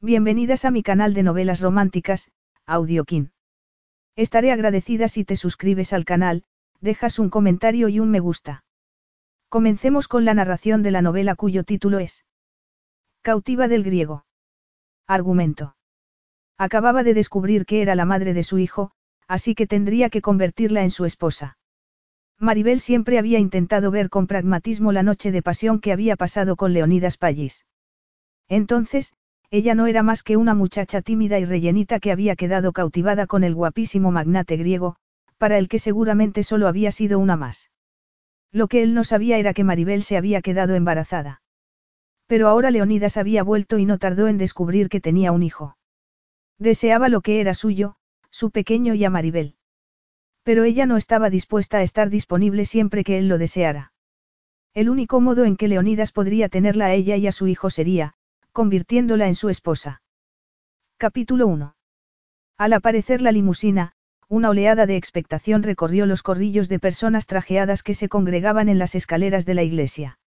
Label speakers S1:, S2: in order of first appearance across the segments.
S1: Bienvenidas a mi canal de novelas románticas, Audiokin. Estaré agradecida si te suscribes al canal, dejas un comentario y un me gusta. Comencemos con la narración de la novela cuyo título es Cautiva del griego. Argumento. Acababa de descubrir que era la madre de su hijo, así que tendría que convertirla en su esposa. Maribel siempre había intentado ver con pragmatismo la noche de pasión que había pasado con Leonidas Pallis. Entonces, ella no era más que una muchacha tímida y rellenita que había quedado cautivada con el guapísimo magnate griego, para el que seguramente solo había sido una más. Lo que él no sabía era que Maribel se había quedado embarazada. Pero ahora Leonidas había vuelto y no tardó en descubrir que tenía un hijo. Deseaba lo que era suyo, su pequeño y a Maribel. Pero ella no estaba dispuesta a estar disponible siempre que él lo deseara. El único modo en que Leonidas podría tenerla a ella y a su hijo sería, convirtiéndola en su esposa. Capítulo 1. Al aparecer la limusina, una oleada de expectación recorrió los corrillos de personas trajeadas que se congregaban en las escaleras de la iglesia.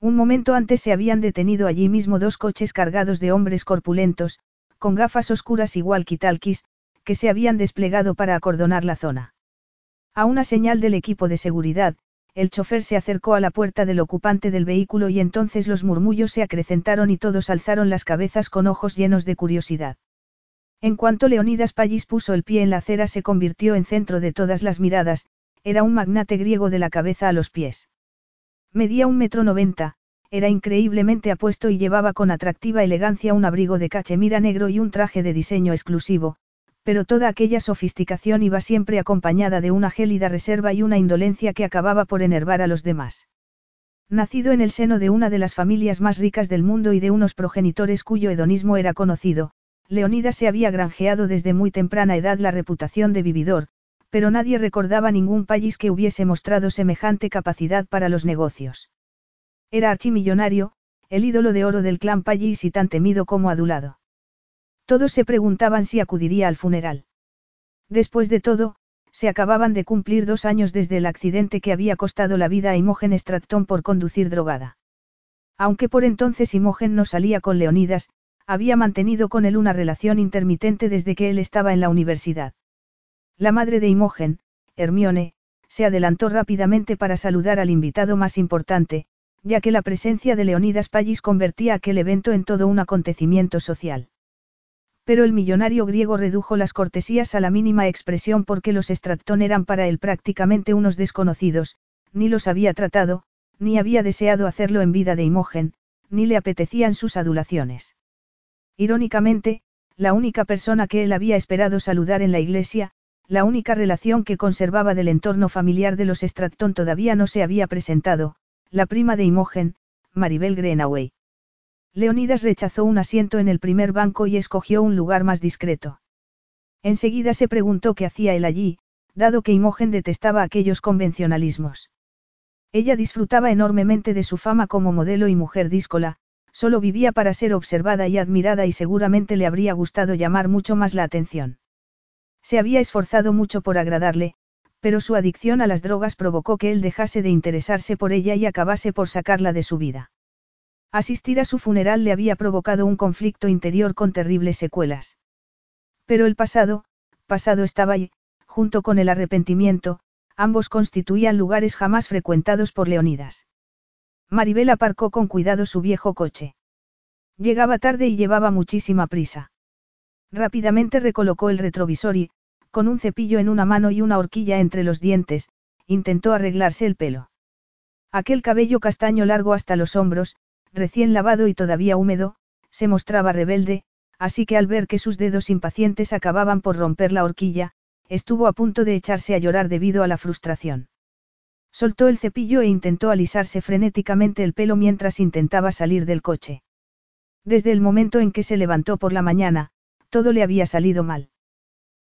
S1: Un momento antes se habían detenido allí mismo dos coches cargados de hombres corpulentos, con gafas oscuras igual talquis, que se habían desplegado para acordonar la zona. A una señal del equipo de seguridad, el chofer se acercó a la puerta del ocupante del vehículo y entonces los murmullos se acrecentaron y todos alzaron las cabezas con ojos llenos de curiosidad. En cuanto Leonidas Pallis puso el pie en la acera se convirtió en centro de todas las miradas, era un magnate griego de la cabeza a los pies. Medía un metro noventa, era increíblemente apuesto y llevaba con atractiva elegancia un abrigo de cachemira negro y un traje de diseño exclusivo, pero toda aquella sofisticación iba siempre acompañada de una gélida reserva y una indolencia que acababa por enervar a los demás. Nacido en el seno de una de las familias más ricas del mundo y de unos progenitores cuyo hedonismo era conocido, Leonidas se había granjeado desde muy temprana edad la reputación de vividor, pero nadie recordaba ningún país que hubiese mostrado semejante capacidad para los negocios. Era archimillonario, el ídolo de oro del clan Pallis y tan temido como adulado. Todos se preguntaban si acudiría al funeral. Después de todo, se acababan de cumplir dos años desde el accidente que había costado la vida a Imogen Stratton por conducir drogada. Aunque por entonces Imogen no salía con Leonidas, había mantenido con él una relación intermitente desde que él estaba en la universidad. La madre de Imogen, Hermione, se adelantó rápidamente para saludar al invitado más importante, ya que la presencia de Leonidas Pallis convertía aquel evento en todo un acontecimiento social. Pero el millonario griego redujo las cortesías a la mínima expresión porque los Stratton eran para él prácticamente unos desconocidos, ni los había tratado, ni había deseado hacerlo en vida de Imogen, ni le apetecían sus adulaciones. Irónicamente, la única persona que él había esperado saludar en la iglesia, la única relación que conservaba del entorno familiar de los Stratton todavía no se había presentado, la prima de Imogen, Maribel Greenaway. Leonidas rechazó un asiento en el primer banco y escogió un lugar más discreto. Enseguida se preguntó qué hacía él allí, dado que Imogen detestaba aquellos convencionalismos. Ella disfrutaba enormemente de su fama como modelo y mujer díscola, solo vivía para ser observada y admirada y seguramente le habría gustado llamar mucho más la atención. Se había esforzado mucho por agradarle, pero su adicción a las drogas provocó que él dejase de interesarse por ella y acabase por sacarla de su vida. Asistir a su funeral le había provocado un conflicto interior con terribles secuelas. Pero el pasado, pasado estaba ahí, junto con el arrepentimiento, ambos constituían lugares jamás frecuentados por Leonidas. Maribel aparcó con cuidado su viejo coche. Llegaba tarde y llevaba muchísima prisa. Rápidamente recolocó el retrovisor y, con un cepillo en una mano y una horquilla entre los dientes, intentó arreglarse el pelo. Aquel cabello castaño largo hasta los hombros, recién lavado y todavía húmedo, se mostraba rebelde, así que al ver que sus dedos impacientes acababan por romper la horquilla, estuvo a punto de echarse a llorar debido a la frustración. Soltó el cepillo e intentó alisarse frenéticamente el pelo mientras intentaba salir del coche. Desde el momento en que se levantó por la mañana, todo le había salido mal.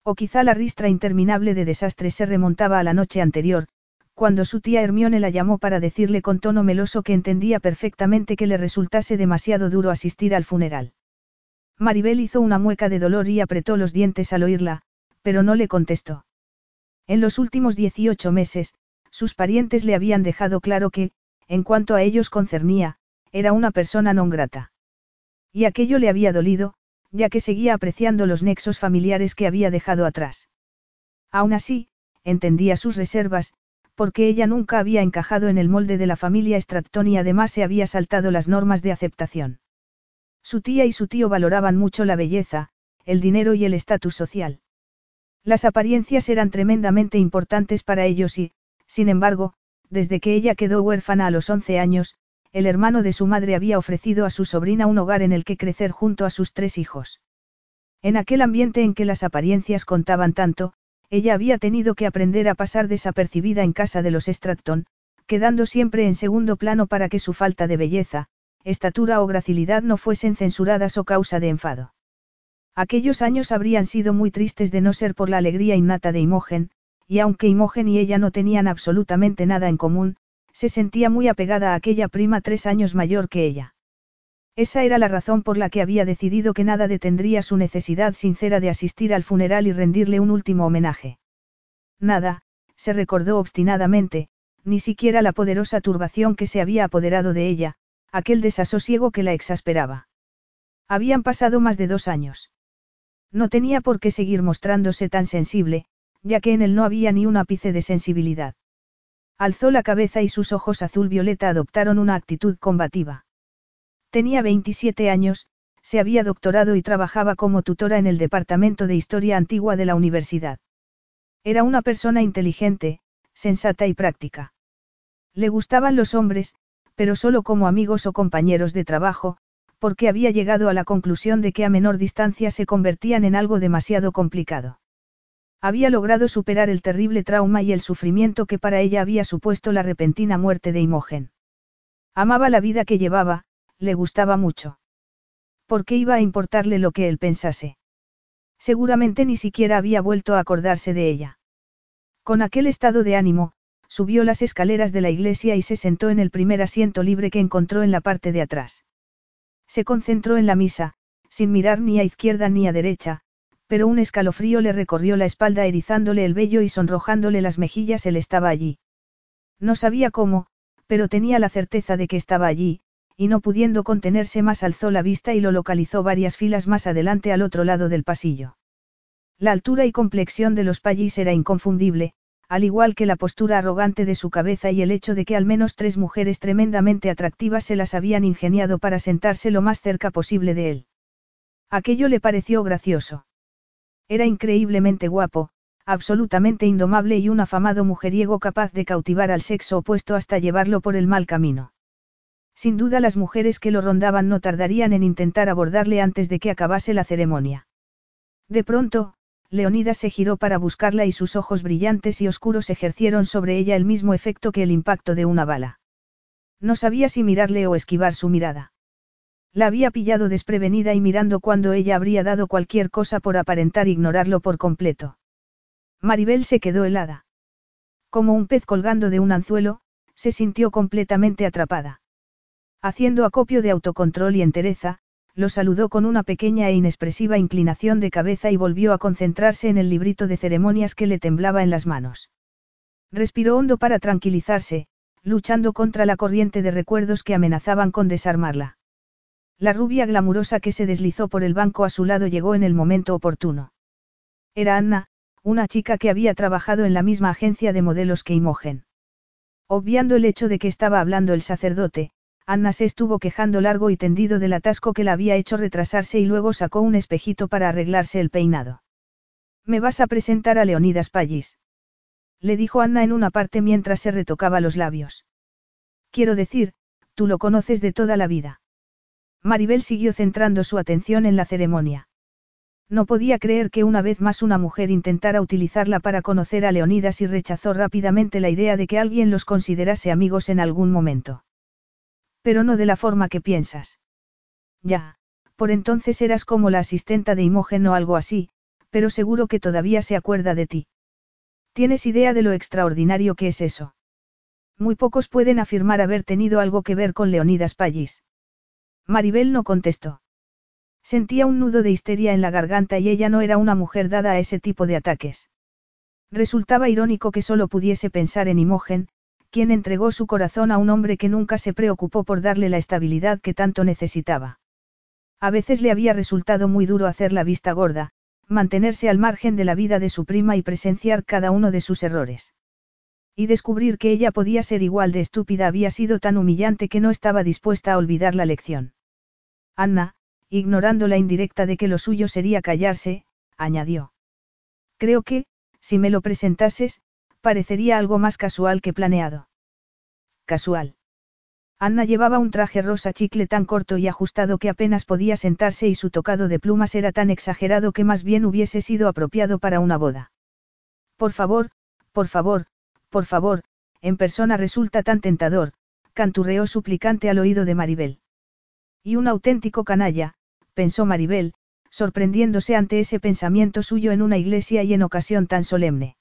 S1: O quizá la ristra interminable de desastre se remontaba a la noche anterior, cuando su tía Hermione la llamó para decirle con tono meloso que entendía perfectamente que le resultase demasiado duro asistir al funeral. Maribel hizo una mueca de dolor y apretó los dientes al oírla, pero no le contestó. En los últimos 18 meses, sus parientes le habían dejado claro que, en cuanto a ellos concernía, era una persona non grata. Y aquello le había dolido, ya que seguía apreciando los nexos familiares que había dejado atrás. Aún así, entendía sus reservas, porque ella nunca había encajado en el molde de la familia Stratton y además se había saltado las normas de aceptación. Su tía y su tío valoraban mucho la belleza, el dinero y el estatus social. Las apariencias eran tremendamente importantes para ellos y, sin embargo, desde que ella quedó huérfana a los 11 años, el hermano de su madre había ofrecido a su sobrina un hogar en el que crecer junto a sus tres hijos. En aquel ambiente en que las apariencias contaban tanto, ella había tenido que aprender a pasar desapercibida en casa de los Stratton, quedando siempre en segundo plano para que su falta de belleza, estatura o gracilidad no fuesen censuradas o causa de enfado. Aquellos años habrían sido muy tristes de no ser por la alegría innata de Imogen, y aunque Imogen y ella no tenían absolutamente nada en común, se sentía muy apegada a aquella prima tres años mayor que ella. Esa era la razón por la que había decidido que nada detendría su necesidad sincera de asistir al funeral y rendirle un último homenaje. Nada, se recordó obstinadamente, ni siquiera la poderosa turbación que se había apoderado de ella, aquel desasosiego que la exasperaba. Habían pasado más de dos años. No tenía por qué seguir mostrándose tan sensible, ya que en él no había ni un ápice de sensibilidad. Alzó la cabeza y sus ojos azul violeta adoptaron una actitud combativa. Tenía 27 años, se había doctorado y trabajaba como tutora en el Departamento de Historia Antigua de la universidad. Era una persona inteligente, sensata y práctica. Le gustaban los hombres, pero solo como amigos o compañeros de trabajo, porque había llegado a la conclusión de que a menor distancia se convertían en algo demasiado complicado. Había logrado superar el terrible trauma y el sufrimiento que para ella había supuesto la repentina muerte de Imogen. Amaba la vida que llevaba, le gustaba mucho. ¿Por qué iba a importarle lo que él pensase? Seguramente ni siquiera había vuelto a acordarse de ella. Con aquel estado de ánimo, subió las escaleras de la iglesia y se sentó en el primer asiento libre que encontró en la parte de atrás. Se concentró en la misa, sin mirar ni a izquierda ni a derecha, pero un escalofrío le recorrió la espalda erizándole el vello y sonrojándole las mejillas. Él estaba allí. No sabía cómo, pero tenía la certeza de que estaba allí, y no pudiendo contenerse más alzó la vista y lo localizó varias filas más adelante al otro lado del pasillo. La altura y complexión de los pallís era inconfundible, al igual que la postura arrogante de su cabeza y el hecho de que al menos tres mujeres tremendamente atractivas se las habían ingeniado para sentarse lo más cerca posible de él. Aquello le pareció gracioso. Era increíblemente guapo, absolutamente indomable y un afamado mujeriego capaz de cautivar al sexo opuesto hasta llevarlo por el mal camino. Sin duda las mujeres que lo rondaban no tardarían en intentar abordarle antes de que acabase la ceremonia. De pronto, Leonidas se giró para buscarla y sus ojos brillantes y oscuros ejercieron sobre ella el mismo efecto que el impacto de una bala. No sabía si mirarle o esquivar su mirada. La había pillado desprevenida y mirando cuando ella habría dado cualquier cosa por aparentar ignorarlo por completo. Maribel se quedó helada. Como un pez colgando de un anzuelo, se sintió completamente atrapada. Haciendo acopio de autocontrol y entereza, lo saludó con una pequeña e inexpresiva inclinación de cabeza y volvió a concentrarse en el librito de ceremonias que le temblaba en las manos. Respiró hondo para tranquilizarse, luchando contra la corriente de recuerdos que amenazaban con desarmarla. La rubia glamurosa que se deslizó por el banco a su lado llegó en el momento oportuno. Era Anna, una chica que había trabajado en la misma agencia de modelos que Imogen. Obviando el hecho de que estaba hablando el sacerdote, Anna se estuvo quejando largo y tendido del atasco que la había hecho retrasarse y luego sacó un espejito para arreglarse el peinado. ¿Me vas a presentar a Leonidas Pallis? Le dijo Anna en una parte mientras se retocaba los labios. Quiero decir, tú lo conoces de toda la vida. Maribel siguió centrando su atención en la ceremonia. No podía creer que una vez más una mujer intentara utilizarla para conocer a Leonidas y rechazó rápidamente la idea de que alguien los considerase amigos en algún momento. Pero no de la forma que piensas. Ya, por entonces eras como la asistenta de Imogen o algo así, pero seguro que todavía se acuerda de ti. ¿Tienes idea de lo extraordinario que es eso? Muy pocos pueden afirmar haber tenido algo que ver con Leonidas Pallis. Maribel no contestó. Sentía un nudo de histeria en la garganta y ella no era una mujer dada a ese tipo de ataques. Resultaba irónico que solo pudiese pensar en Imogen, quien entregó su corazón a un hombre que nunca se preocupó por darle la estabilidad que tanto necesitaba. A veces le había resultado muy duro hacer la vista gorda, mantenerse al margen de la vida de su prima y presenciar cada uno de sus errores. Y descubrir que ella podía ser igual de estúpida había sido tan humillante que no estaba dispuesta a olvidar la lección. Anna, ignorando la indirecta de que lo suyo sería callarse, añadió. Creo que, si me lo presentases, parecería algo más casual que planeado. Casual. Anna llevaba un traje rosa chicle tan corto y ajustado que apenas podía sentarse y su tocado de plumas era tan exagerado que más bien hubiese sido apropiado para una boda. Por favor, por favor, por favor, en persona resulta tan tentador, canturreó suplicante al oído de Maribel. Y un auténtico canalla, pensó Maribel, sorprendiéndose ante ese pensamiento suyo en una iglesia y en ocasión tan solemne.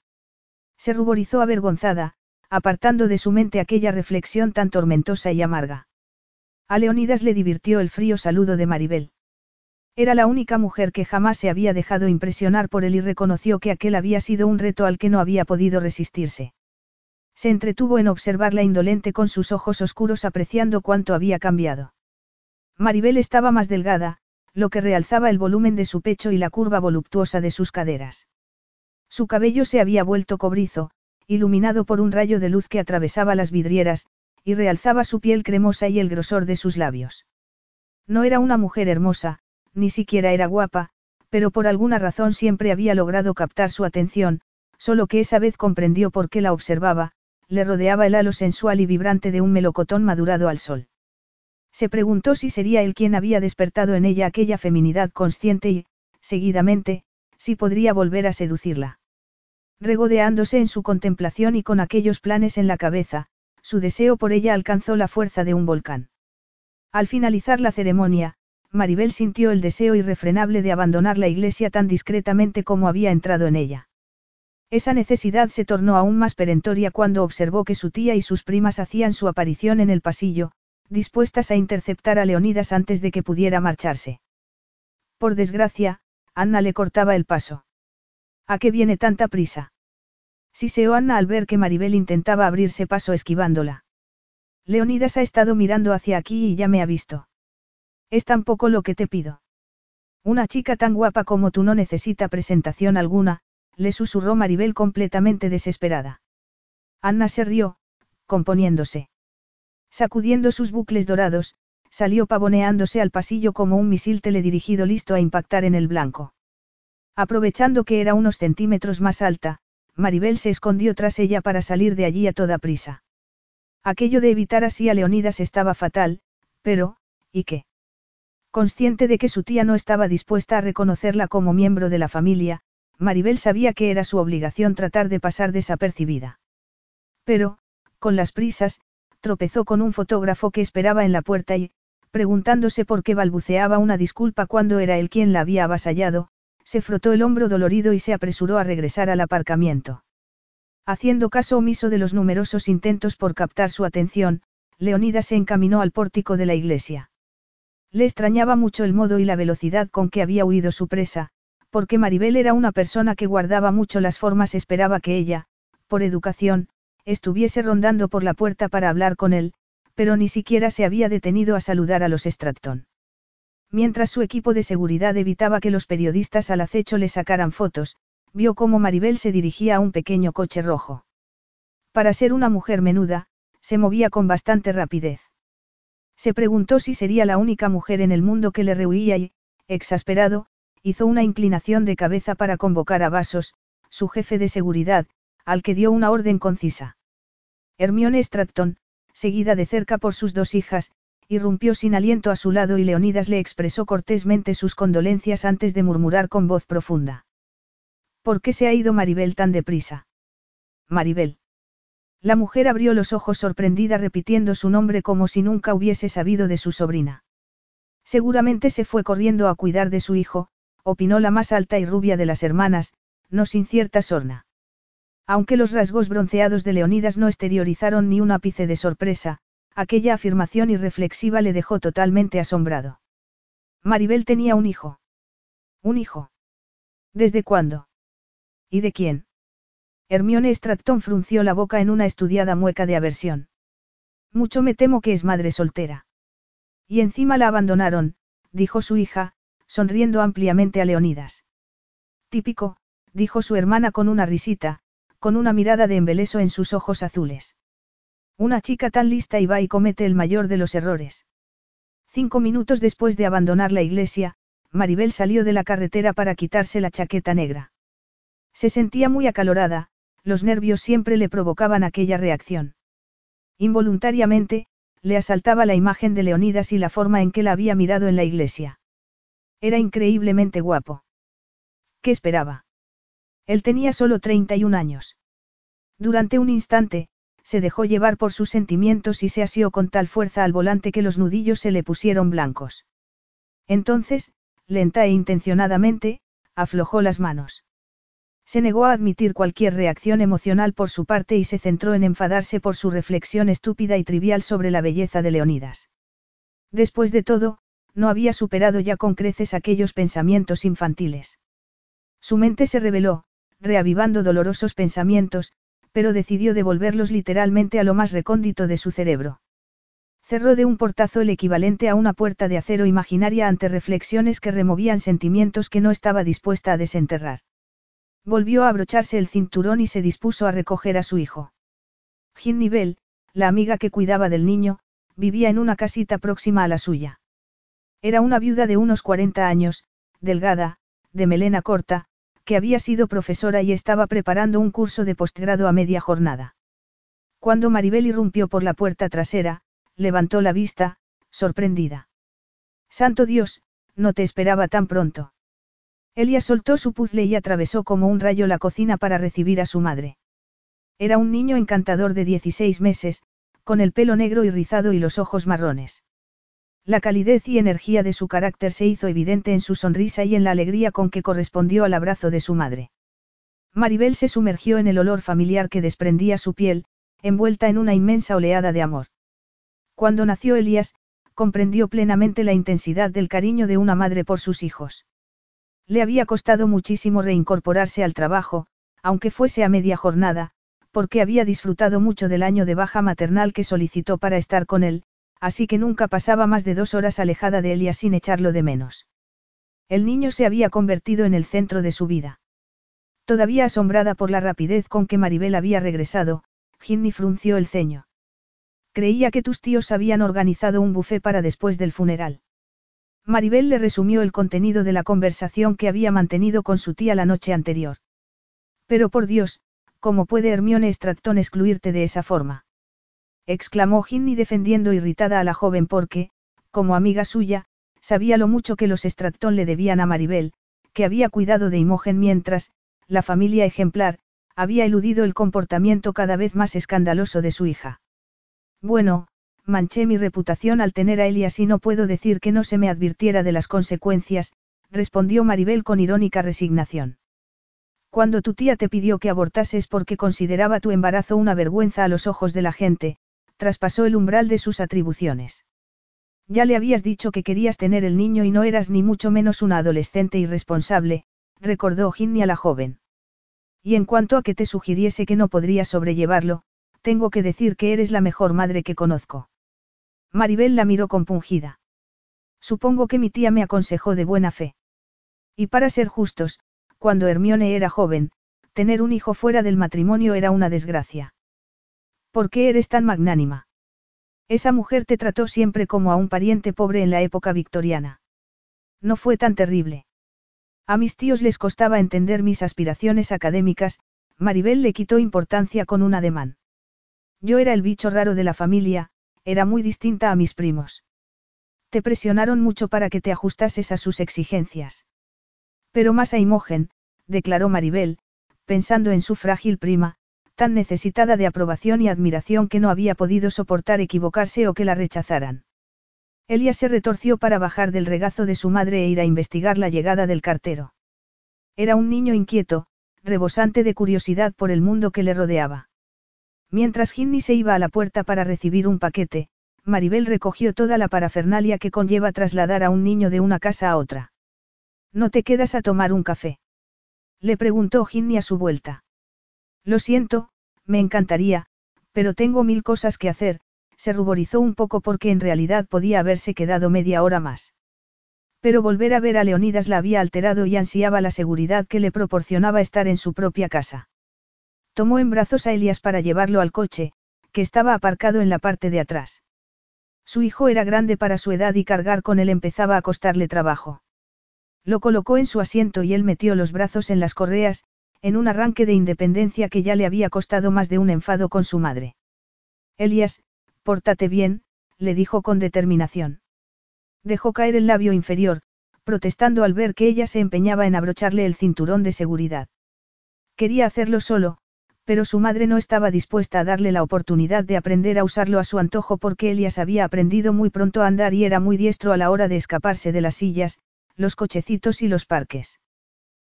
S1: Se ruborizó avergonzada, apartando de su mente aquella reflexión tan tormentosa y amarga. A Leonidas le divirtió el frío saludo de Maribel. Era la única mujer que jamás se había dejado impresionar por él y reconoció que aquel había sido un reto al que no había podido resistirse. Se entretuvo en observarla indolente con sus ojos oscuros apreciando cuánto había cambiado. Maribel estaba más delgada, lo que realzaba el volumen de su pecho y la curva voluptuosa de sus caderas. Su cabello se había vuelto cobrizo, iluminado por un rayo de luz que atravesaba las vidrieras, y realzaba su piel cremosa y el grosor de sus labios. No era una mujer hermosa, ni siquiera era guapa, pero por alguna razón siempre había logrado captar su atención, solo que esa vez comprendió por qué la observaba, le rodeaba el halo sensual y vibrante de un melocotón madurado al sol. Se preguntó si sería él quien había despertado en ella aquella feminidad consciente y, seguidamente, si podría volver a seducirla. Regodeándose en su contemplación y con aquellos planes en la cabeza, su deseo por ella alcanzó la fuerza de un volcán. Al finalizar la ceremonia, Maribel sintió el deseo irrefrenable de abandonar la iglesia tan discretamente como había entrado en ella. Esa necesidad se tornó aún más perentoria cuando observó que su tía y sus primas hacían su aparición en el pasillo, dispuestas a interceptar a Leonidas antes de que pudiera marcharse. Por desgracia, Anna le cortaba el paso. ¿A qué viene tanta prisa? Siseó Anna al ver que Maribel intentaba abrirse paso esquivándola. Leonidas ha estado mirando hacia aquí y ya me ha visto. Es tan poco lo que te pido. Una chica tan guapa como tú no necesita presentación alguna, le susurró Maribel completamente desesperada. Anna se rió, componiéndose. Sacudiendo sus bucles dorados, salió pavoneándose al pasillo como un misil teledirigido listo a impactar en el blanco. Aprovechando que era unos centímetros más alta, Maribel se escondió tras ella para salir de allí a toda prisa. Aquello de evitar así a Leonidas estaba fatal, pero, ¿y qué? Consciente de que su tía no estaba dispuesta a reconocerla como miembro de la familia, Maribel sabía que era su obligación tratar de pasar desapercibida. Pero, con las prisas, tropezó con un fotógrafo que esperaba en la puerta y, preguntándose por qué balbuceaba una disculpa cuando era él quien la había avasallado, se frotó el hombro dolorido y se apresuró a regresar al aparcamiento. Haciendo caso omiso de los numerosos intentos por captar su atención, Leonida se encaminó al pórtico de la iglesia. Le extrañaba mucho el modo y la velocidad con que había huido su presa, porque Maribel era una persona que guardaba mucho las formas, esperaba que ella, por educación, estuviese rondando por la puerta para hablar con él, pero ni siquiera se había detenido a saludar a los Stratton. Mientras su equipo de seguridad evitaba que los periodistas al acecho le sacaran fotos, vio cómo Maribel se dirigía a un pequeño coche rojo. Para ser una mujer menuda, se movía con bastante rapidez. Se preguntó si sería la única mujer en el mundo que le rehuía y, exasperado, hizo una inclinación de cabeza para convocar a Vasos, su jefe de seguridad, al que dio una orden concisa. Hermione Stratton, seguida de cerca por sus dos hijas, irrumpió sin aliento a su lado y Leonidas le expresó cortésmente sus condolencias antes de murmurar con voz profunda. ¿Por qué se ha ido Maribel tan deprisa? Maribel. La mujer abrió los ojos sorprendida repitiendo su nombre como si nunca hubiese sabido de su sobrina. Seguramente se fue corriendo a cuidar de su hijo, opinó la más alta y rubia de las hermanas, no sin cierta sorna. Aunque los rasgos bronceados de Leonidas no exteriorizaron ni un ápice de sorpresa, Aquella afirmación irreflexiva le dejó totalmente asombrado. Maribel tenía un hijo. ¿Un hijo? ¿Desde cuándo? ¿Y de quién? Hermione Stratton frunció la boca en una estudiada mueca de aversión. Mucho me temo que es madre soltera. Y encima la abandonaron, dijo su hija, sonriendo ampliamente a Leonidas. Típico, dijo su hermana con una risita, con una mirada de embeleso en sus ojos azules. Una chica tan lista y va y comete el mayor de los errores. Cinco minutos después de abandonar la iglesia, Maribel salió de la carretera para quitarse la chaqueta negra. Se sentía muy acalorada, los nervios siempre le provocaban aquella reacción. Involuntariamente, le asaltaba la imagen de Leonidas y la forma en que la había mirado en la iglesia. Era increíblemente guapo. ¿Qué esperaba? Él tenía solo 31 años. Durante un instante, se dejó llevar por sus sentimientos y se asió con tal fuerza al volante que los nudillos se le pusieron blancos. Entonces, lenta e intencionadamente, aflojó las manos. Se negó a admitir cualquier reacción emocional por su parte y se centró en enfadarse por su reflexión estúpida y trivial sobre la belleza de Leonidas. Después de todo, no había superado ya con creces aquellos pensamientos infantiles. Su mente se rebeló, reavivando dolorosos pensamientos, pero decidió devolverlos literalmente a lo más recóndito de su cerebro. Cerró de un portazo el equivalente a una puerta de acero imaginaria ante reflexiones que removían sentimientos que no estaba dispuesta a desenterrar. Volvió a abrocharse el cinturón y se dispuso a recoger a su hijo. Ginny Bell, la amiga que cuidaba del niño, vivía en una casita próxima a la suya. Era una viuda de unos 40 años, delgada, de melena corta, que había sido profesora y estaba preparando un curso de postgrado a media jornada. Cuando Maribel irrumpió por la puerta trasera, levantó la vista, sorprendida. Santo Dios, no te esperaba tan pronto. Elia soltó su puzzle y atravesó como un rayo la cocina para recibir a su madre. Era un niño encantador de 16 meses, con el pelo negro y rizado y los ojos marrones. La calidez y energía de su carácter se hizo evidente en su sonrisa y en la alegría con que correspondió al abrazo de su madre. Maribel se sumergió en el olor familiar que desprendía su piel, envuelta en una inmensa oleada de amor. Cuando nació Elías, comprendió plenamente la intensidad del cariño de una madre por sus hijos. Le había costado muchísimo reincorporarse al trabajo, aunque fuese a media jornada, porque había disfrutado mucho del año de baja maternal que solicitó para estar con él, así que nunca pasaba más de dos horas alejada de Elia sin echarlo de menos. El niño se había convertido en el centro de su vida. Todavía asombrada por la rapidez con que Maribel había regresado, Ginny frunció el ceño. Creía que tus tíos habían organizado un buffet para después del funeral. Maribel le resumió el contenido de la conversación que había mantenido con su tía la noche anterior. Pero por Dios, ¿cómo puede Hermione Stratton excluirte de esa forma? Exclamó Ginny defendiendo irritada a la joven porque, como amiga suya, sabía lo mucho que los Stratton le debían a Maribel, que había cuidado de Imogen mientras, la familia ejemplar, había eludido el comportamiento cada vez más escandaloso de su hija. Bueno, manché mi reputación al tener a Elias y no puedo decir que no se me advirtiera de las consecuencias, respondió Maribel con irónica resignación. Cuando tu tía te pidió que abortases porque consideraba tu embarazo una vergüenza a los ojos de la gente, traspasó el umbral de sus atribuciones. Ya le habías dicho que querías tener el niño y no eras ni mucho menos una adolescente irresponsable, recordó Ginny a la joven. Y en cuanto a que te sugiriese que no podría sobrellevarlo, tengo que decir que eres la mejor madre que conozco. Maribel la miró compungida. Supongo que mi tía me aconsejó de buena fe. Y para ser justos, cuando Hermione era joven, tener un hijo fuera del matrimonio era una desgracia. ¿Por qué eres tan magnánima? Esa mujer te trató siempre como a un pariente pobre en la época victoriana. No fue tan terrible. A mis tíos les costaba entender mis aspiraciones académicas, Maribel le quitó importancia con un ademán. Yo era el bicho raro de la familia, era muy distinta a mis primos. Te presionaron mucho para que te ajustases a sus exigencias. Pero más a Imogen, declaró Maribel, pensando en su frágil prima, tan necesitada de aprobación y admiración que no había podido soportar equivocarse o que la rechazaran. Elia se retorció para bajar del regazo de su madre e ir a investigar la llegada del cartero. Era un niño inquieto, rebosante de curiosidad por el mundo que le rodeaba. Mientras Ginny se iba a la puerta para recibir un paquete, Maribel recogió toda la parafernalia que conlleva trasladar a un niño de una casa a otra. ¿No te quedas a tomar un café? Le preguntó Ginny a su vuelta. Lo siento, me encantaría, pero tengo mil cosas que hacer, se ruborizó un poco porque en realidad podía haberse quedado media hora más. Pero volver a ver a Leonidas la había alterado y ansiaba la seguridad que le proporcionaba estar en su propia casa. Tomó en brazos a Elias para llevarlo al coche, que estaba aparcado en la parte de atrás. Su hijo era grande para su edad y cargar con él empezaba a costarle trabajo. Lo colocó en su asiento y él metió los brazos en las correas, en un arranque de independencia que ya le había costado más de un enfado con su madre. Elias, pórtate bien, le dijo con determinación. Dejó caer el labio inferior, protestando al ver que ella se empeñaba en abrocharle el cinturón de seguridad. Quería hacerlo solo, pero su madre no estaba dispuesta a darle la oportunidad de aprender a usarlo a su antojo porque Elias había aprendido muy pronto a andar y era muy diestro a la hora de escaparse de las sillas, los cochecitos y los parques.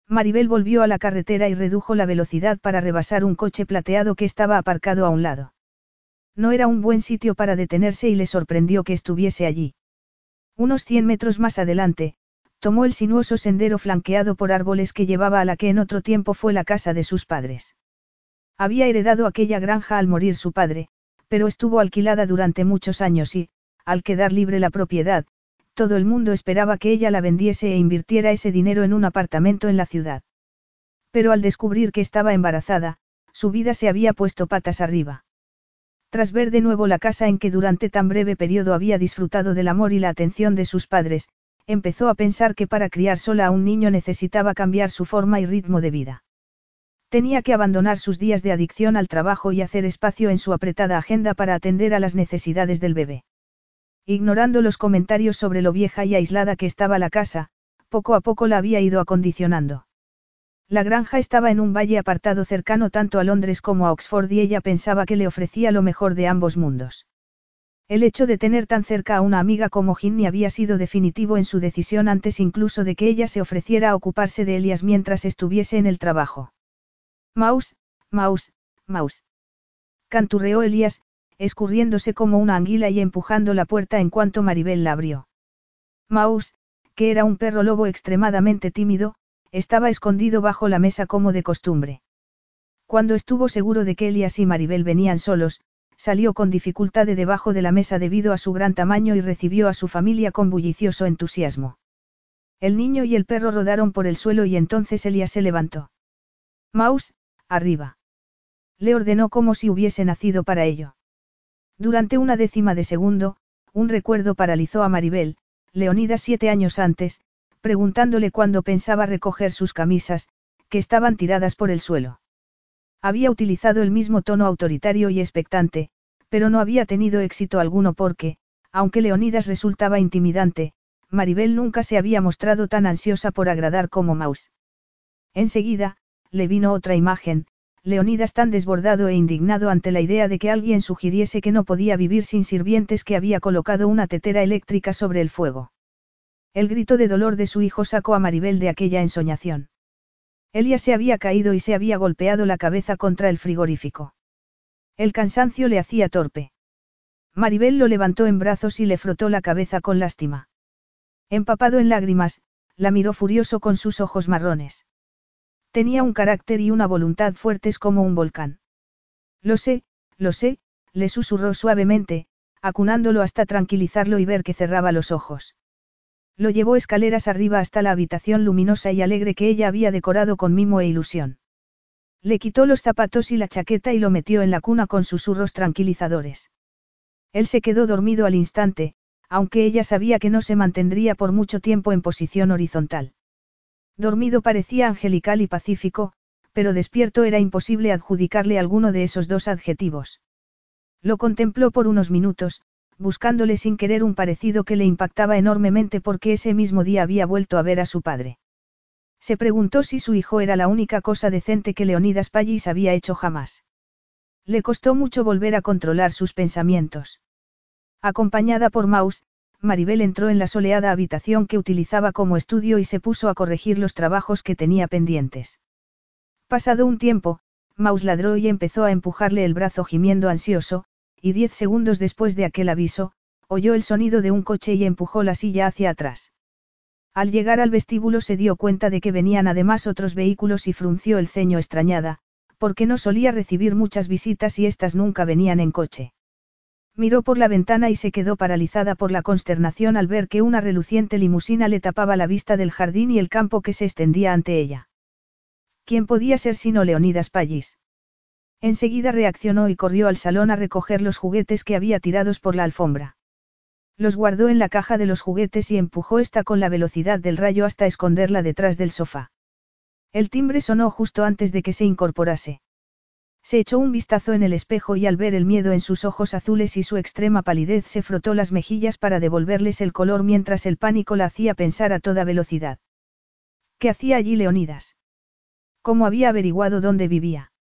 S1: Maribel volvió a la carretera y redujo la velocidad para rebasar un coche plateado que estaba aparcado a un lado. No era un buen sitio para detenerse y le sorprendió que estuviese allí. Unos 100 metros más adelante, tomó el sinuoso sendero flanqueado por árboles que llevaba a la que en otro tiempo fue la casa de sus padres. Había heredado aquella granja al morir su padre, pero estuvo alquilada durante muchos años y, al quedar libre la propiedad, todo el mundo esperaba que ella la vendiese e invirtiera ese dinero en un apartamento en la ciudad. Pero al descubrir que estaba embarazada, su vida se había puesto patas arriba. Tras ver de nuevo la casa en que durante tan breve periodo había disfrutado del amor y la atención de sus padres, empezó a pensar que para criar sola a un niño necesitaba cambiar su forma y ritmo de vida. Tenía que abandonar sus días de adicción al trabajo y hacer espacio en su apretada agenda para atender a las necesidades del bebé. Ignorando los comentarios sobre lo vieja y aislada que estaba la casa, poco a poco la había ido acondicionando. La granja estaba en un valle apartado cercano tanto a Londres como a Oxford y ella pensaba que le ofrecía lo mejor de ambos mundos. El hecho de tener tan cerca a una amiga como Ginny había sido definitivo en su decisión antes incluso de que ella se ofreciera a ocuparse de Elias mientras estuviese en el trabajo. Maus, Maus, Maus. Canturreó Elías, escurriéndose como una anguila y empujando la puerta en cuanto Maribel la abrió. Maus, que era un perro lobo extremadamente tímido, estaba escondido bajo la mesa como de costumbre. Cuando estuvo seguro de que Elias y Maribel venían solos, salió con dificultad de debajo de la mesa debido a su gran tamaño y recibió a su familia con bullicioso entusiasmo. El niño y el perro rodaron por el suelo y entonces Elias se levantó. Maus, arriba. Le ordenó como si hubiese nacido para ello. Durante una décima de segundo, un recuerdo paralizó a Maribel, Leonida siete años antes, preguntándole cuándo pensaba recoger sus camisas, que estaban tiradas por el suelo. Había utilizado el mismo tono autoritario y expectante, pero no había tenido éxito alguno porque, aunque Leonidas resultaba intimidante, Maribel nunca se había mostrado tan ansiosa por agradar como Maus. Enseguida, le vino otra imagen, Leonidas tan desbordado e indignado ante la idea de que alguien sugiriese que no podía vivir sin sirvientes que había colocado una tetera eléctrica sobre el fuego. El grito de dolor de su hijo sacó a Maribel de aquella ensoñación. Elia se había caído y se había golpeado la cabeza contra el frigorífico. El cansancio le hacía torpe. Maribel lo levantó en brazos y le frotó la cabeza con lástima. Empapado en lágrimas, la miró furioso con sus ojos marrones. Tenía un carácter y una voluntad fuertes como un volcán. Lo sé, lo sé, le susurró suavemente, acunándolo hasta tranquilizarlo y ver que cerraba los ojos. Lo llevó escaleras arriba hasta la habitación luminosa y alegre que ella había decorado con mimo e ilusión. Le quitó los zapatos y la chaqueta y lo metió en la cuna con susurros tranquilizadores. Él se quedó dormido al instante, aunque ella sabía que no se mantendría por mucho tiempo en posición horizontal. Dormido parecía angelical y pacífico, pero despierto era imposible adjudicarle alguno de esos dos adjetivos. Lo contempló por unos minutos, buscándole sin querer un parecido que le impactaba enormemente porque ese mismo día había vuelto a ver a su padre. Se preguntó si su hijo era la única cosa decente que Leonidas Pallis había hecho jamás. Le costó mucho volver a controlar sus pensamientos. Acompañada por Maus, Maribel entró en la soleada habitación que utilizaba como estudio y se puso a corregir los trabajos que tenía pendientes. Pasado un tiempo, Maus ladró y empezó a empujarle el brazo gimiendo ansioso, y diez segundos después de aquel aviso, oyó el sonido de un coche y empujó la silla hacia atrás. Al llegar al vestíbulo se dio cuenta de que venían además otros vehículos y frunció el ceño extrañada, porque no solía recibir muchas visitas y éstas nunca venían en coche. Miró por la ventana y se quedó paralizada por la consternación al ver que una reluciente limusina le tapaba la vista del jardín y el campo que se extendía ante ella. ¿Quién podía ser sino Leonidas Pallis? Enseguida reaccionó y corrió al salón a recoger los juguetes que había tirados por la alfombra. Los guardó en la caja de los juguetes y empujó esta con la velocidad del rayo hasta esconderla detrás del sofá. El timbre sonó justo antes de que se incorporase. Se echó un vistazo en el espejo y al ver el miedo en sus ojos azules y su extrema palidez se frotó las mejillas para devolverles el color mientras el pánico la hacía pensar a toda velocidad. ¿Qué hacía allí Leonidas? ¿Cómo había averiguado dónde vivía?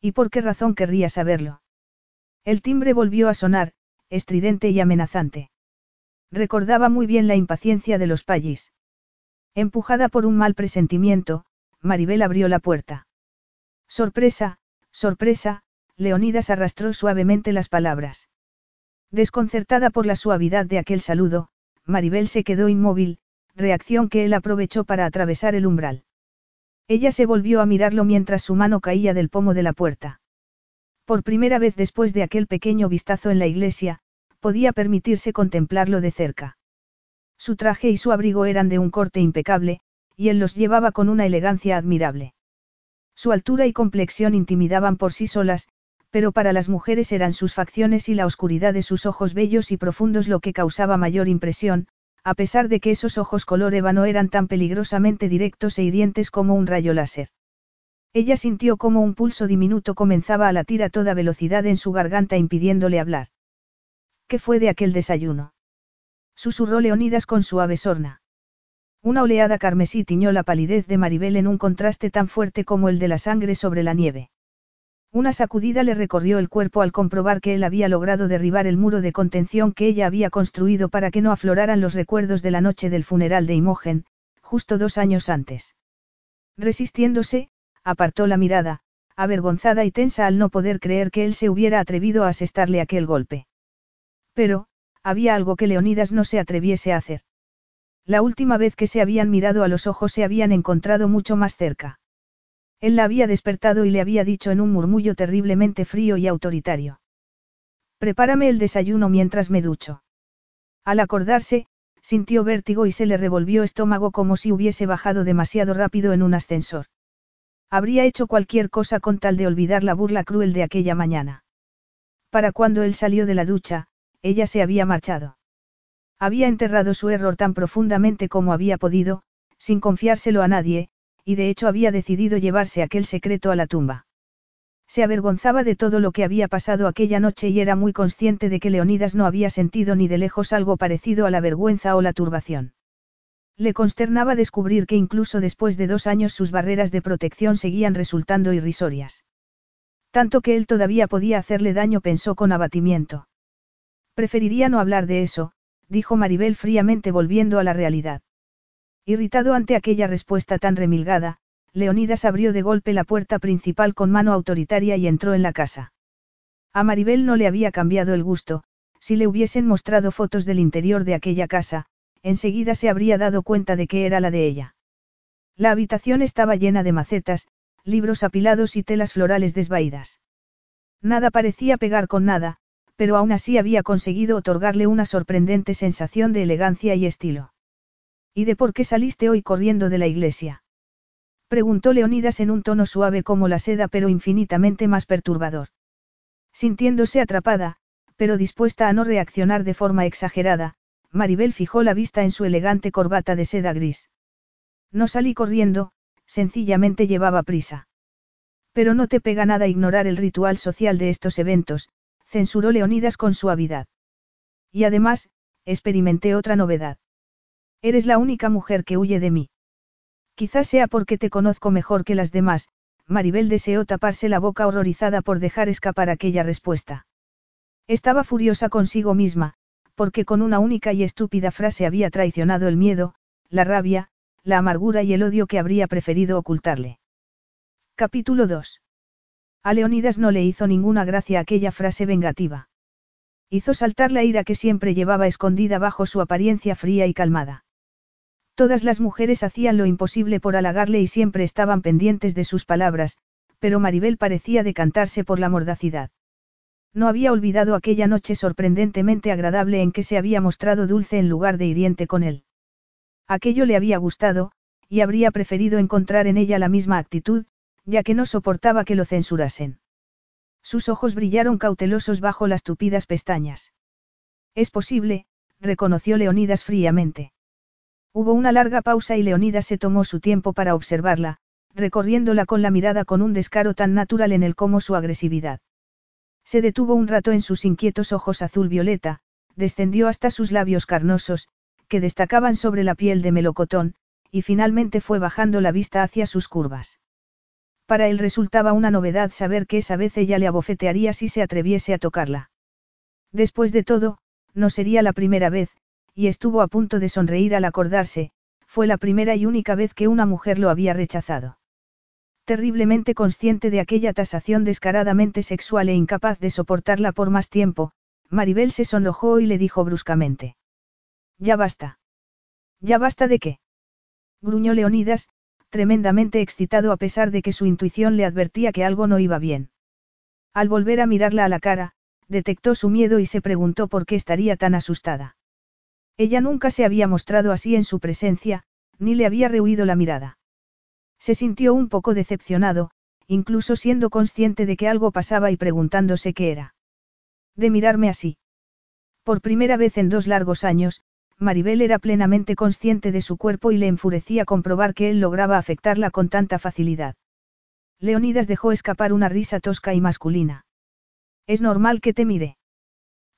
S1: ¿Y por qué razón querría saberlo? El timbre volvió a sonar, estridente y amenazante. Recordaba muy bien la impaciencia de los pallis. Empujada por un mal presentimiento, Maribel abrió la puerta. Sorpresa, Sorpresa, Leonidas arrastró suavemente las palabras. Desconcertada por la suavidad de aquel saludo, Maribel se quedó inmóvil, reacción que él aprovechó para atravesar el umbral. Ella se volvió a mirarlo mientras su mano caía del pomo de la puerta. Por primera vez después de aquel pequeño vistazo en la iglesia, podía permitirse contemplarlo de cerca. Su traje y su abrigo eran de un corte impecable, y él los llevaba con una elegancia admirable. Su altura y complexión intimidaban por sí solas, pero para las mujeres eran sus facciones y la oscuridad de sus ojos bellos y profundos lo que causaba mayor impresión, a pesar de que esos ojos color ébano eran tan peligrosamente directos e hirientes como un rayo láser. Ella sintió como un pulso diminuto comenzaba a latir a toda velocidad en su garganta impidiéndole hablar. ¿Qué fue de aquel desayuno? Susurró Leonidas con suave sorna. Una oleada carmesí tiñó la palidez de Maribel en un contraste tan fuerte como el de la sangre sobre la nieve. Una sacudida le recorrió el cuerpo al comprobar que él había logrado derribar el muro de contención que ella había construido para que no afloraran los recuerdos de la noche del funeral de Imogen, justo dos años antes. Resistiéndose, apartó la mirada, avergonzada y tensa al no poder creer que él se hubiera atrevido a asestarle aquel golpe. Pero, había algo que Leonidas no se atreviese a hacer. La última vez que se habían mirado a los ojos se habían encontrado mucho más cerca. Él la había despertado y le había dicho en un murmullo terriblemente frío y autoritario. Prepárame el desayuno mientras me ducho. Al acordarse, sintió vértigo y se le revolvió estómago como si hubiese bajado demasiado rápido en un ascensor. Habría hecho cualquier cosa con tal de olvidar la burla cruel de aquella mañana. Para cuando él salió de la ducha, ella se había marchado. Había enterrado su error tan profundamente como había podido, sin confiárselo a nadie, y de hecho había decidido llevarse aquel secreto a la tumba. Se avergonzaba de todo lo que había pasado aquella noche y era muy consciente de que Leonidas no había sentido ni de lejos algo parecido a la vergüenza o la turbación. Le consternaba descubrir que incluso después de dos años sus barreras de protección seguían resultando irrisorias. Tanto que él todavía podía hacerle daño pensó con abatimiento. Preferiría no hablar de eso, dijo Maribel fríamente volviendo a la realidad. Irritado ante aquella respuesta tan remilgada, Leonidas abrió de golpe la puerta principal con mano autoritaria y entró en la casa. A Maribel no le había cambiado el gusto, si le hubiesen mostrado fotos del interior de aquella casa, enseguida se habría dado cuenta de que era la de ella. La habitación estaba llena de macetas, libros apilados y telas florales desvaídas. Nada parecía pegar con nada, pero aún así había conseguido otorgarle una sorprendente sensación de elegancia y estilo. ¿Y de por qué saliste hoy corriendo de la iglesia? Preguntó Leonidas en un tono suave como la seda pero infinitamente más perturbador. Sintiéndose atrapada, pero dispuesta a no reaccionar de forma exagerada, Maribel fijó la vista en su elegante corbata de seda gris. No salí corriendo, sencillamente llevaba prisa. Pero no te pega nada ignorar el ritual social de estos eventos, censuró Leonidas con suavidad. Y además, experimenté otra novedad. Eres la única mujer que huye de mí. Quizás sea porque te conozco mejor que las demás, Maribel deseó taparse la boca horrorizada por dejar escapar aquella respuesta. Estaba furiosa consigo misma, porque con una única y estúpida frase había traicionado el miedo, la rabia, la amargura y el odio que habría preferido ocultarle. Capítulo 2. A Leonidas no le hizo ninguna gracia aquella frase vengativa. Hizo saltar la ira que siempre llevaba escondida bajo su apariencia fría y calmada. Todas las mujeres hacían lo imposible por halagarle y siempre estaban pendientes de sus palabras, pero Maribel parecía decantarse por la mordacidad. No había olvidado aquella noche sorprendentemente agradable en que se había mostrado dulce en lugar de hiriente con él. Aquello le había gustado, y habría preferido encontrar en ella la misma actitud, ya que no soportaba que lo censurasen. Sus ojos brillaron cautelosos bajo las tupidas pestañas. Es posible, reconoció Leonidas fríamente. Hubo una larga pausa y Leonidas se tomó su tiempo para observarla, recorriéndola con la mirada con un descaro tan natural en él como su agresividad. Se detuvo un rato en sus inquietos ojos azul violeta, descendió hasta sus labios carnosos, que destacaban sobre la piel de melocotón, y finalmente fue bajando la vista hacia sus curvas. Para él resultaba una novedad saber que esa vez ella le abofetearía si se atreviese a tocarla. Después de todo, no sería la primera vez, y estuvo a punto de sonreír al acordarse, fue la primera y única vez que una mujer lo había rechazado. Terriblemente consciente de aquella tasación descaradamente sexual e incapaz de soportarla por más tiempo, Maribel se sonrojó y le dijo bruscamente. Ya basta. ¿Ya basta de qué? Gruñó Leonidas, tremendamente excitado a pesar de que su intuición le advertía que algo no iba bien. Al volver a mirarla a la cara, detectó su miedo y se preguntó por qué estaría tan asustada. Ella nunca se había mostrado así en su presencia, ni le había rehuido la mirada. Se sintió un poco decepcionado, incluso siendo consciente de que algo pasaba y preguntándose qué era. De mirarme así. Por primera vez en dos largos años, Maribel era plenamente consciente de su cuerpo y le enfurecía comprobar que él lograba afectarla con tanta facilidad. Leonidas dejó escapar una risa tosca y masculina. Es normal que te mire.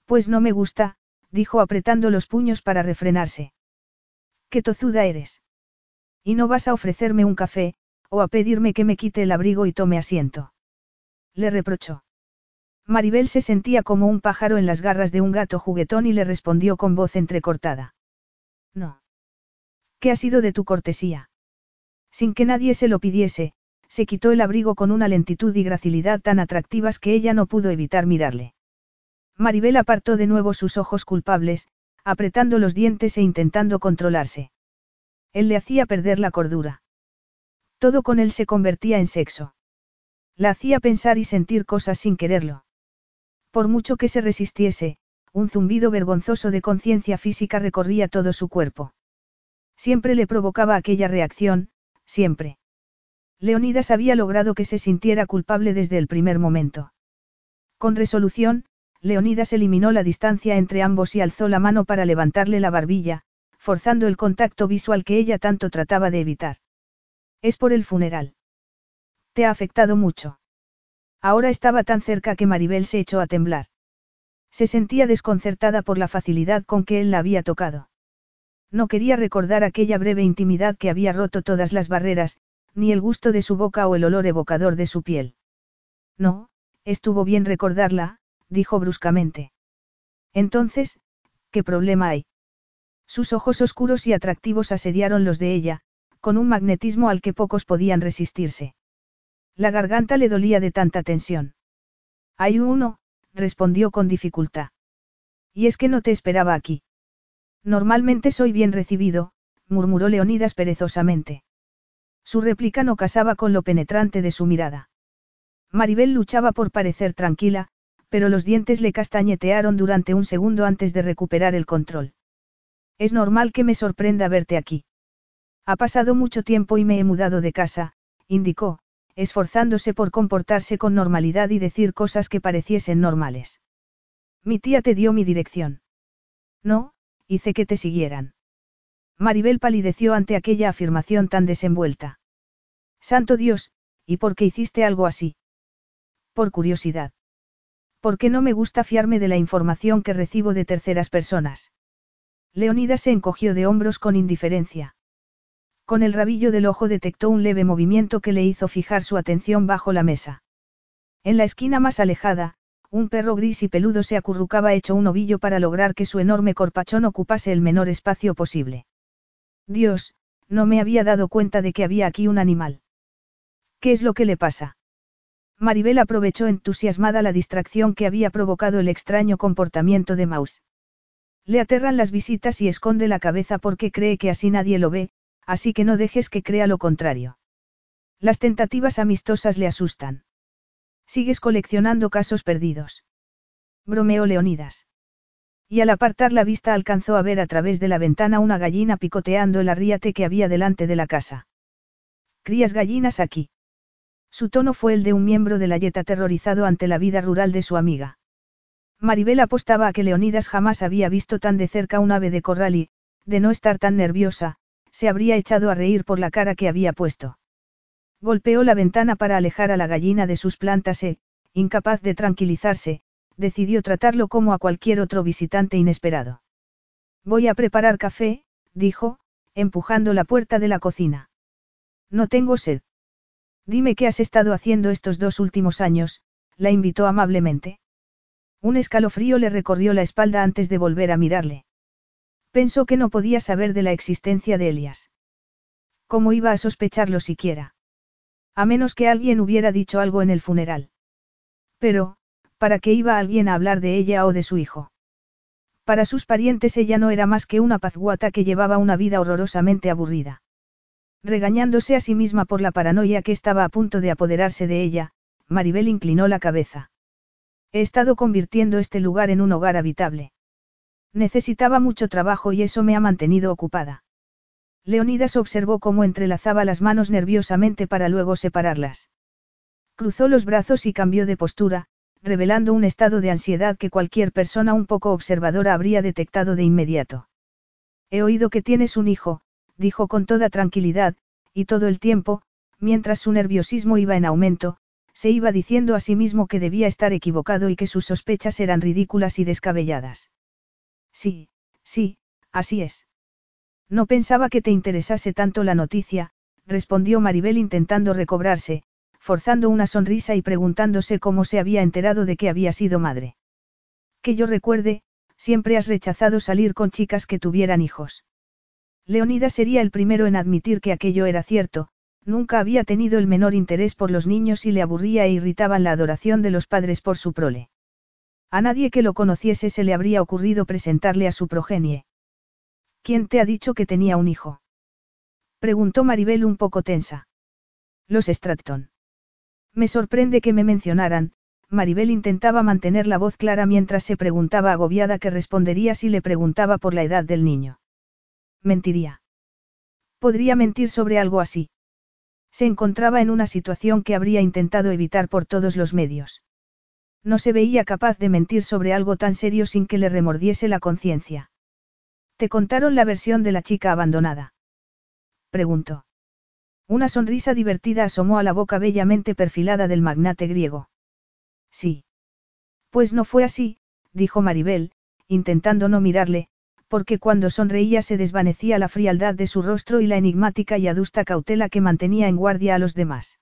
S1: Pues no me gusta, dijo apretando los puños para refrenarse. Qué tozuda eres. Y no vas a ofrecerme un café, o a pedirme que me quite el abrigo y tome asiento. Le reprochó. Maribel se sentía como un pájaro en las garras de un gato juguetón y le respondió con voz entrecortada. No. ¿Qué ha sido de tu cortesía? Sin que nadie se lo pidiese, se quitó el abrigo con una lentitud y gracilidad tan atractivas que ella no pudo evitar mirarle. Maribel apartó de nuevo sus ojos culpables, apretando los dientes e intentando controlarse. Él le hacía perder la cordura. Todo con él se convertía en sexo. La hacía pensar y sentir cosas sin quererlo. Por mucho que se resistiese, un zumbido vergonzoso de conciencia física recorría todo su cuerpo. Siempre le provocaba aquella reacción, siempre. Leonidas había logrado que se sintiera culpable desde el primer momento. Con resolución, Leonidas eliminó la distancia entre ambos y alzó la mano para levantarle la barbilla, forzando el contacto visual que ella tanto trataba de evitar. Es por el funeral. ¿Te ha afectado mucho? Ahora estaba tan cerca que Maribel se echó a temblar. Se sentía desconcertada por la facilidad con que él la había tocado. No quería recordar aquella breve intimidad que había roto todas las barreras, ni el gusto de su boca o el olor evocador de su piel. No, estuvo bien recordarla, dijo bruscamente. Entonces, ¿qué problema hay? Sus ojos oscuros y atractivos asediaron los de ella, con un magnetismo al que pocos podían resistirse. La garganta le dolía de tanta tensión. Hay uno, respondió con dificultad. Y es que no te esperaba aquí. Normalmente soy bien recibido, murmuró Leonidas perezosamente. Su réplica no casaba con lo penetrante de su mirada. Maribel luchaba por parecer tranquila, pero los dientes le castañetearon durante un segundo antes de recuperar el control. Es normal que me sorprenda verte aquí. Ha pasado mucho tiempo y me he mudado de casa, indicó, esforzándose por comportarse con normalidad y decir cosas que pareciesen normales. Mi tía te dio mi dirección. No, hice que te siguieran. Maribel palideció ante aquella afirmación tan desenvuelta. Santo Dios, ¿y por qué hiciste algo así? Por curiosidad. Porque no me gusta fiarme de la información que recibo de terceras personas. Leonida se encogió de hombros con indiferencia. Con el rabillo del ojo detectó un leve movimiento que le hizo fijar su atención bajo la mesa. En la esquina más alejada, un perro gris y peludo se acurrucaba hecho un ovillo para lograr que su enorme corpachón ocupase el menor espacio posible. Dios, no me había dado cuenta de que había aquí un animal. ¿Qué es lo que le pasa? Maribel aprovechó entusiasmada la distracción que había provocado el extraño comportamiento de Maus. Le aterran las visitas y esconde la cabeza porque cree que así nadie lo ve, así que no dejes que crea lo contrario. Las tentativas amistosas le asustan. Sigues coleccionando casos perdidos. Bromeó Leonidas. Y al apartar la vista alcanzó a ver a través de la ventana una gallina picoteando el arriate que había delante de la casa. ¿Crías gallinas aquí? Su tono fue el de un miembro de la yeta aterrorizado ante la vida rural de su amiga. Maribel apostaba a que Leonidas jamás había visto tan de cerca un ave de corral y, de no estar tan nerviosa, se habría echado a reír por la cara que había puesto. Golpeó la ventana para alejar a la gallina de sus plantas e, incapaz de tranquilizarse, decidió tratarlo como a cualquier otro visitante inesperado. Voy a preparar café, dijo, empujando la puerta de la cocina. No tengo sed. Dime qué has estado haciendo estos dos últimos años, la invitó amablemente. Un escalofrío le recorrió la espalda antes de volver a mirarle. Pensó que no podía saber de la existencia de Elias. ¿Cómo iba a sospecharlo siquiera? A menos que alguien hubiera dicho algo en el funeral. Pero, ¿para qué iba alguien a hablar de ella o de su hijo? Para sus parientes ella no era más que una pazguata que llevaba una vida horrorosamente aburrida. Regañándose a sí misma por la paranoia que estaba a punto de apoderarse de ella, Maribel inclinó la cabeza. He estado convirtiendo este lugar en un hogar habitable. Necesitaba mucho trabajo y eso me ha mantenido ocupada. Leonidas observó cómo entrelazaba las manos nerviosamente para luego separarlas. Cruzó los brazos y cambió de postura, revelando un estado de ansiedad que cualquier persona un poco observadora habría detectado de inmediato. He oído que tienes un hijo, dijo con toda tranquilidad, y todo el tiempo, mientras su nerviosismo iba en aumento, se iba diciendo a sí mismo que debía estar equivocado y que sus sospechas eran ridículas y descabelladas. Sí, sí, así es. No pensaba que te interesase tanto la noticia, respondió Maribel intentando recobrarse, forzando una sonrisa y preguntándose cómo se había enterado de que había sido madre. Que yo recuerde, siempre has rechazado salir con chicas que tuvieran hijos. Leonida sería el primero en admitir que aquello era cierto, nunca había tenido el menor interés por los niños y le aburría e irritaban la adoración de los padres por su prole. A nadie que lo conociese se le habría ocurrido presentarle a su progenie. ¿Quién te ha dicho que tenía un hijo? Preguntó Maribel un poco tensa. Los Stratton. Me sorprende que me mencionaran, Maribel intentaba mantener la voz clara mientras se preguntaba agobiada qué respondería si le preguntaba por la edad del niño. Mentiría. Podría mentir sobre algo así. Se encontraba en una situación que habría intentado evitar por todos los medios. No se veía capaz de mentir sobre algo tan serio sin que le remordiese la conciencia. ¿Te contaron la versión de la chica abandonada? Preguntó. Una sonrisa divertida asomó a la boca bellamente perfilada del magnate griego. Sí. Pues no fue así, dijo Maribel, intentando no mirarle, porque cuando sonreía se desvanecía la frialdad de su rostro y la enigmática y adusta cautela que mantenía en guardia a los demás.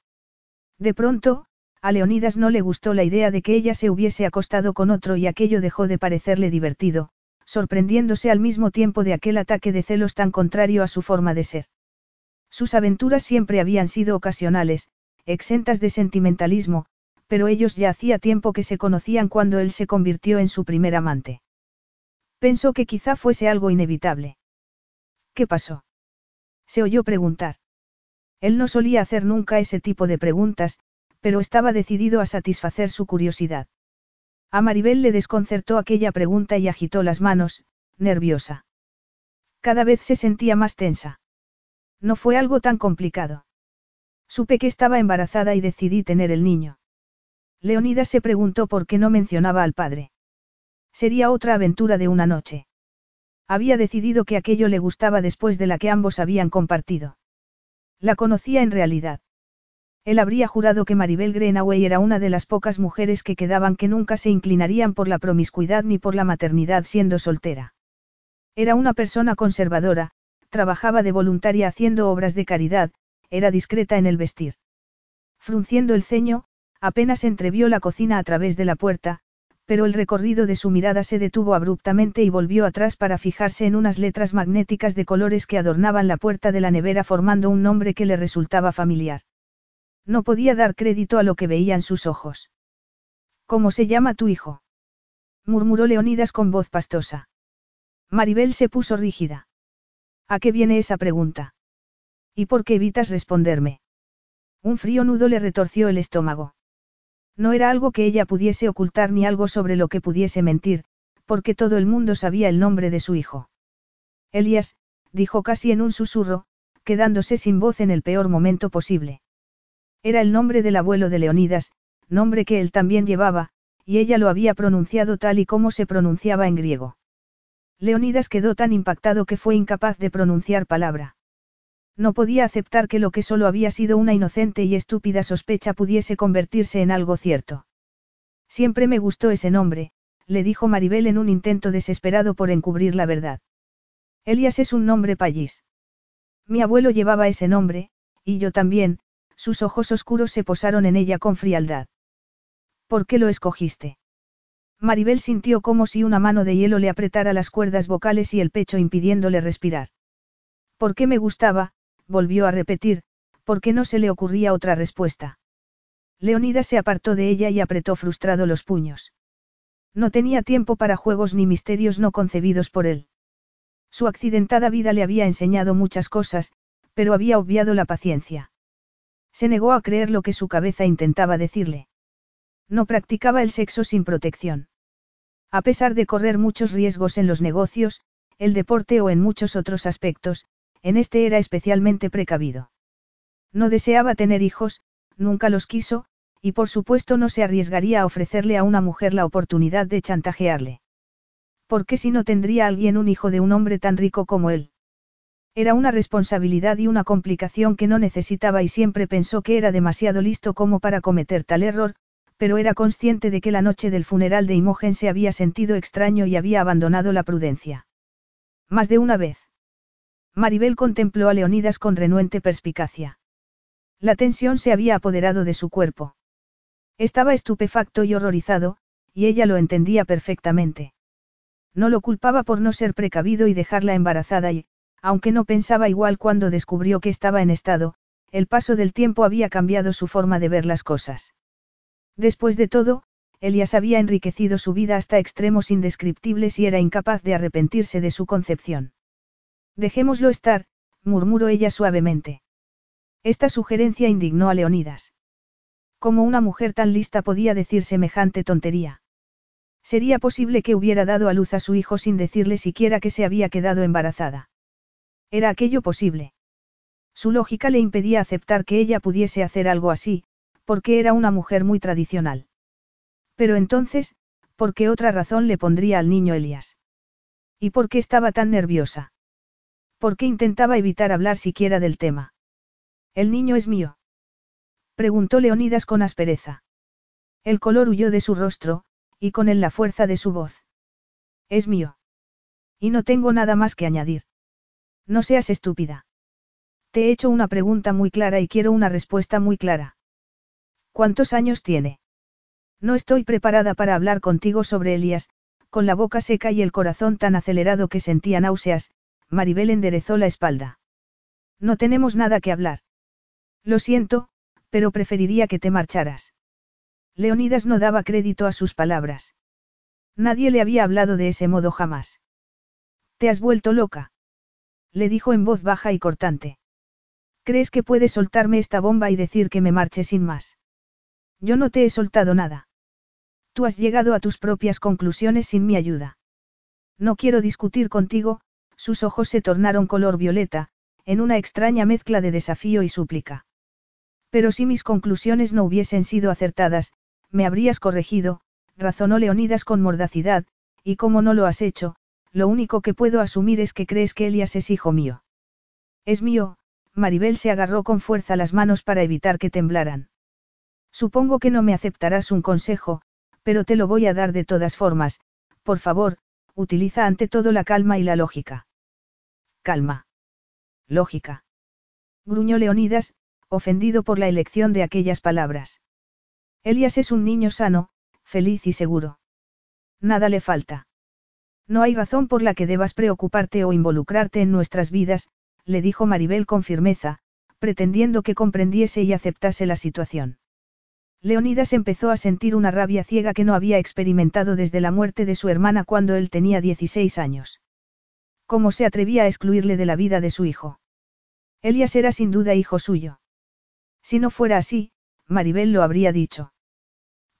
S1: De pronto, a Leonidas no le gustó la idea de que ella se hubiese acostado con otro y aquello dejó de parecerle divertido, sorprendiéndose al mismo tiempo de aquel ataque de celos tan contrario a su forma de ser. Sus aventuras siempre habían sido ocasionales, exentas de sentimentalismo, pero ellos ya hacía tiempo que se conocían cuando él se convirtió en su primer amante. Pensó que quizá fuese algo inevitable. ¿Qué pasó? Se oyó preguntar. Él no solía hacer nunca ese tipo de preguntas, pero estaba decidido a satisfacer su curiosidad. A Maribel le desconcertó aquella pregunta y agitó las manos, nerviosa. Cada vez se sentía más tensa. No fue algo tan complicado. Supe que estaba embarazada y decidí tener el niño. Leonidas se preguntó por qué no mencionaba al padre. Sería otra aventura de una noche. Había decidido que aquello le gustaba después de la que ambos habían compartido. La conocía en realidad. Él habría jurado que Maribel Greenaway era una de las pocas mujeres que quedaban que nunca se inclinarían por la promiscuidad ni por la maternidad siendo soltera. Era una persona conservadora, trabajaba de voluntaria haciendo obras de caridad, era discreta en el vestir. Frunciendo el ceño, apenas entrevió la cocina a través de la puerta, pero el recorrido de su mirada se detuvo abruptamente y volvió atrás para fijarse en unas letras magnéticas de colores que adornaban la puerta de la nevera formando un nombre que le resultaba familiar. No podía dar crédito a lo que veía en sus ojos. ¿Cómo se llama tu hijo? murmuró Leonidas con voz pastosa. Maribel se puso rígida. ¿A qué viene esa pregunta? ¿Y por qué evitas responderme? Un frío nudo le retorció el estómago. No era algo que ella pudiese ocultar ni algo sobre lo que pudiese mentir, porque todo el mundo sabía el nombre de su hijo. Elías, dijo casi en un susurro, quedándose sin voz en el peor momento posible. Era el nombre del abuelo de Leonidas, nombre que él también llevaba, y ella lo había pronunciado tal y como se pronunciaba en griego. Leonidas quedó tan impactado que fue incapaz de pronunciar palabra. No podía aceptar que lo que solo había sido una inocente y estúpida sospecha pudiese convertirse en algo cierto. Siempre me gustó ese nombre, le dijo Maribel en un intento desesperado por encubrir la verdad. Elías es un nombre payís. Mi abuelo llevaba ese nombre, y yo también, sus ojos oscuros se posaron en ella con frialdad. ¿Por qué lo escogiste? Maribel sintió como si una mano de hielo le apretara las cuerdas vocales y el pecho impidiéndole respirar. ¿Por qué me gustaba? volvió a repetir, porque no se le ocurría otra respuesta. Leonida se apartó de ella y apretó frustrado los puños. No tenía tiempo para juegos ni misterios no concebidos por él. Su accidentada vida le había enseñado muchas cosas, pero había obviado la paciencia. Se negó a creer lo que su cabeza intentaba decirle. No practicaba el sexo sin protección. A pesar de correr muchos riesgos en los negocios, el deporte o en muchos otros aspectos, en este era especialmente precavido. No deseaba tener hijos, nunca los quiso, y por supuesto no se arriesgaría a ofrecerle a una mujer la oportunidad de chantajearle. ¿Por qué si no tendría alguien un hijo de un hombre tan rico como él? Era una responsabilidad y una complicación que no necesitaba y siempre pensó que era demasiado listo como para cometer tal error, pero era consciente de que la noche del funeral de Imogen se había sentido extraño y había abandonado la prudencia. Más de una vez. Maribel contempló a Leonidas con renuente perspicacia. La tensión se había apoderado de su cuerpo. Estaba estupefacto y horrorizado, y ella lo entendía perfectamente. No lo culpaba por no ser precavido y dejarla embarazada y, aunque no pensaba igual cuando descubrió que estaba en estado, el paso del tiempo había cambiado su forma de ver las cosas. Después de todo, Elias había enriquecido su vida hasta extremos indescriptibles y era incapaz de arrepentirse de su concepción. Dejémoslo estar, murmuró ella suavemente. Esta sugerencia indignó a Leonidas. ¿Cómo una mujer tan lista podía decir semejante tontería? Sería posible que hubiera dado a luz a su hijo sin decirle siquiera que se había quedado embarazada. ¿Era aquello posible? Su lógica le impedía aceptar que ella pudiese hacer algo así, porque era una mujer muy tradicional. Pero entonces, ¿por qué otra razón le pondría al niño Elias? ¿Y por qué estaba tan nerviosa? ¿Por qué intentaba evitar hablar siquiera del tema? El niño es mío. Preguntó Leonidas con aspereza. El color huyó de su rostro, y con él la fuerza de su voz. Es mío. Y no tengo nada más que añadir. No seas estúpida. Te he hecho una pregunta muy clara y quiero una respuesta muy clara. ¿Cuántos años tiene? No estoy preparada para hablar contigo sobre Elías, con la boca seca y el corazón tan acelerado que sentía náuseas, Maribel enderezó la espalda. No tenemos nada que hablar. Lo siento, pero preferiría que te marcharas. Leonidas no daba crédito a sus palabras. Nadie le había hablado de ese modo jamás. Te has vuelto loca. Le dijo en voz baja y cortante. ¿Crees que puedes soltarme esta bomba y decir que me marche sin más? Yo no te he soltado nada. Tú has llegado a tus propias conclusiones sin mi ayuda. No quiero discutir contigo, sus ojos se tornaron color violeta, en una extraña mezcla de desafío y súplica. Pero si mis conclusiones no hubiesen sido acertadas, me habrías corregido, razonó Leonidas con mordacidad, y como no lo has hecho, lo único que puedo asumir es que crees que Elias es hijo mío. Es mío, Maribel se agarró con fuerza las manos para evitar que temblaran. Supongo que no me aceptarás un consejo, pero te lo voy a dar de todas formas, por favor, utiliza ante todo la calma y la lógica. Calma. Lógica. Gruñó Leonidas, ofendido por la elección de aquellas palabras. Elias es un niño sano, feliz y seguro. Nada le falta. No hay razón por la que debas preocuparte o involucrarte en nuestras vidas, le dijo Maribel con firmeza, pretendiendo que comprendiese y aceptase la situación. Leonidas empezó a sentir una rabia ciega que no había experimentado desde la muerte de su hermana cuando él tenía 16 años. ¿Cómo se atrevía a excluirle de la vida de su hijo? Elias era sin duda hijo suyo. Si no fuera así, Maribel lo habría dicho.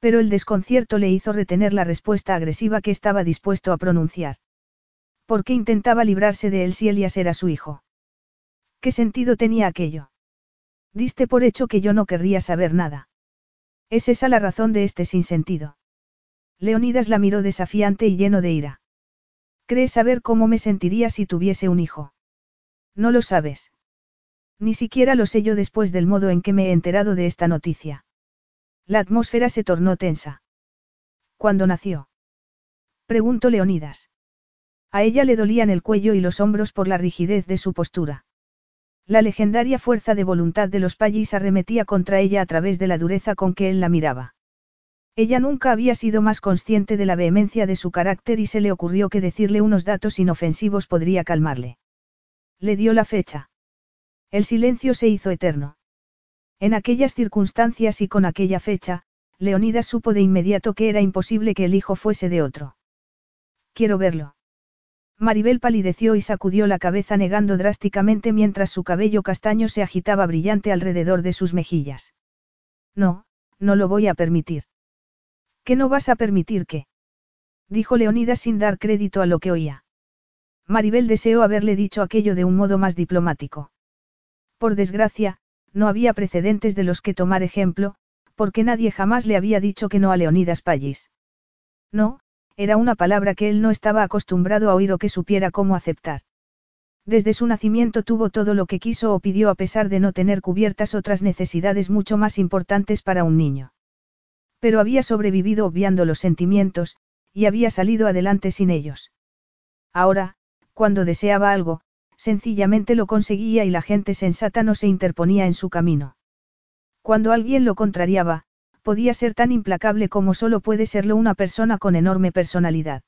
S1: Pero el desconcierto le hizo retener la respuesta agresiva que estaba dispuesto a pronunciar. ¿Por qué intentaba librarse de él si Elias era su hijo? ¿Qué sentido tenía aquello? Diste por hecho que yo no querría saber nada. ¿Es esa la razón de este sinsentido? Leonidas la miró desafiante y lleno de ira. ¿Crees saber cómo me sentiría si tuviese un hijo? No lo sabes. Ni siquiera lo sé yo después del modo en que me he enterado de esta noticia. La atmósfera se tornó tensa. ¿Cuándo nació? Preguntó Leonidas. A ella le dolían el cuello y los hombros por la rigidez de su postura. La legendaria fuerza de voluntad de los Pallis arremetía contra ella a través de la dureza con que él la miraba. Ella nunca había sido más consciente de la vehemencia de su carácter y se le ocurrió que decirle unos datos inofensivos podría calmarle. Le dio la fecha. El silencio se hizo eterno. En aquellas circunstancias y con aquella fecha, Leonidas supo de inmediato que era imposible que el hijo fuese de otro. Quiero verlo. Maribel palideció y sacudió la cabeza negando drásticamente mientras su cabello castaño se agitaba brillante alrededor de sus mejillas. No, no lo voy a permitir. ¿Qué no vas a permitir qué? Dijo Leonidas sin dar crédito a lo que oía. Maribel deseó haberle dicho aquello de un modo más diplomático. Por desgracia, no había precedentes de los que tomar ejemplo, porque nadie jamás le había dicho que no a Leonidas Pallis. No, era una palabra que él no estaba acostumbrado a oír o que supiera cómo aceptar. Desde su nacimiento tuvo todo lo que quiso o pidió a pesar de no tener cubiertas otras necesidades mucho más importantes para un niño. Pero había sobrevivido obviando los sentimientos, y había salido adelante sin ellos. Ahora, cuando deseaba algo, sencillamente lo conseguía y la gente sensata no se interponía en su camino. Cuando alguien lo contrariaba, podía ser tan implacable como solo puede serlo una persona con enorme personalidad.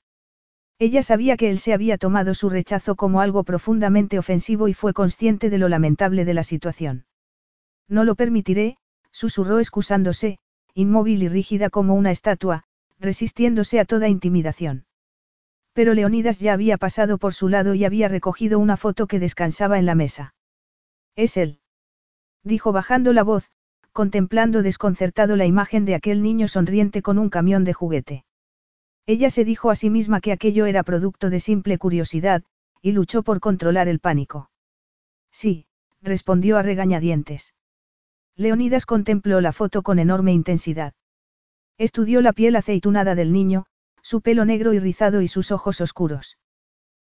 S1: Ella sabía que él se había tomado su rechazo como algo profundamente ofensivo y fue consciente de lo lamentable de la situación. No lo permitiré, susurró excusándose, inmóvil y rígida como una estatua, resistiéndose a toda intimidación. Pero Leonidas ya había pasado por su lado y había recogido una foto que descansaba en la mesa. Es él. Dijo bajando la voz, contemplando desconcertado la imagen de aquel niño sonriente con un camión de juguete. Ella se dijo a sí misma que aquello era producto de simple curiosidad, y luchó por controlar el pánico. Sí, respondió a regañadientes. Leonidas contempló la foto con enorme intensidad. Estudió la piel aceitunada del niño, su pelo negro y rizado y sus ojos oscuros.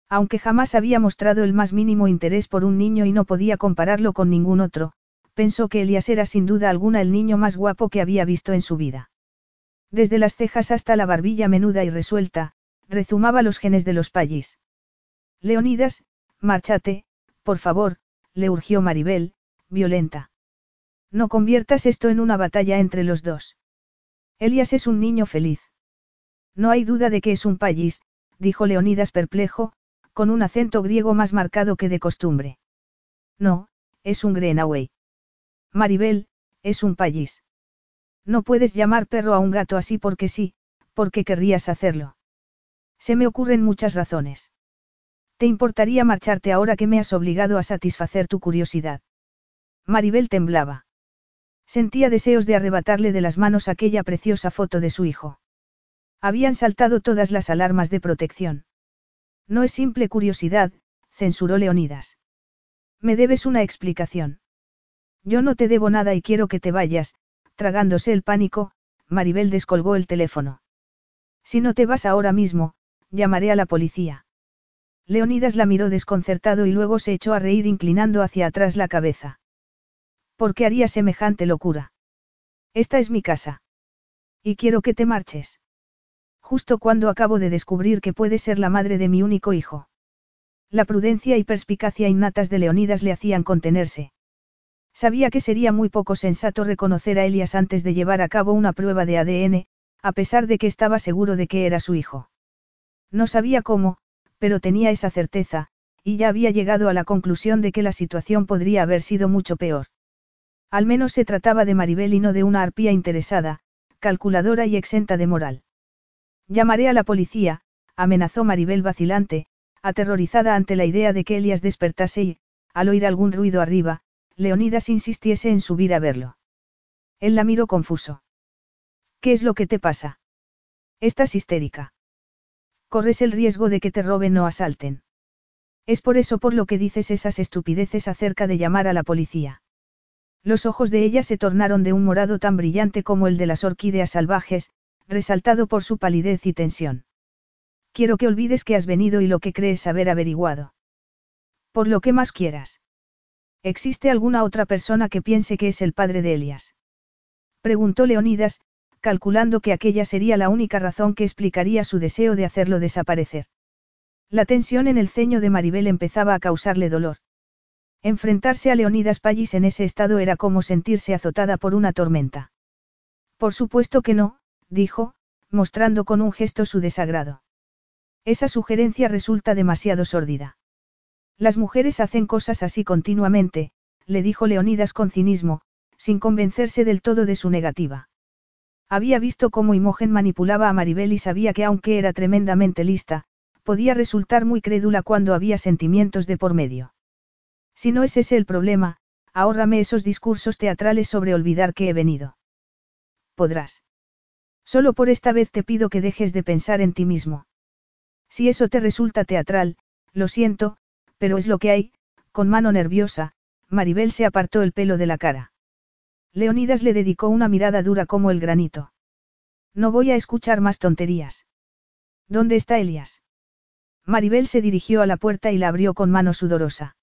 S1: Aunque jamás había mostrado el más mínimo interés por un niño y no podía compararlo con ningún otro, pensó que Elias era sin duda alguna el niño más guapo que había visto en su vida. Desde las cejas hasta la barbilla menuda y resuelta, rezumaba los genes de los pallis. Leonidas, márchate, por favor, le urgió Maribel, violenta. No conviertas esto en una batalla entre los dos. Elias es un niño feliz. No hay duda de que es un payis, dijo Leonidas perplejo, con un acento griego más marcado que de costumbre. No, es un Greenaway. Maribel, es un payis. No puedes llamar perro a un gato así porque sí, porque querrías hacerlo. Se me ocurren muchas razones. ¿Te importaría marcharte ahora que me has obligado a satisfacer tu curiosidad? Maribel temblaba. Sentía deseos de arrebatarle de las manos aquella preciosa foto de su hijo. Habían saltado todas las alarmas de protección. No es simple curiosidad, censuró Leonidas. Me debes una explicación. Yo no te debo nada y quiero que te vayas, tragándose el pánico, Maribel descolgó el teléfono. Si no te vas ahora mismo, llamaré a la policía. Leonidas la miró desconcertado y luego se echó a reír inclinando hacia atrás la cabeza. ¿Por qué haría semejante locura? Esta es mi casa. Y quiero que te marches. Justo cuando acabo de descubrir que puede ser la madre de mi único hijo. La prudencia y perspicacia innatas de Leonidas le hacían contenerse. Sabía que sería muy poco sensato reconocer a Elias antes de llevar a cabo una prueba de ADN, a pesar de que estaba seguro de que era su hijo. No sabía cómo, pero tenía esa certeza, y ya había llegado a la conclusión de que la situación podría haber sido mucho peor. Al menos se trataba de Maribel y no de una arpía interesada, calculadora y exenta de moral. Llamaré a la policía, amenazó Maribel vacilante, aterrorizada ante la idea de que Elias despertase y, al oír algún ruido arriba, Leonidas insistiese en subir a verlo. Él la miró confuso. ¿Qué es lo que te pasa? Estás histérica. Corres el riesgo de que te roben o asalten. Es por eso por lo que dices esas estupideces acerca de llamar a la policía. Los ojos de ella se tornaron de un morado tan brillante como el de las orquídeas salvajes, resaltado por su palidez y tensión. Quiero que olvides que has venido y lo que crees haber averiguado. Por lo que más quieras. ¿Existe alguna otra persona que piense que es el padre de Elias? Preguntó Leonidas, calculando que aquella sería la única razón que explicaría su deseo de hacerlo desaparecer. La tensión en el ceño de Maribel empezaba a causarle dolor. Enfrentarse a Leonidas Pallis en ese estado era como sentirse azotada por una tormenta. Por supuesto que no, dijo, mostrando con un gesto su desagrado. Esa sugerencia resulta demasiado sórdida. Las mujeres hacen cosas así continuamente, le dijo Leonidas con cinismo, sin convencerse del todo de su negativa. Había visto cómo Imogen manipulaba a Maribel y sabía que aunque era tremendamente lista, podía resultar muy crédula cuando había sentimientos de por medio. Si no es ese el problema, ahórrame esos discursos teatrales sobre olvidar que he venido. Podrás. Solo por esta vez te pido que dejes de pensar en ti mismo. Si eso te resulta teatral, lo siento, pero es lo que hay, con mano nerviosa, Maribel se apartó el pelo de la cara. Leonidas le dedicó una mirada dura como el granito. No voy a escuchar más tonterías. ¿Dónde está Elias? Maribel se dirigió a la puerta y la abrió con mano sudorosa.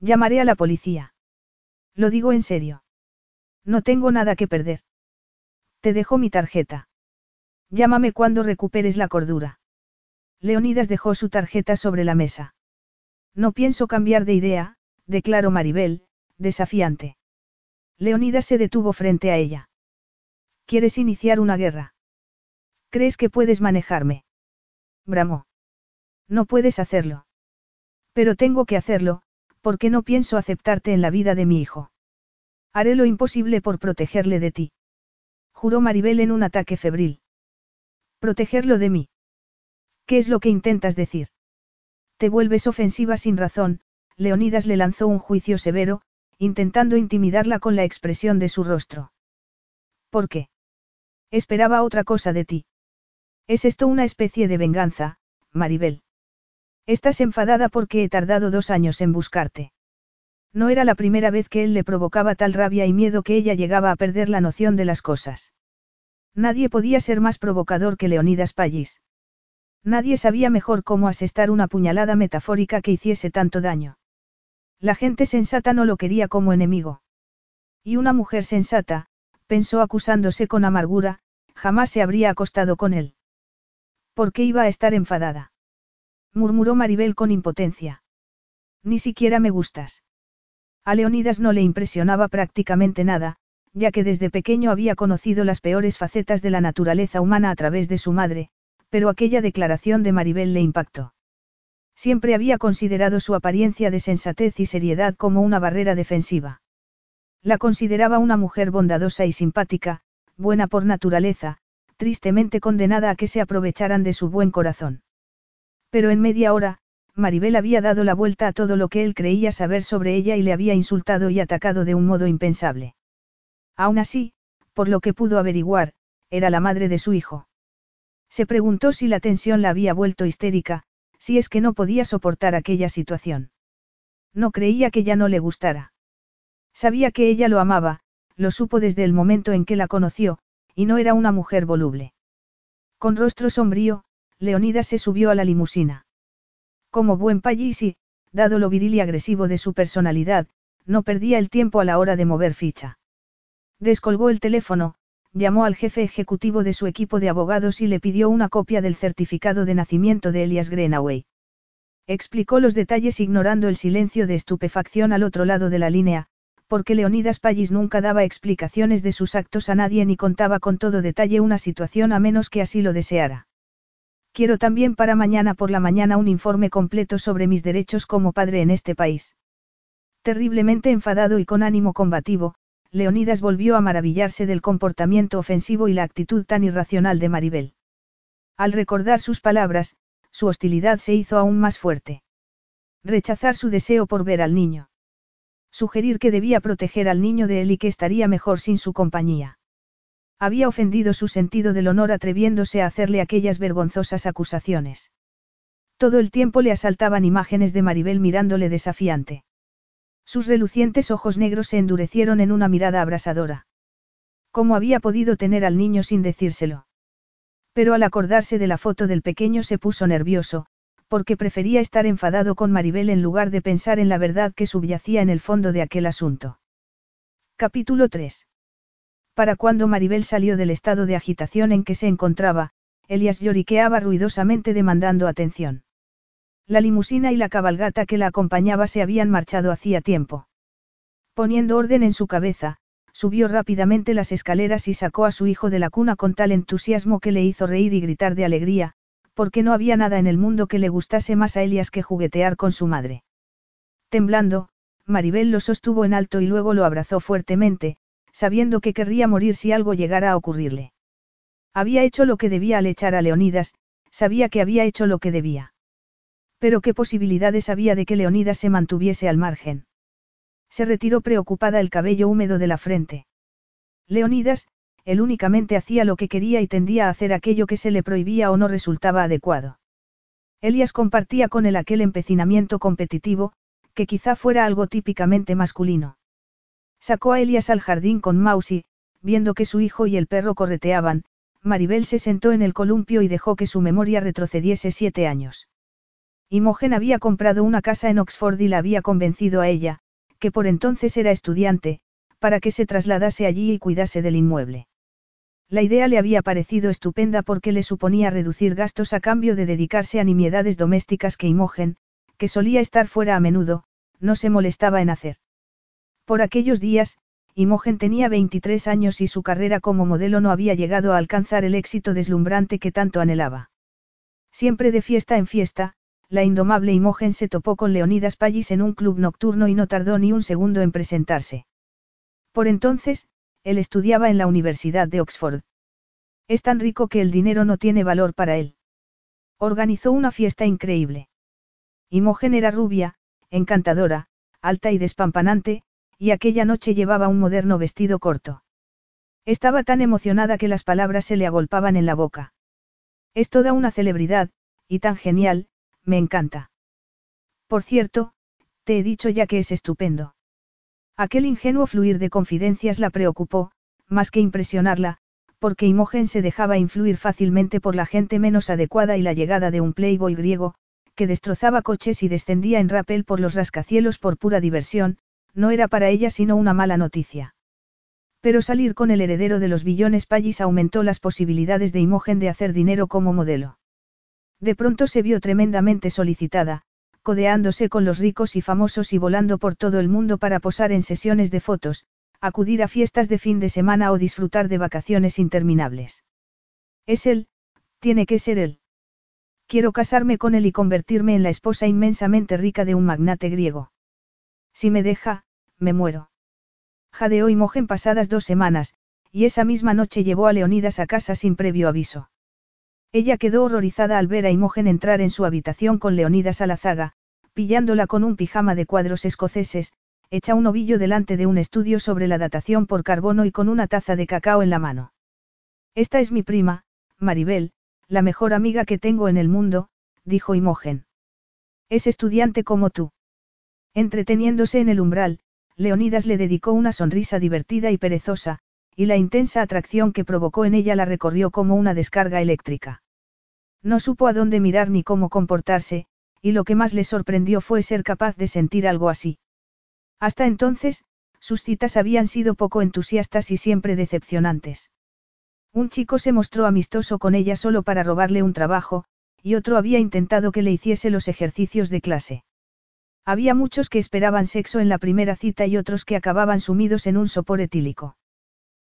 S1: Llamaré a la policía. Lo digo en serio. No tengo nada que perder. Te dejo mi tarjeta. Llámame cuando recuperes la cordura. Leonidas dejó su tarjeta sobre la mesa. No pienso cambiar de idea, declaró Maribel, desafiante. Leonidas se detuvo frente a ella. ¿Quieres iniciar una guerra? ¿Crees que puedes manejarme? Bramó. No puedes hacerlo. Pero tengo que hacerlo, porque no pienso aceptarte en la vida de mi hijo. Haré lo imposible por protegerle de ti. Juró Maribel en un ataque febril. Protegerlo de mí. ¿Qué es lo que intentas decir? Te vuelves ofensiva sin razón, Leonidas le lanzó un juicio severo, intentando intimidarla con la expresión de su rostro. ¿Por qué? Esperaba otra cosa de ti. ¿Es esto una especie de venganza, Maribel? Estás enfadada porque he tardado dos años en buscarte. No era la primera vez que él le provocaba tal rabia y miedo que ella llegaba a perder la noción de las cosas. Nadie podía ser más provocador que Leonidas Pallis. Nadie sabía mejor cómo asestar una puñalada metafórica que hiciese tanto daño. La gente sensata no lo quería como enemigo. Y una mujer sensata, pensó acusándose con amargura, jamás se habría acostado con él. ¿Por qué iba a estar enfadada? murmuró Maribel con impotencia. Ni siquiera me gustas. A Leonidas no le impresionaba prácticamente nada, ya que desde pequeño había conocido las peores facetas de la naturaleza humana a través de su madre, pero aquella declaración de Maribel le impactó. Siempre había considerado su apariencia de sensatez y seriedad como una barrera defensiva. La consideraba una mujer bondadosa y simpática, buena por naturaleza, tristemente condenada a que se aprovecharan de su buen corazón. Pero en media hora, Maribel había dado la vuelta a todo lo que él creía saber sobre ella y le había insultado y atacado de un modo impensable. Aún así, por lo que pudo averiguar, era la madre de su hijo. Se preguntó si la tensión la había vuelto histérica, si es que no podía soportar aquella situación. No creía que ya no le gustara. Sabía que ella lo amaba, lo supo desde el momento en que la conoció, y no era una mujer voluble. Con rostro sombrío, Leonidas se subió a la limusina. Como buen y, dado lo viril y agresivo de su personalidad, no perdía el tiempo a la hora de mover ficha. Descolgó el teléfono, llamó al jefe ejecutivo de su equipo de abogados y le pidió una copia del certificado de nacimiento de Elias Greenaway. Explicó los detalles ignorando el silencio de estupefacción al otro lado de la línea, porque Leonidas Pallis nunca daba explicaciones de sus actos a nadie ni contaba con todo detalle una situación a menos que así lo deseara. Quiero también para mañana por la mañana un informe completo sobre mis derechos como padre en este país. Terriblemente enfadado y con ánimo combativo, Leonidas volvió a maravillarse del comportamiento ofensivo y la actitud tan irracional de Maribel. Al recordar sus palabras, su hostilidad se hizo aún más fuerte. Rechazar su deseo por ver al niño. Sugerir que debía proteger al niño de él y que estaría mejor sin su compañía. Había ofendido su sentido del honor atreviéndose a hacerle aquellas vergonzosas acusaciones. Todo el tiempo le asaltaban imágenes de Maribel mirándole desafiante. Sus relucientes ojos negros se endurecieron en una mirada abrasadora. ¿Cómo había podido tener al niño sin decírselo? Pero al acordarse de la foto del pequeño se puso nervioso, porque prefería estar enfadado con Maribel en lugar de pensar en la verdad que subyacía en el fondo de aquel asunto. Capítulo 3. Para cuando Maribel salió del estado de agitación en que se encontraba, Elias lloriqueaba ruidosamente demandando atención. La limusina y la cabalgata que la acompañaba se habían marchado hacía tiempo. Poniendo orden en su cabeza, subió rápidamente las escaleras y sacó a su hijo de la cuna con tal entusiasmo que le hizo reír y gritar de alegría, porque no había nada en el mundo que le gustase más a Elias que juguetear con su madre. Temblando, Maribel lo sostuvo en alto y luego lo abrazó fuertemente, sabiendo que querría morir si algo llegara a ocurrirle. Había hecho lo que debía al echar a Leonidas, sabía que había hecho lo que debía. Pero qué posibilidades había de que Leonidas se mantuviese al margen. Se retiró preocupada el cabello húmedo de la frente. Leonidas, él únicamente hacía lo que quería y tendía a hacer aquello que se le prohibía o no resultaba adecuado. Elias compartía con él aquel empecinamiento competitivo, que quizá fuera algo típicamente masculino. Sacó a Elias al jardín con Mausi, viendo que su hijo y el perro correteaban, Maribel se sentó en el columpio y dejó que su memoria retrocediese siete años. Imogen había comprado una casa en Oxford y la había convencido a ella, que por entonces era estudiante, para que se trasladase allí y cuidase del inmueble. La idea le había parecido estupenda porque le suponía reducir gastos a cambio de dedicarse a nimiedades domésticas que Imogen, que solía estar fuera a menudo, no se molestaba en hacer. Por aquellos días, Imogen tenía 23 años y su carrera como modelo no había llegado a alcanzar el éxito deslumbrante que tanto anhelaba. Siempre de fiesta en fiesta, la indomable Imogen se topó con Leonidas Pallis en un club nocturno y no tardó ni un segundo en presentarse. Por entonces, él estudiaba en la Universidad de Oxford. Es tan rico que el dinero no tiene valor para él. Organizó una fiesta increíble. Imogen era rubia, encantadora, alta y despampanante, y aquella noche llevaba un moderno vestido corto. Estaba tan emocionada que las palabras se le agolpaban en la boca. Es toda una celebridad, y tan genial, me encanta. Por cierto, te he dicho ya que es estupendo. Aquel ingenuo fluir de confidencias la preocupó, más que impresionarla, porque Imogen se dejaba influir fácilmente por la gente menos adecuada y la llegada de un playboy griego, que destrozaba coches y descendía en rapel por los rascacielos por pura diversión, no era para ella sino una mala noticia. Pero salir con el heredero de los billones Pallis aumentó las posibilidades de Imogen de hacer dinero como modelo. De pronto se vio tremendamente solicitada, codeándose con los ricos y famosos y volando por todo el mundo para posar en sesiones de fotos, acudir a fiestas de fin de semana o disfrutar de vacaciones interminables. Es él, tiene que ser él. Quiero casarme con él y convertirme en la esposa inmensamente rica de un magnate griego. Si me deja, me muero. Jadeó y mojen pasadas dos semanas, y esa misma noche llevó a Leonidas a casa sin previo aviso. Ella quedó horrorizada al ver a Imogen entrar en su habitación con Leonidas a la zaga, pillándola con un pijama de cuadros escoceses, hecha un ovillo delante de un estudio sobre la datación por carbono y con una taza de cacao en la mano. Esta es mi prima, Maribel, la mejor amiga que tengo en el mundo, dijo Imogen. Es estudiante como tú. Entreteniéndose en el umbral, Leonidas le dedicó una sonrisa divertida y perezosa, y la intensa atracción que provocó en ella la recorrió como una descarga eléctrica. No supo a dónde mirar ni cómo comportarse, y lo que más le sorprendió fue ser capaz de sentir algo así. Hasta entonces, sus citas habían sido poco entusiastas y siempre decepcionantes. Un chico se mostró amistoso con ella solo para robarle un trabajo, y otro había intentado que le hiciese los ejercicios de clase. Había muchos que esperaban sexo en la primera cita y otros que acababan sumidos en un sopor etílico.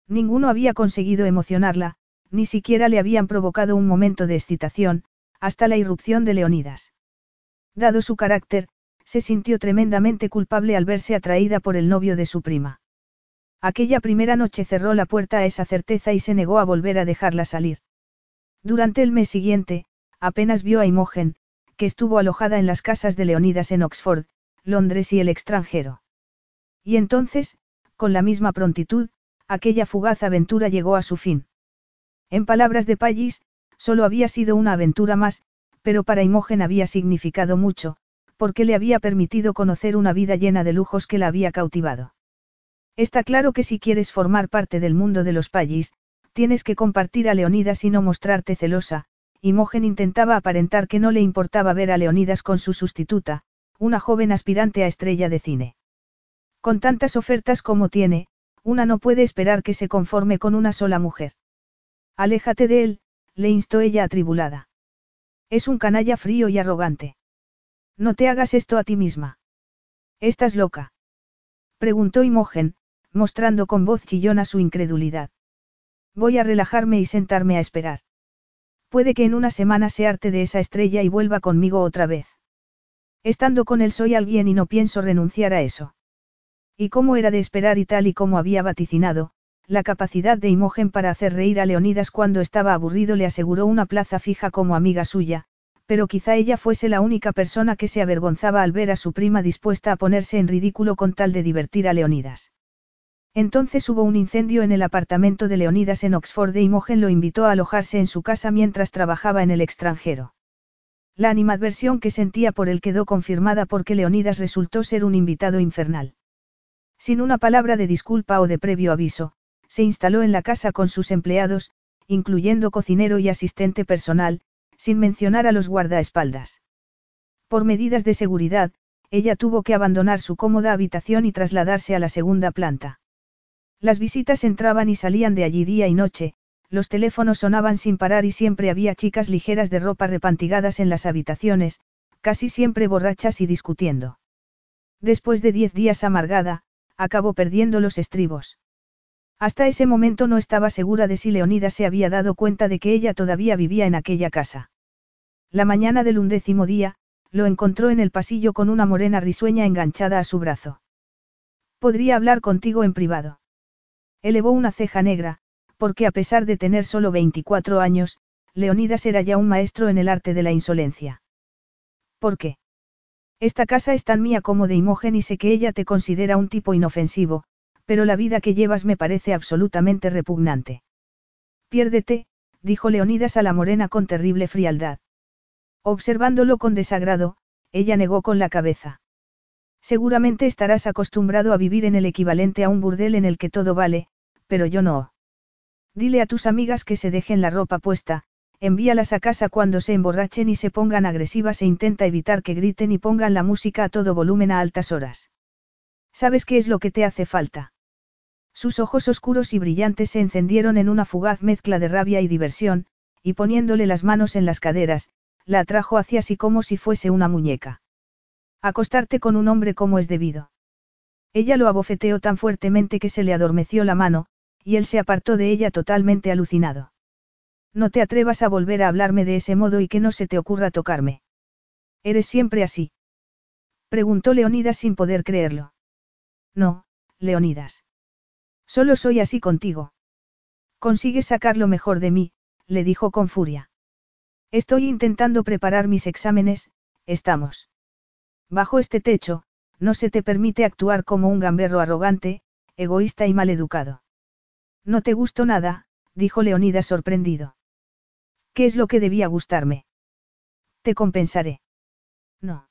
S1: Ninguno había conseguido emocionarla, ni siquiera le habían provocado un momento de excitación, hasta la irrupción de Leonidas. Dado su carácter, se sintió tremendamente culpable al verse atraída por el novio de su prima. Aquella primera noche cerró la puerta a esa certeza y se negó a volver a dejarla salir. Durante el mes siguiente, apenas vio a Imogen, que estuvo alojada en las casas de Leonidas en Oxford, Londres y el extranjero. Y entonces, con la misma prontitud, aquella fugaz aventura llegó a su fin. En palabras de Pallis, solo había sido una aventura más, pero para Imogen había significado mucho, porque le había permitido conocer una vida llena de lujos que la había cautivado. Está claro que si quieres formar parte del mundo de los Pallis, tienes que compartir a Leonidas y no mostrarte celosa, Imogen intentaba aparentar que no le importaba ver a Leonidas con su sustituta, una joven aspirante a estrella de cine. Con tantas ofertas como tiene, una no puede esperar que se conforme con una sola mujer. Aléjate de él, le instó ella atribulada. Es un canalla frío y arrogante. No te hagas esto a ti misma. ¿Estás loca? Preguntó Imogen, mostrando con voz chillona su incredulidad. Voy a relajarme y sentarme a esperar. Puede que en una semana se arte de esa estrella y vuelva conmigo otra vez. Estando con él soy alguien y no pienso renunciar a eso. Y como era de esperar y tal y como había vaticinado, la capacidad de Imogen para hacer reír a Leonidas cuando estaba aburrido le aseguró una plaza fija como amiga suya, pero quizá ella fuese la única persona que se avergonzaba al ver a su prima dispuesta a ponerse en ridículo con tal de divertir a Leonidas. Entonces hubo un incendio en el apartamento de Leonidas en Oxford e Imogen lo invitó a alojarse en su casa mientras trabajaba en el extranjero. La animadversión que sentía por él quedó confirmada porque Leonidas resultó ser un invitado infernal. Sin una palabra de disculpa o de previo aviso, se instaló en la casa con sus empleados, incluyendo cocinero y asistente personal, sin mencionar a los guardaespaldas. Por medidas de seguridad, ella tuvo que abandonar su cómoda habitación y trasladarse a la segunda planta. Las visitas entraban y salían de allí día y noche, los teléfonos sonaban sin parar y siempre había chicas ligeras de ropa repantigadas en las habitaciones, casi siempre borrachas y discutiendo. Después de diez días amargada, acabó perdiendo los estribos. Hasta ese momento no estaba segura de si Leonida se había dado cuenta de que ella todavía vivía en aquella casa. La mañana del undécimo día, lo encontró en el pasillo con una morena risueña enganchada a su brazo. ¿Podría hablar contigo en privado? Elevó una ceja negra, porque a pesar de tener solo 24 años, Leonidas era ya un maestro en el arte de la insolencia. ¿Por qué? Esta casa es tan mía como de Imogen y sé que ella te considera un tipo inofensivo, pero la vida que llevas me parece absolutamente repugnante. Piérdete, dijo Leonidas a la morena con terrible frialdad. Observándolo con desagrado, ella negó con la cabeza. Seguramente estarás acostumbrado a vivir en el equivalente a un burdel en el que todo vale, pero yo no. Dile a tus amigas que se dejen la ropa puesta, envíalas a casa cuando se emborrachen y se pongan agresivas e intenta evitar que griten y pongan la música a todo volumen a altas horas. ¿Sabes qué es lo que te hace falta? Sus ojos oscuros y brillantes se encendieron en una fugaz mezcla de rabia y diversión, y poniéndole las manos en las caderas, la atrajo hacia sí como si fuese una muñeca. Acostarte con un hombre como es debido. Ella lo abofeteó tan fuertemente que se le adormeció la mano, y él se apartó de ella totalmente alucinado. No te atrevas a volver a hablarme de ese modo y que no se te ocurra tocarme. ¿Eres siempre así? Preguntó Leonidas sin poder creerlo. No, Leonidas. Solo soy así contigo. Consigues sacar lo mejor de mí, le dijo con furia. Estoy intentando preparar mis exámenes, estamos. Bajo este techo, no se te permite actuar como un gamberro arrogante, egoísta y maleducado. No te gusto nada, dijo Leonidas sorprendido. ¿Qué es lo que debía gustarme? Te compensaré. No.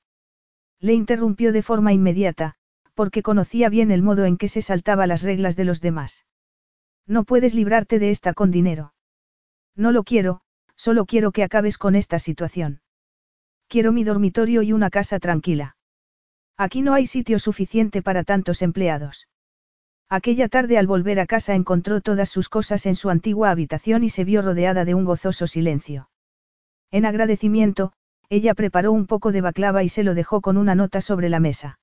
S1: Le interrumpió de forma inmediata, porque conocía bien el modo en que se saltaba las reglas de los demás. No puedes librarte de esta con dinero. No lo quiero, solo quiero que acabes con esta situación. Quiero mi dormitorio y una casa tranquila. Aquí no hay sitio suficiente para tantos empleados. Aquella tarde al volver a casa encontró todas sus cosas en su antigua habitación y se vio rodeada de un gozoso silencio. En agradecimiento, ella preparó un poco de baclava y se lo dejó con una nota sobre la mesa.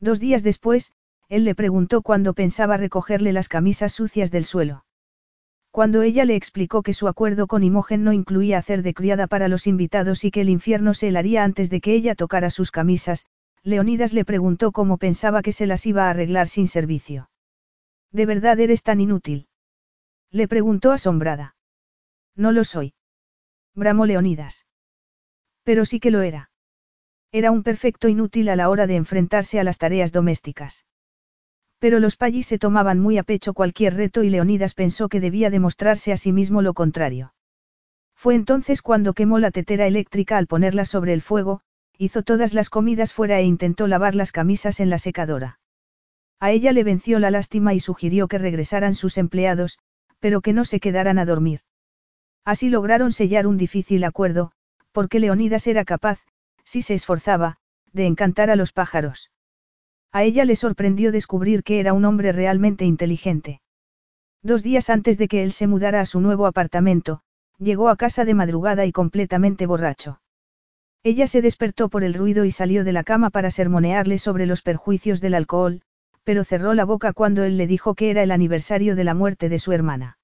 S1: Dos días después, él le preguntó cuándo pensaba recogerle las camisas sucias del suelo. Cuando ella le explicó que su acuerdo con Imogen no incluía hacer de criada para los invitados y que el infierno se helaría antes de que ella tocara sus camisas, Leonidas le preguntó cómo pensaba que se las iba a arreglar sin servicio. ¿De verdad eres tan inútil? Le preguntó asombrada. No lo soy. Bramó Leonidas. Pero sí que lo era. Era un perfecto inútil a la hora de enfrentarse a las tareas domésticas. Pero los Pallis se tomaban muy a pecho cualquier reto y Leonidas pensó que debía demostrarse a sí mismo lo contrario. Fue entonces cuando quemó la tetera eléctrica al ponerla sobre el fuego, hizo todas las comidas fuera e intentó lavar las camisas en la secadora. A ella le venció la lástima y sugirió que regresaran sus empleados, pero que no se quedaran a dormir. Así lograron sellar un difícil acuerdo, porque Leonidas era capaz, si se esforzaba, de encantar a los pájaros. A ella le sorprendió descubrir que era un hombre realmente inteligente. Dos días antes de que él se mudara a su nuevo apartamento, llegó a casa de madrugada y completamente borracho. Ella se despertó por el ruido y salió de la cama para sermonearle sobre los perjuicios del alcohol, pero cerró la boca cuando él le dijo que era el aniversario de la muerte de su hermana.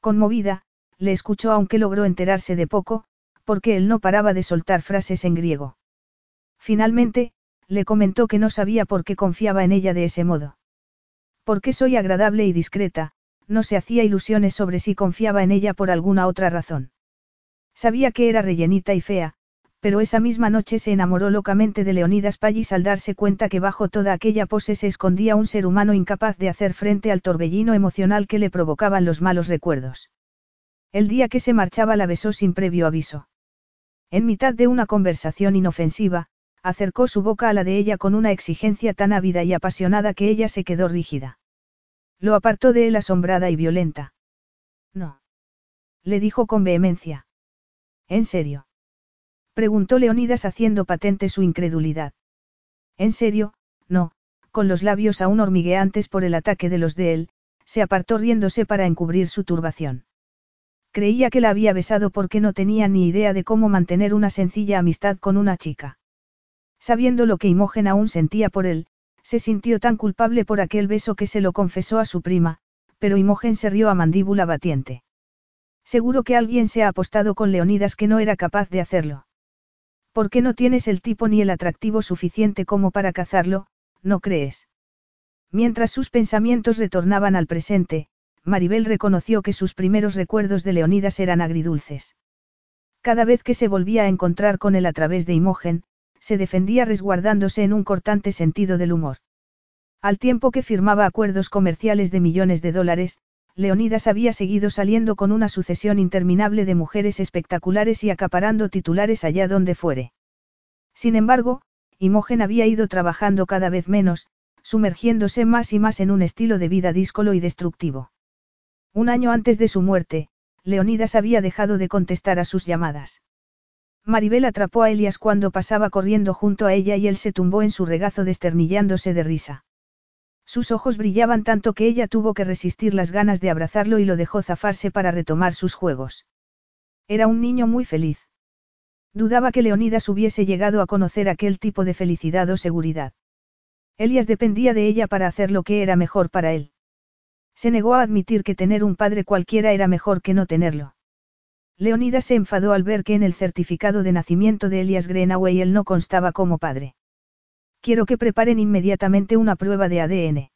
S1: Conmovida, le escuchó aunque logró enterarse de poco, porque él no paraba de soltar frases en griego. Finalmente, le comentó que no sabía por qué confiaba en ella de ese modo. Porque soy agradable y discreta, no se hacía ilusiones sobre si confiaba en ella por alguna otra razón. Sabía que era rellenita y fea, pero esa misma noche se enamoró locamente de Leonidas Pallis al darse cuenta que bajo toda aquella pose se escondía un ser humano incapaz de hacer frente al torbellino emocional que le provocaban los malos recuerdos. El día que se marchaba la besó sin previo aviso. En mitad de una conversación inofensiva, acercó su boca a la de ella con una exigencia tan ávida y apasionada que ella se quedó rígida. Lo apartó de él asombrada y violenta. No. Le dijo con vehemencia. ¿En serio? Preguntó Leonidas haciendo patente su incredulidad. En serio, no, con los labios aún hormigueantes por el ataque de los de él, se apartó riéndose para encubrir su turbación. Creía que la había besado porque no tenía ni idea de cómo mantener una sencilla amistad con una chica. Sabiendo lo que Imogen aún sentía por él, se sintió tan culpable por aquel beso que se lo confesó a su prima, pero Imogen se rió a mandíbula batiente. Seguro que alguien se ha apostado con Leonidas que no era capaz de hacerlo. ¿Por qué no tienes el tipo ni el atractivo suficiente como para cazarlo, no crees? Mientras sus pensamientos retornaban al presente, Maribel reconoció que sus primeros recuerdos de Leonidas eran agridulces. Cada vez que se volvía a encontrar con él a través de Imogen, se defendía resguardándose en un cortante sentido del humor. Al tiempo que firmaba acuerdos comerciales de millones de dólares, Leonidas había seguido saliendo con una sucesión interminable de mujeres espectaculares y acaparando titulares allá donde fuere. Sin embargo, Imogen había ido trabajando cada vez menos, sumergiéndose más y más en un estilo de vida díscolo y destructivo. Un año antes de su muerte, Leonidas había dejado de contestar a sus llamadas. Maribel atrapó a Elias cuando pasaba corriendo junto a ella y él se tumbó en su regazo desternillándose de risa. Sus ojos brillaban tanto que ella tuvo que resistir las ganas de abrazarlo y lo dejó zafarse para retomar sus juegos. Era un niño muy feliz. Dudaba que Leonidas hubiese llegado a conocer aquel tipo de felicidad o seguridad. Elias dependía de ella para hacer lo que era mejor para él. Se negó a admitir que tener un padre cualquiera era mejor que no tenerlo. Leonidas se enfadó al ver que en el certificado de nacimiento de Elias Greenaway él no constaba como padre. Quiero que preparen inmediatamente una prueba de ADN.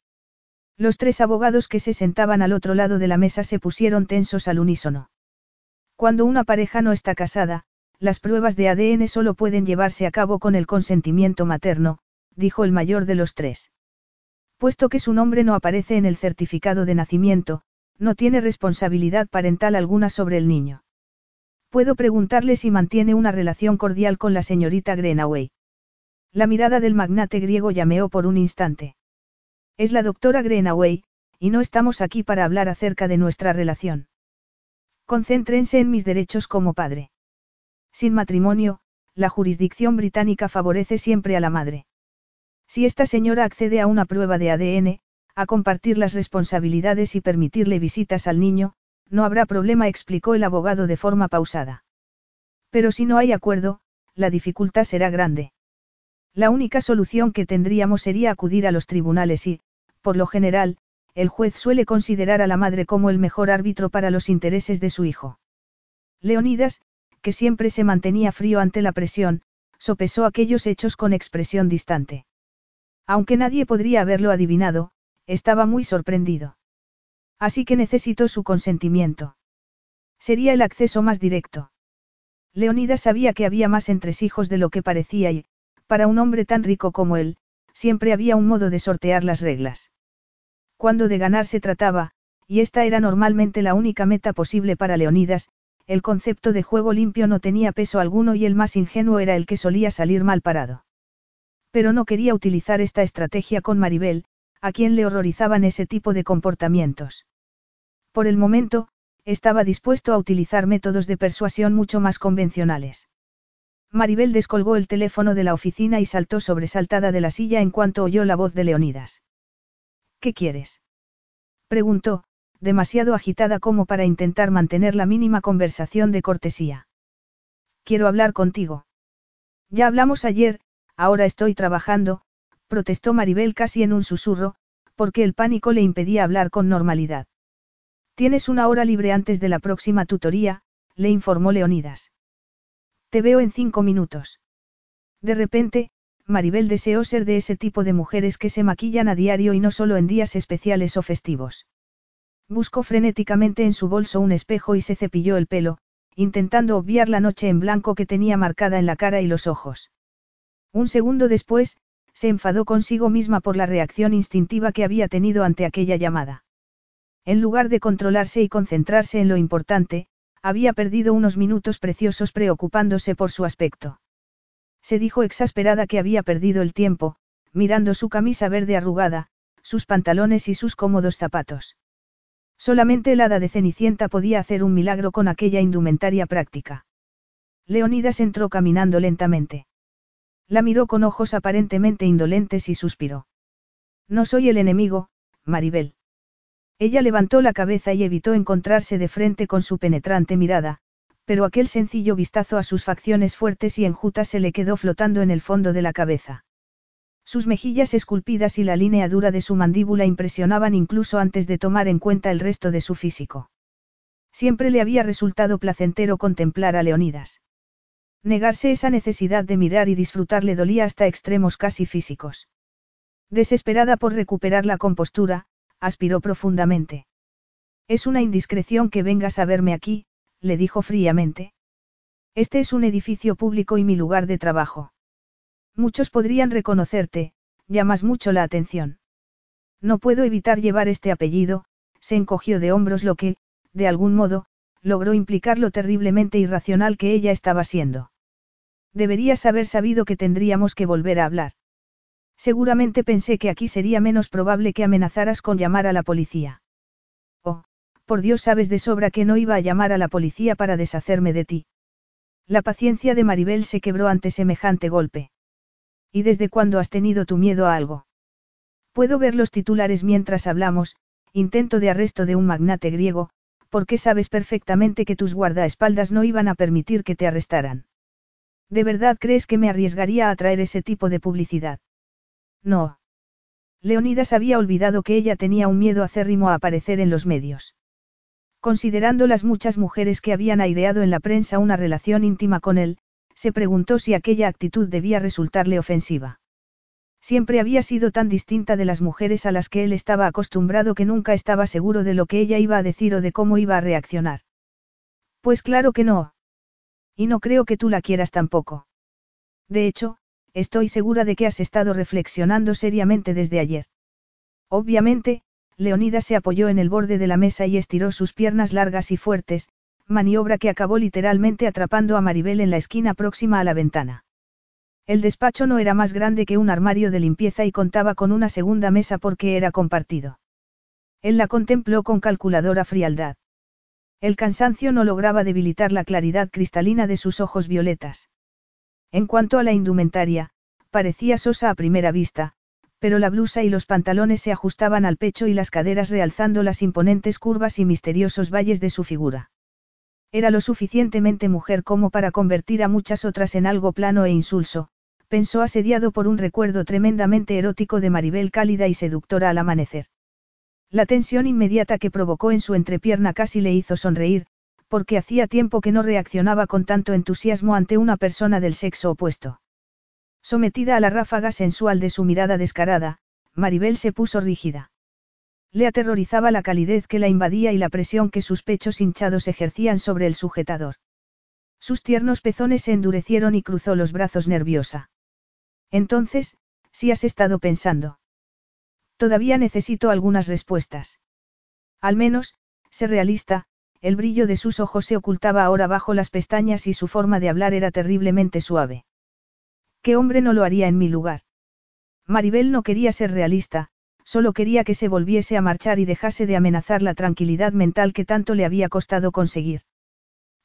S1: Los tres abogados que se sentaban al otro lado de la mesa se pusieron tensos al unísono. Cuando una pareja no está casada, las pruebas de ADN solo pueden llevarse a cabo con el consentimiento materno, dijo el mayor de los tres. Puesto que su nombre no aparece en el certificado de nacimiento, no tiene responsabilidad parental alguna sobre el niño. Puedo preguntarle si mantiene una relación cordial con la señorita Greenaway. La mirada del magnate griego llameó por un instante. Es la doctora Greenaway, y no estamos aquí para hablar acerca de nuestra relación. Concéntrense en mis derechos como padre. Sin matrimonio, la jurisdicción británica favorece siempre a la madre. Si esta señora accede a una prueba de ADN, a compartir las responsabilidades y permitirle visitas al niño, no habrá problema, explicó el abogado de forma pausada. Pero si no hay acuerdo, la dificultad será grande. La única solución que tendríamos sería acudir a los tribunales y, por lo general, el juez suele considerar a la madre como el mejor árbitro para los intereses de su hijo. Leonidas, que siempre se mantenía frío ante la presión, sopesó aquellos hechos con expresión distante. Aunque nadie podría haberlo adivinado, estaba muy sorprendido. Así que necesitó su consentimiento. Sería el acceso más directo. Leonidas sabía que había más entresijos de lo que parecía y, para un hombre tan rico como él, siempre había un modo de sortear las reglas. Cuando de ganar se trataba, y esta era normalmente la única meta posible para Leonidas, el concepto de juego limpio no tenía peso alguno y el más ingenuo era el que solía salir mal parado. Pero no quería utilizar esta estrategia con Maribel, a quien le horrorizaban ese tipo de comportamientos. Por el momento, estaba dispuesto a utilizar métodos de persuasión mucho más convencionales. Maribel descolgó el teléfono de la oficina y saltó sobresaltada de la silla en cuanto oyó la voz de Leonidas. ¿Qué quieres? preguntó, demasiado agitada como para intentar mantener la mínima conversación de cortesía. Quiero hablar contigo. Ya hablamos ayer, ahora estoy trabajando, protestó Maribel casi en un susurro, porque el pánico le impedía hablar con normalidad. Tienes una hora libre antes de la próxima tutoría, le informó Leonidas. Te veo en cinco minutos. De repente, Maribel deseó ser de ese tipo de mujeres que se maquillan a diario y no solo en días especiales o festivos. Buscó frenéticamente en su bolso un espejo y se cepilló el pelo, intentando obviar la noche en blanco que tenía marcada en la cara y los ojos. Un segundo después, se enfadó consigo misma por la reacción instintiva que había tenido ante aquella llamada. En lugar de controlarse y concentrarse en lo importante, había perdido unos minutos preciosos preocupándose por su aspecto. Se dijo exasperada que había perdido el tiempo, mirando su camisa verde arrugada, sus pantalones y sus cómodos zapatos. Solamente el hada de Cenicienta podía hacer un milagro con aquella indumentaria práctica. Leonidas entró caminando lentamente. La miró con ojos aparentemente indolentes y suspiró. No soy el enemigo, Maribel. Ella levantó la cabeza y evitó encontrarse de frente con su penetrante mirada, pero aquel sencillo vistazo a sus facciones fuertes y enjutas se le quedó flotando en el fondo de la cabeza. Sus mejillas esculpidas y la línea dura de su mandíbula impresionaban incluso antes de tomar en cuenta el resto de su físico. Siempre le había resultado placentero contemplar a Leonidas. Negarse esa necesidad de mirar y disfrutar le dolía hasta extremos casi físicos. Desesperada por recuperar la compostura, aspiró profundamente. Es una indiscreción que vengas a verme aquí, le dijo fríamente. Este es un edificio público y mi lugar de trabajo. Muchos podrían reconocerte, llamas mucho la atención. No puedo evitar llevar este apellido, se encogió de hombros lo que, de algún modo, logró implicar lo terriblemente irracional que ella estaba siendo. Deberías haber sabido que tendríamos que volver a hablar. Seguramente pensé que aquí sería menos probable que amenazaras con llamar a la policía. Oh, por Dios sabes de sobra que no iba a llamar a la policía para deshacerme de ti. La paciencia de Maribel se quebró ante semejante golpe. ¿Y desde cuándo has tenido tu miedo a algo? Puedo ver los titulares mientras hablamos, intento de arresto de un magnate griego, porque sabes perfectamente que tus guardaespaldas no iban a permitir que te arrestaran. ¿De verdad crees que me arriesgaría a traer ese tipo de publicidad? No. Leonidas había olvidado que ella tenía un miedo acérrimo a aparecer en los medios. Considerando las muchas mujeres que habían aireado en la prensa una relación íntima con él, se preguntó si aquella actitud debía resultarle ofensiva. Siempre había sido tan distinta de las mujeres a las que él estaba acostumbrado que nunca estaba seguro de lo que ella iba a decir o de cómo iba a reaccionar. Pues claro que no. Y no creo que tú la quieras tampoco. De hecho, estoy segura de que has estado reflexionando seriamente desde ayer. Obviamente, Leonida se apoyó en el borde de la mesa y estiró sus piernas largas y fuertes, maniobra que acabó literalmente atrapando a Maribel en la esquina próxima a la ventana. El despacho no era más grande que un armario de limpieza y contaba con una segunda mesa porque era compartido. Él la contempló con calculadora frialdad. El cansancio no lograba debilitar la claridad cristalina de sus ojos violetas. En cuanto a la indumentaria, parecía sosa a primera vista, pero la blusa y los pantalones se ajustaban al pecho y las caderas realzando las imponentes curvas y misteriosos valles de su figura. Era lo suficientemente mujer como para convertir a muchas otras en algo plano e insulso, pensó asediado por un recuerdo tremendamente erótico de Maribel cálida y seductora al amanecer. La tensión inmediata que provocó en su entrepierna casi le hizo sonreír, porque hacía tiempo que no reaccionaba con tanto entusiasmo ante una persona del sexo opuesto. Sometida a la ráfaga sensual de su mirada descarada, Maribel se puso rígida. Le aterrorizaba la calidez que la invadía y la presión que sus pechos hinchados ejercían sobre el sujetador. Sus tiernos pezones se endurecieron y cruzó los brazos nerviosa. Entonces, si has estado pensando. Todavía necesito algunas respuestas. Al menos, sé realista, el brillo de sus ojos se ocultaba ahora bajo las pestañas y su forma de hablar era terriblemente suave. ¿Qué hombre no lo haría en mi lugar? Maribel no quería ser realista, solo quería que se volviese a marchar y dejase de amenazar la tranquilidad mental que tanto le había costado conseguir.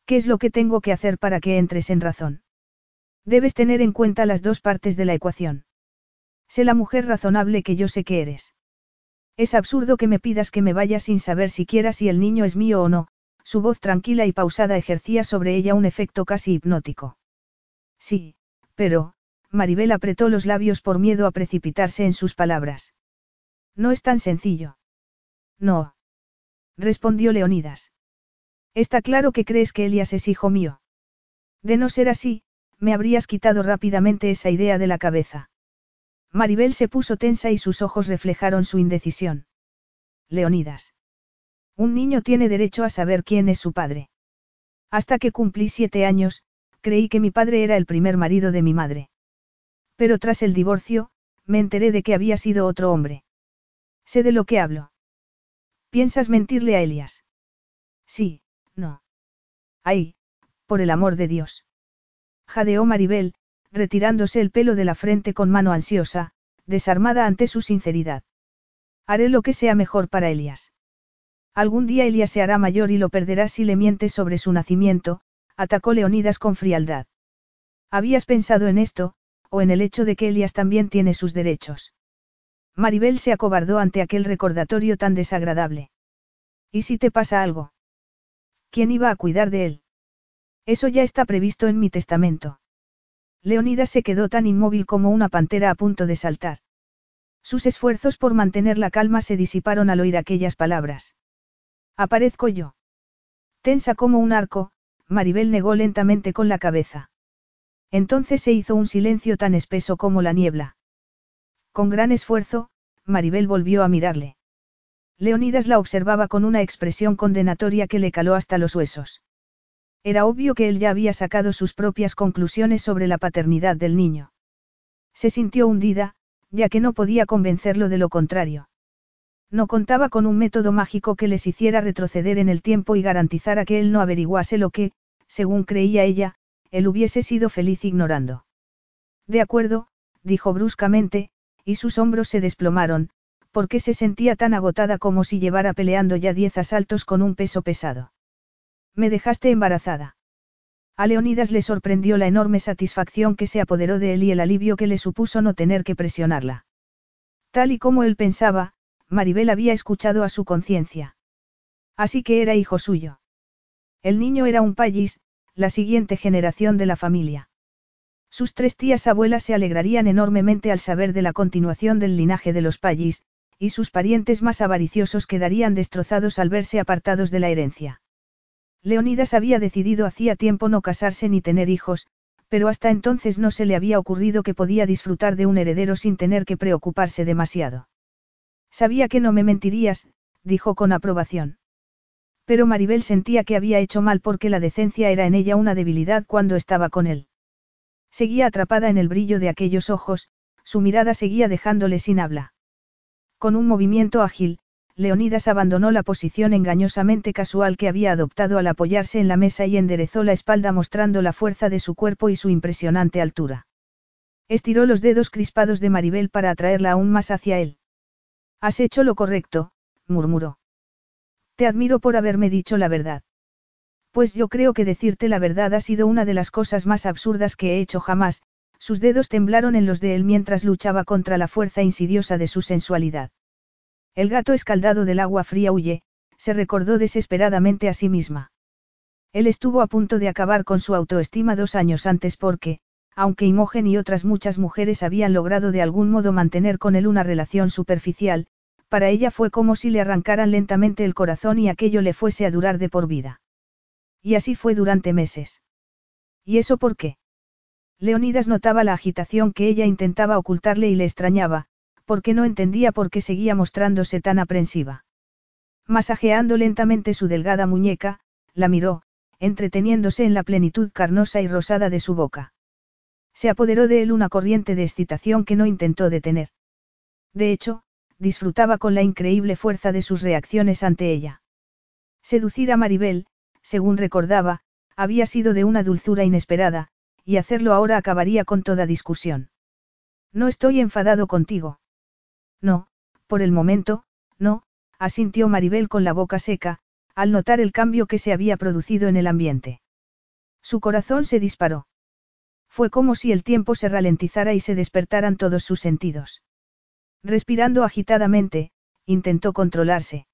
S1: ¿Qué es lo que tengo que hacer para que entres en razón? Debes tener en cuenta las dos partes de la ecuación. Sé la mujer razonable que yo sé que eres. Es absurdo que me pidas que me vaya sin saber siquiera si el niño es mío o no, su voz tranquila y pausada ejercía sobre ella un efecto casi hipnótico. Sí, pero, Maribel apretó los labios por miedo a precipitarse en sus palabras. No es tan sencillo. No. Respondió Leonidas. Está claro que crees que Elias es hijo mío. De no ser así, me habrías quitado rápidamente esa idea de la cabeza. Maribel se puso tensa y sus ojos reflejaron su indecisión. Leonidas. Un niño tiene derecho a saber quién es su padre. Hasta que cumplí siete años, creí que mi padre era el primer marido de mi madre. Pero tras el divorcio, me enteré de que había sido otro hombre. Sé de lo que hablo. ¿Piensas mentirle a Elias? Sí, no. Ay, por el amor de Dios. Jadeó Maribel, retirándose el pelo de la frente con mano ansiosa, desarmada ante su sinceridad. Haré lo que sea mejor para Elias. Algún día Elias se hará mayor y lo perderá si le mientes sobre su nacimiento, atacó Leonidas con frialdad. ¿Habías pensado en esto, o en el hecho de que Elias también tiene sus derechos? Maribel se acobardó ante aquel recordatorio tan desagradable. ¿Y si te pasa algo? ¿Quién iba a cuidar de él? Eso ya está previsto en mi testamento. Leonidas se quedó tan inmóvil como una pantera a punto de saltar. Sus esfuerzos por mantener la calma se disiparon al oír aquellas palabras. Aparezco yo. Tensa como un arco, Maribel negó lentamente con la cabeza. Entonces se hizo un silencio tan espeso como la niebla. Con gran esfuerzo, Maribel volvió a mirarle. Leonidas la observaba con una expresión condenatoria que le caló hasta los huesos. Era obvio que él ya había sacado sus propias conclusiones sobre la paternidad del niño. Se sintió hundida, ya que no podía convencerlo de lo contrario. No contaba con un método mágico que les hiciera retroceder en el tiempo y garantizara que él no averiguase lo que, según creía ella, él hubiese sido feliz ignorando. De acuerdo, dijo bruscamente, y sus hombros se desplomaron, porque se sentía tan agotada como si llevara peleando ya diez asaltos con un peso pesado. Me dejaste embarazada. A Leonidas le sorprendió la enorme satisfacción que se apoderó de él y el alivio que le supuso no tener que presionarla. Tal y como él pensaba, Maribel había escuchado a su conciencia. Así que era hijo suyo. El niño era un payis, la siguiente generación de la familia. Sus tres tías abuelas se alegrarían enormemente al saber de la continuación del linaje de los payis, y sus parientes más avariciosos quedarían destrozados al verse apartados de la herencia. Leonidas había decidido hacía tiempo no casarse ni tener hijos, pero hasta entonces no se le había ocurrido que podía disfrutar de un heredero sin tener que preocuparse demasiado. Sabía que no me mentirías, dijo con aprobación. Pero Maribel sentía que había hecho mal porque la decencia era en ella una debilidad cuando estaba con él. Seguía atrapada en el brillo de aquellos ojos, su mirada seguía dejándole sin habla. Con un movimiento ágil, Leonidas abandonó la posición engañosamente casual que había adoptado al apoyarse en la mesa y enderezó la espalda mostrando la fuerza de su cuerpo y su impresionante altura. Estiró los dedos crispados de Maribel para atraerla aún más hacia él. Has hecho lo correcto, murmuró. Te admiro por haberme dicho la verdad. Pues yo creo que decirte la verdad ha sido una de las cosas más absurdas que he hecho jamás, sus dedos temblaron en los de él mientras luchaba contra la fuerza insidiosa de su sensualidad. El gato escaldado del agua fría huye, se recordó desesperadamente a sí misma. Él estuvo a punto de acabar con su autoestima dos años antes porque, aunque Imogen y otras muchas mujeres habían logrado de algún modo mantener con él una relación superficial, para ella fue como si le arrancaran lentamente el corazón y aquello le fuese a durar de por vida. Y así fue durante meses. ¿Y eso por qué? Leonidas notaba la agitación que ella intentaba ocultarle y le extrañaba, porque no entendía por qué seguía mostrándose tan aprensiva. Masajeando lentamente su delgada muñeca, la miró, entreteniéndose en la plenitud carnosa y rosada de su boca. Se apoderó de él una corriente de excitación que no intentó detener. De hecho, disfrutaba con la increíble fuerza de sus reacciones ante ella. Seducir a Maribel, según recordaba, había sido de una dulzura inesperada, y hacerlo ahora acabaría con toda discusión. No estoy enfadado contigo. No, por el momento, no, asintió Maribel con la boca seca, al notar el cambio que se había producido en el ambiente. Su corazón se disparó. Fue como si el tiempo se ralentizara y se despertaran todos sus sentidos. Respirando agitadamente, intentó controlarse.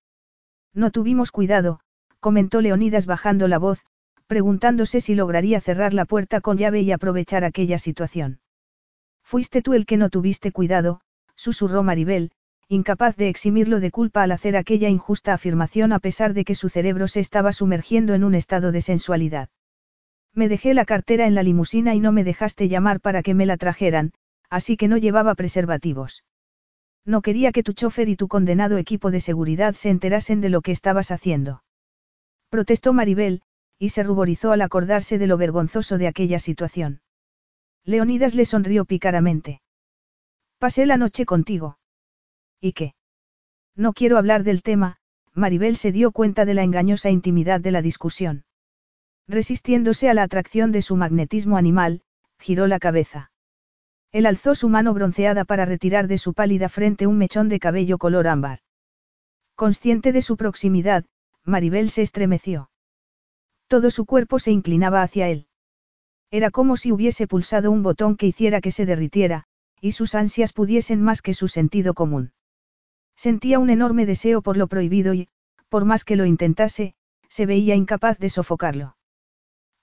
S1: No tuvimos cuidado, comentó Leonidas bajando la voz, preguntándose si lograría cerrar la puerta con llave y aprovechar aquella situación. Fuiste tú el que no tuviste cuidado, susurró Maribel, incapaz de eximirlo de culpa al hacer aquella injusta afirmación a pesar de que su cerebro se estaba sumergiendo en un estado de sensualidad. Me dejé la cartera en la limusina y no me dejaste llamar para que me la trajeran, así que no llevaba preservativos. No quería que tu chofer y tu condenado equipo de seguridad se enterasen de lo que estabas haciendo. Protestó Maribel, y se ruborizó al acordarse de lo vergonzoso de aquella situación. Leonidas le sonrió picaramente. Pasé la noche contigo. ¿Y qué? No quiero hablar del tema, Maribel se dio cuenta de la engañosa intimidad de la discusión. Resistiéndose a la atracción de su magnetismo animal, giró la cabeza. Él alzó su mano bronceada para retirar de su pálida frente un mechón de cabello color ámbar. Consciente de su proximidad, Maribel se estremeció. Todo su cuerpo se inclinaba hacia él. Era como si hubiese pulsado un botón que hiciera que se derritiera, y sus ansias pudiesen más que su sentido común. Sentía un enorme deseo por lo prohibido y, por más que lo intentase, se veía incapaz de sofocarlo.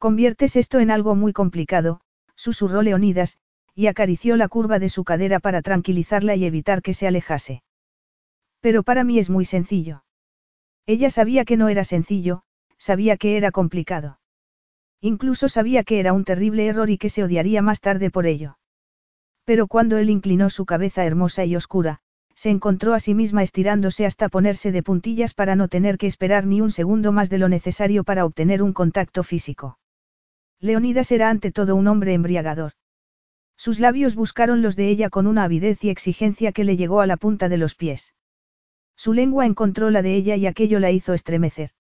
S1: Conviertes esto en algo muy complicado, susurró Leonidas, y acarició la curva de su cadera para tranquilizarla y evitar que se alejase. Pero para mí es muy sencillo. Ella sabía que no era sencillo, sabía que era complicado. Incluso sabía que era un terrible error y que se odiaría más tarde por ello. Pero cuando él inclinó su cabeza hermosa y oscura, se encontró a sí misma estirándose hasta ponerse de puntillas para no tener que esperar ni un segundo más de lo necesario para obtener un contacto físico. Leonidas era ante todo un hombre embriagador. Sus labios buscaron los de ella con una avidez y exigencia que le llegó a la punta de los pies. Su lengua encontró la de ella y aquello la hizo estremecer.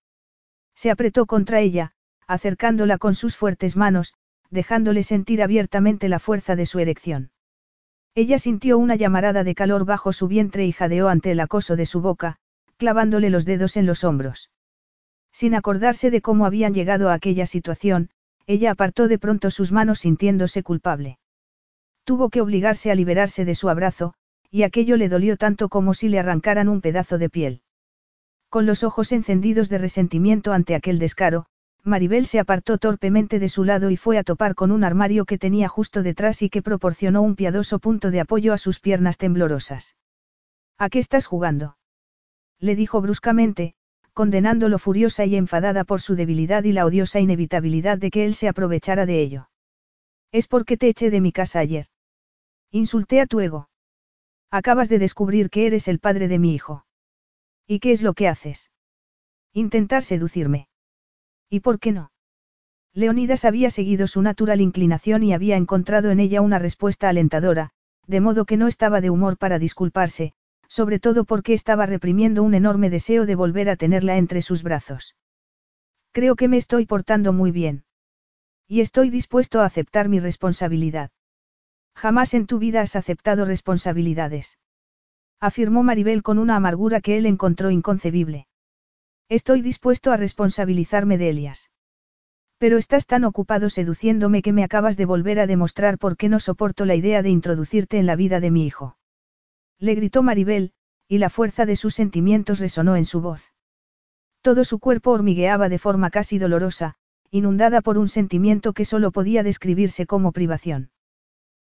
S1: Se apretó contra ella, acercándola con sus fuertes manos, dejándole sentir abiertamente la fuerza de su erección. Ella sintió una llamarada de calor bajo su vientre y jadeó ante el acoso de su boca, clavándole los dedos en los hombros. Sin acordarse de cómo habían llegado a aquella situación, ella apartó de pronto sus manos sintiéndose culpable. Tuvo que obligarse a liberarse de su abrazo, y aquello le dolió tanto como si le arrancaran un pedazo de piel. Con los ojos encendidos de resentimiento ante aquel descaro, Maribel se apartó torpemente de su lado y fue a topar con un armario que tenía justo detrás y que proporcionó un piadoso punto de apoyo a sus piernas temblorosas. ¿A qué estás jugando? Le dijo bruscamente, condenándolo furiosa y enfadada por su debilidad y la odiosa inevitabilidad de que él se aprovechara de ello. Es porque te eché de mi casa ayer. Insulté a tu ego. Acabas de descubrir que eres el padre de mi hijo. ¿Y qué es lo que haces? Intentar seducirme. ¿Y por qué no? Leonidas había seguido su natural inclinación y había encontrado en ella una respuesta alentadora, de modo que no estaba de humor para disculparse, sobre todo porque estaba reprimiendo un enorme deseo de volver a tenerla entre sus brazos. Creo que me estoy portando muy bien. Y estoy dispuesto a aceptar mi responsabilidad. Jamás en tu vida has aceptado responsabilidades. Afirmó Maribel con una amargura que él encontró inconcebible. Estoy dispuesto a responsabilizarme de Elias. Pero estás tan ocupado seduciéndome que me acabas de volver a demostrar por qué no soporto la idea de introducirte en la vida de mi hijo. Le gritó Maribel, y la fuerza de sus sentimientos resonó en su voz. Todo su cuerpo hormigueaba de forma casi dolorosa, inundada por un sentimiento que solo podía describirse como privación.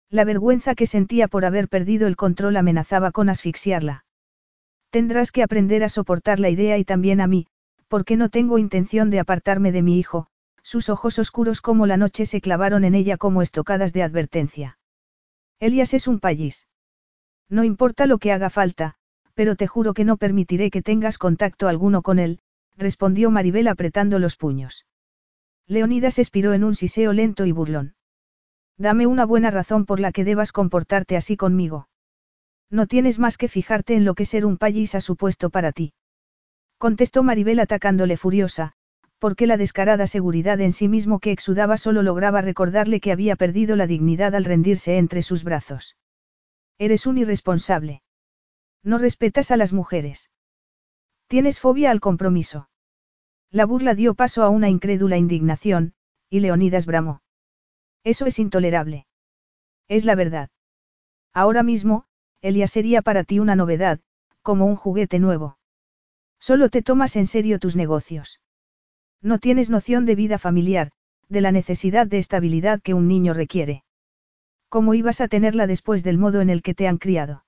S1: La vergüenza que sentía por haber perdido el control amenazaba con asfixiarla. Tendrás que aprender a soportar la idea y también a mí, porque no tengo intención de apartarme de mi hijo, sus ojos oscuros como la noche se clavaron en ella como estocadas de advertencia. Elias es un payís. No importa lo que haga falta, pero te juro que no permitiré que tengas contacto alguno con él, respondió Maribel apretando los puños. Leonidas expiró en un siseo lento y burlón. Dame una buena razón por la que debas comportarte así conmigo. No tienes más que fijarte en lo que ser un payís ha supuesto para ti. Contestó Maribel atacándole furiosa, porque la descarada seguridad en sí mismo que exudaba solo lograba recordarle que había perdido la dignidad al rendirse entre sus brazos. Eres un irresponsable. No respetas a las mujeres. Tienes fobia al compromiso. La burla dio paso a una incrédula indignación, y Leonidas bramó. Eso es intolerable. Es la verdad. Ahora mismo, Elia sería para ti una novedad, como un juguete nuevo. Solo te tomas en serio tus negocios. No tienes noción de vida familiar, de la necesidad de estabilidad que un niño requiere. ¿Cómo ibas a tenerla después del modo en el que te han criado?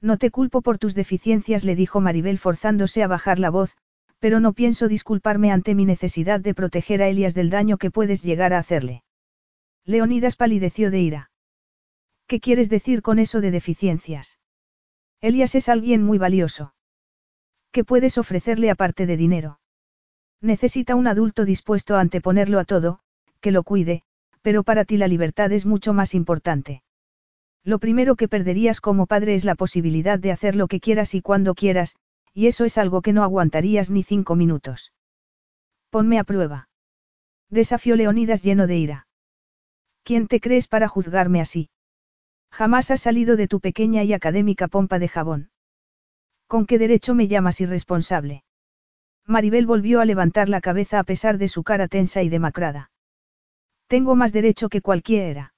S1: No te culpo por tus deficiencias, le dijo Maribel forzándose a bajar la voz, pero no pienso disculparme ante mi necesidad de proteger a Elias del daño que puedes llegar a hacerle. Leonidas palideció de ira. ¿Qué quieres decir con eso de deficiencias? Elias es alguien muy valioso. ¿Qué puedes ofrecerle aparte de dinero? Necesita un adulto dispuesto a anteponerlo a todo, que lo cuide, pero para ti la libertad es mucho más importante. Lo primero que perderías como padre es la posibilidad de hacer lo que quieras y cuando quieras, y eso es algo que no aguantarías ni cinco minutos. Ponme a prueba. Desafió Leonidas lleno de ira. ¿Quién te crees para juzgarme así? Jamás has salido de tu pequeña y académica pompa de jabón. ¿Con qué derecho me llamas irresponsable? Maribel volvió a levantar la cabeza a pesar de su cara tensa y demacrada. Tengo más derecho que cualquiera.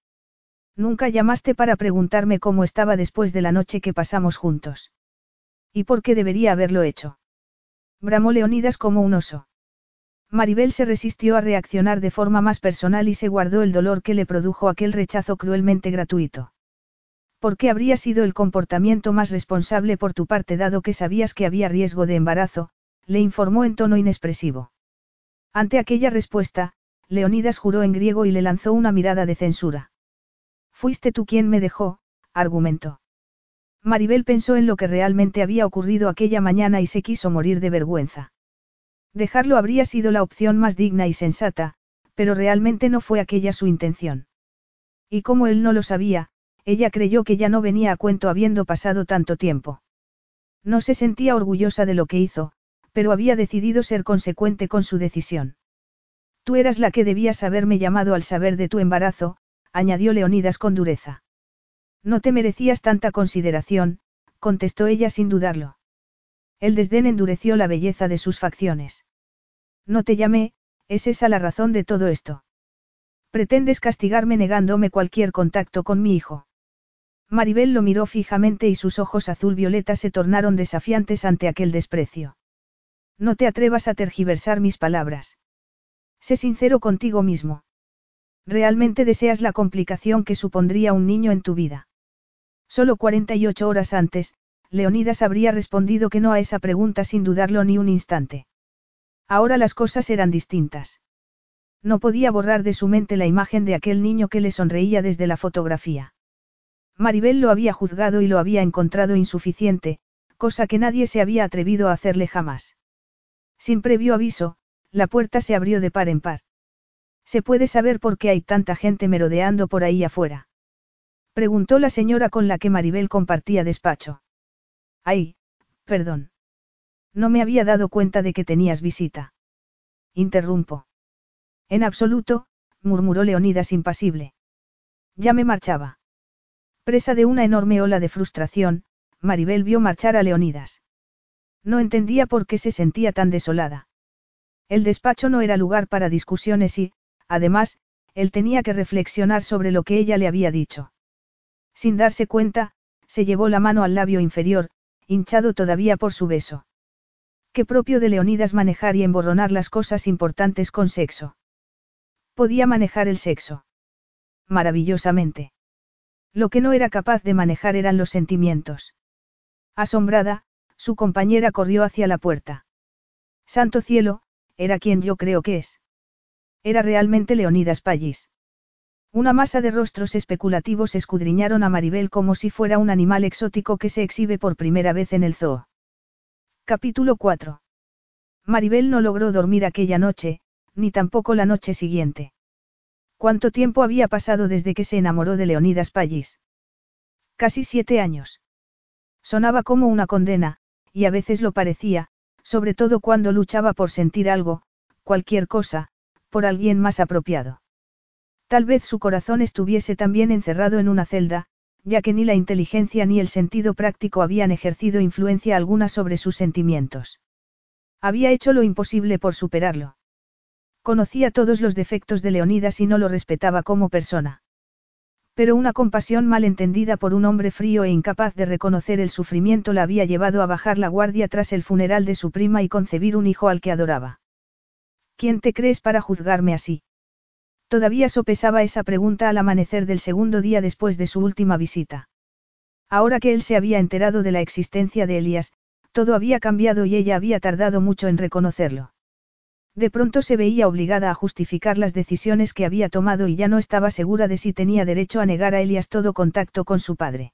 S1: Nunca llamaste para preguntarme cómo estaba después de la noche que pasamos juntos. ¿Y por qué debería haberlo hecho? Bramó Leonidas como un oso. Maribel se resistió a reaccionar de forma más personal y se guardó el dolor que le produjo aquel rechazo cruelmente gratuito. ¿Por qué habría sido el comportamiento más responsable por tu parte dado que sabías que había riesgo de embarazo? le informó en tono inexpresivo. Ante aquella respuesta, Leonidas juró en griego y le lanzó una mirada de censura. Fuiste tú quien me dejó, argumentó. Maribel pensó en lo que realmente había ocurrido aquella mañana y se quiso morir de vergüenza. Dejarlo habría sido la opción más digna y sensata, pero realmente no fue aquella su intención. Y como él no lo sabía, ella creyó que ya no venía a cuento habiendo pasado tanto tiempo. No se sentía orgullosa de lo que hizo, pero había decidido ser consecuente con su decisión. Tú eras la que debías haberme llamado al saber de tu embarazo, añadió Leonidas con dureza. No te merecías tanta consideración, contestó ella sin dudarlo. El desdén endureció la belleza de sus facciones. No te llamé, es esa la razón de todo esto. Pretendes castigarme negándome cualquier contacto con mi hijo. Maribel lo miró fijamente y sus ojos azul violeta se tornaron desafiantes ante aquel desprecio. No te atrevas a tergiversar mis palabras. Sé sincero contigo mismo. ¿Realmente deseas la complicación que supondría un niño en tu vida? Solo 48 horas antes, Leonidas habría respondido que no a esa pregunta sin dudarlo ni un instante. Ahora las cosas eran distintas. No podía borrar de su mente la imagen de aquel niño que le sonreía desde la fotografía. Maribel lo había juzgado y lo había encontrado insuficiente, cosa que nadie se había atrevido a hacerle jamás. Sin previo aviso, la puerta se abrió de par en par. ¿Se puede saber por qué hay tanta gente merodeando por ahí afuera? Preguntó la señora con la que Maribel compartía despacho. Ay, perdón. No me había dado cuenta de que tenías visita. Interrumpo. En absoluto, murmuró Leonidas impasible. Ya me marchaba. Presa de una enorme ola de frustración, Maribel vio marchar a Leonidas. No entendía por qué se sentía tan desolada. El despacho no era lugar para discusiones y, además, él tenía que reflexionar sobre lo que ella le había dicho. Sin darse cuenta, se llevó la mano al labio inferior, hinchado todavía por su beso. Qué propio de Leonidas manejar y emborronar las cosas importantes con sexo. Podía manejar el sexo. Maravillosamente. Lo que no era capaz de manejar eran los sentimientos. Asombrada, su compañera corrió hacia la puerta. Santo cielo, era quien yo creo que es. Era realmente Leonidas Pallis. Una masa de rostros especulativos escudriñaron a Maribel como si fuera un animal exótico que se exhibe por primera vez en el zoo. Capítulo 4. Maribel no logró dormir aquella noche, ni tampoco la noche siguiente. ¿Cuánto tiempo había pasado desde que se enamoró de Leonidas Pallis? Casi siete años. Sonaba como una condena, y a veces lo parecía, sobre todo cuando luchaba por sentir algo, cualquier cosa, por alguien más apropiado. Tal vez su corazón estuviese también encerrado en una celda, ya que ni la inteligencia ni el sentido práctico habían ejercido influencia alguna sobre sus sentimientos. Había hecho lo imposible por superarlo. Conocía todos los defectos de Leonidas y no lo respetaba como persona. Pero una compasión mal entendida por un hombre frío e incapaz de reconocer el sufrimiento la había llevado a bajar la guardia tras el funeral de su prima y concebir un hijo al que adoraba. ¿Quién te crees para juzgarme así? Todavía sopesaba esa pregunta al amanecer del segundo día después de su última visita. Ahora que él se había enterado de la existencia de Elías, todo había cambiado y ella había tardado mucho en reconocerlo. De pronto se veía obligada a justificar las decisiones que había tomado y ya no estaba segura de si tenía derecho a negar a Elías todo contacto con su padre.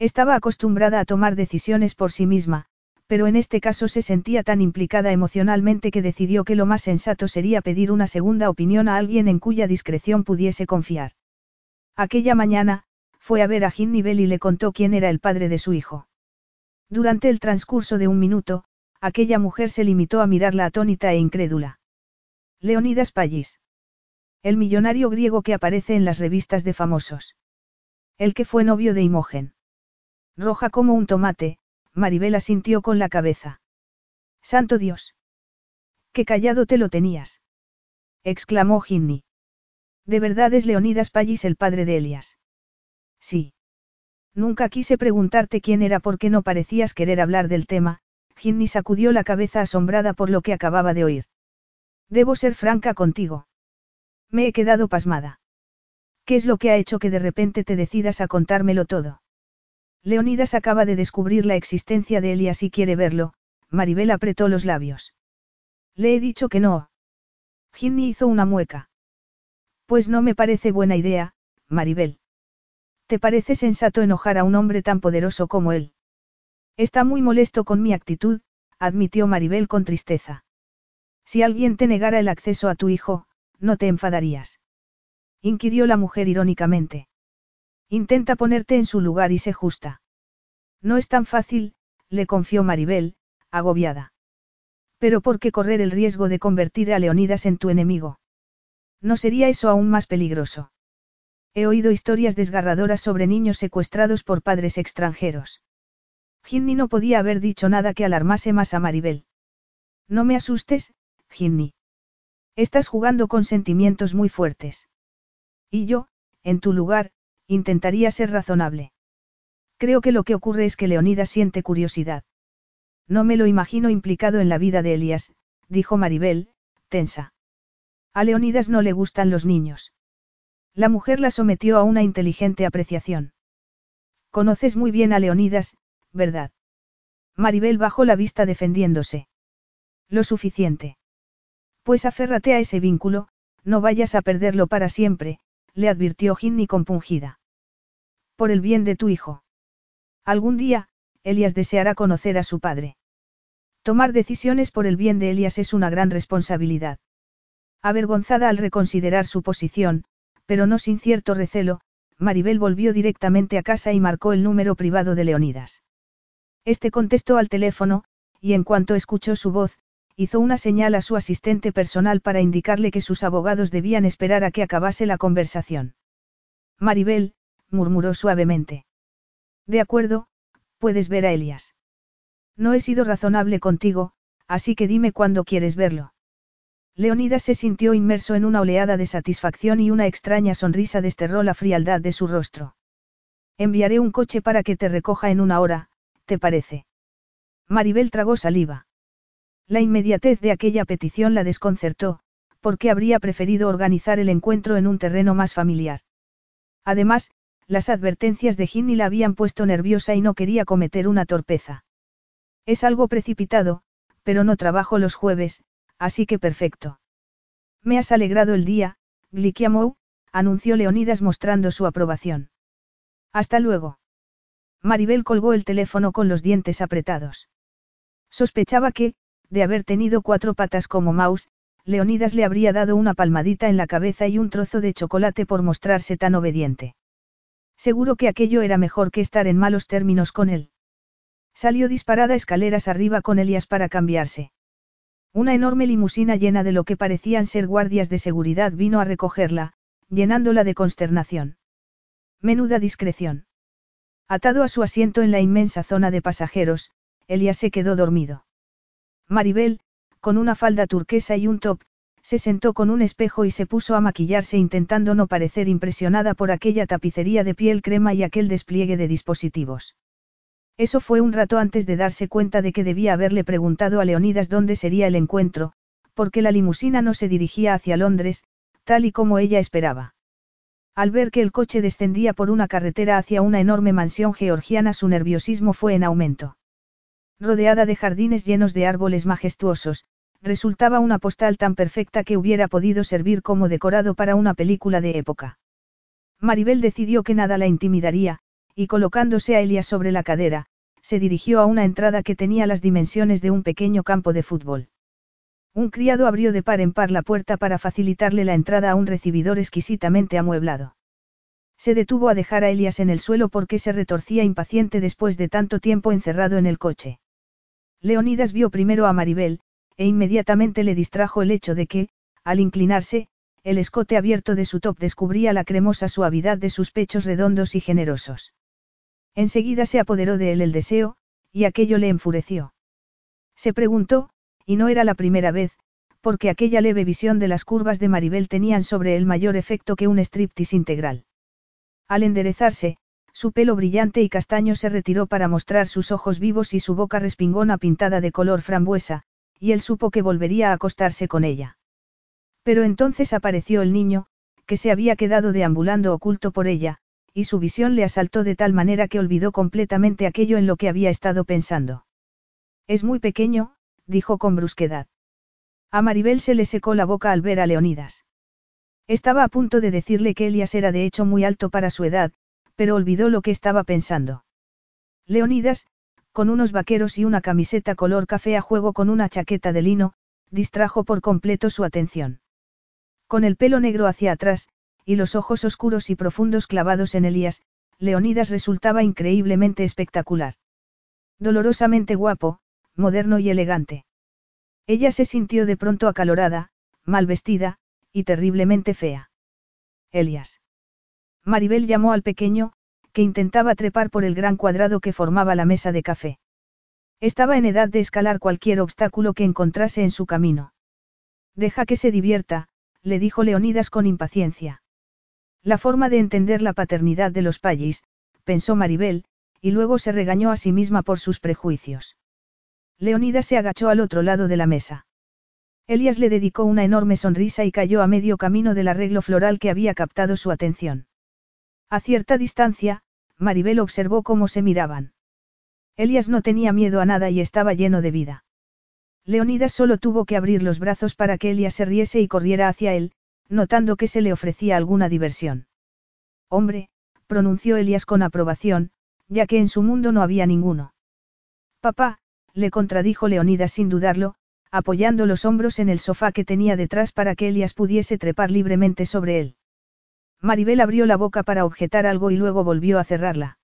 S1: Estaba acostumbrada a tomar decisiones por sí misma, pero en este caso se sentía tan implicada emocionalmente que decidió que lo más sensato sería pedir una segunda opinión a alguien en cuya discreción pudiese confiar. Aquella mañana, fue a ver a Jim Nivel y le contó quién era el padre de su hijo. Durante el transcurso de un minuto, aquella mujer se limitó a mirarla atónita e incrédula. Leonidas Pallis. El millonario griego que aparece en las revistas de famosos. El que fue novio de Imogen. Roja como un tomate, Maribel asintió con la cabeza. Santo Dios. Qué callado te lo tenías. exclamó Ginny. ¿De verdad es Leonidas Pallis el padre de Elias? Sí. Nunca quise preguntarte quién era porque no parecías querer hablar del tema, Ginny sacudió la cabeza asombrada por lo que acababa de oír. Debo ser franca contigo. Me he quedado pasmada. ¿Qué es lo que ha hecho que de repente te decidas a contármelo todo? Leonidas acaba de descubrir la existencia de Elias y quiere verlo, Maribel apretó los labios. Le he dicho que no. Ginny hizo una mueca. Pues no me parece buena idea, Maribel. ¿Te parece sensato enojar a un hombre tan poderoso como él? Está muy molesto con mi actitud, admitió Maribel con tristeza. Si alguien te negara el acceso a tu hijo, no te enfadarías. Inquirió la mujer irónicamente. Intenta ponerte en su lugar y sé justa. No es tan fácil, le confió Maribel, agobiada. Pero ¿por qué correr el riesgo de convertir a Leonidas en tu enemigo? ¿No sería eso aún más peligroso? He oído historias desgarradoras sobre niños secuestrados por padres extranjeros. Ginny no podía haber dicho nada que alarmase más a Maribel. No me asustes, Ginny. Estás jugando con sentimientos muy fuertes. Y yo, en tu lugar, Intentaría ser razonable. Creo que lo que ocurre es que Leonidas siente curiosidad. No me lo imagino implicado en la vida de Elías, dijo Maribel, tensa. A Leonidas no le gustan los niños. La mujer la sometió a una inteligente apreciación. Conoces muy bien a Leonidas, ¿verdad? Maribel bajó la vista defendiéndose. Lo suficiente. Pues aférrate a ese vínculo, no vayas a perderlo para siempre, le advirtió Ginny compungida. Por el bien de tu hijo. Algún día, Elias deseará conocer a su padre. Tomar decisiones por el bien de Elias es una gran responsabilidad. Avergonzada al reconsiderar su posición, pero no sin cierto recelo, Maribel volvió directamente a casa y marcó el número privado de Leonidas. Este contestó al teléfono, y en cuanto escuchó su voz, hizo una señal a su asistente personal para indicarle que sus abogados debían esperar a que acabase la conversación. Maribel, murmuró suavemente. De acuerdo, puedes ver a Elias. No he sido razonable contigo, así que dime cuándo quieres verlo. Leonidas se sintió inmerso en una oleada de satisfacción y una extraña sonrisa desterró la frialdad de su rostro. Enviaré un coche para que te recoja en una hora, ¿te parece? Maribel tragó saliva. La inmediatez de aquella petición la desconcertó, porque habría preferido organizar el encuentro en un terreno más familiar. Además, las advertencias de Ginny la habían puesto nerviosa y no quería cometer una torpeza. Es algo precipitado, pero no trabajo los jueves, así que perfecto. Me has alegrado el día, Glikiamou, anunció Leonidas mostrando su aprobación. Hasta luego. Maribel colgó el teléfono con los dientes apretados. Sospechaba que, de haber tenido cuatro patas como Maus, Leonidas le habría dado una palmadita en la cabeza y un trozo de chocolate por mostrarse tan obediente. Seguro que aquello era mejor que estar en malos términos con él. Salió disparada escaleras arriba con Elias para cambiarse. Una enorme limusina llena de lo que parecían ser guardias de seguridad vino a recogerla, llenándola de consternación. Menuda discreción. Atado a su asiento en la inmensa zona de pasajeros, Elias se quedó dormido. Maribel, con una falda turquesa y un top, se sentó con un espejo y se puso a maquillarse intentando no parecer impresionada por aquella tapicería de piel crema y aquel despliegue de dispositivos. Eso fue un rato antes de darse cuenta de que debía haberle preguntado a Leonidas dónde sería el encuentro, porque la limusina no se dirigía hacia Londres, tal y como ella esperaba. Al ver que el coche descendía por una carretera hacia una enorme mansión georgiana su nerviosismo fue en aumento. Rodeada de jardines llenos de árboles majestuosos, resultaba una postal tan perfecta que hubiera podido servir como decorado para una película de época. Maribel decidió que nada la intimidaría, y colocándose a Elias sobre la cadera, se dirigió a una entrada que tenía las dimensiones de un pequeño campo de fútbol. Un criado abrió de par en par la puerta para facilitarle la entrada a un recibidor exquisitamente amueblado. Se detuvo a dejar a Elias en el suelo porque se retorcía impaciente después de tanto tiempo encerrado en el coche. Leonidas vio primero a Maribel, e inmediatamente le distrajo el hecho de que, al inclinarse, el escote abierto de su top descubría la cremosa suavidad de sus pechos redondos y generosos. Enseguida se apoderó de él el deseo, y aquello le enfureció. Se preguntó, y no era la primera vez, porque aquella leve visión de las curvas de Maribel tenían sobre él mayor efecto que un striptease integral. Al enderezarse, su pelo brillante y castaño se retiró para mostrar sus ojos vivos y su boca respingona pintada de color frambuesa, y él supo que volvería a acostarse con ella. Pero entonces apareció el niño, que se había quedado deambulando oculto por ella, y su visión le asaltó de tal manera que olvidó completamente aquello en lo que había estado pensando. Es muy pequeño, dijo con brusquedad. A Maribel se le secó la boca al ver a Leonidas. Estaba a punto de decirle que Elias era de hecho muy alto para su edad, pero olvidó lo que estaba pensando. Leonidas, con unos vaqueros y una camiseta color café a juego con una chaqueta de lino, distrajo por completo su atención. Con el pelo negro hacia atrás, y los ojos oscuros y profundos clavados en Elías, Leonidas resultaba increíblemente espectacular. Dolorosamente guapo, moderno y elegante. Ella se sintió de pronto acalorada, mal vestida, y terriblemente fea. Elias. Maribel llamó al pequeño, que intentaba trepar por el gran cuadrado que formaba la mesa de café. Estaba en edad de escalar cualquier obstáculo que encontrase en su camino. Deja que se divierta, le dijo Leonidas con impaciencia. La forma de entender la paternidad de los Pallis, pensó Maribel, y luego se regañó a sí misma por sus prejuicios. Leonidas se agachó al otro lado de la mesa. Elias le dedicó una enorme sonrisa y cayó a medio camino del arreglo floral que había captado su atención. A cierta distancia, Maribel observó cómo se miraban. Elias no tenía miedo a nada y estaba lleno de vida. Leonidas solo tuvo que abrir los brazos para que Elias se riese y corriera hacia él, notando que se le ofrecía alguna diversión. Hombre, pronunció Elias con aprobación, ya que en su mundo no había ninguno. Papá, le contradijo Leonidas sin dudarlo, apoyando los hombros en el sofá que tenía detrás para que Elias pudiese trepar libremente sobre él. Maribel abrió la boca para objetar algo y luego volvió a cerrarla.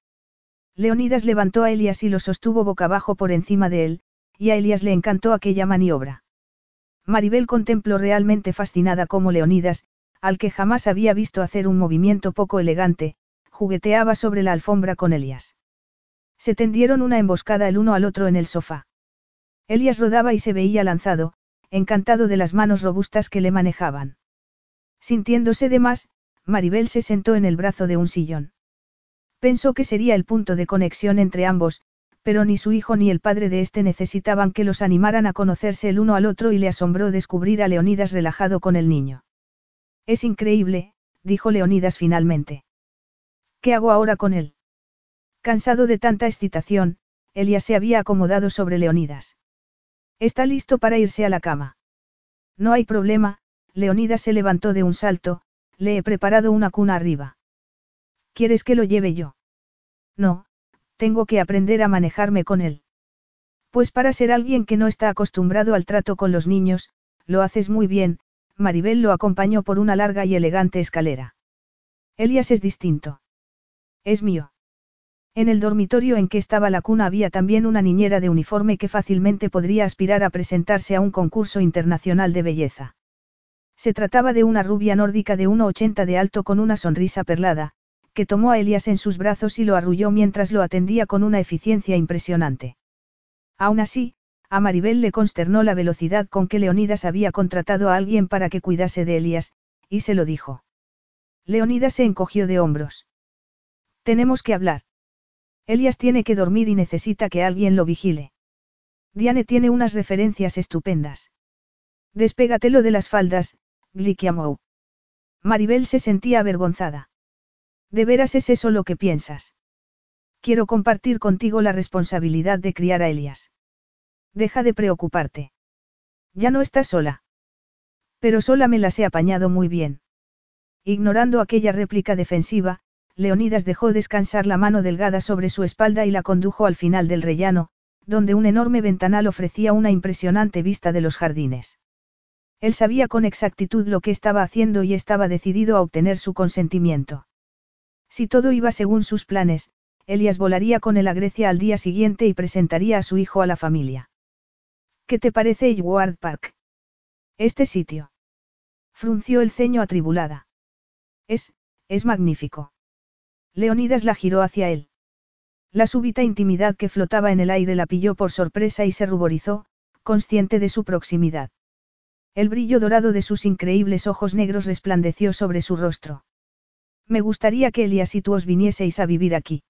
S1: Leonidas levantó a Elias y lo sostuvo boca abajo por encima de él, y a Elias le encantó aquella maniobra. Maribel contempló realmente fascinada cómo Leonidas, al que jamás había visto hacer un movimiento poco elegante, jugueteaba sobre la alfombra con Elias. Se tendieron una emboscada el uno al otro en el sofá. Elias rodaba y se veía lanzado, encantado de las manos robustas que le manejaban. Sintiéndose de más, Maribel se sentó en el brazo de un sillón. Pensó que sería el punto de conexión entre ambos, pero ni su hijo ni el padre de éste necesitaban que los animaran a conocerse el uno al otro y le asombró descubrir a Leonidas relajado con el niño. Es increíble, dijo Leonidas finalmente. ¿Qué hago ahora con él? Cansado de tanta excitación, Elia se había acomodado sobre Leonidas. Está listo para irse a la cama. No hay problema, Leonidas se levantó de un salto, le he preparado una cuna arriba. ¿Quieres que lo lleve yo? No, tengo que aprender a manejarme con él. Pues para ser alguien que no está acostumbrado al trato con los niños, lo haces muy bien, Maribel lo acompañó por una larga y elegante escalera. Elias es distinto. Es mío. En el dormitorio en que estaba la cuna había también una niñera de uniforme que fácilmente podría aspirar a presentarse a un concurso internacional de belleza. Se trataba de una rubia nórdica de 1,80 de alto con una sonrisa perlada, que tomó a Elias en sus brazos y lo arrulló mientras lo atendía con una eficiencia impresionante. Aún así, a Maribel le consternó la velocidad con que Leonidas había contratado a alguien para que cuidase de Elias, y se lo dijo. Leonidas se encogió de hombros. Tenemos que hablar. Elias tiene que dormir y necesita que alguien lo vigile. Diane tiene unas referencias estupendas. Despégatelo de las faldas, Glikiamou. Maribel se sentía avergonzada. ¿De veras es eso lo que piensas? Quiero compartir contigo la responsabilidad de criar a Elias. Deja de preocuparte. Ya no estás sola. Pero sola me las he apañado muy bien. Ignorando aquella réplica defensiva, Leonidas dejó descansar la mano delgada sobre su espalda y la condujo al final del rellano, donde un enorme ventanal ofrecía una impresionante vista de los jardines. Él sabía con exactitud lo que estaba haciendo y estaba decidido a obtener su consentimiento. Si todo iba según sus planes, Elias volaría con él a Grecia al día siguiente y presentaría a su hijo a la familia. ¿Qué te parece Edward Park? Este sitio. Frunció el ceño atribulada. Es, es magnífico. Leonidas la giró hacia él. La súbita intimidad que flotaba en el aire la pilló por sorpresa y se ruborizó, consciente de su proximidad. El brillo dorado de sus increíbles ojos negros resplandeció sobre su rostro. Me gustaría que Elias y tú os vinieseis a vivir aquí.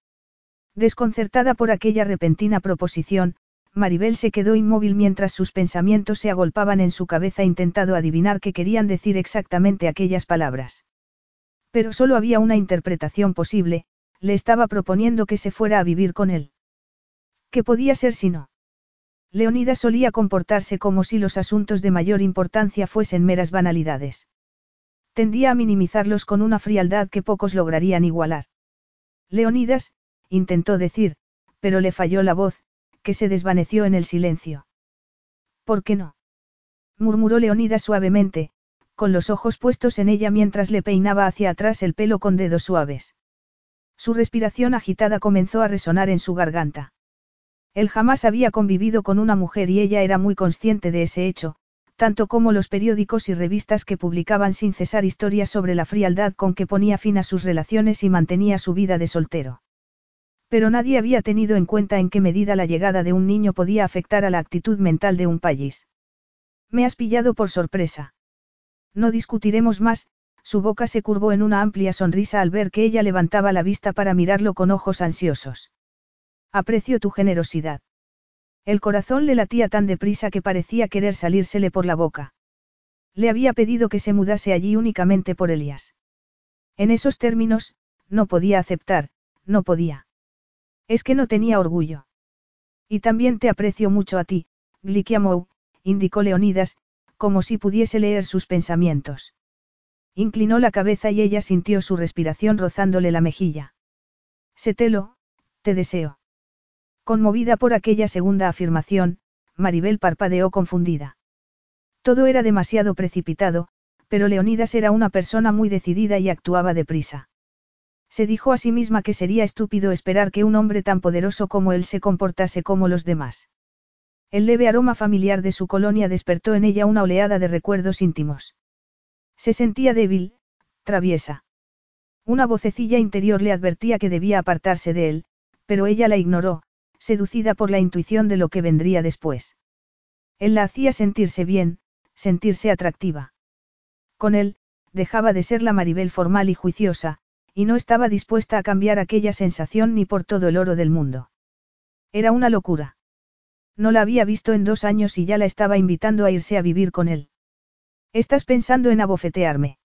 S1: Desconcertada por aquella repentina proposición, Maribel se quedó inmóvil mientras sus pensamientos se agolpaban en su cabeza intentando adivinar qué querían decir exactamente aquellas palabras. Pero solo había una interpretación posible, le estaba proponiendo que se fuera a vivir con él. ¿Qué podía ser si no? Leonida solía comportarse como si los asuntos de mayor importancia fuesen meras banalidades. Tendía a minimizarlos con una frialdad que pocos lograrían igualar. Leonidas, intentó decir, pero le falló la voz, que se desvaneció en el silencio. ¿Por qué no? murmuró Leonidas suavemente, con los ojos puestos en ella mientras le peinaba hacia atrás el pelo con dedos suaves. Su respiración agitada comenzó a resonar en su garganta. Él jamás había convivido con una mujer y ella era muy consciente de ese hecho, tanto como los periódicos y revistas que publicaban sin cesar historias sobre la frialdad con que ponía fin a sus relaciones y mantenía su vida de soltero. Pero nadie había tenido en cuenta en qué medida la llegada de un niño podía afectar a la actitud mental de un país. Me has pillado por sorpresa. No discutiremos más, su boca se curvó en una amplia sonrisa al ver que ella levantaba la vista para mirarlo con ojos ansiosos. Aprecio tu generosidad. El corazón le latía tan deprisa que parecía querer salírsele por la boca. Le había pedido que se mudase allí únicamente por Elías. En esos términos, no podía aceptar, no podía. Es que no tenía orgullo. Y también te aprecio mucho a ti, Glikiamou, indicó Leonidas, como si pudiese leer sus pensamientos. Inclinó la cabeza y ella sintió su respiración rozándole la mejilla. Setelo, te deseo. Conmovida por aquella segunda afirmación, Maribel parpadeó confundida. Todo era demasiado precipitado, pero Leonidas era una persona muy decidida y actuaba deprisa. Se dijo a sí misma que sería estúpido esperar que un hombre tan poderoso como él se comportase como los demás. El leve aroma familiar de su colonia despertó en ella una oleada de recuerdos íntimos. Se sentía débil, traviesa. Una vocecilla interior le advertía que debía apartarse de él, pero ella la ignoró, seducida por la intuición de lo que vendría después. Él la hacía sentirse bien, sentirse atractiva. Con él, dejaba de ser la Maribel formal y juiciosa, y no estaba dispuesta a cambiar aquella sensación ni por todo el oro del mundo. Era una locura. No la había visto en dos años y ya la estaba invitando a irse a vivir con él. Estás pensando en abofetearme.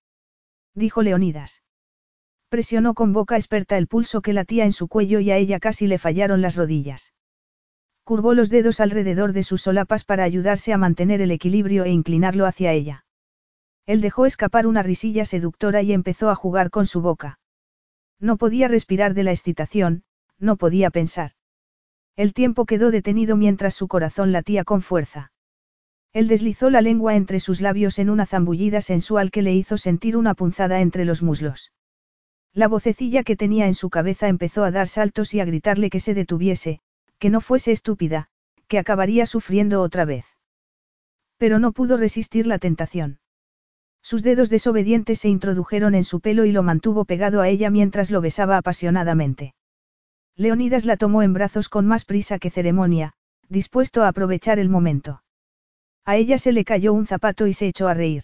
S1: Dijo Leonidas. Presionó con boca experta el pulso que latía en su cuello y a ella casi le fallaron las rodillas. Curvó los dedos alrededor de sus solapas para ayudarse a mantener el equilibrio e inclinarlo hacia ella. Él dejó escapar una risilla seductora y empezó a jugar con su boca. No podía respirar de la excitación, no podía pensar. El tiempo quedó detenido mientras su corazón latía con fuerza. Él deslizó la lengua entre sus labios en una zambullida sensual que le hizo sentir una punzada entre los muslos. La vocecilla que tenía en su cabeza empezó a dar saltos y a gritarle que se detuviese, que no fuese estúpida, que acabaría sufriendo otra vez. Pero no pudo resistir la tentación. Sus dedos desobedientes se introdujeron en su pelo y lo mantuvo pegado a ella mientras lo besaba apasionadamente. Leonidas la tomó en brazos con más prisa que ceremonia, dispuesto a aprovechar el momento. A ella se le cayó un zapato y se echó a reír.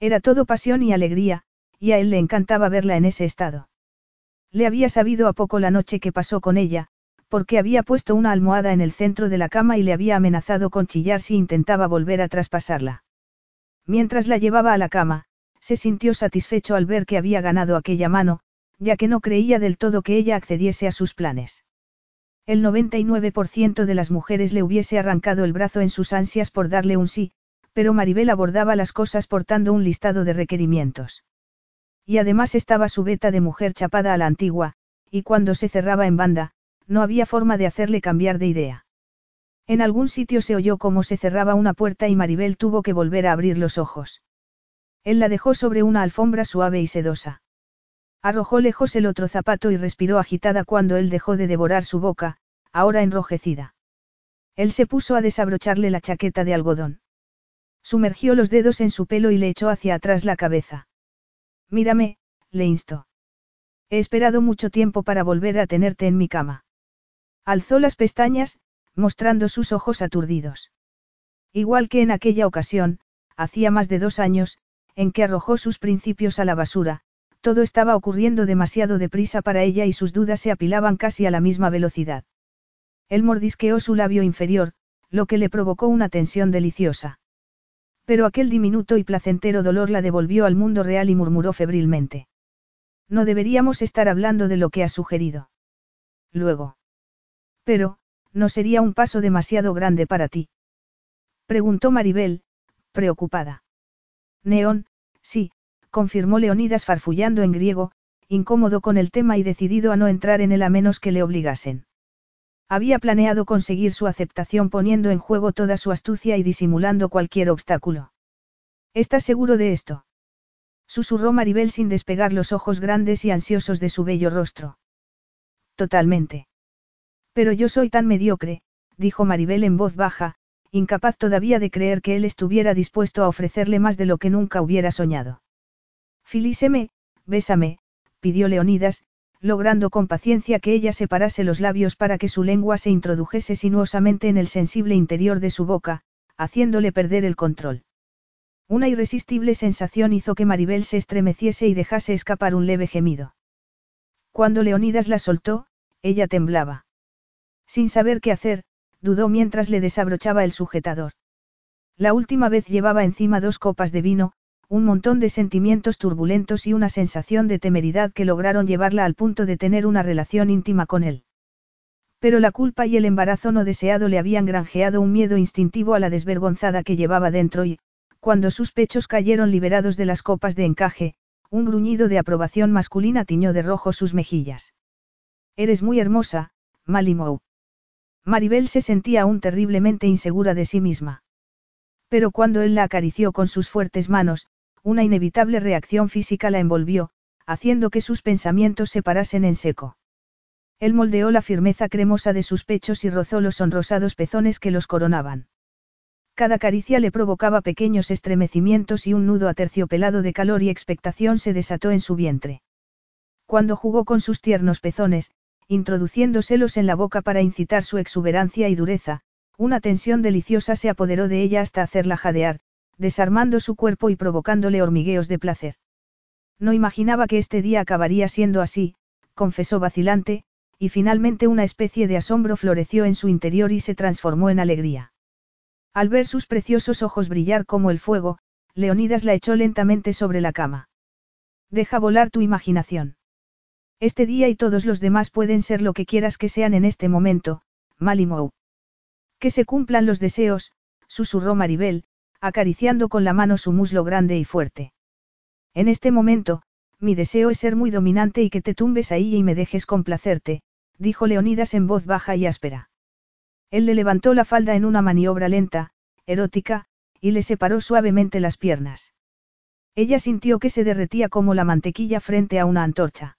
S1: Era todo pasión y alegría, y a él le encantaba verla en ese estado. Le había sabido a poco la noche que pasó con ella, porque había puesto una almohada en el centro de la cama y le había amenazado con chillar si intentaba volver a traspasarla. Mientras la llevaba a la cama, se sintió satisfecho al ver que había ganado aquella mano, ya que no creía del todo que ella accediese a sus planes. El 99% de las mujeres le hubiese arrancado el brazo en sus ansias por darle un sí, pero Maribel abordaba las cosas portando un listado de requerimientos. Y además estaba su beta de mujer chapada a la antigua, y cuando se cerraba en banda, no había forma de hacerle cambiar de idea. En algún sitio se oyó cómo se cerraba una puerta y Maribel tuvo que volver a abrir los ojos. Él la dejó sobre una alfombra suave y sedosa. Arrojó lejos el otro zapato y respiró agitada cuando él dejó de devorar su boca, ahora enrojecida. Él se puso a desabrocharle la chaqueta de algodón. Sumergió los dedos en su pelo y le echó hacia atrás la cabeza. Mírame, le instó. He esperado mucho tiempo para volver a tenerte en mi cama. Alzó las pestañas, mostrando sus ojos aturdidos. Igual que en aquella ocasión, hacía más de dos años, en que arrojó sus principios a la basura, todo estaba ocurriendo demasiado deprisa para ella y sus dudas se apilaban casi a la misma velocidad. Él mordisqueó su labio inferior, lo que le provocó una tensión deliciosa. Pero aquel diminuto y placentero dolor la devolvió al mundo real y murmuró febrilmente. No deberíamos estar hablando de lo que has sugerido. Luego. Pero, ¿no sería un paso demasiado grande para ti? Preguntó Maribel, preocupada. Neón, sí, confirmó Leonidas farfullando en griego, incómodo con el tema y decidido a no entrar en él a menos que le obligasen. Había planeado conseguir su aceptación poniendo en juego toda su astucia y disimulando cualquier obstáculo. ¿Estás seguro de esto? Susurró Maribel sin despegar los ojos grandes y ansiosos de su bello rostro. Totalmente. Pero yo soy tan mediocre, dijo Maribel en voz baja, incapaz todavía de creer que él estuviera dispuesto a ofrecerle más de lo que nunca hubiera soñado. Filíseme, bésame, pidió Leonidas, logrando con paciencia que ella separase los labios para que su lengua se introdujese sinuosamente en el sensible interior de su boca, haciéndole perder el control. Una irresistible sensación hizo que Maribel se estremeciese y dejase escapar un leve gemido. Cuando Leonidas la soltó, ella temblaba. Sin saber qué hacer, dudó mientras le desabrochaba el sujetador. La última vez llevaba encima dos copas de vino, un montón de sentimientos turbulentos y una sensación de temeridad que lograron llevarla al punto de tener una relación íntima con él. Pero la culpa y el embarazo no deseado le habían granjeado un miedo instintivo a la desvergonzada que llevaba dentro y, cuando sus pechos cayeron liberados de las copas de encaje, un gruñido de aprobación masculina tiñó de rojo sus mejillas. Eres muy hermosa, Malimou. Maribel se sentía aún terriblemente insegura de sí misma. Pero cuando él la acarició con sus fuertes manos, una inevitable reacción física la envolvió, haciendo que sus pensamientos se parasen en seco. Él moldeó la firmeza cremosa de sus pechos y rozó los sonrosados pezones que los coronaban. Cada caricia le provocaba pequeños estremecimientos y un nudo aterciopelado de calor y expectación se desató en su vientre. Cuando jugó con sus tiernos pezones, introduciéndoselos en la boca para incitar su exuberancia y dureza, una tensión deliciosa se apoderó de ella hasta hacerla jadear, desarmando su cuerpo y provocándole hormigueos de placer. No imaginaba que este día acabaría siendo así, confesó vacilante, y finalmente una especie de asombro floreció en su interior y se transformó en alegría. Al ver sus preciosos ojos brillar como el fuego, Leonidas la echó lentamente sobre la cama. Deja volar tu imaginación. Este día y todos los demás pueden ser lo que quieras que sean en este momento, Malimou. Que se cumplan los deseos, susurró Maribel, acariciando con la mano su muslo grande y fuerte. En este momento, mi deseo es ser muy dominante y que te tumbes ahí y me dejes complacerte, dijo Leonidas en voz baja y áspera. Él le levantó la falda en una maniobra lenta, erótica, y le separó suavemente las piernas. Ella sintió que se derretía como la mantequilla frente a una antorcha.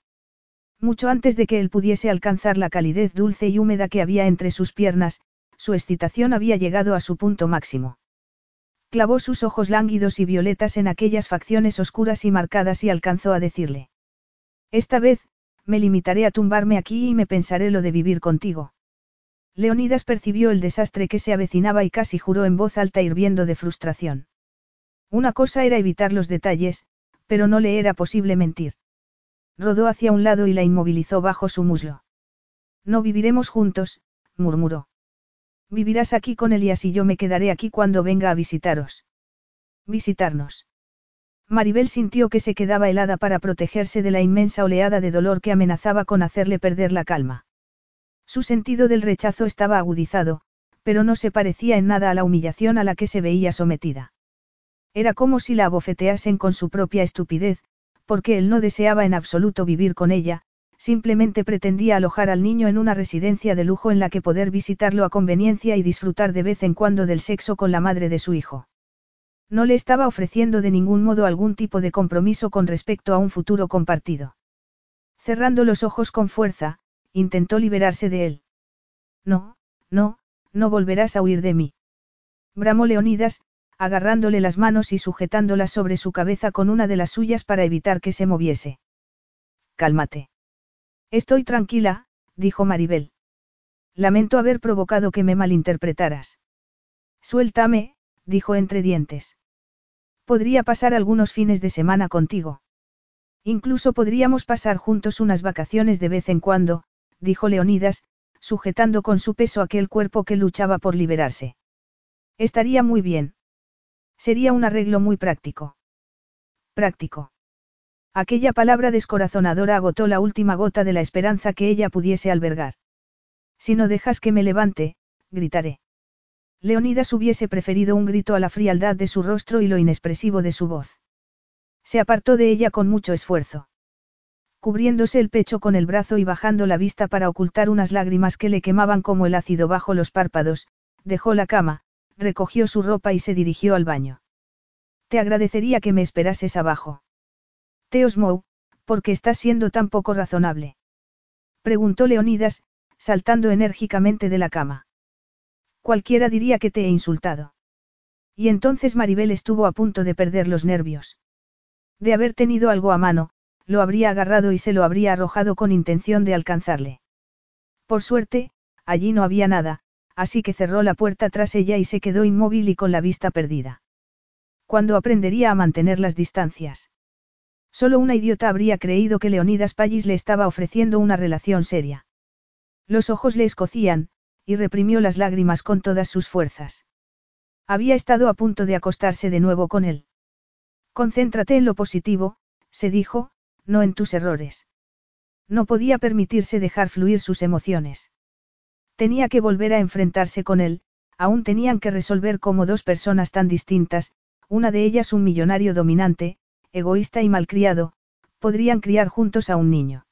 S1: Mucho antes de que él pudiese alcanzar la calidez dulce y húmeda que había entre sus piernas, su excitación había llegado a su punto máximo. Clavó sus ojos lánguidos y violetas en aquellas facciones oscuras y marcadas y alcanzó a decirle. Esta vez, me limitaré a tumbarme aquí y me pensaré lo de vivir contigo. Leonidas percibió el desastre que se avecinaba y casi juró en voz alta hirviendo de frustración. Una cosa era evitar los detalles, pero no le era posible mentir. Rodó hacia un lado y la inmovilizó bajo su muslo. No viviremos juntos, murmuró. Vivirás aquí con Elias y yo me quedaré aquí cuando venga a visitaros. Visitarnos. Maribel sintió que se quedaba helada para protegerse de la inmensa oleada de dolor que amenazaba con hacerle perder la calma. Su sentido del rechazo estaba agudizado, pero no se parecía en nada a la humillación a la que se veía sometida. Era como si la abofeteasen con su propia estupidez, porque él no deseaba en absoluto vivir con ella, simplemente pretendía alojar al niño en una residencia de lujo en la que poder visitarlo a conveniencia y disfrutar de vez en cuando del sexo con la madre de su hijo. No le estaba ofreciendo de ningún modo algún tipo de compromiso con respecto a un futuro compartido. Cerrando los ojos con fuerza, intentó liberarse de él. No, no, no volverás a huir de mí. Bramó Leonidas, agarrándole las manos y sujetándolas sobre su cabeza con una de las suyas para evitar que se moviese. Cálmate. Estoy tranquila, dijo Maribel. Lamento haber provocado que me malinterpretaras. Suéltame, dijo entre dientes. Podría pasar algunos fines de semana contigo. Incluso podríamos pasar juntos unas vacaciones de vez en cuando, dijo Leonidas, sujetando con su peso aquel cuerpo que luchaba por liberarse. Estaría muy bien. Sería un arreglo muy práctico. Práctico. Aquella palabra descorazonadora agotó la última gota de la esperanza que ella pudiese albergar. Si no dejas que me levante, gritaré. Leonidas hubiese preferido un grito a la frialdad de su rostro y lo inexpresivo de su voz. Se apartó de ella con mucho esfuerzo. Cubriéndose el pecho con el brazo y bajando la vista para ocultar unas lágrimas que le quemaban como el ácido bajo los párpados, dejó la cama, recogió su ropa y se dirigió al baño. Te agradecería que me esperases abajo. ¿Por qué estás siendo tan poco razonable? Preguntó Leonidas, saltando enérgicamente de la cama. Cualquiera diría que te he insultado. Y entonces Maribel estuvo a punto de perder los nervios. De haber tenido algo a mano, lo habría agarrado y se lo habría arrojado con intención de alcanzarle. Por suerte, allí no había nada, así que cerró la puerta tras ella y se quedó inmóvil y con la vista perdida. ¿Cuándo aprendería a mantener las distancias? Solo una idiota habría creído que Leonidas Pallis le estaba ofreciendo una relación seria. Los ojos le escocían, y reprimió las lágrimas con todas sus fuerzas. Había estado a punto de acostarse de nuevo con él. Concéntrate en lo positivo, se dijo, no en tus errores. No podía permitirse dejar fluir sus emociones. Tenía que volver a enfrentarse con él, aún tenían que resolver como dos personas tan distintas, una de ellas un millonario dominante, egoísta y malcriado, podrían criar juntos a un niño.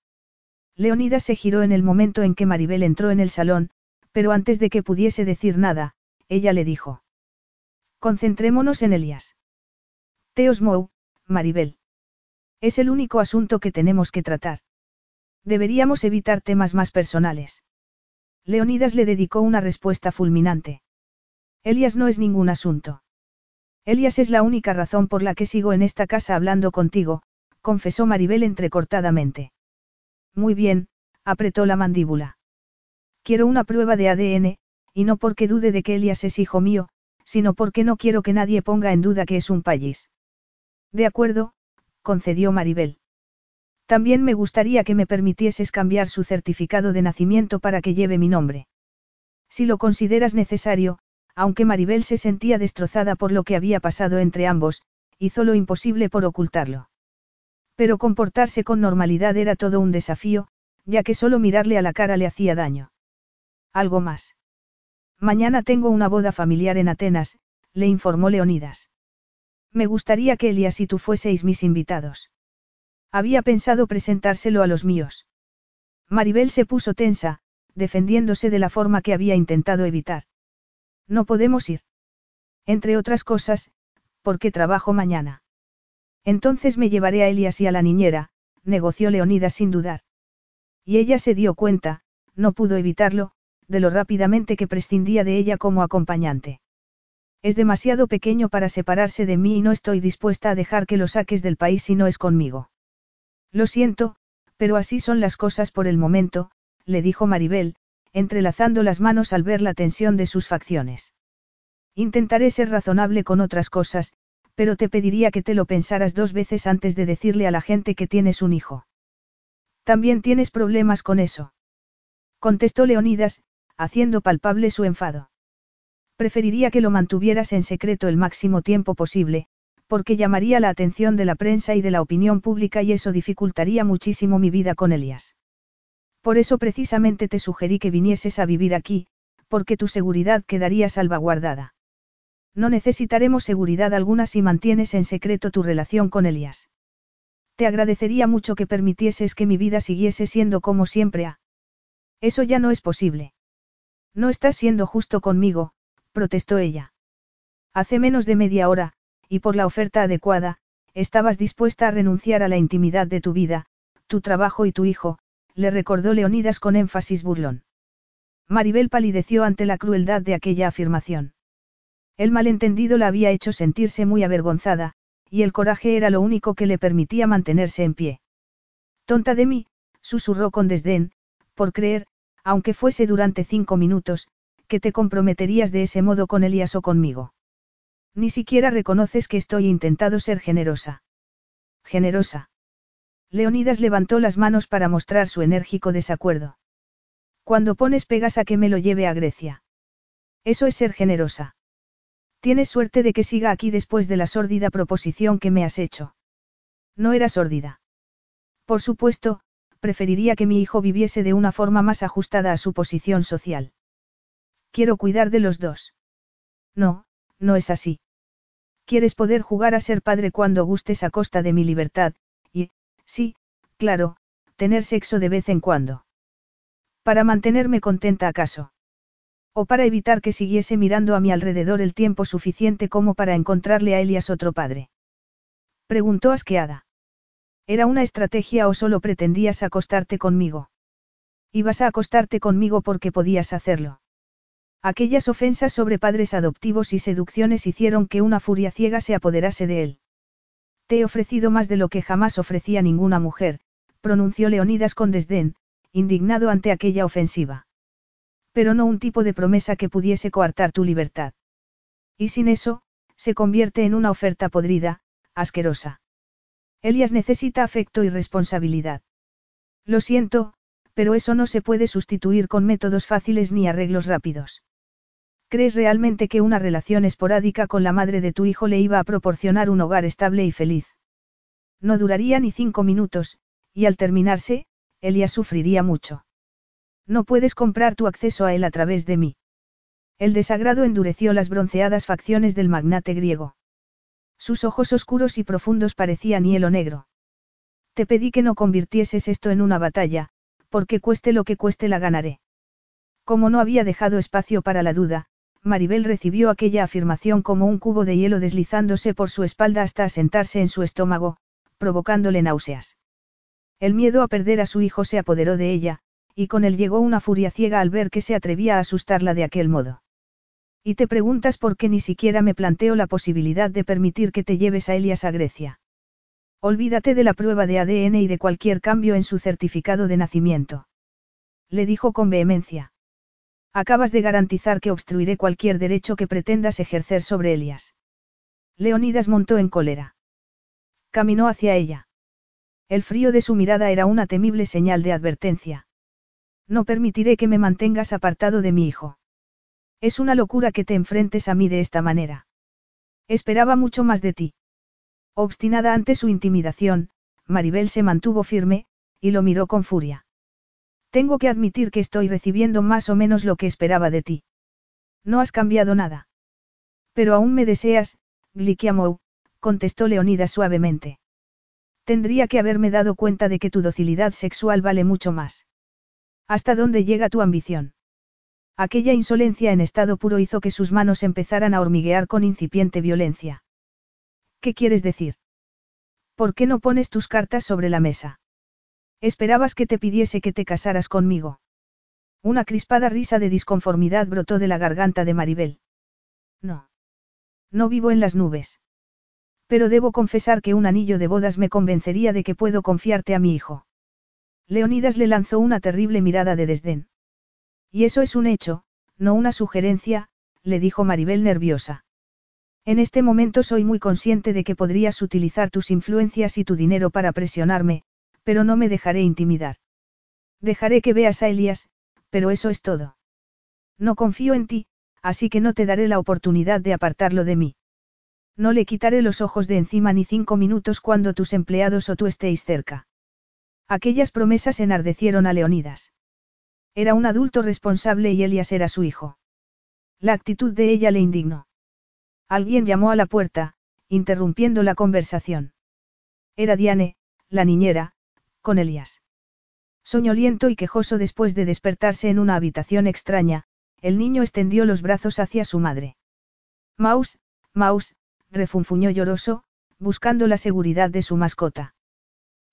S1: Leonidas se giró en el momento en que Maribel entró en el salón, pero antes de que pudiese decir nada, ella le dijo. Concentrémonos en Elías. Teos Mou, Maribel. Es el único asunto que tenemos que tratar. Deberíamos evitar temas más personales. Leonidas le dedicó una respuesta fulminante. Elías no es ningún asunto. Elias es la única razón por la que sigo en esta casa hablando contigo, confesó Maribel entrecortadamente. Muy bien, apretó la mandíbula. Quiero una prueba de ADN, y no porque dude de que Elias es hijo mío, sino porque no quiero que nadie ponga en duda que es un payis. De acuerdo, concedió Maribel. También me gustaría que me permitieses cambiar su certificado de nacimiento para que lleve mi nombre. Si lo consideras necesario, aunque Maribel se sentía destrozada por lo que había pasado entre ambos, hizo lo imposible por ocultarlo. Pero comportarse con normalidad era todo un desafío, ya que solo mirarle a la cara le hacía daño. Algo más. Mañana tengo una boda familiar en Atenas, le informó Leonidas. Me gustaría que Elias y tú fueseis mis invitados. Había pensado presentárselo a los míos. Maribel se puso tensa, defendiéndose de la forma que había intentado evitar. No podemos ir. Entre otras cosas, porque trabajo mañana. Entonces me llevaré a Elias y a la niñera, negoció Leonidas sin dudar. Y ella se dio cuenta, no pudo evitarlo, de lo rápidamente que prescindía de ella como acompañante. Es demasiado pequeño para separarse de mí y no estoy dispuesta a dejar que lo saques del país si no es conmigo. Lo siento, pero así son las cosas por el momento, le dijo Maribel, entrelazando las manos al ver la tensión de sus facciones. Intentaré ser razonable con otras cosas, pero te pediría que te lo pensaras dos veces antes de decirle a la gente que tienes un hijo. También tienes problemas con eso. Contestó Leonidas, haciendo palpable su enfado. Preferiría que lo mantuvieras en secreto el máximo tiempo posible, porque llamaría la atención de la prensa y de la opinión pública y eso dificultaría muchísimo mi vida con Elias. Por eso precisamente te sugerí que vinieses a vivir aquí, porque tu seguridad quedaría salvaguardada. No necesitaremos seguridad alguna si mantienes en secreto tu relación con Elias. Te agradecería mucho que permitieses que mi vida siguiese siendo como siempre ha. Eso ya no es posible. No estás siendo justo conmigo, protestó ella. Hace menos de media hora, y por la oferta adecuada, estabas dispuesta a renunciar a la intimidad de tu vida, tu trabajo y tu hijo, le recordó Leonidas con énfasis burlón. Maribel palideció ante la crueldad de aquella afirmación. El malentendido la había hecho sentirse muy avergonzada, y el coraje era lo único que le permitía mantenerse en pie. Tonta de mí, susurró con desdén, por creer, aunque fuese durante cinco minutos, que te comprometerías de ese modo con Elías o conmigo. Ni siquiera reconoces que estoy intentado ser generosa. Generosa. Leonidas levantó las manos para mostrar su enérgico desacuerdo. Cuando pones pegas a que me lo lleve a Grecia. Eso es ser generosa. Tienes suerte de que siga aquí después de la sórdida proposición que me has hecho. No era sórdida. Por supuesto, preferiría que mi hijo viviese de una forma más ajustada a su posición social. Quiero cuidar de los dos. No, no es así. Quieres poder jugar a ser padre cuando gustes a costa de mi libertad, sí, claro, tener sexo de vez en cuando. Para mantenerme contenta acaso. O para evitar que siguiese mirando a mi alrededor el tiempo suficiente como para encontrarle a Elias otro padre. Preguntó asqueada. ¿Era una estrategia o solo pretendías acostarte conmigo? Ibas a acostarte conmigo porque podías hacerlo. Aquellas ofensas sobre padres adoptivos y seducciones hicieron que una furia ciega se apoderase de él. Te he ofrecido más de lo que jamás ofrecía ninguna mujer, pronunció Leonidas con desdén, indignado ante aquella ofensiva. Pero no un tipo de promesa que pudiese coartar tu libertad. Y sin eso, se convierte en una oferta podrida, asquerosa. Elias necesita afecto y responsabilidad. Lo siento, pero eso no se puede sustituir con métodos fáciles ni arreglos rápidos. ¿Crees realmente que una relación esporádica con la madre de tu hijo le iba a proporcionar un hogar estable y feliz? No duraría ni cinco minutos, y al terminarse, Elias sufriría mucho. No puedes comprar tu acceso a él a través de mí. El desagrado endureció las bronceadas facciones del magnate griego. Sus ojos oscuros y profundos parecían hielo negro. Te pedí que no convirtieses esto en una batalla, porque cueste lo que cueste la ganaré. Como no había dejado espacio para la duda, Maribel recibió aquella afirmación como un cubo de hielo deslizándose por su espalda hasta asentarse en su estómago, provocándole náuseas. El miedo a perder a su hijo se apoderó de ella, y con él llegó una furia ciega al ver que se atrevía a asustarla de aquel modo. Y te preguntas por qué ni siquiera me planteo la posibilidad de permitir que te lleves a Elias a Grecia. Olvídate de la prueba de ADN y de cualquier cambio en su certificado de nacimiento. Le dijo con vehemencia. Acabas de garantizar que obstruiré cualquier derecho que pretendas ejercer sobre Elias. Leonidas montó en cólera. Caminó hacia ella. El frío de su mirada era una temible señal de advertencia. No permitiré que me mantengas apartado de mi hijo. Es una locura que te enfrentes a mí de esta manera. Esperaba mucho más de ti. Obstinada ante su intimidación, Maribel se mantuvo firme, y lo miró con furia. Tengo que admitir que estoy recibiendo más o menos lo que esperaba de ti. No has cambiado nada. Pero aún me deseas, Glikiamou, contestó Leonidas suavemente. Tendría que haberme dado cuenta de que tu docilidad sexual vale mucho más. ¿Hasta dónde llega tu ambición? Aquella insolencia en estado puro hizo que sus manos empezaran a hormiguear con incipiente violencia. ¿Qué quieres decir? ¿Por qué no pones tus cartas sobre la mesa? Esperabas que te pidiese que te casaras conmigo. Una crispada risa de disconformidad brotó de la garganta de Maribel. No. No vivo en las nubes. Pero debo confesar que un anillo de bodas me convencería de que puedo confiarte a mi hijo. Leonidas le lanzó una terrible mirada de desdén. Y eso es un hecho, no una sugerencia, le dijo Maribel nerviosa. En este momento soy muy consciente de que podrías utilizar tus influencias y tu dinero para presionarme, pero no me dejaré intimidar. Dejaré que veas a Elias, pero eso es todo. No confío en ti, así que no te daré la oportunidad de apartarlo de mí. No le quitaré los ojos de encima ni cinco minutos cuando tus empleados o tú estéis cerca. Aquellas promesas enardecieron a Leonidas. Era un adulto responsable y Elias era su hijo. La actitud de ella le indignó. Alguien llamó a la puerta, interrumpiendo la conversación. Era Diane, la niñera, con Elías. Soñoliento y quejoso después de despertarse en una habitación extraña, el niño extendió los brazos hacia su madre. Maus, Maus, refunfuñó lloroso, buscando la seguridad de su mascota.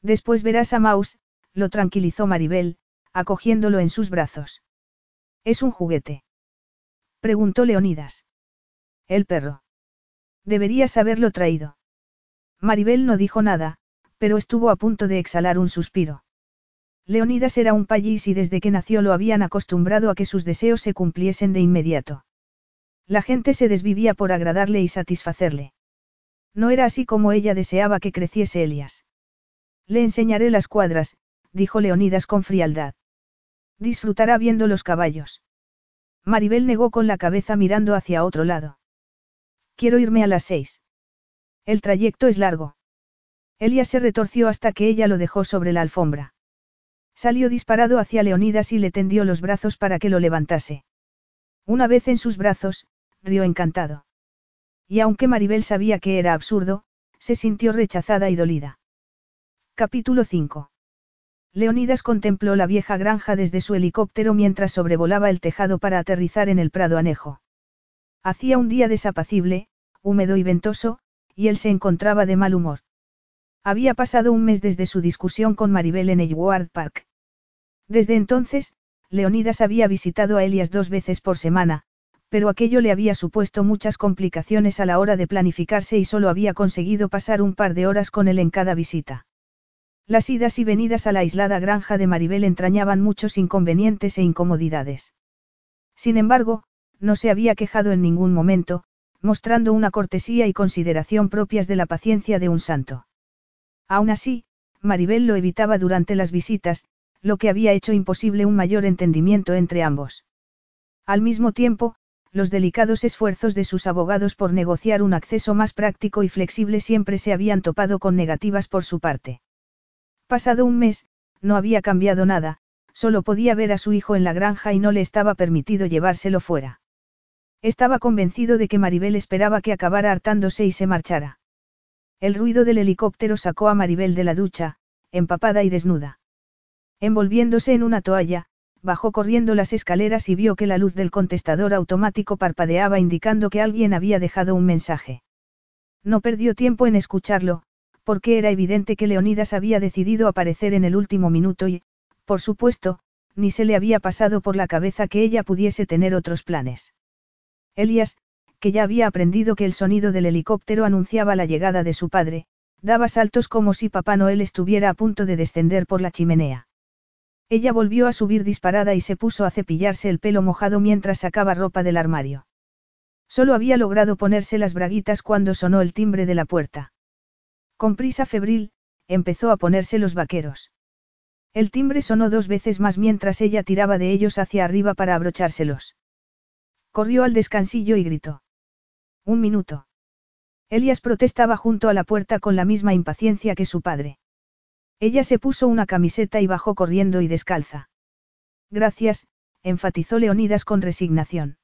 S1: Después verás a Maus, lo tranquilizó Maribel, acogiéndolo en sus brazos. ¿Es un juguete? Preguntó Leonidas. El perro. Deberías haberlo traído. Maribel no dijo nada, pero estuvo a punto de exhalar un suspiro. Leonidas era un payís y desde que nació lo habían acostumbrado a que sus deseos se cumpliesen de inmediato. La gente se desvivía por agradarle y satisfacerle. No era así como ella deseaba que creciese Elias. Le enseñaré las cuadras, dijo Leonidas con frialdad. Disfrutará viendo los caballos. Maribel negó con la cabeza mirando hacia otro lado. Quiero irme a las seis. El trayecto es largo. Elías se retorció hasta que ella lo dejó sobre la alfombra. Salió disparado hacia Leonidas y le tendió los brazos para que lo levantase. Una vez en sus brazos, rió encantado. Y aunque Maribel sabía que era absurdo, se sintió rechazada y dolida. Capítulo 5. Leonidas contempló la vieja granja desde su helicóptero mientras sobrevolaba el tejado para aterrizar en el prado anejo. Hacía un día desapacible, húmedo y ventoso, y él se encontraba de mal humor. Había pasado un mes desde su discusión con Maribel en Edgewood Park. Desde entonces, Leonidas había visitado a Elias dos veces por semana, pero aquello le había supuesto muchas complicaciones a la hora de planificarse y solo había conseguido pasar un par de horas con él en cada visita. Las idas y venidas a la aislada granja de Maribel entrañaban muchos inconvenientes e incomodidades. Sin embargo, no se había quejado en ningún momento, mostrando una cortesía y consideración propias de la paciencia de un santo. Aún así, Maribel lo evitaba durante las visitas, lo que había hecho imposible un mayor entendimiento entre ambos. Al mismo tiempo, los delicados esfuerzos de sus abogados por negociar un acceso más práctico y flexible siempre se habían topado con negativas por su parte. Pasado un mes, no había cambiado nada, solo podía ver a su hijo en la granja y no le estaba permitido llevárselo fuera. Estaba convencido de que Maribel esperaba que acabara hartándose y se marchara. El ruido del helicóptero sacó a Maribel de la ducha, empapada y desnuda. Envolviéndose en una toalla, bajó corriendo las escaleras y vio que la luz del contestador automático parpadeaba indicando que alguien había dejado un mensaje. No perdió tiempo en escucharlo, porque era evidente que Leonidas había decidido aparecer en el último minuto y, por supuesto, ni se le había pasado por la cabeza que ella pudiese tener otros planes. Elías, que ya había aprendido que el sonido del helicóptero anunciaba la llegada de su padre, daba saltos como si Papá Noel estuviera a punto de descender por la chimenea. Ella volvió a subir disparada y se puso a cepillarse el pelo mojado mientras sacaba ropa del armario. Solo había logrado ponerse las braguitas cuando sonó el timbre de la puerta. Con prisa febril, empezó a ponerse los vaqueros. El timbre sonó dos veces más mientras ella tiraba de ellos hacia arriba para abrochárselos. Corrió al descansillo y gritó. Un minuto. Elías protestaba junto a la puerta con la misma impaciencia que su padre. Ella se puso una camiseta y bajó corriendo y descalza. Gracias, enfatizó Leonidas con resignación.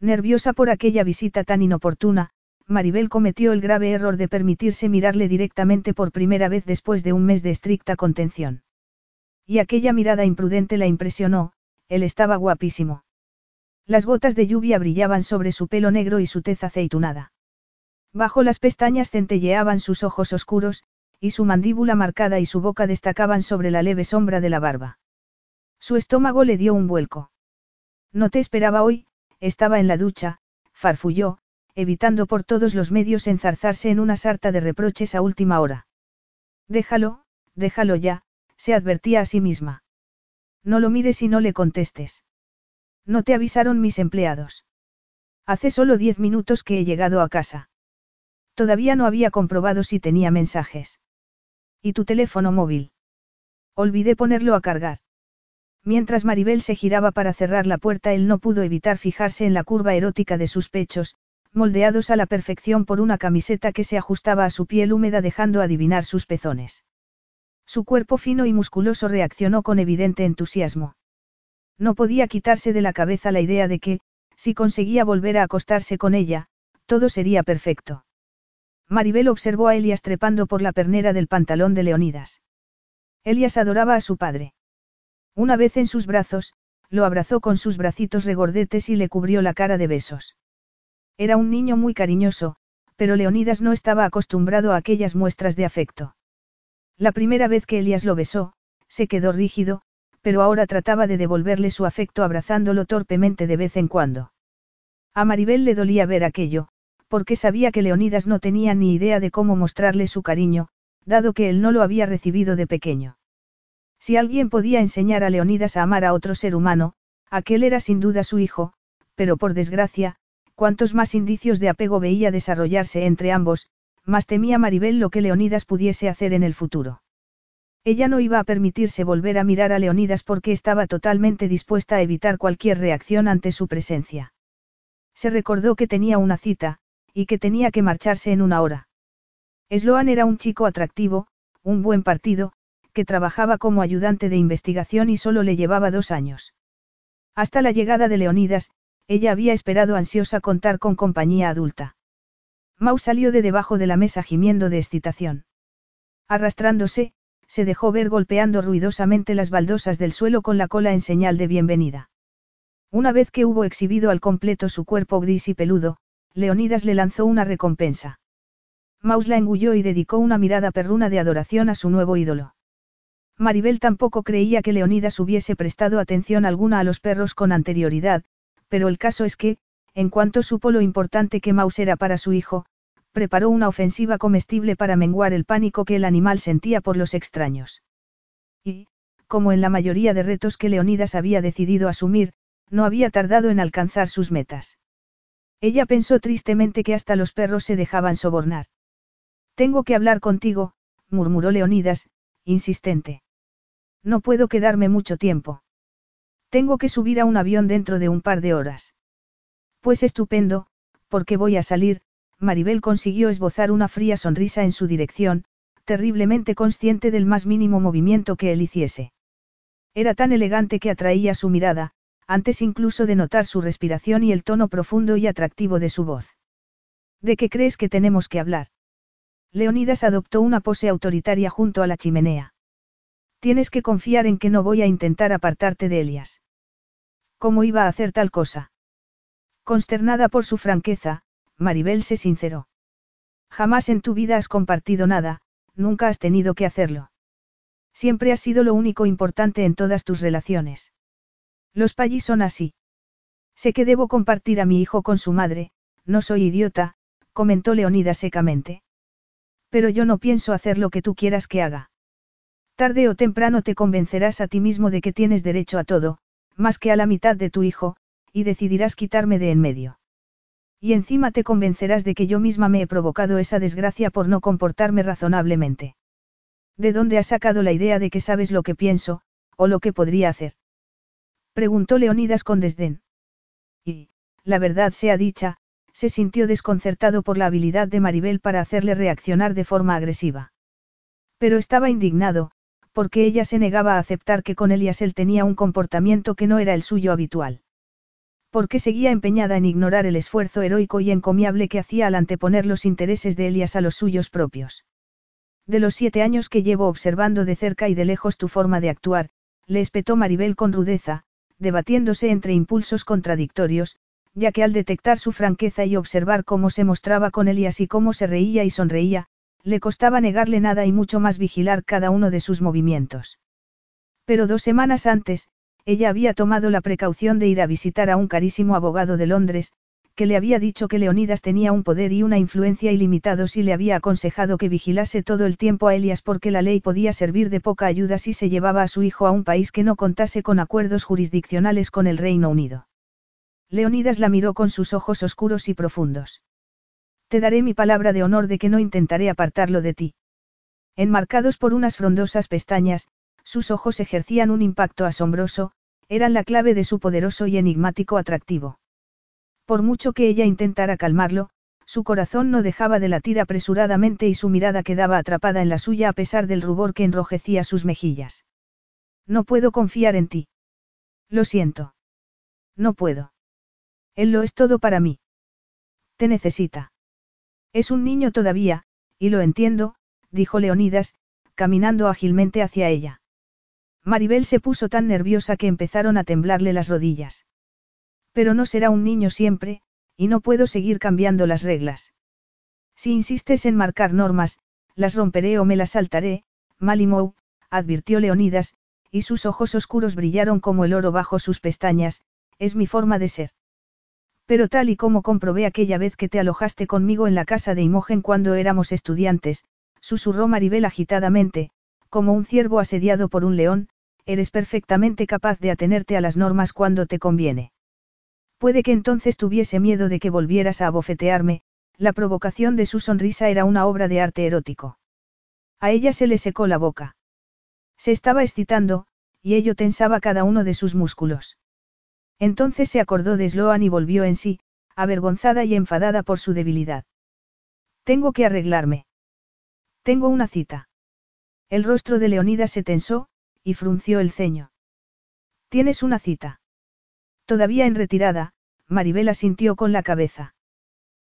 S1: Nerviosa por aquella visita tan inoportuna, Maribel cometió el grave error de permitirse mirarle directamente por primera vez después de un mes de estricta contención. Y aquella mirada imprudente la impresionó, él estaba guapísimo. Las gotas de lluvia brillaban sobre su pelo negro y su tez aceitunada. Bajo las pestañas centelleaban sus ojos oscuros, y su mandíbula marcada y su boca destacaban sobre la leve sombra de la barba. Su estómago le dio un vuelco. No te esperaba hoy, estaba en la ducha, farfulló, evitando por todos los medios enzarzarse en una sarta de reproches a última hora. Déjalo, déjalo ya, se advertía a sí misma. No lo mires y no le contestes. No te avisaron mis empleados. Hace solo diez minutos que he llegado a casa. Todavía no había comprobado si tenía mensajes. ¿Y tu teléfono móvil? Olvidé ponerlo a cargar. Mientras Maribel se giraba para cerrar la puerta, él no pudo evitar fijarse en la curva erótica de sus pechos, moldeados a la perfección por una camiseta que se ajustaba a su piel húmeda dejando adivinar sus pezones. Su cuerpo fino y musculoso reaccionó con evidente entusiasmo. No podía quitarse de la cabeza la idea de que, si conseguía volver a acostarse con ella, todo sería perfecto. Maribel observó a Elias trepando por la pernera del pantalón de Leonidas. Elias adoraba a su padre. Una vez en sus brazos, lo abrazó con sus bracitos regordetes y le cubrió la cara de besos. Era un niño muy cariñoso, pero Leonidas no estaba acostumbrado a aquellas muestras de afecto. La primera vez que Elias lo besó, se quedó rígido, pero ahora trataba de devolverle su afecto abrazándolo torpemente de vez en cuando. A Maribel le dolía ver aquello, porque sabía que Leonidas no tenía ni idea de cómo mostrarle su cariño, dado que él no lo había recibido de pequeño. Si alguien podía enseñar a Leonidas a amar a otro ser humano, aquel era sin duda su hijo, pero por desgracia, cuantos más indicios de apego veía desarrollarse entre ambos, más temía Maribel lo que Leonidas pudiese hacer en el futuro. Ella no iba a permitirse volver a mirar a Leonidas porque estaba totalmente dispuesta a evitar cualquier reacción ante su presencia. Se recordó que tenía una cita, y que tenía que marcharse en una hora. Sloan era un chico atractivo, un buen partido, que trabajaba como ayudante de investigación y solo le llevaba dos años. Hasta la llegada de Leonidas, ella había esperado ansiosa contar con compañía adulta. Mau salió de debajo de la mesa gimiendo de excitación. Arrastrándose, se dejó ver golpeando ruidosamente las baldosas del suelo con la cola en señal de bienvenida. Una vez que hubo exhibido al completo su cuerpo gris y peludo, Leonidas le lanzó una recompensa. Maus la engulló y dedicó una mirada perruna de adoración a su nuevo ídolo. Maribel tampoco creía que Leonidas hubiese prestado atención alguna a los perros con anterioridad, pero el caso es que, en cuanto supo lo importante que Maus era para su hijo, preparó una ofensiva comestible para menguar el pánico que el animal sentía por los extraños. Y, como en la mayoría de retos que Leonidas había decidido asumir, no había tardado en alcanzar sus metas. Ella pensó tristemente que hasta los perros se dejaban sobornar. Tengo que hablar contigo, murmuró Leonidas, insistente. No puedo quedarme mucho tiempo. Tengo que subir a un avión dentro de un par de horas. Pues estupendo, porque voy a salir, Maribel consiguió esbozar una fría sonrisa en su dirección, terriblemente consciente del más mínimo movimiento que él hiciese. Era tan elegante que atraía su mirada, antes incluso de notar su respiración y el tono profundo y atractivo de su voz. ¿De qué crees que tenemos que hablar? Leonidas adoptó una pose autoritaria junto a la chimenea. Tienes que confiar en que no voy a intentar apartarte de Elias. ¿Cómo iba a hacer tal cosa? Consternada por su franqueza, Maribel se sinceró. Jamás en tu vida has compartido nada, nunca has tenido que hacerlo. Siempre has sido lo único importante en todas tus relaciones. Los payis son así. Sé que debo compartir a mi hijo con su madre, no soy idiota, comentó Leonida secamente. Pero yo no pienso hacer lo que tú quieras que haga. Tarde o temprano te convencerás a ti mismo de que tienes derecho a todo, más que a la mitad de tu hijo, y decidirás quitarme de en medio. Y encima te convencerás de que yo misma me he provocado esa desgracia por no comportarme razonablemente. ¿De dónde has sacado la idea de que sabes lo que pienso, o lo que podría hacer? Preguntó Leonidas con desdén. Y, la verdad sea dicha, se sintió desconcertado por la habilidad de Maribel para hacerle reaccionar de forma agresiva. Pero estaba indignado, porque ella se negaba a aceptar que con Elias él tenía un comportamiento que no era el suyo habitual. Porque seguía empeñada en ignorar el esfuerzo heroico y encomiable que hacía al anteponer los intereses de Elias a los suyos propios. De los siete años que llevo observando de cerca y de lejos tu forma de actuar, le espetó Maribel con rudeza, debatiéndose entre impulsos contradictorios, ya que al detectar su franqueza y observar cómo se mostraba con Elias y cómo se reía y sonreía, Le costaba negarle nada y mucho más vigilar cada uno de sus movimientos. Pero dos semanas antes, ella había tomado la precaución de ir a visitar a un carísimo abogado de Londres, que le había dicho que Leonidas tenía un poder y una influencia ilimitados y le había aconsejado que vigilase todo el tiempo a Elias porque la ley podía servir de poca ayuda si se llevaba a su hijo a un país que no contase con acuerdos jurisdiccionales con el Reino Unido. Leonidas la miró con sus ojos oscuros y profundos. Te daré mi palabra de honor de que no intentaré apartarlo de ti. Enmarcados por unas frondosas pestañas, sus ojos ejercían un impacto asombroso, eran la clave de su poderoso y enigmático atractivo. Por mucho que ella intentara calmarlo, su corazón no dejaba de latir apresuradamente y su mirada quedaba atrapada en la suya a pesar del rubor que enrojecía sus mejillas. No puedo confiar en ti. Lo siento. No puedo. Él lo es todo para mí. Te necesita. Es un niño todavía, y lo entiendo, dijo Leonidas, caminando ágilmente hacia ella. Maribel se puso tan nerviosa que empezaron a temblarle las rodillas. Pero no será un niño siempre, y no puedo seguir cambiando las reglas. Si insistes en marcar normas, las romperé o me las saltaré, Malimou, advirtió Leonidas, y sus ojos oscuros brillaron como el oro bajo sus pestañas, es mi forma de ser. Pero tal y como comprobé aquella vez que te alojaste conmigo en la casa de Imogen cuando éramos estudiantes, susurró Maribel agitadamente, como un ciervo asediado por un león, eres perfectamente capaz de atenerte a las normas cuando te conviene. Puede que entonces tuviese miedo de que volvieras a abofetearme, la provocación de su sonrisa era una obra de arte erótico. A ella se le secó la boca. Se estaba excitando, y ello tensaba cada uno de sus músculos. Entonces se acordó de Sloan y volvió en sí, avergonzada y enfadada por su debilidad. Tengo que arreglarme. Tengo una cita. El rostro de Leonida se tensó, y frunció el ceño. ¿Tienes una cita? Todavía en retirada, Maribel sintió con la cabeza.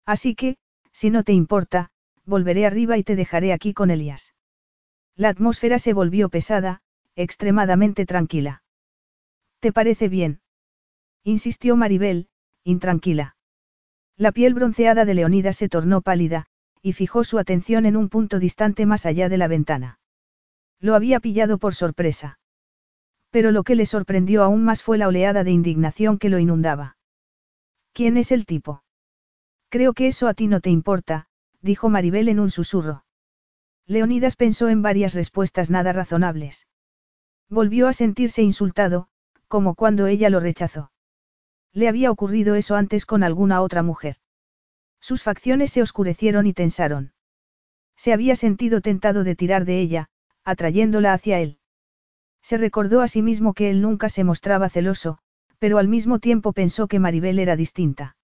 S1: Así que, si no te importa, volveré arriba y te dejaré aquí con Elías. La atmósfera se volvió pesada, extremadamente tranquila. ¿Te parece bien? Insistió Maribel, intranquila. La piel bronceada de Leonida se tornó pálida, y fijó su atención en un punto distante más allá de la ventana. Lo había pillado por sorpresa. Pero lo que le sorprendió aún más fue la oleada de indignación que lo inundaba. ¿Quién es el tipo? Creo que eso a ti no te importa, dijo Maribel en un susurro. Leonidas pensó en varias respuestas nada razonables. Volvió a sentirse insultado, como cuando ella lo rechazó. Le había ocurrido eso antes con alguna otra mujer. Sus facciones se oscurecieron y tensaron. Se había sentido tentado de tirar de ella, atrayéndola hacia él. Se recordó a sí mismo que él nunca se mostraba celoso, pero al mismo tiempo pensó que Maribel era distinta.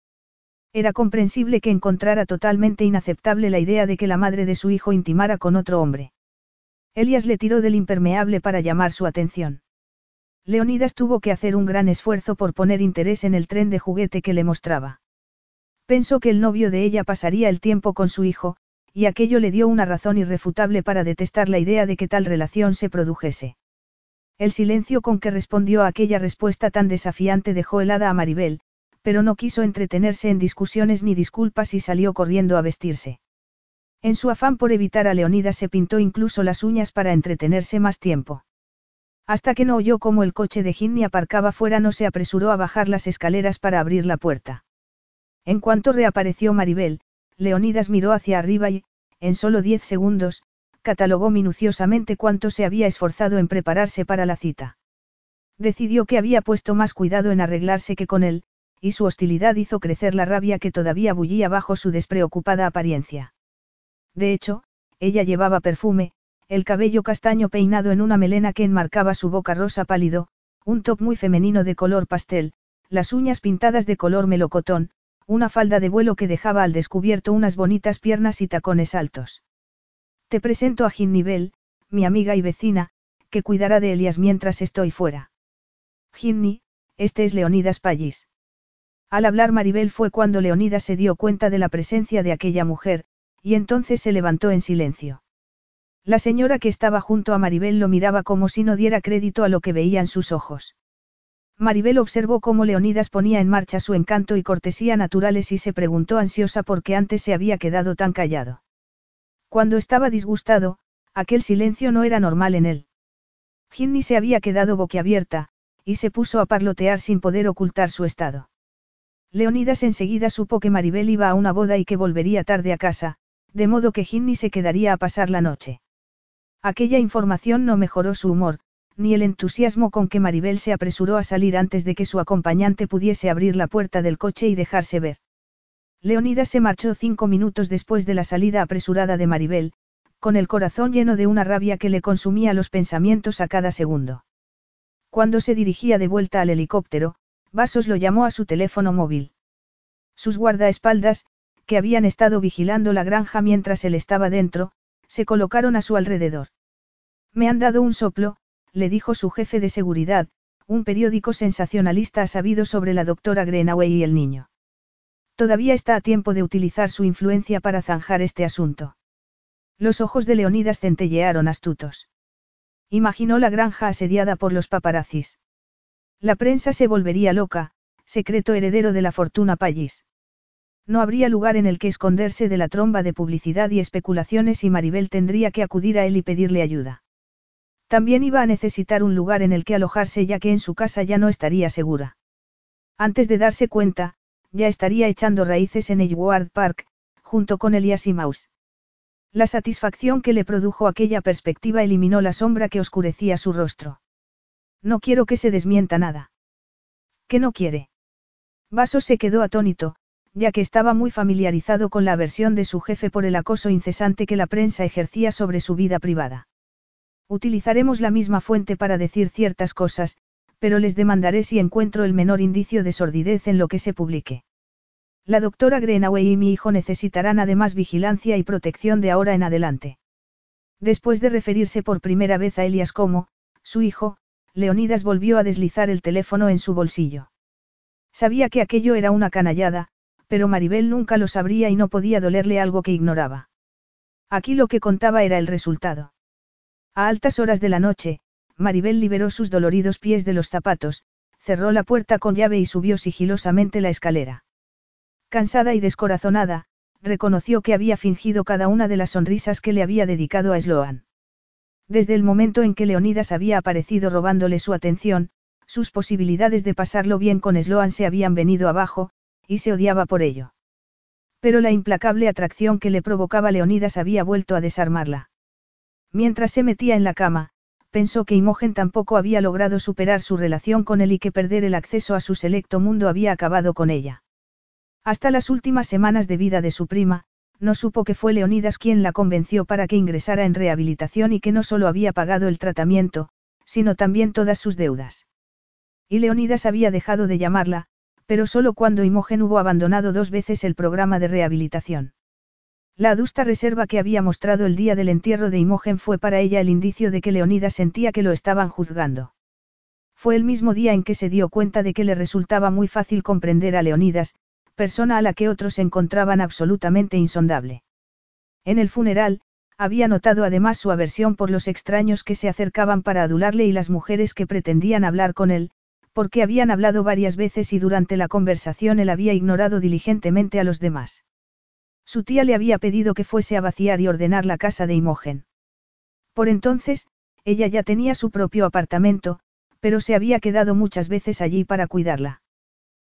S1: Era comprensible que encontrara totalmente inaceptable la idea de que la madre de su hijo intimara con otro hombre. Elias le tiró del impermeable para llamar su atención. Leonidas tuvo que hacer un gran esfuerzo por poner interés en el tren de juguete que le mostraba. Pensó que el novio de ella pasaría el tiempo con su hijo, y aquello le dio una razón irrefutable para detestar la idea de que tal relación se produjese. El silencio con que respondió a aquella respuesta tan desafiante dejó helada a Maribel, pero no quiso entretenerse en discusiones ni disculpas y salió corriendo a vestirse. En su afán por evitar a Leonidas se pintó incluso las uñas para entretenerse más tiempo. Hasta que no oyó cómo el coche de Ginny aparcaba fuera no se apresuró a bajar las escaleras para abrir la puerta. En cuanto reapareció Maribel, Leonidas miró hacia arriba y, en solo diez segundos, catalogó minuciosamente cuánto se había esforzado en prepararse para la cita. Decidió que había puesto más cuidado en arreglarse que con él, y su hostilidad hizo crecer la rabia que todavía bullía bajo su despreocupada apariencia. De hecho, ella llevaba perfume, el cabello castaño peinado en una melena que enmarcaba su boca rosa pálido, un top muy femenino de color pastel, las uñas pintadas de color melocotón, una falda de vuelo que dejaba al descubierto unas bonitas piernas y tacones altos. Te presento a Ginny mi amiga y vecina, que cuidará de Elias mientras estoy fuera. Ginny, este es Leonidas Pallis. Al hablar Maribel fue cuando Leonidas se dio cuenta de la presencia de aquella mujer, y entonces se levantó en silencio. La señora que estaba junto a Maribel lo miraba como si no diera crédito a lo que veían sus ojos. Maribel observó cómo Leonidas ponía en marcha su encanto y cortesía naturales y se preguntó ansiosa por qué antes se había quedado tan callado. Cuando estaba disgustado, aquel silencio no era normal en él. Ginny se había quedado boquiabierta, y se puso a parlotear sin poder ocultar su estado. Leonidas enseguida supo que Maribel iba a una boda y que volvería tarde a casa, de modo que Ginny se quedaría a pasar la noche. Aquella información no mejoró su humor, ni el entusiasmo con que Maribel se apresuró a salir antes de que su acompañante pudiese abrir la puerta del coche y dejarse ver. Leonidas se marchó cinco minutos después de la salida apresurada de Maribel, con el corazón lleno de una rabia que le consumía los pensamientos a cada segundo. Cuando se dirigía de vuelta al helicóptero, Vasos lo llamó a su teléfono móvil. Sus guardaespaldas, que habían estado vigilando la granja mientras él estaba dentro, se colocaron a su alrededor. Me han dado un soplo, le dijo su jefe de seguridad, un periódico sensacionalista ha sabido sobre la doctora Greenaway y el niño. Todavía está a tiempo de utilizar su influencia para zanjar este asunto. Los ojos de Leonidas centellearon astutos. Imaginó la granja asediada por los paparazzis. La prensa se volvería loca, secreto heredero de la fortuna Pallis. No habría lugar en el que esconderse de la tromba de publicidad y especulaciones y Maribel tendría que acudir a él y pedirle ayuda. También iba a necesitar un lugar en el que alojarse ya que en su casa ya no estaría segura. Antes de darse cuenta, ya estaría echando raíces en Edgewood Park, junto con Elias y Mouse. La satisfacción que le produjo aquella perspectiva eliminó la sombra que oscurecía su rostro. No quiero que se desmienta nada. ¿Qué no quiere? Vaso se quedó atónito, ya que estaba muy familiarizado con la aversión de su jefe por el acoso incesante que la prensa ejercía sobre su vida privada. Utilizaremos la misma fuente para decir ciertas cosas, pero les demandaré si encuentro el menor indicio de sordidez en lo que se publique. La doctora Greenaway y mi hijo necesitarán además vigilancia y protección de ahora en adelante. Después de referirse por primera vez a Elias como, su hijo, Leonidas volvió a deslizar el teléfono en su bolsillo. Sabía que aquello era una canallada, pero Maribel nunca lo sabría y no podía dolerle algo que ignoraba. Aquí lo que contaba era el resultado. A altas horas de la noche, Maribel liberó sus doloridos pies de los zapatos, cerró la puerta con llave y subió sigilosamente la escalera. Cansada y descorazonada, reconoció que había fingido cada una de las sonrisas que le había dedicado a Sloan. Desde el momento en que Leonidas había aparecido robándole su atención, sus posibilidades de pasarlo bien con Sloan se habían venido abajo, y se odiaba por ello. Pero la implacable atracción que le provocaba Leonidas había vuelto a desarmarla. Mientras se metía en la cama, pensó que Imogen tampoco había logrado superar su relación con él y que perder el acceso a su selecto mundo había acabado con ella. Hasta las últimas semanas de vida de su prima, no supo que fue Leonidas quien la convenció para que ingresara en rehabilitación y que no solo había pagado el tratamiento, sino también todas sus deudas. Y Leonidas había dejado de llamarla, pero solo cuando Imogen hubo abandonado dos veces el programa de rehabilitación. La adusta reserva que había mostrado el día del entierro de Imogen fue para ella el indicio de que Leonidas sentía que lo estaban juzgando. Fue el mismo día en que se dio cuenta de que le resultaba muy fácil comprender a Leonidas, persona a la que otros encontraban absolutamente insondable. En el funeral, había notado además su aversión por los extraños que se acercaban para adularle y las mujeres que pretendían hablar con él, porque habían hablado varias veces y durante la conversación él había ignorado diligentemente a los demás. Su tía le había pedido que fuese a vaciar y ordenar la casa de Imogen. Por entonces, ella ya tenía su propio apartamento, pero se había quedado muchas veces allí para cuidarla.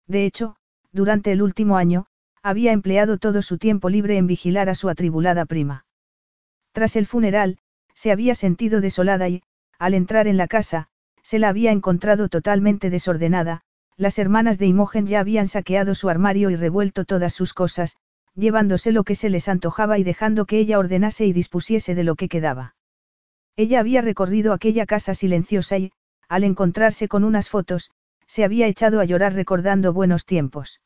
S1: De hecho, durante el último año, había empleado todo su tiempo libre en vigilar a su atribulada prima. Tras el funeral, se había sentido desolada y, al entrar en la casa, se la había encontrado totalmente desordenada, las hermanas de Imogen ya habían saqueado su armario y revuelto todas sus cosas, llevándose lo que se les antojaba y dejando que ella ordenase y dispusiese de lo que quedaba. Ella había recorrido aquella casa silenciosa y, al encontrarse con unas fotos, se había echado a llorar recordando buenos tiempos.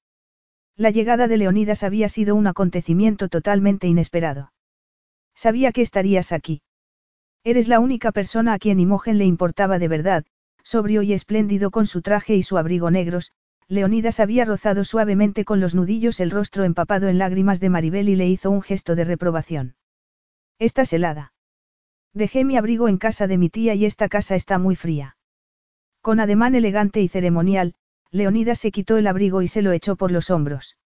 S1: La llegada de Leonidas había sido un acontecimiento totalmente inesperado. Sabía que estarías aquí. Eres la única persona a quien Imogen le importaba de verdad, sobrio y espléndido con su traje y su abrigo negros, Leonidas había rozado suavemente con los nudillos el rostro empapado en lágrimas de Maribel y le hizo un gesto de reprobación. Estás helada. Dejé mi abrigo en casa de mi tía y esta casa está muy fría. Con ademán elegante y ceremonial, Leonidas se quitó el abrigo y se lo echó por los hombros.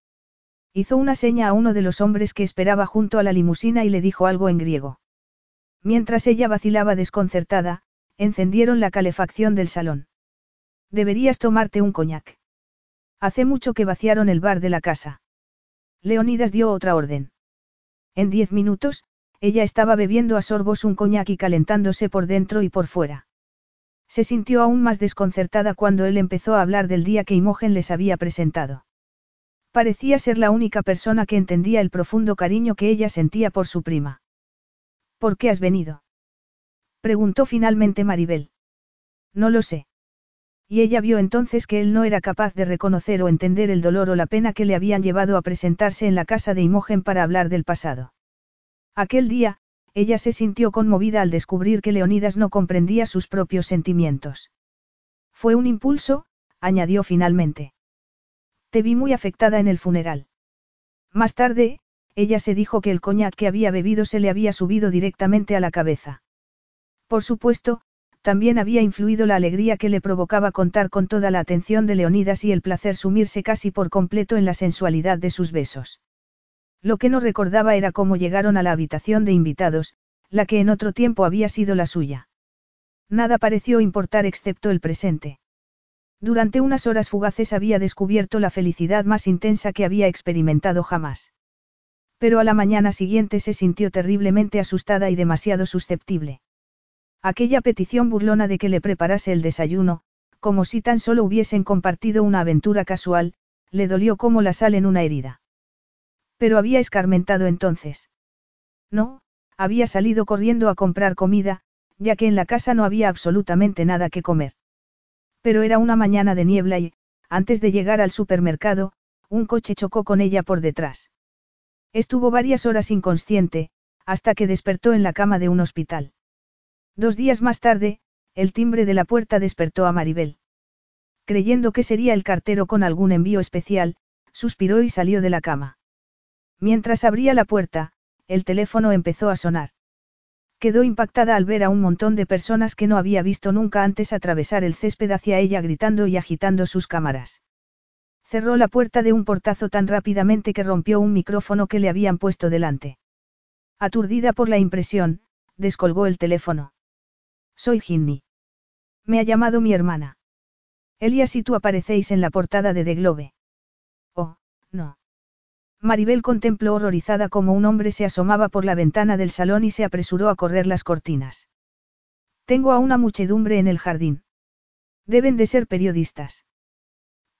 S1: Hizo una seña a uno de los hombres que esperaba junto a la limusina y le dijo algo en griego. Mientras ella vacilaba desconcertada, encendieron la calefacción del salón. Deberías tomarte un coñac. Hace mucho que vaciaron el bar de la casa. Leonidas dio otra orden. En diez minutos, ella estaba bebiendo a sorbos un coñac y calentándose por dentro y por fuera. Se sintió aún más desconcertada cuando él empezó a hablar del día que Imogen les había presentado. Parecía ser la única persona que entendía el profundo cariño que ella sentía por su prima. ¿Por qué has venido? preguntó finalmente Maribel. No lo sé. Y ella vio entonces que él no era capaz de reconocer o entender el dolor o la pena que le habían llevado a presentarse en la casa de Imogen para hablar del pasado. Aquel día, ella se sintió conmovida al descubrir que Leonidas no comprendía sus propios sentimientos. Fue un impulso, añadió finalmente. Te vi muy afectada en el funeral. Más tarde, ella se dijo que el coñac que había bebido se le había subido directamente a la cabeza. Por supuesto, también había influido la alegría que le provocaba contar con toda la atención de Leonidas y el placer sumirse casi por completo en la sensualidad de sus besos. Lo que no recordaba era cómo llegaron a la habitación de invitados, la que en otro tiempo había sido la suya. Nada pareció importar excepto el presente. Durante unas horas fugaces había descubierto la felicidad más intensa que había experimentado jamás. Pero a la mañana siguiente se sintió terriblemente asustada y demasiado susceptible. Aquella petición burlona de que le preparase el desayuno, como si tan solo hubiesen compartido una aventura casual, le dolió como la sal en una herida. Pero había escarmentado entonces. No, había salido corriendo a comprar comida, ya que en la casa no había absolutamente nada que comer. Pero era una mañana de niebla y, antes de llegar al supermercado, un coche chocó con ella por detrás. Estuvo varias horas inconsciente, hasta que despertó en la cama de un hospital. Dos días más tarde, el timbre de la puerta despertó a Maribel. Creyendo que sería el cartero con algún envío especial, suspiró y salió de la cama. Mientras abría la puerta, el teléfono empezó a sonar. Quedó impactada al ver a un montón de personas que no había visto nunca antes atravesar el césped hacia ella gritando y agitando sus cámaras. Cerró la puerta de un portazo tan rápidamente que rompió un micrófono que le habían puesto delante. Aturdida por la impresión, descolgó el teléfono. Soy Ginny. Me ha llamado mi hermana. Elias y tú aparecéis en la portada de The Globe. Oh, no. Maribel contempló horrorizada como un hombre se asomaba por la ventana del salón y se apresuró a correr las cortinas. Tengo a una muchedumbre en el jardín. Deben de ser periodistas.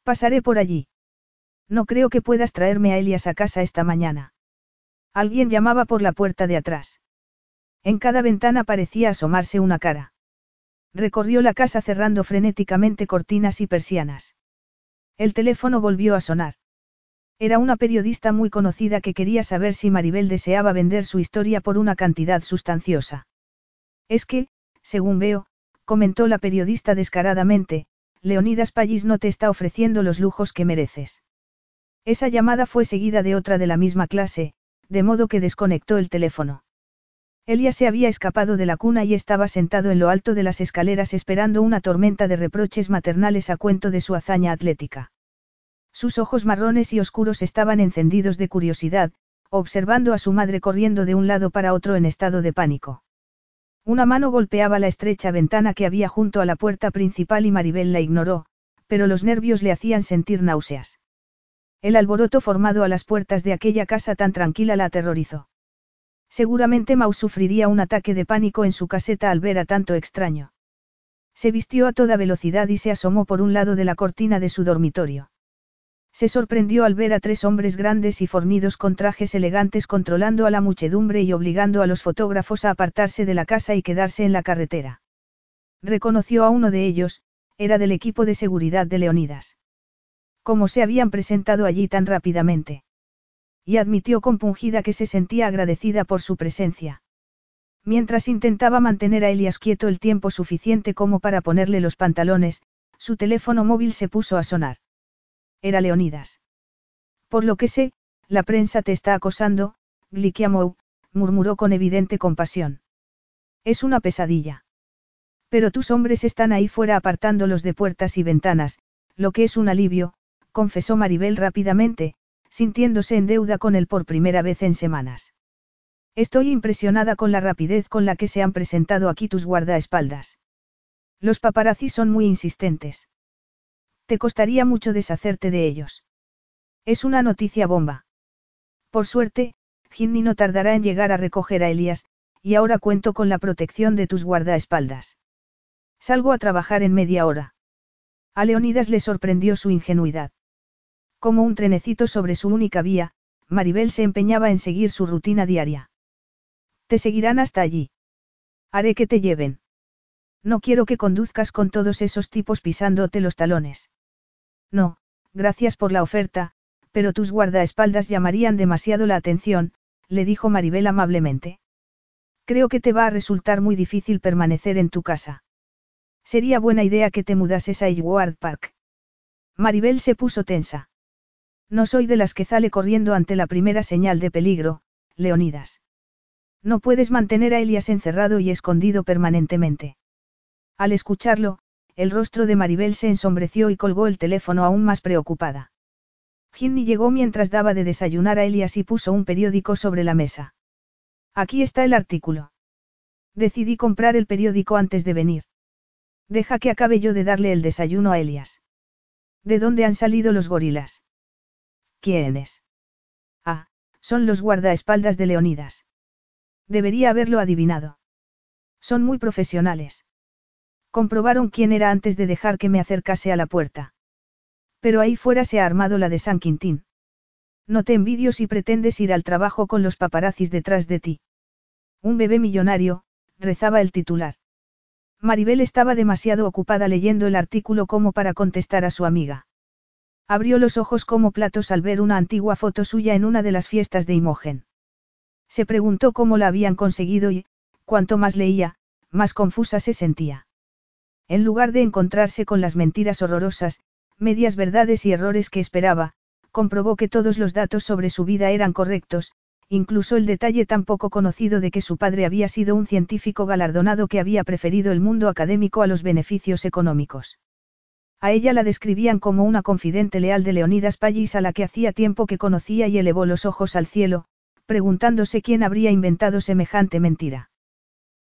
S1: Pasaré por allí. No creo que puedas traerme a Elias a casa esta mañana. Alguien llamaba por la puerta de atrás. En cada ventana parecía asomarse una cara. Recorrió la casa cerrando frenéticamente cortinas y persianas. El teléfono volvió a sonar. Era una periodista muy conocida que quería saber si Maribel deseaba vender su historia por una cantidad sustanciosa. Es que, según veo, comentó la periodista descaradamente, Leonidas Pallis no te está ofreciendo los lujos que mereces. Esa llamada fue seguida de otra de la misma clase, de modo que desconectó el teléfono. Elia se había escapado de la cuna y estaba sentado en lo alto de las escaleras esperando una tormenta de reproches maternales a cuento de su hazaña atlética. Sus ojos marrones y oscuros estaban encendidos de curiosidad, observando a su madre corriendo de un lado para otro en estado de pánico. Una mano golpeaba la estrecha ventana que había junto a la puerta principal y Maribel la ignoró, pero los nervios le hacían sentir náuseas. El alboroto formado a las puertas de aquella casa tan tranquila la aterrorizó. Seguramente Mau sufriría un ataque de pánico en su caseta al ver a tanto extraño. Se vistió a toda velocidad y se asomó por un lado de la cortina de su dormitorio. Se sorprendió al ver a tres hombres grandes y fornidos con trajes elegantes controlando a la muchedumbre y obligando a los fotógrafos a apartarse de la casa y quedarse en la carretera. Reconoció a uno de ellos, era del equipo de seguridad de Leonidas. ¿Cómo se habían presentado allí tan rápidamente? Y admitió compungida que se sentía agradecida por su presencia. Mientras intentaba mantener a Elias quieto el tiempo suficiente como para ponerle los pantalones, su teléfono móvil se puso a sonar. Era Leonidas. Por lo que sé, la prensa te está acosando, Glikiamou, murmuró con evidente compasión. Es una pesadilla. Pero tus hombres están ahí fuera apartándolos de puertas y ventanas, lo que es un alivio, confesó Maribel rápidamente, sintiéndose en deuda con él por primera vez en semanas. Estoy impresionada con la rapidez con la que se han presentado aquí tus guardaespaldas. Los paparazzi son muy insistentes. Te costaría mucho deshacerte de ellos. Es una noticia bomba. Por suerte, Ginny no tardará en llegar a recoger a Elias, y ahora cuento con la protección de tus guardaespaldas. Salgo a trabajar en media hora. A Leonidas le sorprendió su ingenuidad. Como un trenecito sobre su única vía, Maribel se empeñaba en seguir su rutina diaria. Te seguirán hasta allí. Haré que te lleven. No quiero que conduzcas con todos esos tipos pisándote los talones. No, gracias por la oferta, pero tus guardaespaldas llamarían demasiado la atención, le dijo Maribel amablemente. Creo que te va a resultar muy difícil permanecer en tu casa. Sería buena idea que te mudases a Edgewood Park. Maribel se puso tensa. No soy de las que sale corriendo ante la primera señal de peligro, Leonidas. No puedes mantener a Elias encerrado y escondido permanentemente. Al escucharlo, el rostro de Maribel se ensombreció y colgó el teléfono aún más preocupada. Ginny llegó mientras daba de desayunar a Elias y puso un periódico sobre la mesa. Aquí está el artículo. Decidí comprar el periódico antes de venir. Deja que acabe yo de darle el desayuno a Elias. ¿De dónde han salido los gorilas? ¿Quiénes? Ah, son los guardaespaldas de Leonidas. Debería haberlo adivinado. Son muy profesionales. Comprobaron quién era antes de dejar que me acercase a la puerta. Pero ahí fuera se ha armado la de San Quintín. No te envidio si pretendes ir al trabajo con los paparazzis detrás de ti. Un bebé millonario, rezaba el titular. Maribel estaba demasiado ocupada leyendo el artículo como para contestar a su amiga. Abrió los ojos como platos al ver una antigua foto suya en una de las fiestas de Imogen. Se preguntó cómo la habían conseguido y, cuanto más leía, más confusa se sentía. En lugar de encontrarse con las mentiras horrorosas, medias verdades y errores que esperaba, comprobó que todos los datos sobre su vida eran correctos, incluso el detalle tan poco conocido de que su padre había sido un científico galardonado que había preferido el mundo académico a los beneficios económicos. A ella la describían como una confidente leal de Leonidas Pallis a la que hacía tiempo que conocía y elevó los ojos al cielo, preguntándose quién habría inventado semejante mentira.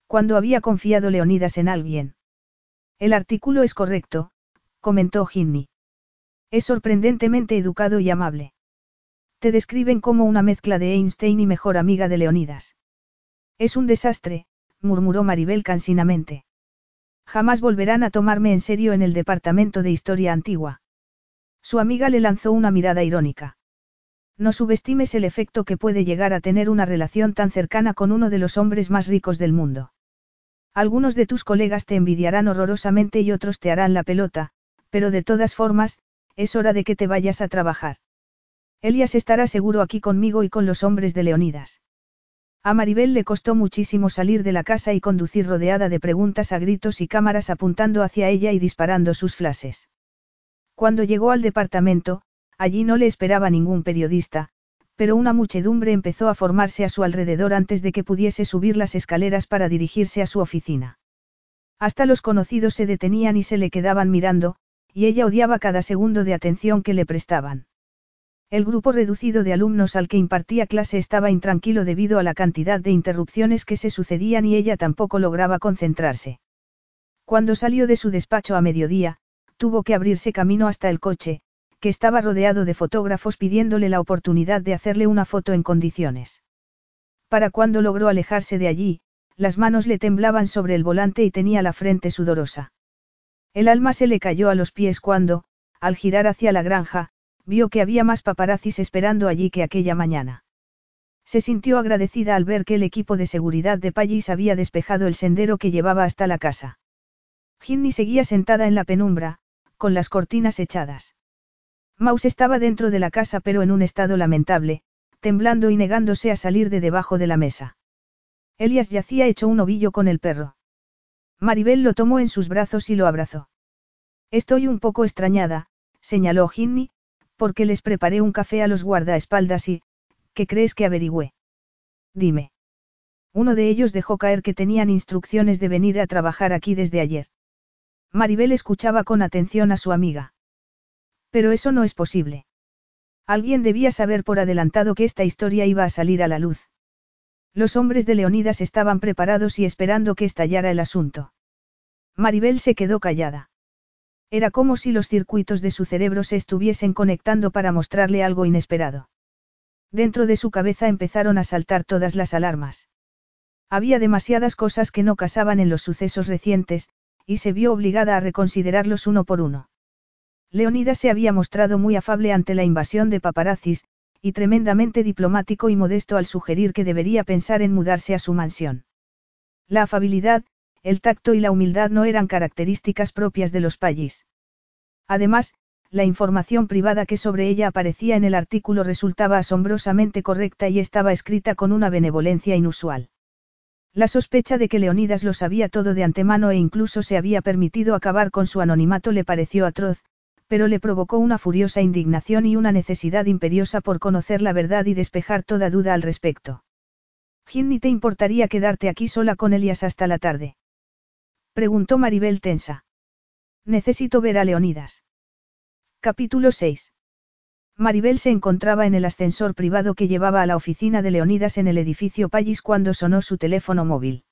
S1: Cuando había confiado Leonidas en alguien? El artículo es correcto, comentó Ginny. Es sorprendentemente educado y amable. Te describen como una mezcla de Einstein y mejor amiga de Leonidas. Es un desastre, murmuró Maribel cansinamente. Jamás volverán a tomarme en serio en el departamento de historia antigua. Su amiga le lanzó una mirada irónica. No subestimes el efecto que puede llegar a tener una relación tan cercana con uno de los hombres más ricos del mundo. Algunos de tus colegas te envidiarán horrorosamente y otros te harán la pelota, pero de todas formas, es hora de que te vayas a trabajar. Elias estará seguro aquí conmigo y con los hombres de Leonidas. A Maribel le costó muchísimo salir de la casa y conducir rodeada de preguntas a gritos y cámaras apuntando hacia ella y disparando sus flashes. Cuando llegó al departamento, allí no le esperaba ningún periodista, pero una muchedumbre empezó a formarse a su alrededor antes de que pudiese subir las escaleras para dirigirse a su oficina. Hasta los conocidos se detenían y se le quedaban mirando, y ella odiaba cada segundo de atención que le prestaban. El grupo reducido de alumnos al que impartía clase estaba intranquilo debido a la cantidad de interrupciones que se sucedían y ella tampoco lograba concentrarse. Cuando salió de su despacho a mediodía, tuvo que abrirse camino hasta el coche, que estaba rodeado de fotógrafos pidiéndole la oportunidad de hacerle una foto en condiciones. Para cuando logró alejarse de allí, las manos le temblaban sobre el volante y tenía la frente sudorosa. El alma se le cayó a los pies cuando, al girar hacia la granja, vio que había más paparazzis esperando allí que aquella mañana. Se sintió agradecida al ver que el equipo de seguridad de Pallis había despejado el sendero que llevaba hasta la casa. Ginny seguía sentada en la penumbra, con las cortinas echadas. Maus estaba dentro de la casa pero en un estado lamentable, temblando y negándose a salir de debajo de la mesa. Elias yacía hecho un ovillo con el perro. Maribel lo tomó en sus brazos y lo abrazó. Estoy un poco extrañada, señaló Ginny, porque les preparé un café a los guardaespaldas y, ¿qué crees que averigüé? Dime. Uno de ellos dejó caer que tenían instrucciones de venir a trabajar aquí desde ayer. Maribel escuchaba con atención a su amiga. Pero eso no es posible. Alguien debía saber por adelantado que esta historia iba a salir a la luz. Los hombres de Leonidas estaban preparados y esperando que estallara el asunto. Maribel se quedó callada. Era como si los circuitos de su cerebro se estuviesen conectando para mostrarle algo inesperado. Dentro de su cabeza empezaron a saltar todas las alarmas. Había demasiadas cosas que no casaban en los sucesos recientes, y se vio obligada a reconsiderarlos uno por uno. Leonidas se había mostrado muy afable ante la invasión de paparazzis, y tremendamente diplomático y modesto al sugerir que debería pensar en mudarse a su mansión. La afabilidad, el tacto y la humildad no eran características propias de los Pallis. Además, la información privada que sobre ella aparecía en el artículo resultaba asombrosamente correcta y estaba escrita con una benevolencia inusual. La sospecha de que Leonidas lo sabía todo de antemano e incluso se había permitido acabar con su anonimato le pareció atroz, pero le provocó una furiosa indignación y una necesidad imperiosa por conocer la verdad y despejar toda duda al respecto. Ginny, te importaría quedarte aquí sola con Elias hasta la tarde? Preguntó Maribel tensa. Necesito ver a Leonidas. Capítulo 6. Maribel se encontraba en el ascensor privado que llevaba a la oficina de Leonidas en el edificio Pallis cuando sonó su teléfono móvil.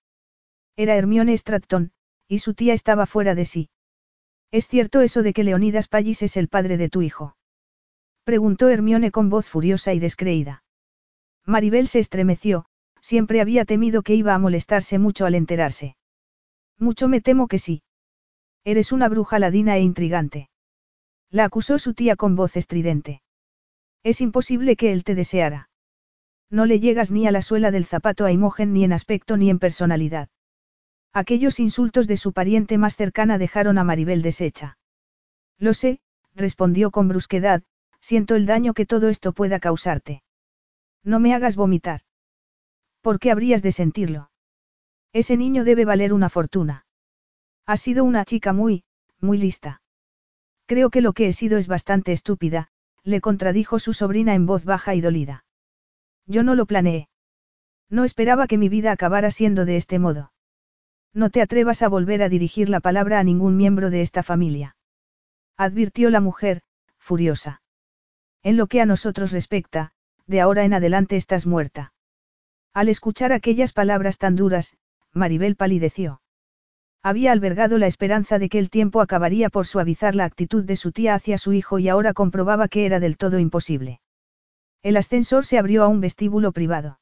S1: Era Hermione Stratton, y su tía estaba fuera de sí. ¿Es cierto eso de que Leonidas Pallis es el padre de tu hijo? Preguntó Hermione con voz furiosa y descreída. Maribel se estremeció, siempre había temido que iba a molestarse mucho al enterarse. Mucho me temo que sí. Eres una bruja ladina e intrigante. La acusó su tía con voz estridente. Es imposible que él te deseara. No le llegas ni a la suela del zapato a Imogen ni en aspecto ni en personalidad. Aquellos insultos de su pariente más cercana dejaron a Maribel deshecha. Lo sé, respondió con brusquedad, siento el daño que todo esto pueda causarte. No me hagas vomitar. ¿Por qué habrías de sentirlo? Ese niño debe valer una fortuna. Ha sido una chica muy, muy lista. Creo que lo que he sido es bastante estúpida, le contradijo su sobrina en voz baja y dolida. Yo no lo planeé. No esperaba que mi vida acabara siendo de este modo. No te atrevas a volver a dirigir la palabra a ningún miembro de esta familia. Advirtió la mujer, furiosa. En lo que a nosotros respecta, de ahora en adelante estás muerta. Al escuchar aquellas palabras tan duras, Maribel palideció. Había albergado la esperanza de que el tiempo acabaría por suavizar la actitud de su tía hacia su hijo y ahora comprobaba que era del todo imposible. El ascensor se abrió a un vestíbulo privado.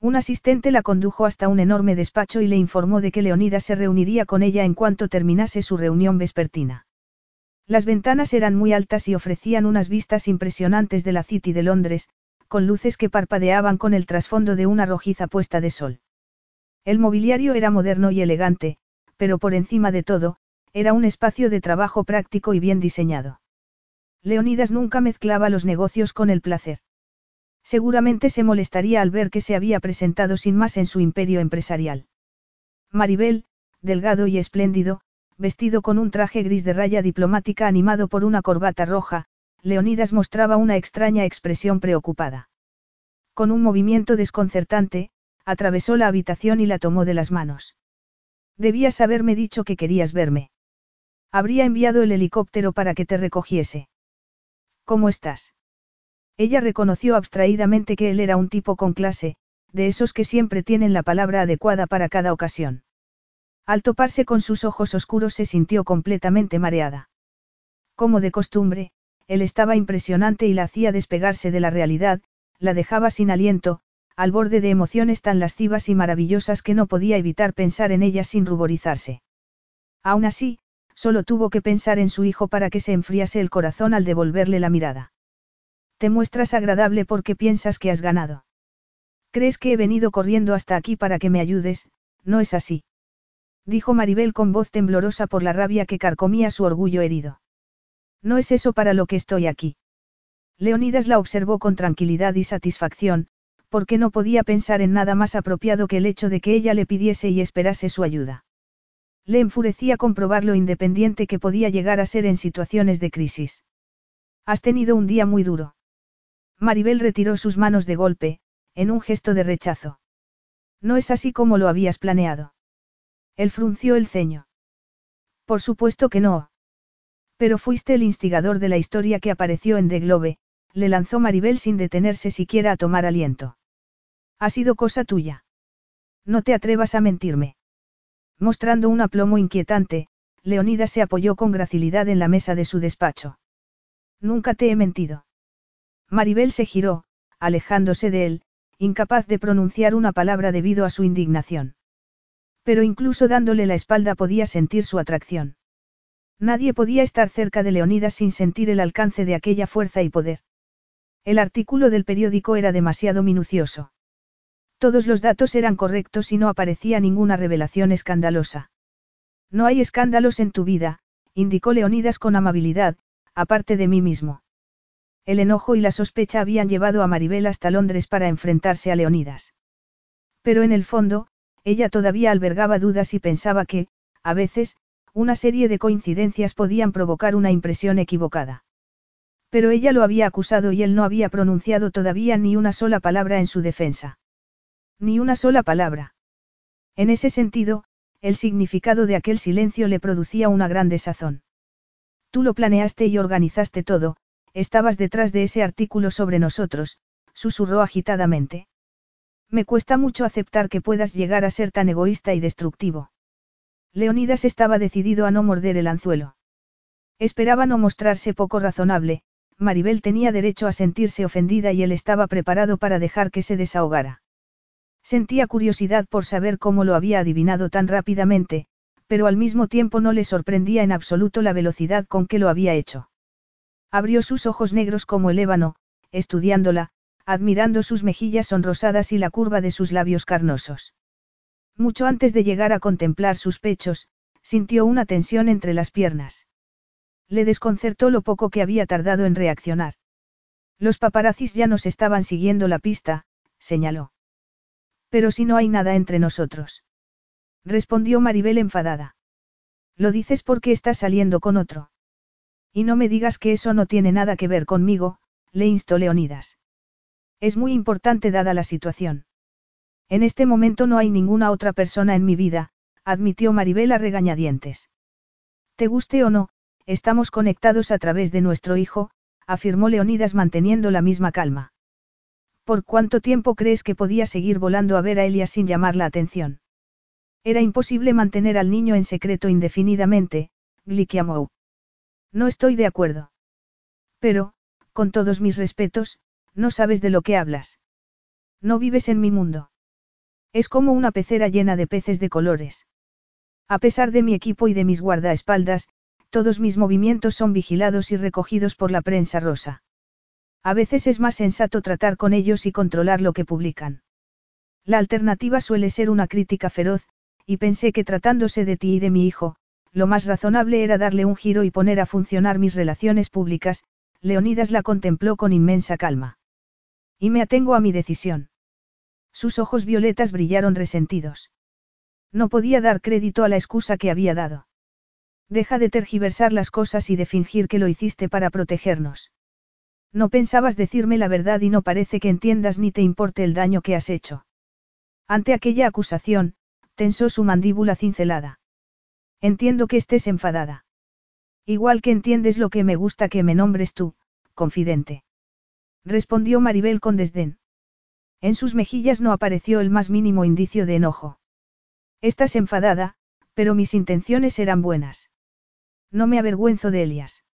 S1: Un asistente la condujo hasta un enorme despacho y le informó de que Leonida se reuniría con ella en cuanto terminase su reunión vespertina. Las ventanas eran muy altas y ofrecían unas vistas impresionantes de la City de Londres, con luces que parpadeaban con el trasfondo de una rojiza puesta de sol. El mobiliario era moderno y elegante, pero por encima de todo, era un espacio de trabajo práctico y bien diseñado. Leonidas nunca mezclaba los negocios con el placer. Seguramente se molestaría al ver que se había presentado sin más en su imperio empresarial. Maribel, delgado y espléndido, vestido con un traje gris de raya diplomática animado por una corbata roja, Leonidas mostraba una extraña expresión preocupada. Con un movimiento desconcertante, atravesó la habitación y la tomó de las manos. Debías haberme dicho que querías verme. Habría enviado el helicóptero para que te recogiese. ¿Cómo estás? Ella reconoció abstraídamente que él era un tipo con clase, de esos que siempre tienen la palabra adecuada para cada ocasión. Al toparse con sus ojos oscuros se sintió completamente mareada. Como de costumbre, él estaba impresionante y la hacía despegarse de la realidad, la dejaba sin aliento, al borde de emociones tan lascivas y maravillosas que no podía evitar pensar en ellas sin ruborizarse. Aún así, solo tuvo que pensar en su hijo para que se enfriase el corazón al devolverle la mirada. Te muestras agradable porque piensas que has ganado. Crees que he venido corriendo hasta aquí para que me ayudes, no es así. Dijo Maribel con voz temblorosa por la rabia que carcomía su orgullo herido. No es eso para lo que estoy aquí. Leonidas la observó con tranquilidad y satisfacción, porque no podía pensar en nada más apropiado que el hecho de que ella le pidiese y esperase su ayuda. Le enfurecía comprobar lo independiente que podía llegar a ser en situaciones de crisis. Has tenido un día muy duro. Maribel retiró sus manos de golpe, en un gesto de rechazo. No es así como lo habías planeado. Él frunció el ceño. Por supuesto que no. Pero fuiste el instigador de la historia que apareció en The Globe, le lanzó Maribel sin detenerse siquiera a tomar aliento. Ha sido cosa tuya. No te atrevas a mentirme. Mostrando un aplomo inquietante, Leonida se apoyó con gracilidad en la mesa de su despacho. Nunca te he mentido. Maribel se giró, alejándose de él, incapaz de pronunciar una palabra debido a su indignación. Pero incluso dándole la espalda podía sentir su atracción. Nadie podía estar cerca de Leonidas sin sentir el alcance de aquella fuerza y poder. El artículo del periódico era demasiado minucioso. Todos los datos eran correctos y no aparecía ninguna revelación escandalosa. No hay escándalos en tu vida, indicó Leonidas con amabilidad, aparte de mí mismo. El enojo y la sospecha habían llevado a Maribel hasta Londres para enfrentarse a Leonidas. Pero en el fondo, ella todavía albergaba dudas y pensaba que, a veces, una serie de coincidencias podían provocar una impresión equivocada. Pero ella lo había acusado y él no había pronunciado todavía ni una sola palabra en su defensa. Ni una sola palabra. En ese sentido, el significado de aquel silencio le producía una gran desazón. Tú lo planeaste y organizaste todo, Estabas detrás de ese artículo sobre nosotros, susurró agitadamente. Me cuesta mucho aceptar que puedas llegar a ser tan egoísta y destructivo. Leonidas estaba decidido a no morder el anzuelo. Esperaba no mostrarse poco razonable, Maribel tenía derecho a sentirse ofendida y él estaba preparado para dejar que se desahogara. Sentía curiosidad por saber cómo lo había adivinado tan rápidamente, pero al mismo tiempo no le sorprendía en absoluto la velocidad con que lo había hecho. Abrió sus ojos negros como el ébano, estudiándola, admirando sus mejillas sonrosadas y la curva de sus labios carnosos. Mucho antes de llegar a contemplar sus pechos, sintió una tensión entre las piernas. Le desconcertó lo poco que había tardado en reaccionar. Los paparazzis ya nos estaban siguiendo la pista, señaló. Pero si no hay nada entre nosotros. Respondió Maribel enfadada. Lo dices porque estás saliendo con otro. Y no me digas que eso no tiene nada que ver conmigo, le instó Leonidas. Es muy importante dada la situación. En este momento no hay ninguna otra persona en mi vida, admitió Maribel a regañadientes. Te guste o no, estamos conectados a través de nuestro hijo, afirmó Leonidas manteniendo la misma calma. ¿Por cuánto tiempo crees que podía seguir volando a ver a Elias sin llamar la atención? Era imposible mantener al niño en secreto indefinidamente, Glikiamou. No estoy de acuerdo. Pero, con todos mis respetos, no sabes de lo que hablas. No vives en mi mundo. Es como una pecera llena de peces de colores. A pesar de mi equipo y de mis guardaespaldas, todos mis movimientos son vigilados y recogidos por la prensa rosa. A veces es más sensato tratar con ellos y controlar lo que publican. La alternativa suele ser una crítica feroz, y pensé que tratándose de ti y de mi hijo, lo más razonable era darle un giro y poner a funcionar mis relaciones públicas, Leonidas la contempló con inmensa calma. Y me atengo a mi decisión. Sus ojos violetas brillaron resentidos. No podía dar crédito a la excusa que había dado. Deja de tergiversar las cosas y de fingir que lo hiciste para protegernos. No pensabas decirme la verdad y no parece que entiendas ni te importe el daño que has hecho. Ante aquella acusación, tensó su mandíbula cincelada. Entiendo que estés enfadada. Igual que entiendes lo que me gusta que me nombres tú, confidente. Respondió Maribel con desdén. En sus mejillas no apareció el más mínimo indicio de enojo. Estás enfadada, pero mis intenciones eran buenas. No me avergüenzo de Elias.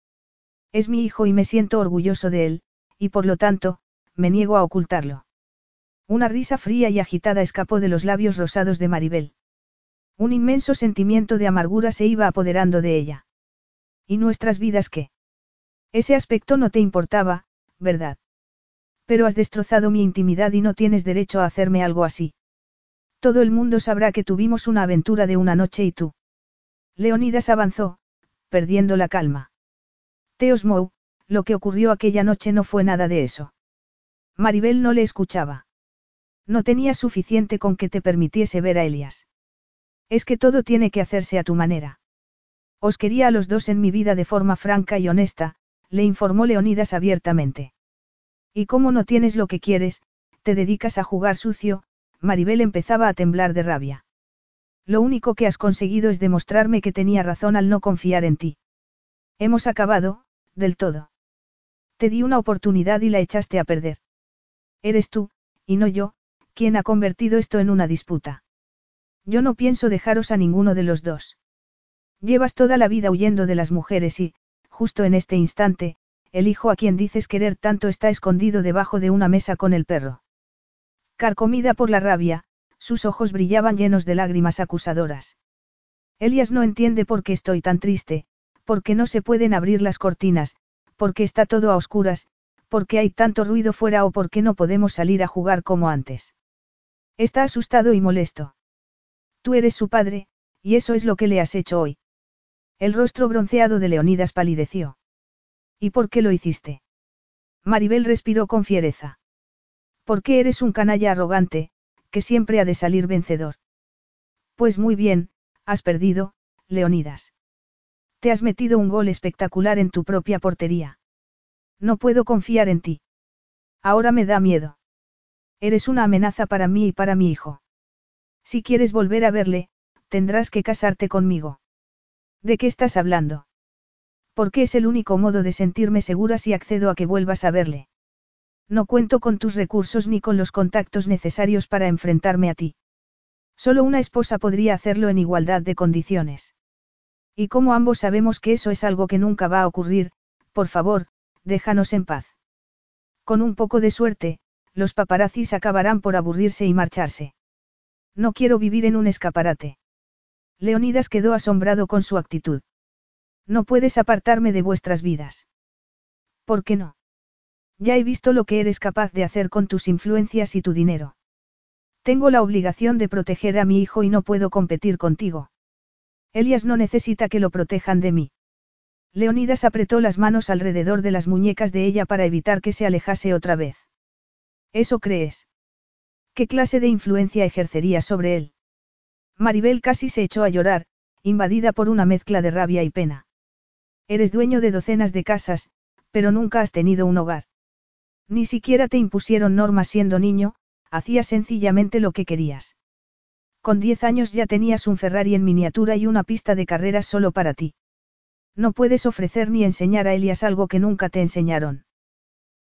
S1: Es mi hijo y me siento orgulloso de él, y por lo tanto, me niego a ocultarlo. Una risa fría y agitada escapó de los labios rosados de Maribel. Un inmenso sentimiento de amargura se iba apoderando de ella. ¿Y nuestras vidas qué? Ese aspecto no te importaba, ¿verdad? Pero has destrozado mi intimidad y no tienes derecho a hacerme algo así. Todo el mundo sabrá que tuvimos una aventura de una noche y tú. Leonidas avanzó, perdiendo la calma. Teos Mou, lo que ocurrió aquella noche no fue nada de eso. Maribel no le escuchaba. No tenía suficiente con que te permitiese ver a Elias. Es que todo tiene que hacerse a tu manera. Os quería a los dos en mi vida de forma franca y honesta, le informó Leonidas abiertamente. Y como no tienes lo que quieres, te dedicas a jugar sucio, Maribel empezaba a temblar de rabia. Lo único que has conseguido es demostrarme que tenía razón al no confiar en ti. Hemos acabado, del todo. Te di una oportunidad y la echaste a perder. Eres tú, y no yo, quien ha convertido esto en una disputa. Yo no pienso dejaros a ninguno de los dos. Llevas toda la vida huyendo de las mujeres y, justo en este instante, el hijo a quien dices querer tanto está escondido debajo de una mesa con el perro. Carcomida por la rabia, sus ojos brillaban llenos de lágrimas acusadoras. Elias no entiende por qué estoy tan triste, por qué no se pueden abrir las cortinas, por qué está todo a oscuras, por qué hay tanto ruido fuera o por qué no podemos salir a jugar como antes. Está asustado y molesto. Tú eres su padre, y eso es lo que le has hecho hoy. El rostro bronceado de Leonidas palideció. ¿Y por qué lo hiciste? Maribel respiró con fiereza. ¿Por qué eres un canalla arrogante, que siempre ha de salir vencedor? Pues muy bien, has perdido, Leonidas. Te has metido un gol espectacular en tu propia portería. No puedo confiar en ti. Ahora me da miedo. Eres una amenaza para mí y para mi hijo. Si quieres volver a verle, tendrás que casarte conmigo. ¿De qué estás hablando? Porque es el único modo de sentirme segura si accedo a que vuelvas a verle. No cuento con tus recursos ni con los contactos necesarios para enfrentarme a ti. Solo una esposa podría hacerlo en igualdad de condiciones. Y como ambos sabemos que eso es algo que nunca va a ocurrir, por favor, déjanos en paz. Con un poco de suerte, los paparazzis acabarán por aburrirse y marcharse. No quiero vivir en un escaparate. Leonidas quedó asombrado con su actitud. No puedes apartarme de vuestras vidas. ¿Por qué no? Ya he visto lo que eres capaz de hacer con tus influencias y tu dinero. Tengo la obligación de proteger a mi hijo y no puedo competir contigo. Elias no necesita que lo protejan de mí. Leonidas apretó las manos alrededor de las muñecas de ella para evitar que se alejase otra vez. ¿Eso crees? ¿Qué clase de influencia ejercería sobre él? Maribel casi se echó a llorar, invadida por una mezcla de rabia y pena. Eres dueño de docenas de casas, pero nunca has tenido un hogar. Ni siquiera te impusieron normas siendo niño, hacías sencillamente lo que querías. Con diez años ya tenías un Ferrari en miniatura y una pista de carreras solo para ti. No puedes ofrecer ni enseñar a Elias algo que nunca te enseñaron.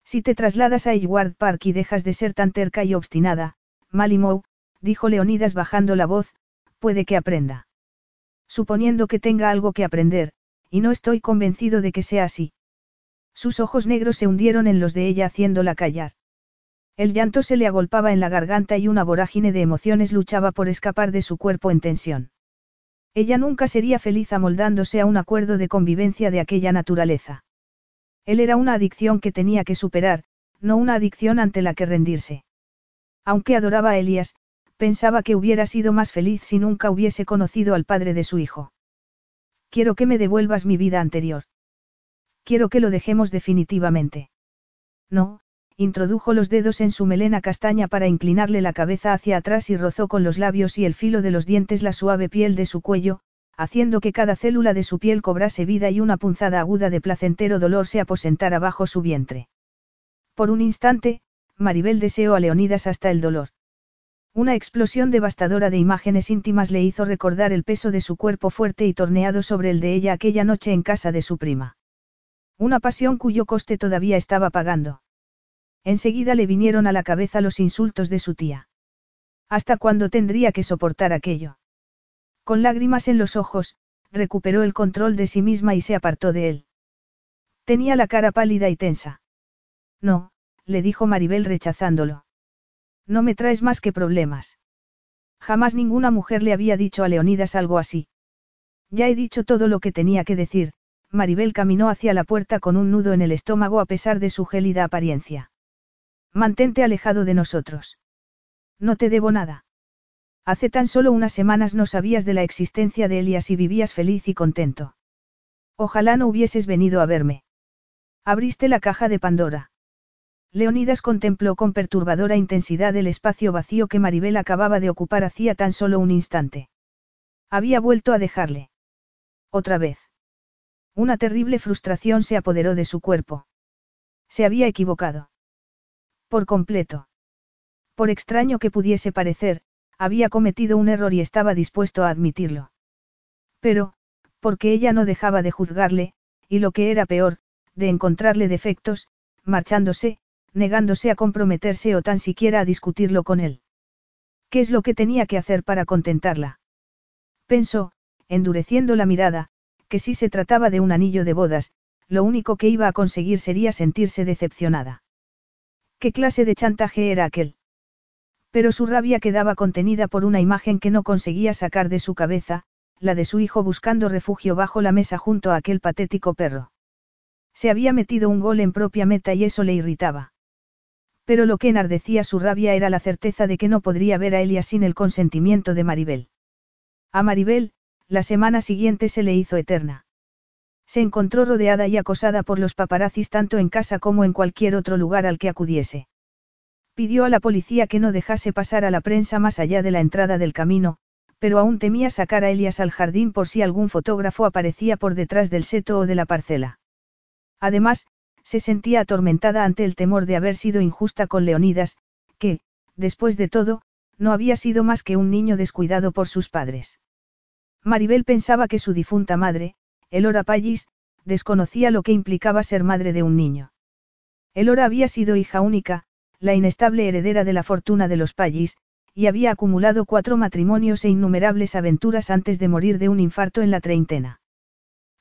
S1: Si te trasladas a Edward Park y dejas de ser tan terca y obstinada, Malimou, dijo Leonidas bajando la voz, puede que aprenda. Suponiendo que tenga algo que aprender, y no estoy convencido de que sea así. Sus ojos negros se hundieron en los de ella haciéndola callar. El llanto se le agolpaba en la garganta y una vorágine de emociones luchaba por escapar de su cuerpo en tensión. Ella nunca sería feliz amoldándose a un acuerdo de convivencia de aquella naturaleza. Él era una adicción que tenía que superar, no una adicción ante la que rendirse. Aunque adoraba a Elías, pensaba que hubiera sido más feliz si nunca hubiese conocido al padre de su hijo. Quiero que me devuelvas mi vida anterior. Quiero que lo dejemos definitivamente. No, introdujo los dedos en su melena castaña para inclinarle la cabeza hacia atrás y rozó con los labios y el filo de los dientes la suave piel de su cuello, haciendo que cada célula de su piel cobrase vida y una punzada aguda de placentero dolor se aposentara bajo su vientre. Por un instante, Maribel deseó a Leonidas hasta el dolor. Una explosión devastadora de imágenes íntimas le hizo recordar el peso de su cuerpo fuerte y torneado sobre el de ella aquella noche en casa de su prima. Una pasión cuyo coste todavía estaba pagando. Enseguida le vinieron a la cabeza los insultos de su tía. ¿Hasta cuándo tendría que soportar aquello? Con lágrimas en los ojos, recuperó el control de sí misma y se apartó de él. Tenía la cara pálida y tensa. No, le dijo Maribel rechazándolo. No me traes más que problemas. Jamás ninguna mujer le había dicho a Leonidas algo así. Ya he dicho todo lo que tenía que decir, Maribel caminó hacia la puerta con un nudo en el estómago a pesar de su gélida apariencia. Mantente alejado de nosotros. No te debo nada. Hace tan solo unas semanas no sabías de la existencia de Elias y vivías feliz y contento. Ojalá no hubieses venido a verme. Abriste la caja de Pandora. Leonidas contempló con perturbadora intensidad el espacio vacío que Maribel acababa de ocupar hacía tan solo un instante. Había vuelto a dejarle. Otra vez. Una terrible frustración se apoderó de su cuerpo. Se había equivocado. Por completo. Por extraño que pudiese parecer, había cometido un error y estaba dispuesto a admitirlo. Pero, porque ella no dejaba de juzgarle, y lo que era peor, de encontrarle defectos, marchándose, negándose a comprometerse o tan siquiera a discutirlo con él. ¿Qué es lo que tenía que hacer para contentarla? Pensó, endureciendo la mirada, que si se trataba de un anillo de bodas, lo único que iba a conseguir sería sentirse decepcionada. ¿Qué clase de chantaje era aquel? Pero su rabia quedaba contenida por una imagen que no conseguía sacar de su cabeza, la de su hijo buscando refugio bajo la mesa junto a aquel patético perro. Se había metido un gol en propia meta y eso le irritaba. Pero lo que enardecía su rabia era la certeza de que no podría ver a Elia sin el consentimiento de Maribel. A Maribel, la semana siguiente se le hizo eterna. Se encontró rodeada y acosada por los paparazzis tanto en casa como en cualquier otro lugar al que acudiese. Pidió a la policía que no dejase pasar a la prensa más allá de la entrada del camino, pero aún temía sacar a Elias al jardín por si algún fotógrafo aparecía por detrás del seto o de la parcela. Además, se sentía atormentada ante el temor de haber sido injusta con Leonidas, que, después de todo, no había sido más que un niño descuidado por sus padres. Maribel pensaba que su difunta madre, Elora Pallis, desconocía lo que implicaba ser madre de un niño. Elora había sido hija única, la inestable heredera de la fortuna de los Pallis, y había acumulado cuatro matrimonios e innumerables aventuras antes de morir de un infarto en la treintena.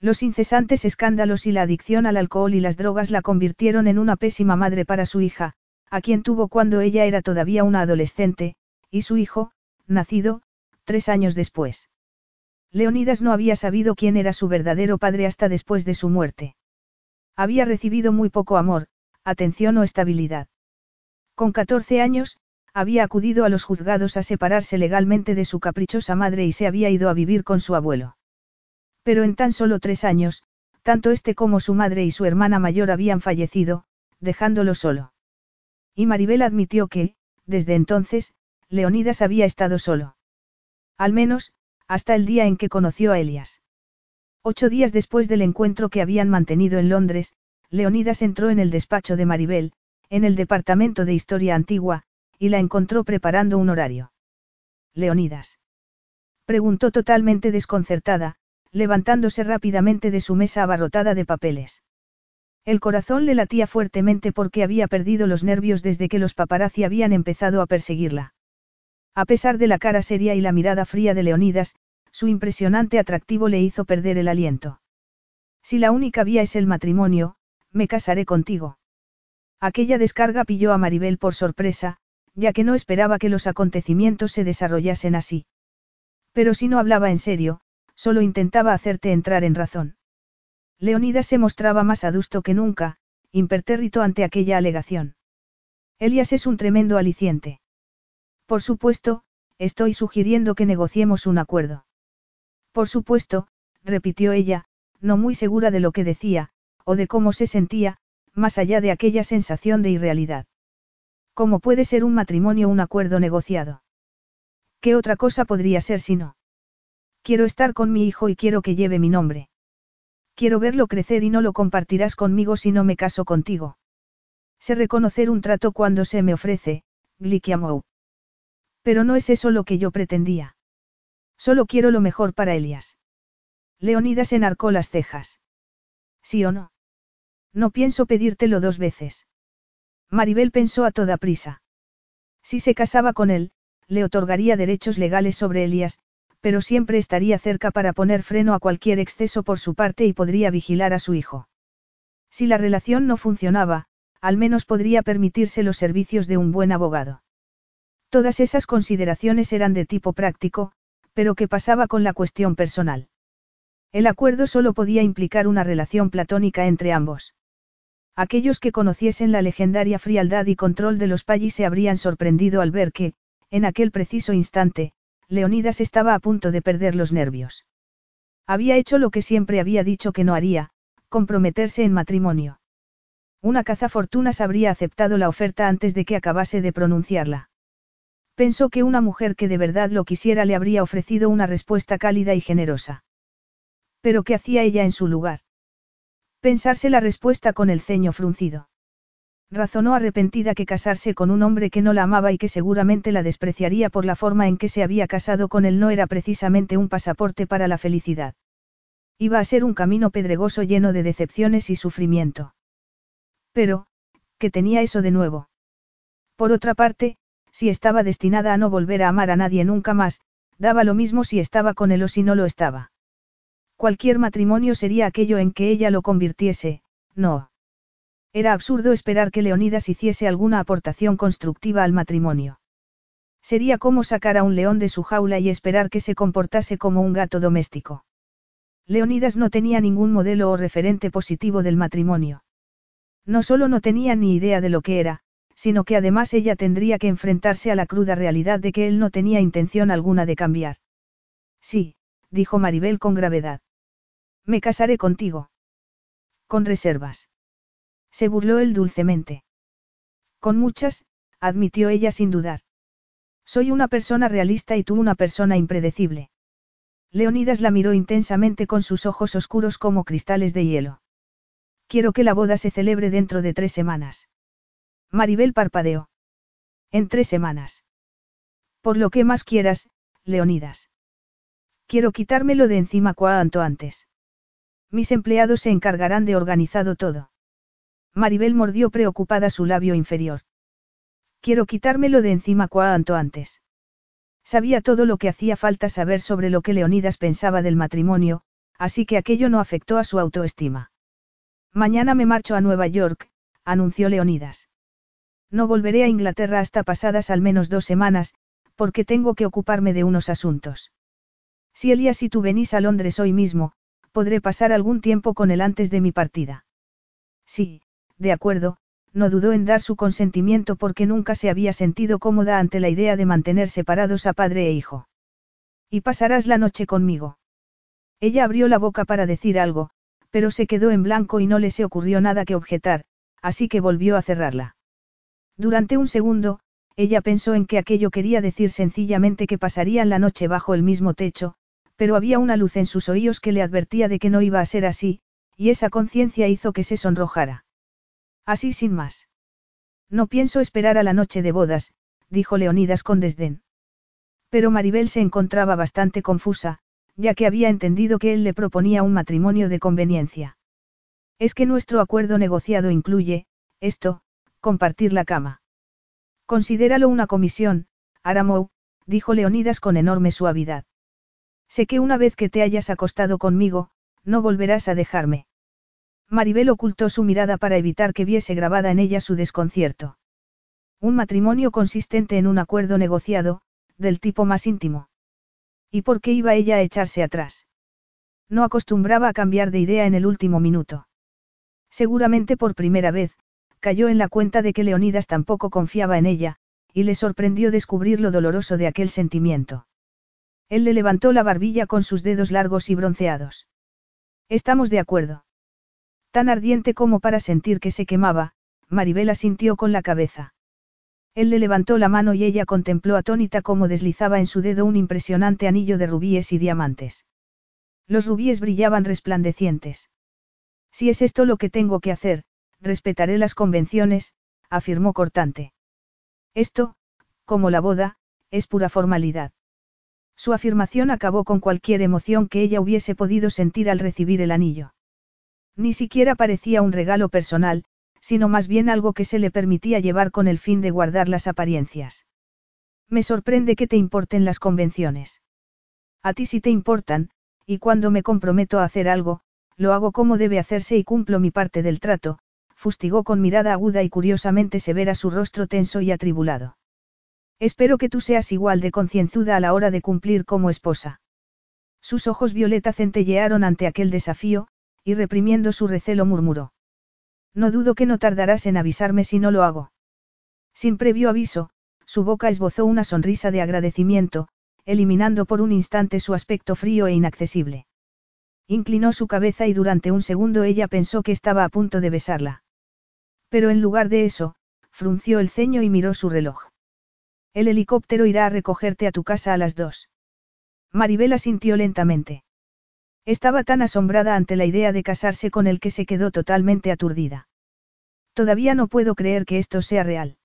S1: Los incesantes escándalos y la adicción al alcohol y las drogas la convirtieron en una pésima madre para su hija, a quien tuvo cuando ella era todavía una adolescente, y su hijo, nacido, tres años después. Leonidas no había sabido quién era su verdadero padre hasta después de su muerte. Había recibido muy poco amor, atención o estabilidad. Con 14 años, había acudido a los juzgados a separarse legalmente de su caprichosa madre y se había ido a vivir con su abuelo. Pero en tan solo tres años, tanto este como su madre y su hermana mayor habían fallecido, dejándolo solo. Y Maribel admitió que, desde entonces, Leonidas había estado solo. Al menos, hasta el día en que conoció a Elias. Ocho días después del encuentro que habían mantenido en Londres, Leonidas entró en el despacho de Maribel, en el departamento de historia antigua, y la encontró preparando un horario. Leonidas. Preguntó totalmente desconcertada, levantándose rápidamente de su mesa abarrotada de papeles. El corazón le latía fuertemente porque había perdido los nervios desde que los paparazzi habían empezado a perseguirla. A pesar de la cara seria y la mirada fría de Leonidas, su impresionante atractivo le hizo perder el aliento. Si la única vía es el matrimonio, me casaré contigo. Aquella descarga pilló a Maribel por sorpresa, ya que no esperaba que los acontecimientos se desarrollasen así. Pero si no hablaba en serio, solo intentaba hacerte entrar en razón. Leonidas se mostraba más adusto que nunca, impertérrito ante aquella alegación. Elias es un tremendo aliciente. Por supuesto, estoy sugiriendo que negociemos un acuerdo. Por supuesto, repitió ella, no muy segura de lo que decía, o de cómo se sentía, más allá de aquella sensación de irrealidad. ¿Cómo puede ser un matrimonio un acuerdo negociado? ¿Qué otra cosa podría ser si no? Quiero estar con mi hijo y quiero que lleve mi nombre. Quiero verlo crecer y no lo compartirás conmigo si no me caso contigo. Sé reconocer un trato cuando se me ofrece, Glikiamou. Pero no es eso lo que yo pretendía. Solo quiero lo mejor para Elias. Leonidas enarcó las cejas. ¿Sí o no? No pienso pedírtelo dos veces. Maribel pensó a toda prisa. Si se casaba con él, le otorgaría derechos legales sobre Elias, pero siempre estaría cerca para poner freno a cualquier exceso por su parte y podría vigilar a su hijo. Si la relación no funcionaba, al menos podría permitirse los servicios de un buen abogado. Todas esas consideraciones eran de tipo práctico, pero ¿qué pasaba con la cuestión personal? El acuerdo solo podía implicar una relación platónica entre ambos. Aquellos que conociesen la legendaria frialdad y control de los Pallis se habrían sorprendido al ver que, en aquel preciso instante, Leonidas estaba a punto de perder los nervios. Había hecho lo que siempre había dicho que no haría, comprometerse en matrimonio. Una cazafortunas habría aceptado la oferta antes de que acabase de pronunciarla. Pensó que una mujer que de verdad lo quisiera le habría ofrecido una respuesta cálida y generosa. Pero ¿qué hacía ella en su lugar? Pensarse la respuesta con el ceño fruncido. Razonó arrepentida que casarse con un hombre que no la amaba y que seguramente la despreciaría por la forma en que se había casado con él no era precisamente un pasaporte para la felicidad. Iba a ser un camino pedregoso lleno de decepciones y sufrimiento. Pero, que tenía eso de nuevo. Por otra parte, si estaba destinada a no volver a amar a nadie nunca más, daba lo mismo si estaba con él o si no lo estaba. Cualquier matrimonio sería aquello en que ella lo convirtiese, no. Era absurdo esperar que Leonidas hiciese alguna aportación constructiva al matrimonio. Sería como sacar a un león de su jaula y esperar que se comportase como un gato doméstico. Leonidas no tenía ningún modelo o referente positivo del matrimonio. No solo no tenía ni idea de lo que era, sino que además ella tendría que enfrentarse a la cruda realidad de que él no tenía intención alguna de cambiar. Sí, dijo Maribel con gravedad. Me casaré contigo. Con reservas. Se burló él dulcemente. Con muchas, admitió ella sin dudar. Soy una persona realista y tú una persona impredecible. Leonidas la miró intensamente con sus ojos oscuros como cristales de hielo. Quiero que la boda se celebre dentro de tres semanas. Maribel parpadeó. En tres semanas. Por lo que más quieras, Leonidas. Quiero quitármelo de encima cuanto antes. Mis empleados se encargarán de organizado todo. Maribel mordió preocupada su labio inferior. Quiero quitármelo de encima cuanto antes. Sabía todo lo que hacía falta saber sobre lo que Leonidas pensaba del matrimonio, así que aquello no afectó a su autoestima. Mañana me marcho a Nueva York, anunció Leonidas. No volveré a Inglaterra hasta pasadas al menos dos semanas, porque tengo que ocuparme de unos asuntos. Si Elías y tú venís a Londres hoy mismo, podré pasar algún tiempo con él antes de mi partida. Sí, de acuerdo, no dudó en dar su consentimiento porque nunca se había sentido cómoda ante la idea de mantener separados a padre e hijo. Y pasarás la noche conmigo. Ella abrió la boca para decir algo, pero se quedó en blanco y no le se ocurrió nada que objetar, así que volvió a cerrarla. Durante un segundo, ella pensó en que aquello quería decir sencillamente que pasarían la noche bajo el mismo techo, pero había una luz en sus oídos que le advertía de que no iba a ser así, y esa conciencia hizo que se sonrojara. Así sin más. No pienso esperar a la noche de bodas, dijo Leonidas con desdén. Pero Maribel se encontraba bastante confusa, ya que había entendido que él le proponía un matrimonio de conveniencia. Es que nuestro acuerdo negociado incluye, esto, compartir la cama. Considéralo una comisión, Aramou, dijo Leonidas con enorme suavidad. Sé que una vez que te hayas acostado conmigo, no volverás a dejarme. Maribel ocultó su mirada para evitar que viese grabada en ella su desconcierto. Un matrimonio consistente en un acuerdo negociado, del tipo más íntimo. ¿Y por qué iba ella a echarse atrás? No acostumbraba a cambiar de idea en el último minuto. Seguramente por primera vez, cayó en la cuenta de que Leonidas tampoco confiaba en ella, y le sorprendió descubrir lo doloroso de aquel sentimiento. Él le levantó la barbilla con sus dedos largos y bronceados. Estamos de acuerdo. Tan ardiente como para sentir que se quemaba, Maribel asintió con la cabeza. Él le levantó la mano y ella contempló atónita cómo deslizaba en su dedo un impresionante anillo de rubíes y diamantes. Los rubíes brillaban resplandecientes. Si es esto lo que tengo que hacer, respetaré las convenciones, afirmó cortante. Esto, como la boda, es pura formalidad. Su afirmación acabó con cualquier emoción que ella hubiese podido sentir al recibir el anillo. Ni siquiera parecía un regalo personal, sino más bien algo que se le permitía llevar con el fin de guardar las apariencias. Me sorprende que te importen las convenciones. A ti sí te importan, y cuando me comprometo a hacer algo, lo hago como debe hacerse y cumplo mi parte del trato, fustigó con mirada aguda y curiosamente severa su rostro tenso y atribulado. Espero que tú seas igual de concienzuda a la hora de cumplir como esposa. Sus ojos violeta centellearon ante aquel desafío, y reprimiendo su recelo murmuró. No dudo que no tardarás en avisarme si no lo hago. Sin previo aviso, su boca esbozó una sonrisa de agradecimiento, eliminando por un instante su aspecto frío e inaccesible. Inclinó su cabeza y durante un segundo ella pensó que estaba a punto de besarla. Pero en lugar de eso, frunció el ceño y miró su reloj. El helicóptero irá a recogerte a tu casa a las dos. Maribela sintió lentamente. Estaba tan asombrada ante la idea de casarse con el que se quedó totalmente aturdida. Todavía no puedo creer que esto sea real.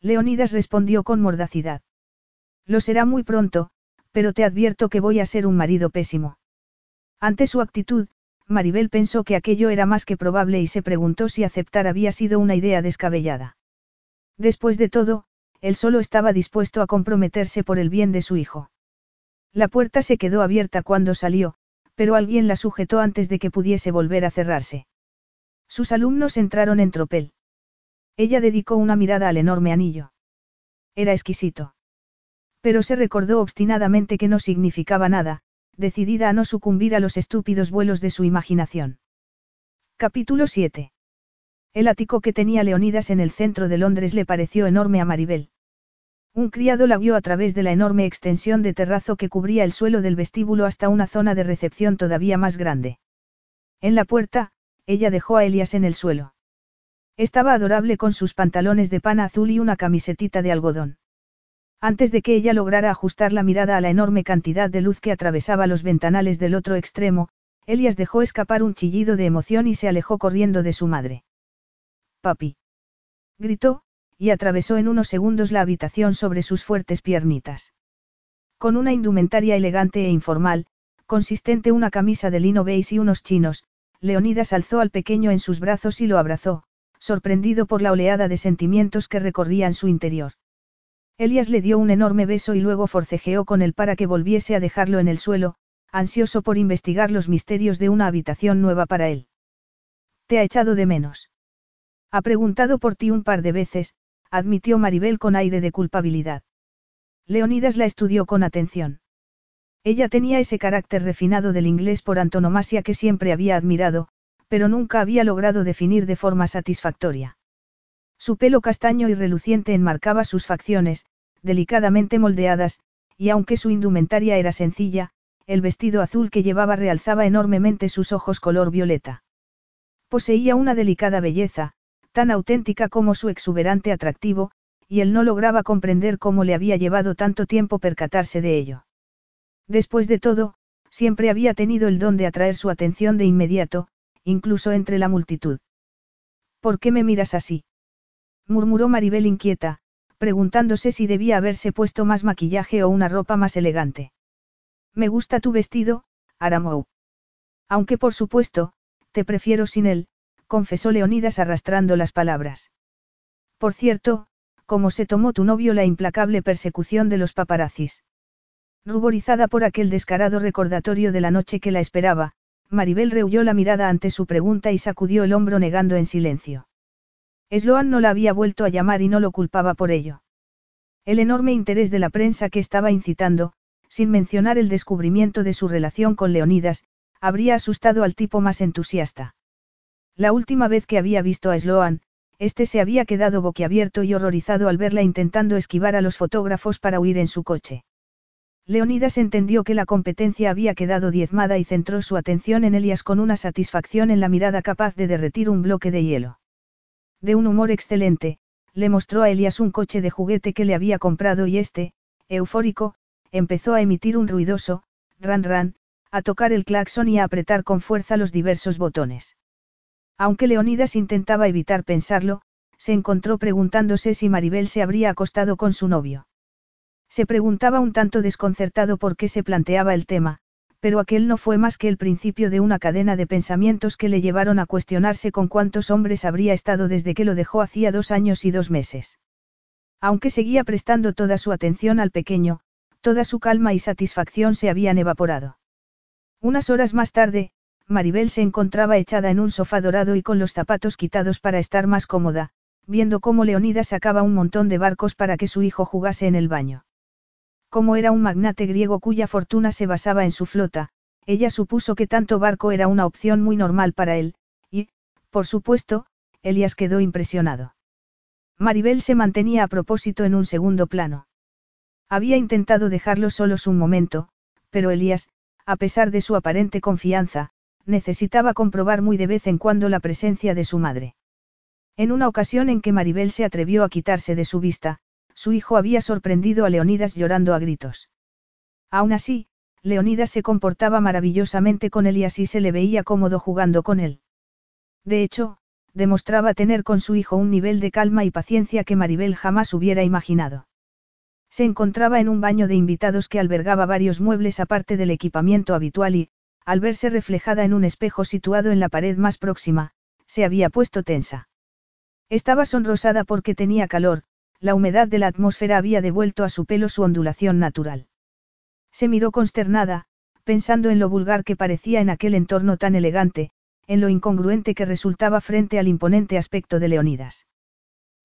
S1: Leonidas respondió con mordacidad. Lo será muy pronto, pero te advierto que voy a ser un marido pésimo. Ante su actitud, Maribel pensó que aquello era más que probable y se preguntó si aceptar había sido una idea descabellada. Después de todo, él solo estaba dispuesto a comprometerse por el bien de su hijo. La puerta se quedó abierta cuando salió, pero alguien la sujetó antes de que pudiese volver a cerrarse. Sus alumnos entraron en tropel. Ella dedicó una mirada al enorme anillo. Era exquisito. Pero se recordó obstinadamente que no significaba nada, decidida a no sucumbir a los estúpidos vuelos de su imaginación. Capítulo 7. El ático que tenía Leonidas en el centro de Londres le pareció enorme a Maribel. Un criado la guió a través de la enorme extensión de terrazo que cubría el suelo del vestíbulo hasta una zona de recepción todavía más grande. En la puerta, ella dejó a Elias en el suelo. Estaba adorable con sus pantalones de pana azul y una camisetita de algodón. Antes de que ella lograra ajustar la mirada a la enorme cantidad de luz que atravesaba los ventanales del otro extremo, Elias dejó escapar un chillido de emoción y se alejó corriendo de su madre. Papi. Gritó, y atravesó en unos segundos la habitación sobre sus fuertes piernitas. Con una indumentaria elegante e informal, consistente una camisa de lino beige y unos chinos, Leonidas alzó al pequeño en sus brazos y lo abrazó, sorprendido por la oleada de sentimientos que recorrían su interior. Elias le dio un enorme beso y luego forcejeó con él para que volviese a dejarlo en el suelo, ansioso por investigar los misterios de una habitación nueva para él. ¿Te ha echado de menos? Ha preguntado por ti un par de veces, admitió Maribel con aire de culpabilidad. Leonidas la estudió con atención. Ella tenía ese carácter refinado del inglés por antonomasia que siempre había admirado, pero nunca había logrado definir de forma satisfactoria. Su pelo castaño y reluciente enmarcaba sus facciones, delicadamente moldeadas, y aunque su indumentaria era sencilla, el vestido azul que llevaba realzaba enormemente sus ojos color violeta. Poseía una delicada belleza, tan auténtica como su exuberante atractivo, y él no lograba comprender cómo le había llevado tanto tiempo percatarse de ello. Después de todo, siempre había tenido el don de atraer su atención de inmediato, incluso entre la multitud. ¿Por qué me miras así? murmuró Maribel inquieta, preguntándose si debía haberse puesto más maquillaje o una ropa más elegante. Me gusta tu vestido, Aramou. Aunque por supuesto, te prefiero sin él, confesó Leonidas arrastrando las palabras. Por cierto, ¿cómo se tomó tu novio la implacable persecución de los paparazzis? Ruborizada por aquel descarado recordatorio de la noche que la esperaba, Maribel rehuyó la mirada ante su pregunta y sacudió el hombro negando en silencio. Sloan no la había vuelto a llamar y no lo culpaba por ello. El enorme interés de la prensa que estaba incitando, sin mencionar el descubrimiento de su relación con Leonidas, habría asustado al tipo más entusiasta. La última vez que había visto a Sloan, este se había quedado boquiabierto y horrorizado al verla intentando esquivar a los fotógrafos para huir en su coche. Leonidas entendió que la competencia había quedado diezmada y centró su atención en Elias con una satisfacción en la mirada capaz de derretir un bloque de hielo. De un humor excelente, le mostró a Elias un coche de juguete que le había comprado y este, eufórico, empezó a emitir un ruidoso, ran ran, a tocar el claxon y a apretar con fuerza los diversos botones. Aunque Leonidas intentaba evitar pensarlo, se encontró preguntándose si Maribel se habría acostado con su novio. Se preguntaba un tanto desconcertado por qué se planteaba el tema, pero aquel no fue más que el principio de una cadena de pensamientos que le llevaron a cuestionarse con cuántos hombres habría estado desde que lo dejó hacía dos años y dos meses. Aunque seguía prestando toda su atención al pequeño, toda su calma y satisfacción se habían evaporado. Unas horas más tarde, Maribel se encontraba echada en un sofá dorado y con los zapatos quitados para estar más cómoda, viendo cómo Leonidas sacaba un montón de barcos para que su hijo jugase en el baño. Como era un magnate griego cuya fortuna se basaba en su flota, ella supuso que tanto barco era una opción muy normal para él, y, por supuesto, Elias quedó impresionado. Maribel se mantenía a propósito en un segundo plano. Había intentado dejarlo solos un momento, pero Elías, a pesar de su aparente confianza, necesitaba comprobar muy de vez en cuando la presencia de su madre. En una ocasión en que Maribel se atrevió a quitarse de su vista, su hijo había sorprendido a Leonidas llorando a gritos. Aún así, Leonidas se comportaba maravillosamente con él y así se le veía cómodo jugando con él. De hecho, demostraba tener con su hijo un nivel de calma y paciencia que Maribel jamás hubiera imaginado. Se encontraba en un baño de invitados que albergaba varios muebles aparte del equipamiento habitual y, al verse reflejada en un espejo situado en la pared más próxima, se había puesto tensa. Estaba sonrosada porque tenía calor, la humedad de la atmósfera había devuelto a su pelo su ondulación natural. Se miró consternada, pensando en lo vulgar que parecía en aquel entorno tan elegante, en lo incongruente que resultaba frente al imponente aspecto de Leonidas.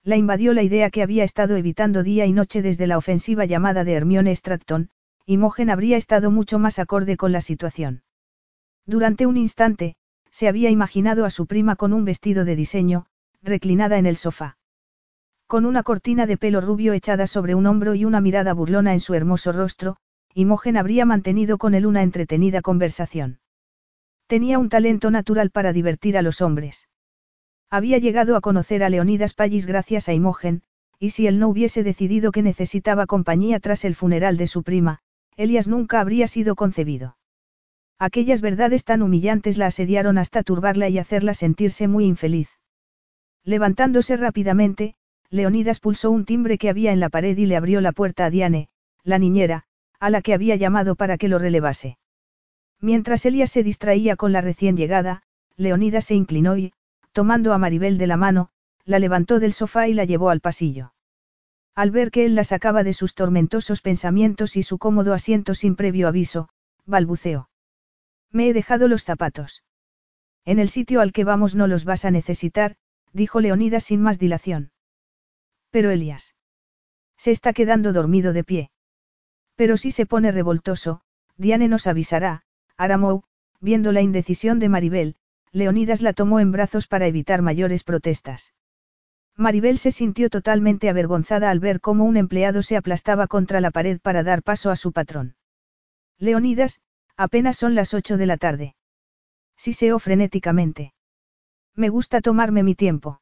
S1: La invadió la idea que había estado evitando día y noche desde la ofensiva llamada de Hermione Stratton, y Mogen habría estado mucho más acorde con la situación. Durante un instante, se había imaginado a su prima con un vestido de diseño, reclinada en el sofá. Con una cortina de pelo rubio echada sobre un hombro y una mirada burlona en su hermoso rostro, Imogen habría mantenido con él una entretenida conversación. Tenía un talento natural para divertir a los hombres. Había llegado a conocer a Leonidas Pallis gracias a Imogen, y si él no hubiese decidido que necesitaba compañía tras el funeral de su prima, Elias nunca habría sido concebido. Aquellas verdades tan humillantes la asediaron hasta turbarla y hacerla sentirse muy infeliz. Levantándose rápidamente, Leonidas pulsó un timbre que había en la pared y le abrió la puerta a Diane, la niñera, a la que había llamado para que lo relevase. Mientras Elias se distraía con la recién llegada, Leonidas se inclinó y, tomando a Maribel de la mano, la levantó del sofá y la llevó al pasillo. Al ver que él la sacaba de sus tormentosos pensamientos y su cómodo asiento sin previo aviso, balbuceó. Me he dejado los zapatos. En el sitio al que vamos no los vas a necesitar, dijo Leonidas sin más dilación. Pero Elias. Se está quedando dormido de pie. Pero si se pone revoltoso, Diane nos avisará, Aramou, viendo la indecisión de Maribel, Leonidas la tomó en brazos para evitar mayores protestas. Maribel se sintió totalmente avergonzada al ver cómo un empleado se aplastaba contra la pared para dar paso a su patrón. Leonidas, apenas son las ocho de la tarde. Siseó frenéticamente. Me gusta tomarme mi tiempo.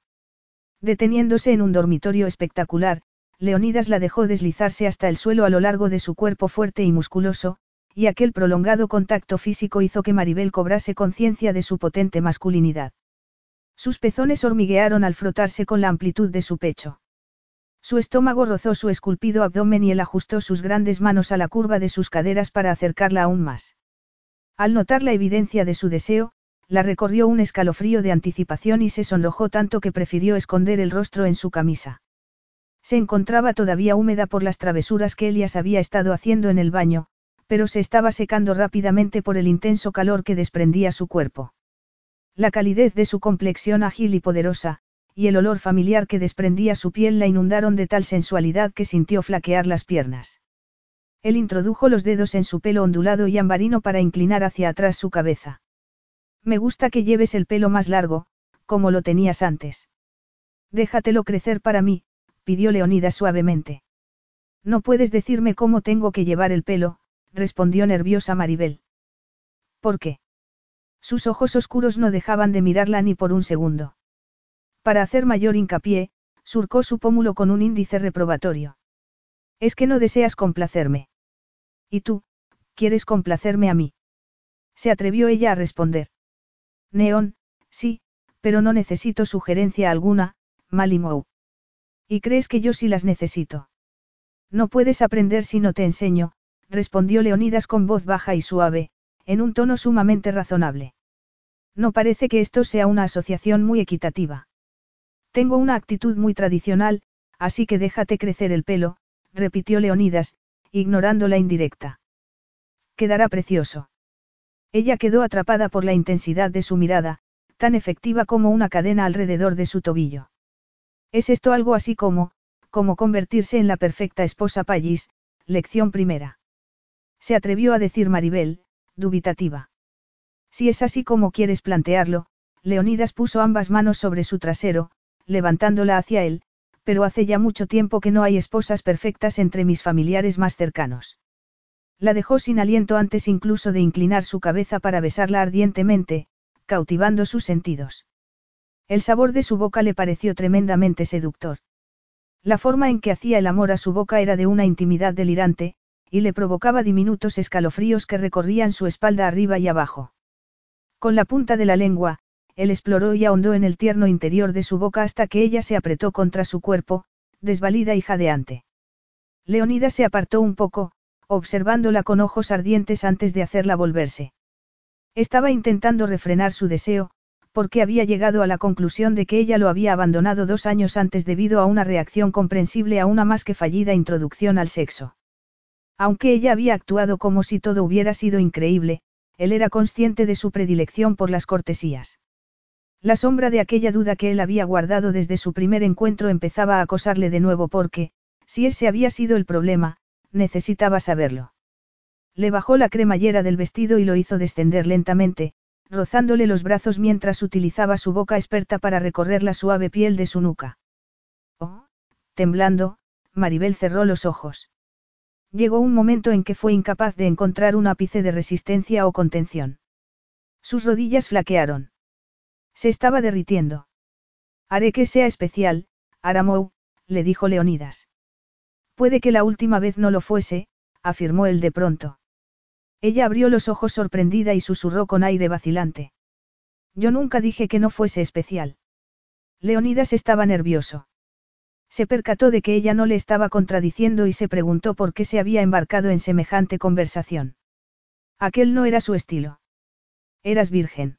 S1: Deteniéndose en un dormitorio espectacular, Leonidas la dejó deslizarse hasta el suelo a lo largo de su cuerpo fuerte y musculoso, y aquel prolongado contacto físico hizo que Maribel cobrase conciencia de su potente masculinidad. Sus pezones hormiguearon al frotarse con la amplitud de su pecho. Su estómago rozó su esculpido abdomen y él ajustó sus grandes manos a la curva de sus caderas para acercarla aún más. Al notar la evidencia de su deseo, la recorrió un escalofrío de anticipación y se sonrojó tanto que prefirió esconder el rostro en su camisa. Se encontraba todavía húmeda por las travesuras que Elias había estado haciendo en el baño, pero se estaba secando rápidamente por el intenso calor que desprendía su cuerpo. La calidez de su complexión ágil y poderosa, y el olor familiar que desprendía su piel la inundaron de tal sensualidad que sintió flaquear las piernas. Él introdujo los dedos en su pelo ondulado y ambarino para inclinar hacia atrás su cabeza. Me gusta que lleves el pelo más largo, como lo tenías antes. Déjatelo crecer para mí, pidió Leonidas suavemente. No puedes decirme cómo tengo que llevar el pelo, respondió nerviosa Maribel. ¿Por qué? Sus ojos oscuros no dejaban de mirarla ni por un segundo. Para hacer mayor hincapié, surcó su pómulo con un índice reprobatorio. Es que no deseas complacerme. ¿Y tú, quieres complacerme a mí? Se atrevió ella a responder. Neón, sí, pero no necesito sugerencia alguna, Malimou. ¿Y crees que yo sí las necesito? No puedes aprender si no te enseño, respondió Leonidas con voz baja y suave, en un tono sumamente razonable. No parece que esto sea una asociación muy equitativa. Tengo una actitud muy tradicional, así que déjate crecer el pelo, repitió Leonidas, ignorando la indirecta. Quedará precioso. Ella quedó atrapada por la intensidad de su mirada, tan efectiva como una cadena alrededor de su tobillo. ¿Es esto algo así como, como convertirse en la perfecta esposa Pallis, lección primera? Se atrevió a decir Maribel, dubitativa. Si es así como quieres plantearlo, Leonidas puso ambas manos sobre su trasero, levantándola hacia él, pero hace ya mucho tiempo que no hay esposas perfectas entre mis familiares más cercanos. La dejó sin aliento antes incluso de inclinar su cabeza para besarla ardientemente, cautivando sus sentidos. El sabor de su boca le pareció tremendamente seductor. La forma en que hacía el amor a su boca era de una intimidad delirante, y le provocaba diminutos escalofríos que recorrían su espalda arriba y abajo. Con la punta de la lengua, él exploró y ahondó en el tierno interior de su boca hasta que ella se apretó contra su cuerpo, desvalida y jadeante. Leonida se apartó un poco, observándola con ojos ardientes antes de hacerla volverse. Estaba intentando refrenar su deseo, porque había llegado a la conclusión de que ella lo había abandonado dos años antes debido a una reacción comprensible a una más que fallida introducción al sexo. Aunque ella había actuado como si todo hubiera sido increíble, él era consciente de su predilección por las cortesías. La sombra de aquella duda que él había guardado desde su primer encuentro empezaba a acosarle de nuevo porque, si ese había sido el problema, necesitaba saberlo. Le bajó la cremallera del vestido y lo hizo descender lentamente, rozándole los brazos mientras utilizaba su boca experta para recorrer la suave piel de su nuca. Oh, temblando, Maribel cerró los ojos. Llegó un momento en que fue incapaz de encontrar un ápice de resistencia o contención. Sus rodillas flaquearon. Se estaba derritiendo. Haré que sea especial, Aramou, le dijo Leonidas. Puede que la última vez no lo fuese, afirmó él de pronto. Ella abrió los ojos sorprendida y susurró con aire vacilante. Yo nunca dije que no fuese especial. Leonidas estaba nervioso. Se percató de que ella no le estaba contradiciendo y se preguntó por qué se había embarcado en semejante conversación. Aquel no era su estilo. Eras virgen.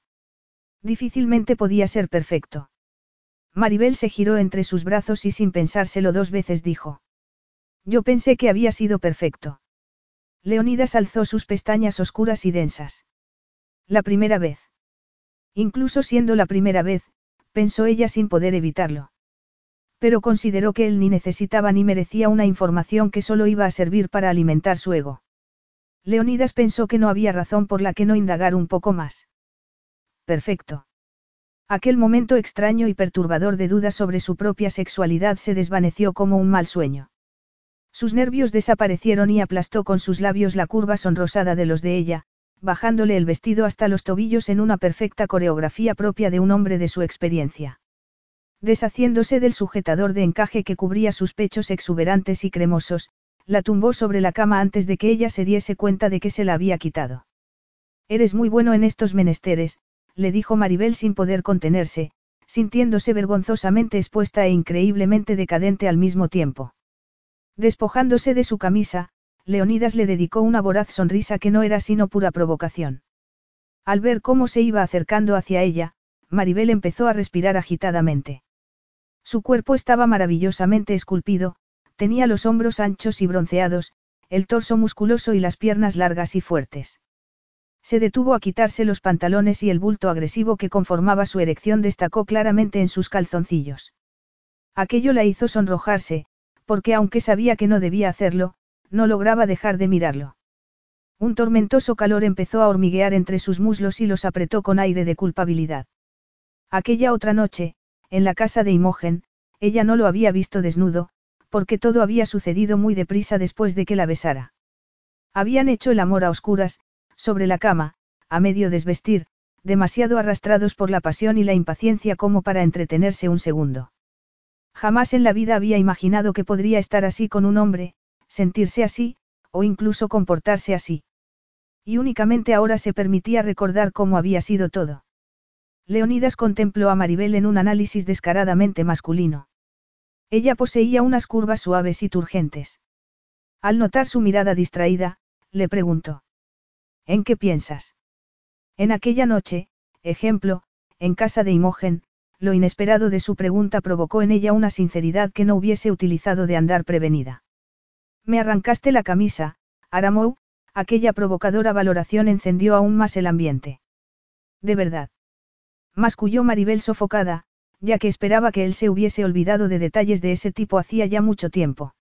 S1: Difícilmente podía ser perfecto. Maribel se giró entre sus brazos y sin pensárselo dos veces dijo. Yo pensé que había sido perfecto. Leonidas alzó sus pestañas oscuras y densas. La primera vez. Incluso siendo la primera vez, pensó ella sin poder evitarlo pero consideró que él ni necesitaba ni merecía una información que solo iba a servir para alimentar su ego. Leonidas pensó que no había razón por la que no indagar un poco más. Perfecto. Aquel momento extraño y perturbador de duda sobre su propia sexualidad se desvaneció como un mal sueño. Sus nervios desaparecieron y aplastó con sus labios la curva sonrosada de los de ella, bajándole el vestido hasta los tobillos en una perfecta coreografía propia de un hombre de su experiencia. Deshaciéndose del sujetador de encaje que cubría sus pechos exuberantes y cremosos, la tumbó sobre la cama antes de que ella se diese cuenta de que se la había quitado. Eres muy bueno en estos menesteres, le dijo Maribel sin poder contenerse, sintiéndose vergonzosamente expuesta e increíblemente decadente al mismo tiempo. Despojándose de su camisa, Leonidas le dedicó una voraz sonrisa que no era sino pura provocación. Al ver cómo se iba acercando hacia ella, Maribel empezó a respirar agitadamente. Su cuerpo estaba maravillosamente esculpido, tenía los hombros anchos y bronceados, el torso musculoso y las piernas largas y fuertes. Se detuvo a quitarse los pantalones y el bulto agresivo que conformaba su erección destacó claramente en sus calzoncillos. Aquello la hizo sonrojarse, porque aunque sabía que no debía hacerlo, no lograba dejar de mirarlo. Un tormentoso calor empezó a hormiguear entre sus muslos y los apretó con aire de culpabilidad. Aquella otra noche, en la casa de Imogen, ella no lo había visto desnudo, porque todo había sucedido muy deprisa después de que la besara. Habían hecho el amor a oscuras, sobre la cama, a medio desvestir, demasiado arrastrados por la pasión y la impaciencia como para entretenerse un segundo. Jamás en la vida había imaginado que podría estar así con un hombre, sentirse así, o incluso comportarse así. Y únicamente ahora se permitía recordar cómo había sido todo. Leonidas contempló a Maribel en un análisis descaradamente masculino. Ella poseía unas curvas suaves y turgentes. Al notar su mirada distraída, le preguntó. ¿En qué piensas? En aquella noche, ejemplo, en casa de Imogen, lo inesperado de su pregunta provocó en ella una sinceridad que no hubiese utilizado de andar prevenida. Me arrancaste la camisa, Aramou, aquella provocadora valoración encendió aún más el ambiente. De verdad. Masculló Maribel sofocada, ya que esperaba que él se hubiese olvidado de detalles de ese tipo hacía ya mucho tiempo.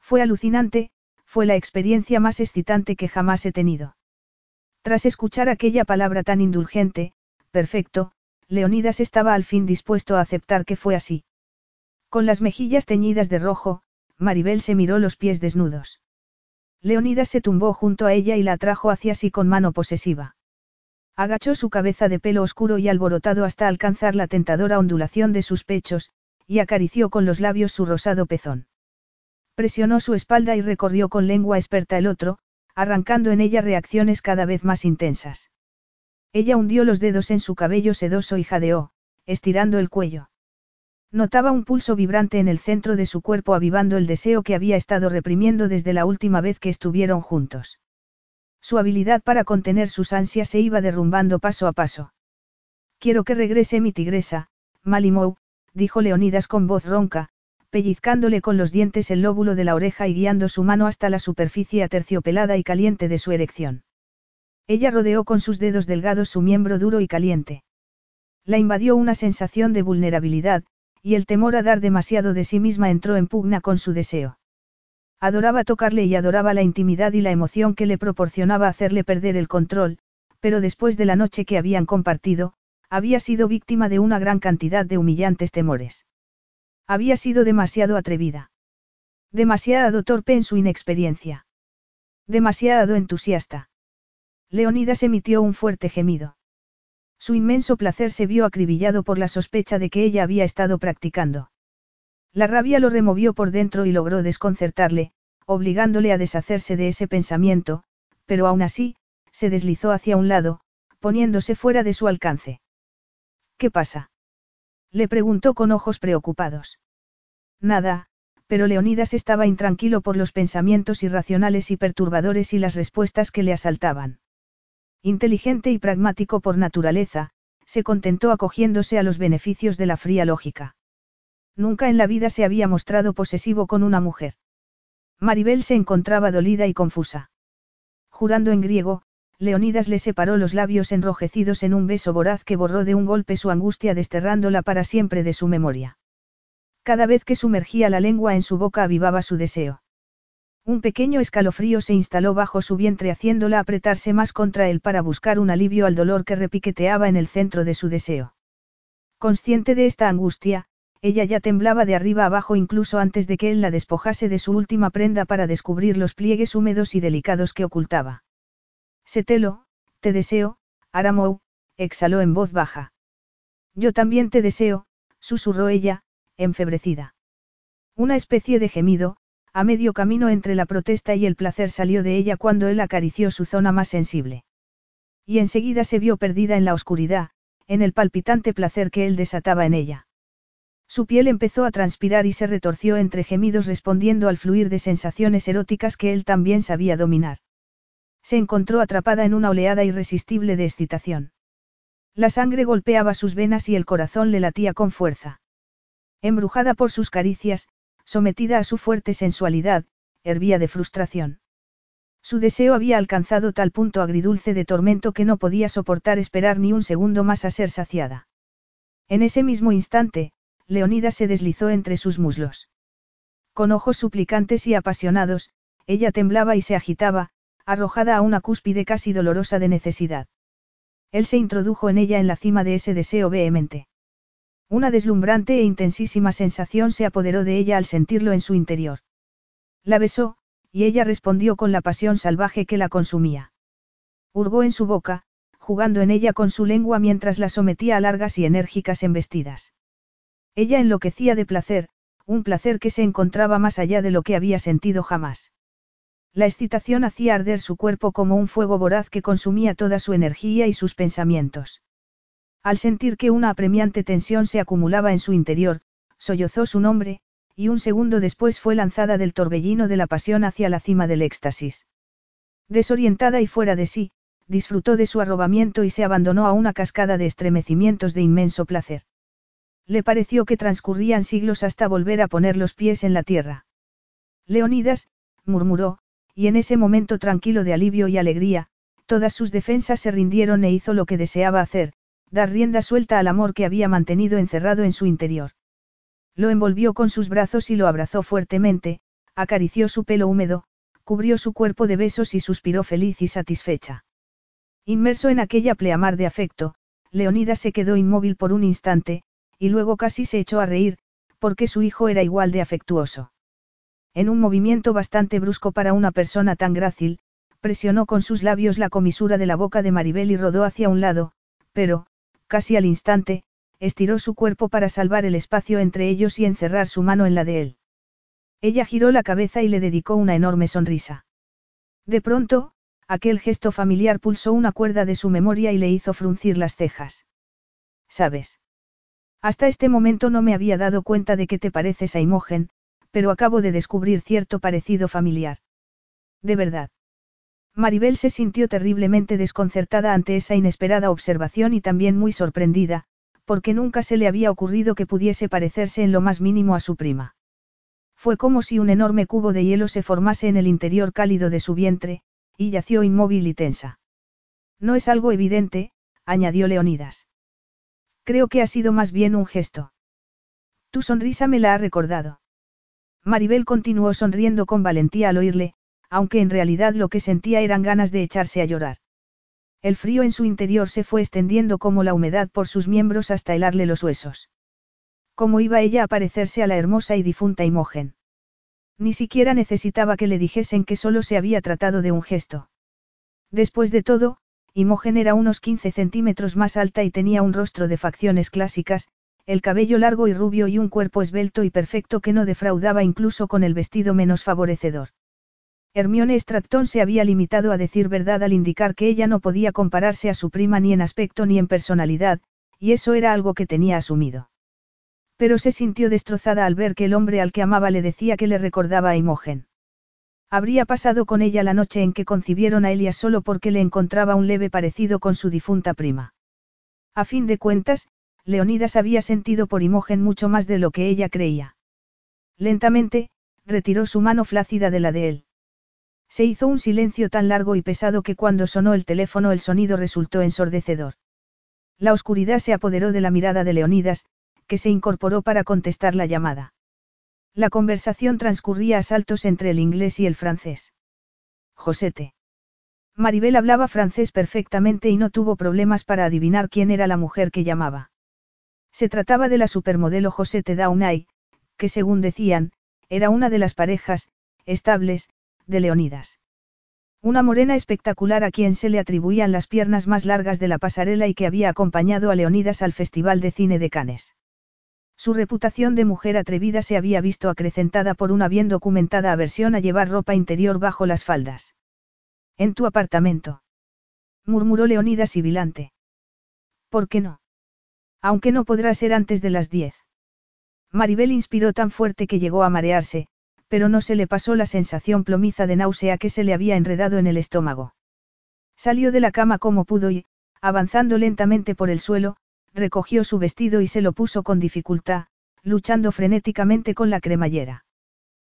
S1: Fue alucinante, fue la experiencia más excitante que jamás he tenido. Tras escuchar aquella palabra tan indulgente, perfecto, Leonidas estaba al fin dispuesto a aceptar que fue así. Con las mejillas teñidas de rojo, Maribel se miró los pies desnudos. Leonidas se tumbó junto a ella y la atrajo hacia sí con mano posesiva. Agachó su cabeza de pelo oscuro y alborotado hasta alcanzar la tentadora ondulación de sus pechos, y acarició con los labios su rosado pezón. Presionó su espalda y recorrió con lengua experta el otro, arrancando en ella reacciones cada vez más intensas. Ella hundió los dedos en su cabello sedoso y jadeó, estirando el cuello. Notaba un pulso vibrante en el centro de su cuerpo avivando el deseo que había estado reprimiendo desde la última vez que estuvieron juntos. Su habilidad para contener sus ansias se iba derrumbando paso a paso. Quiero que regrese mi tigresa, Malimou, dijo Leonidas con voz ronca, pellizcándole con los dientes el lóbulo de la oreja y guiando su mano hasta la superficie aterciopelada y caliente de su erección. Ella rodeó con sus dedos delgados su miembro duro y caliente. La invadió una sensación de vulnerabilidad, y el temor a dar demasiado de sí misma entró en pugna con su deseo. Adoraba tocarle y adoraba la intimidad y la emoción que le proporcionaba hacerle perder el control, pero después de la noche que habían compartido, había sido víctima de una gran cantidad de humillantes temores. Había sido demasiado atrevida. Demasiado torpe en su inexperiencia. Demasiado entusiasta. Leonidas emitió un fuerte gemido. Su inmenso placer se vio acribillado por la sospecha de que ella había estado practicando. La rabia lo removió por dentro y logró desconcertarle, obligándole a deshacerse de ese pensamiento, pero aún así, se deslizó hacia un lado, poniéndose fuera de su alcance. ¿Qué pasa? Le preguntó con ojos preocupados. Nada, pero Leonidas estaba intranquilo por los pensamientos irracionales y perturbadores y las respuestas que le asaltaban. Inteligente y pragmático por naturaleza, se contentó acogiéndose a los beneficios de la fría lógica. Nunca en la vida se había mostrado posesivo con una mujer. Maribel se encontraba dolida y confusa. Jurando en griego, Leonidas le separó los labios enrojecidos en un beso voraz que borró de un golpe su angustia desterrándola para siempre de su memoria. Cada vez que sumergía la lengua en su boca avivaba su deseo. Un pequeño escalofrío se instaló bajo su vientre haciéndola apretarse más contra él para buscar un alivio al dolor que repiqueteaba en el centro de su deseo. Consciente de esta angustia, ella ya temblaba de arriba abajo incluso antes de que él la despojase de su última prenda para descubrir los pliegues húmedos y delicados que ocultaba. Setelo, te deseo, Aramou, exhaló en voz baja. Yo también te deseo, susurró ella, enfebrecida. Una especie de gemido, a medio camino entre la protesta y el placer salió de ella cuando él acarició su zona más sensible. Y enseguida se vio perdida en la oscuridad, en el palpitante placer que él desataba en ella. Su piel empezó a transpirar y se retorció entre gemidos respondiendo al fluir de sensaciones eróticas que él también sabía dominar se encontró atrapada en una oleada irresistible de excitación. La sangre golpeaba sus venas y el corazón le latía con fuerza. Embrujada por sus caricias, sometida a su fuerte sensualidad, hervía de frustración. Su deseo había alcanzado tal punto agridulce de tormento que no podía soportar esperar ni un segundo más a ser saciada. En ese mismo instante, Leonida se deslizó entre sus muslos. Con ojos suplicantes y apasionados, ella temblaba y se agitaba, arrojada a una cúspide casi dolorosa de necesidad. Él se introdujo en ella en la cima de ese deseo vehemente. Una deslumbrante e intensísima sensación se apoderó de ella al sentirlo en su interior. La besó, y ella respondió con la pasión salvaje que la consumía. Hurgó en su boca, jugando en ella con su lengua mientras la sometía a largas y enérgicas embestidas. Ella enloquecía de placer, un placer que se encontraba más allá de lo que había sentido jamás. La excitación hacía arder su cuerpo como un fuego voraz que consumía toda su energía y sus pensamientos. Al sentir que una apremiante tensión se acumulaba en su interior, sollozó su nombre, y un segundo después fue lanzada del torbellino de la pasión hacia la cima del éxtasis. Desorientada y fuera de sí, disfrutó de su arrobamiento y se abandonó a una cascada de estremecimientos de inmenso placer. Le pareció que transcurrían siglos hasta volver a poner los pies en la tierra. Leonidas, murmuró, y en ese momento tranquilo de alivio y alegría, todas sus defensas se rindieron e hizo lo que deseaba hacer, dar rienda suelta al amor que había mantenido encerrado en su interior. Lo envolvió con sus brazos y lo abrazó fuertemente, acarició su pelo húmedo, cubrió su cuerpo de besos y suspiró feliz y satisfecha. Inmerso en aquella pleamar de afecto, Leonida se quedó inmóvil por un instante, y luego casi se echó a reír, porque su hijo era igual de afectuoso. En un movimiento bastante brusco para una persona tan grácil, presionó con sus labios la comisura de la boca de Maribel y rodó hacia un lado, pero, casi al instante, estiró su cuerpo para salvar el espacio entre ellos y encerrar su mano en la de él. Ella giró la cabeza y le dedicó una enorme sonrisa. De pronto, aquel gesto familiar pulsó una cuerda de su memoria y le hizo fruncir las cejas. ¿Sabes? Hasta este momento no me había dado cuenta de que te pareces a Imogen, pero acabo de descubrir cierto parecido familiar. De verdad. Maribel se sintió terriblemente desconcertada ante esa inesperada observación y también muy sorprendida, porque nunca se le había ocurrido que pudiese parecerse en lo más mínimo a su prima. Fue como si un enorme cubo de hielo se formase en el interior cálido de su vientre, y yació inmóvil y tensa. No es algo evidente, añadió Leonidas. Creo que ha sido más bien un gesto. Tu sonrisa me la ha recordado. Maribel continuó sonriendo con valentía al oírle, aunque en realidad lo que sentía eran ganas de echarse a llorar. El frío en su interior se fue extendiendo como la humedad por sus miembros hasta helarle los huesos. ¿Cómo iba ella a parecerse a la hermosa y difunta Imogen? Ni siquiera necesitaba que le dijesen que solo se había tratado de un gesto. Después de todo, Imogen era unos 15 centímetros más alta y tenía un rostro de facciones clásicas, el cabello largo y rubio y un cuerpo esbelto y perfecto que no defraudaba incluso con el vestido menos favorecedor. Hermione Stratton se había limitado a decir verdad al indicar que ella no podía compararse a su prima ni en aspecto ni en personalidad, y eso era algo que tenía asumido. Pero se sintió destrozada al ver que el hombre al que amaba le decía que le recordaba a Imogen. Habría pasado con ella la noche en que concibieron a Elias solo porque le encontraba un leve parecido con su difunta prima. A fin de cuentas, Leonidas había sentido por Imogen mucho más de lo que ella creía. Lentamente, retiró su mano flácida de la de él. Se hizo un silencio tan largo y pesado que cuando sonó el teléfono el sonido resultó ensordecedor. La oscuridad se apoderó de la mirada de Leonidas, que se incorporó para contestar la llamada. La conversación transcurría a saltos entre el inglés y el francés. Josete. Maribel hablaba francés perfectamente y no tuvo problemas para adivinar quién era la mujer que llamaba. Se trataba de la supermodelo Josete Daunay, que según decían, era una de las parejas, estables, de Leonidas. Una morena espectacular a quien se le atribuían las piernas más largas de la pasarela y que había acompañado a Leonidas al Festival de Cine de Cannes. Su reputación de mujer atrevida se había visto acrecentada por una bien documentada aversión a llevar ropa interior bajo las faldas. En tu apartamento. murmuró Leonidas sibilante. ¿Por qué no? Aunque no podrá ser antes de las diez. Maribel inspiró tan fuerte que llegó a marearse, pero no se le pasó la sensación plomiza de náusea que se le había enredado en el estómago. Salió de la cama como pudo y, avanzando lentamente por el suelo, recogió su vestido y se lo puso con dificultad, luchando frenéticamente con la cremallera.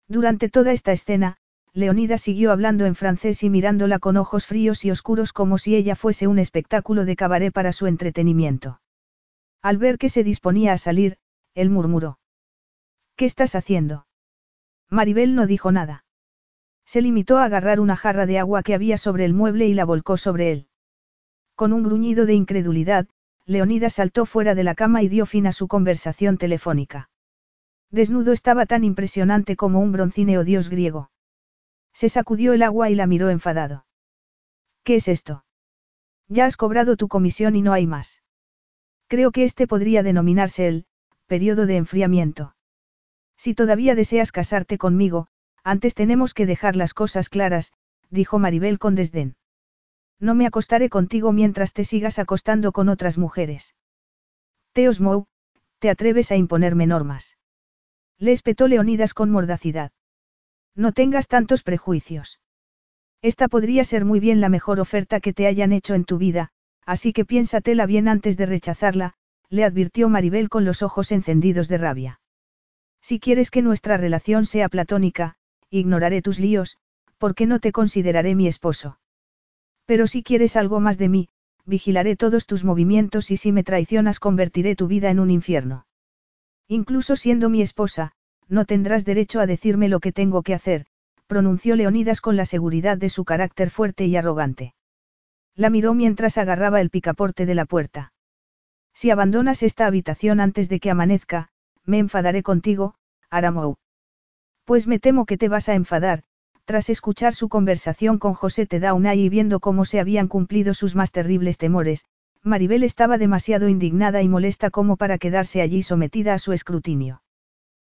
S1: Durante toda esta escena, Leonida siguió hablando en francés y mirándola con ojos fríos y oscuros como si ella fuese un espectáculo de cabaret para su entretenimiento. Al ver que se disponía a salir, él murmuró. ¿Qué estás haciendo? Maribel no dijo nada. Se limitó a agarrar una jarra de agua que había sobre el mueble y la volcó sobre él. Con un gruñido de incredulidad, Leonida saltó fuera de la cama y dio fin a su conversación telefónica. Desnudo estaba tan impresionante como un broncíneo dios griego. Se sacudió el agua y la miró enfadado. ¿Qué es esto? Ya has cobrado tu comisión y no hay más. Creo que este podría denominarse el periodo de enfriamiento. Si todavía deseas casarte conmigo, antes tenemos que dejar las cosas claras, dijo Maribel con desdén. No me acostaré contigo mientras te sigas acostando con otras mujeres. Teos Mou, te atreves a imponerme normas. Le espetó Leonidas con mordacidad. No tengas tantos prejuicios. Esta podría ser muy bien la mejor oferta que te hayan hecho en tu vida, así que piénsatela bien antes de rechazarla, le advirtió Maribel con los ojos encendidos de rabia. Si quieres que nuestra relación sea platónica, ignoraré tus líos, porque no te consideraré mi esposo. Pero si quieres algo más de mí, vigilaré todos tus movimientos y si me traicionas convertiré tu vida en un infierno. Incluso siendo mi esposa, no tendrás derecho a decirme lo que tengo que hacer, pronunció Leonidas con la seguridad de su carácter fuerte y arrogante. La miró mientras agarraba el picaporte de la puerta. Si abandonas esta habitación antes de que amanezca, me enfadaré contigo, Aramou. Pues me temo que te vas a enfadar, tras escuchar su conversación con José Tedaunay y viendo cómo se habían cumplido sus más terribles temores, Maribel estaba demasiado indignada y molesta como para quedarse allí sometida a su escrutinio.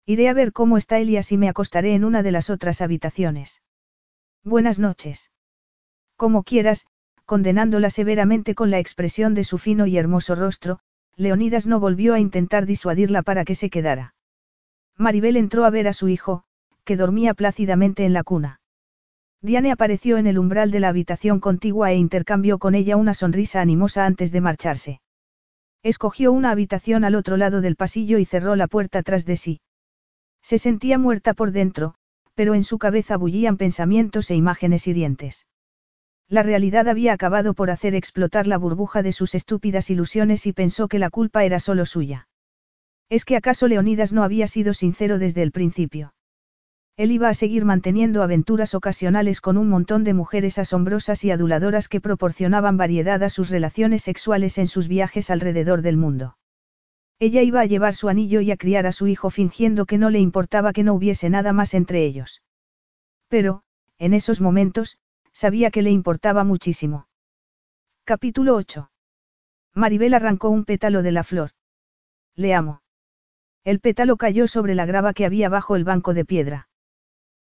S1: Iré a ver cómo está Elias y me acostaré en una de las otras habitaciones. Buenas noches. Como quieras, condenándola severamente con la expresión de su fino y hermoso rostro, Leonidas no volvió a intentar disuadirla para que se quedara. Maribel entró a ver a su hijo, que dormía plácidamente en la cuna. Diane apareció en el umbral de la habitación contigua e intercambió con ella una sonrisa animosa antes de marcharse. Escogió una habitación al otro lado del pasillo y cerró la puerta tras de sí. Se sentía muerta por dentro, pero en su cabeza bullían pensamientos e imágenes hirientes. La realidad había acabado por hacer explotar la burbuja de sus estúpidas ilusiones y pensó que la culpa era solo suya. ¿Es que acaso Leonidas no había sido sincero desde el principio? Él iba a seguir manteniendo aventuras ocasionales con un montón de mujeres asombrosas y aduladoras que proporcionaban variedad a sus relaciones sexuales en sus viajes alrededor del mundo. Ella iba a llevar su anillo y a criar a su hijo fingiendo que no le importaba que no hubiese nada más entre ellos. Pero, en esos momentos, sabía que le importaba muchísimo. Capítulo 8. Maribel arrancó un pétalo de la flor. Le amo. El pétalo cayó sobre la grava que había bajo el banco de piedra.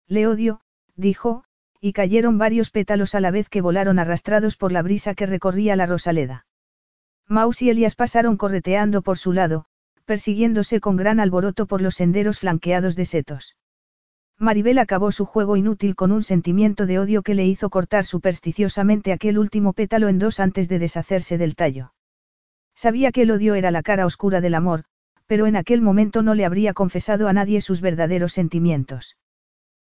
S1: Le odio, dijo, y cayeron varios pétalos a la vez que volaron arrastrados por la brisa que recorría la rosaleda. Maus y Elias pasaron correteando por su lado, persiguiéndose con gran alboroto por los senderos flanqueados de setos. Maribel acabó su juego inútil con un sentimiento de odio que le hizo cortar supersticiosamente aquel último pétalo en dos antes de deshacerse del tallo. Sabía que el odio era la cara oscura del amor, pero en aquel momento no le habría confesado a nadie sus verdaderos sentimientos.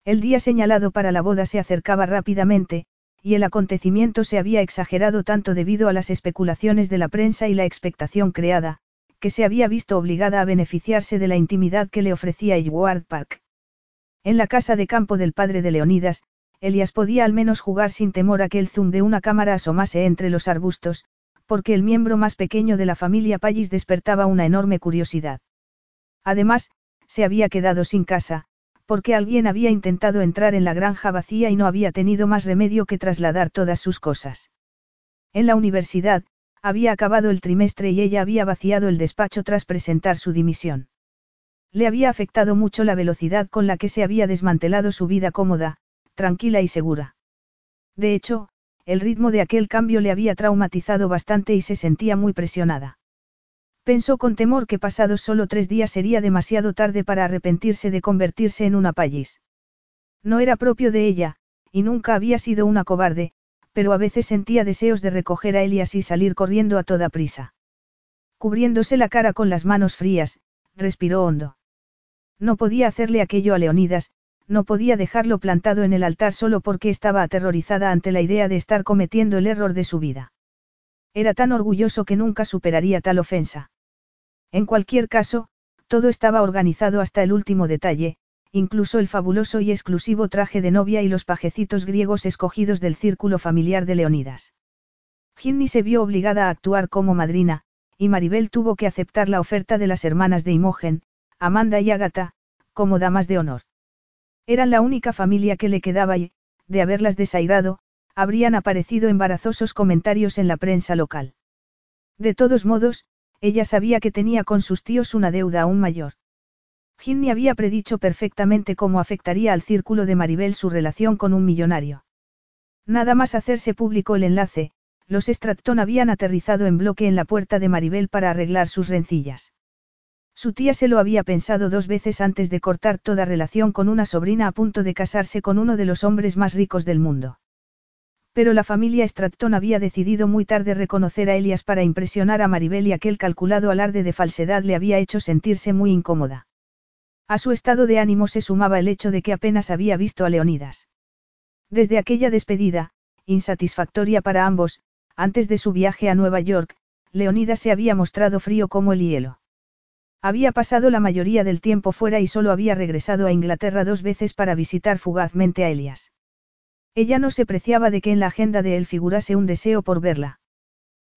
S1: El día señalado para la boda se acercaba rápidamente, y el acontecimiento se había exagerado tanto debido a las especulaciones de la prensa y la expectación creada, que se había visto obligada a beneficiarse de la intimidad que le ofrecía Edward Park. En la casa de campo del padre de Leonidas, Elias podía al menos jugar sin temor a que el zoom de una cámara asomase entre los arbustos, porque el miembro más pequeño de la familia Pallis despertaba una enorme curiosidad. Además, se había quedado sin casa, porque alguien había intentado entrar en la granja vacía y no había tenido más remedio que trasladar todas sus cosas. En la universidad, había acabado el trimestre y ella había vaciado el despacho tras presentar su dimisión. Le había afectado mucho la velocidad con la que se había desmantelado su vida cómoda, tranquila y segura. De hecho, el ritmo de aquel cambio le había traumatizado bastante y se sentía muy presionada. Pensó con temor que pasados solo tres días sería demasiado tarde para arrepentirse de convertirse en una pallis. No era propio de ella, y nunca había sido una cobarde, pero a veces sentía deseos de recoger a Elias y salir corriendo a toda prisa. Cubriéndose la cara con las manos frías, respiró hondo. No podía hacerle aquello a Leonidas, no podía dejarlo plantado en el altar solo porque estaba aterrorizada ante la idea de estar cometiendo el error de su vida. Era tan orgulloso que nunca superaría tal ofensa. En cualquier caso, todo estaba organizado hasta el último detalle, incluso el fabuloso y exclusivo traje de novia y los pajecitos griegos escogidos del círculo familiar de Leonidas. Ginny se vio obligada a actuar como madrina, y Maribel tuvo que aceptar la oferta de las hermanas de Imogen, Amanda y Agatha, como damas de honor. Eran la única familia que le quedaba y, de haberlas desairado, habrían aparecido embarazosos comentarios en la prensa local. De todos modos, ella sabía que tenía con sus tíos una deuda aún mayor. Ginny había predicho perfectamente cómo afectaría al círculo de Maribel su relación con un millonario. Nada más hacerse público el enlace, los Stratton habían aterrizado en bloque en la puerta de Maribel para arreglar sus rencillas. Su tía se lo había pensado dos veces antes de cortar toda relación con una sobrina a punto de casarse con uno de los hombres más ricos del mundo. Pero la familia Stratton había decidido muy tarde reconocer a Elias para impresionar a Maribel y aquel calculado alarde de falsedad le había hecho sentirse muy incómoda. A su estado de ánimo se sumaba el hecho de que apenas había visto a Leonidas. Desde aquella despedida, insatisfactoria para ambos, antes de su viaje a Nueva York, Leonidas se había mostrado frío como el hielo. Había pasado la mayoría del tiempo fuera y solo había regresado a Inglaterra dos veces para visitar fugazmente a Elias. Ella no se preciaba de que en la agenda de él figurase un deseo por verla.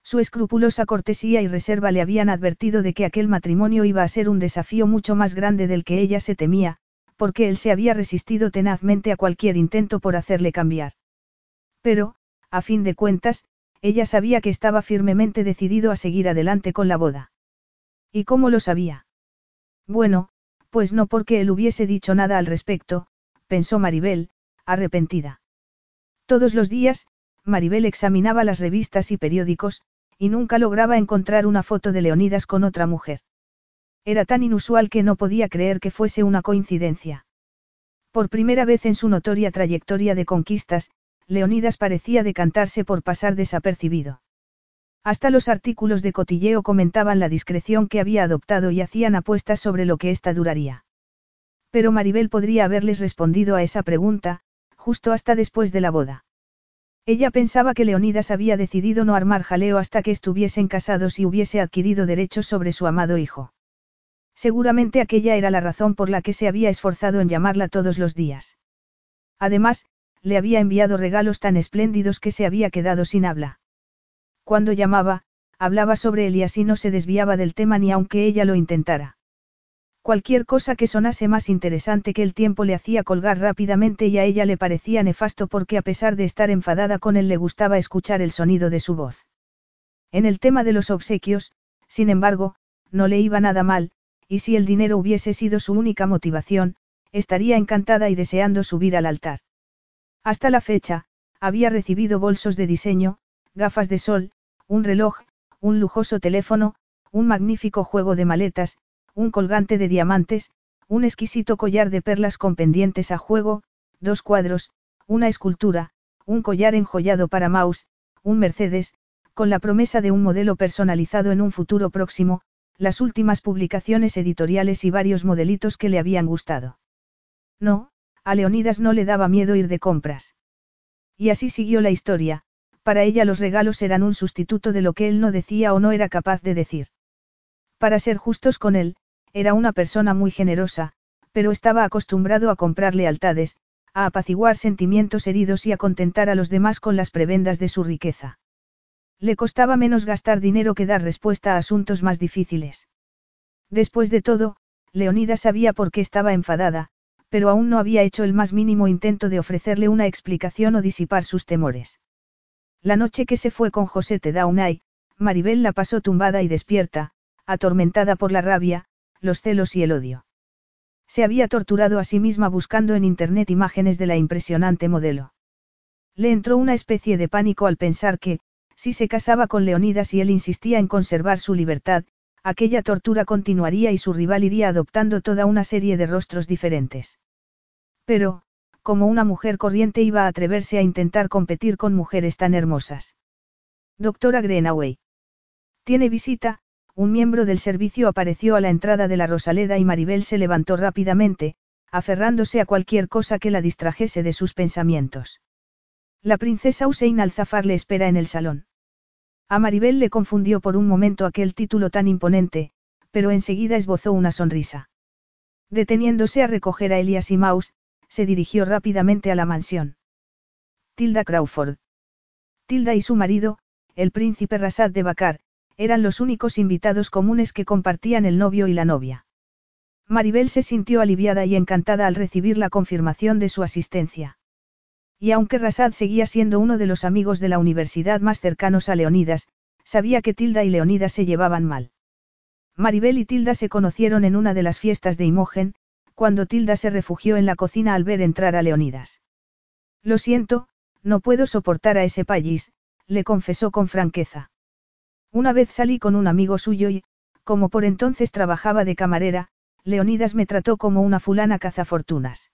S1: Su escrupulosa cortesía y reserva le habían advertido de que aquel matrimonio iba a ser un desafío mucho más grande del que ella se temía, porque él se había resistido tenazmente a cualquier intento por hacerle cambiar. Pero, a fin de cuentas, ella sabía que estaba firmemente decidido a seguir adelante con la boda. ¿Y cómo lo sabía? Bueno, pues no porque él hubiese dicho nada al respecto, pensó Maribel, arrepentida. Todos los días, Maribel examinaba las revistas y periódicos, y nunca lograba encontrar una foto de Leonidas con otra mujer. Era tan inusual que no podía creer que fuese una coincidencia. Por primera vez en su notoria trayectoria de conquistas, Leonidas parecía decantarse por pasar desapercibido. Hasta los artículos de cotilleo comentaban la discreción que había adoptado y hacían apuestas sobre lo que ésta duraría. Pero Maribel podría haberles respondido a esa pregunta, justo hasta después de la boda. Ella pensaba que Leonidas había decidido no armar jaleo hasta que estuviesen casados y hubiese adquirido derechos sobre su amado hijo. Seguramente aquella era la razón por la que se había esforzado en llamarla todos los días. Además, le había enviado regalos tan espléndidos que se había quedado sin habla. Cuando llamaba, hablaba sobre él y así no se desviaba del tema ni aunque ella lo intentara. Cualquier cosa que sonase más interesante que el tiempo le hacía colgar rápidamente y a ella le parecía nefasto porque a pesar de estar enfadada con él le gustaba escuchar el sonido de su voz. En el tema de los obsequios, sin embargo, no le iba nada mal, y si el dinero hubiese sido su única motivación, estaría encantada y deseando subir al altar. Hasta la fecha, había recibido bolsos de diseño, gafas de sol, un reloj, un lujoso teléfono, un magnífico juego de maletas, un colgante de diamantes, un exquisito collar de perlas con pendientes a juego, dos cuadros, una escultura, un collar enjollado para Maus, un Mercedes, con la promesa de un modelo personalizado en un futuro próximo, las últimas publicaciones editoriales y varios modelitos que le habían gustado. No, a Leonidas no le daba miedo ir de compras. Y así siguió la historia, para ella los regalos eran un sustituto de lo que él no decía o no era capaz de decir. Para ser justos con él, era una persona muy generosa, pero estaba acostumbrado a comprar lealtades, a apaciguar sentimientos heridos y a contentar a los demás con las prebendas de su riqueza. Le costaba menos gastar dinero que dar respuesta a asuntos más difíciles. Después de todo, Leonida sabía por qué estaba enfadada, pero aún no había hecho el más mínimo intento de ofrecerle una explicación o disipar sus temores. La noche que se fue con José Tedaunay, Maribel la pasó tumbada y despierta, atormentada por la rabia, los celos y el odio. Se había torturado a sí misma buscando en Internet imágenes de la impresionante modelo. Le entró una especie de pánico al pensar que, si se casaba con Leonidas y él insistía en conservar su libertad, aquella tortura continuaría y su rival iría adoptando toda una serie de rostros diferentes. Pero, como una mujer corriente iba a atreverse a intentar competir con mujeres tan hermosas. Doctora Greenaway. Tiene visita, un miembro del servicio apareció a la entrada de la Rosaleda y Maribel se levantó rápidamente, aferrándose a cualquier cosa que la distrajese de sus pensamientos. La princesa Hussein Alzafar le espera en el salón. A Maribel le confundió por un momento aquel título tan imponente, pero enseguida esbozó una sonrisa. Deteniéndose a recoger a Elias y Maus, se dirigió rápidamente a la mansión. Tilda Crawford. Tilda y su marido, el príncipe Rasad de Bakar, eran los únicos invitados comunes que compartían el novio y la novia. Maribel se sintió aliviada y encantada al recibir la confirmación de su asistencia. Y aunque Rasad seguía siendo uno de los amigos de la universidad más cercanos a Leonidas, sabía que Tilda y Leonidas se llevaban mal. Maribel y Tilda se conocieron en una de las fiestas de Imogen, cuando Tilda se refugió en la cocina al ver entrar a Leonidas. Lo siento, no puedo soportar a ese payís, le confesó con franqueza. Una vez salí con un amigo suyo y, como por entonces trabajaba de camarera, Leonidas me trató como una fulana cazafortunas.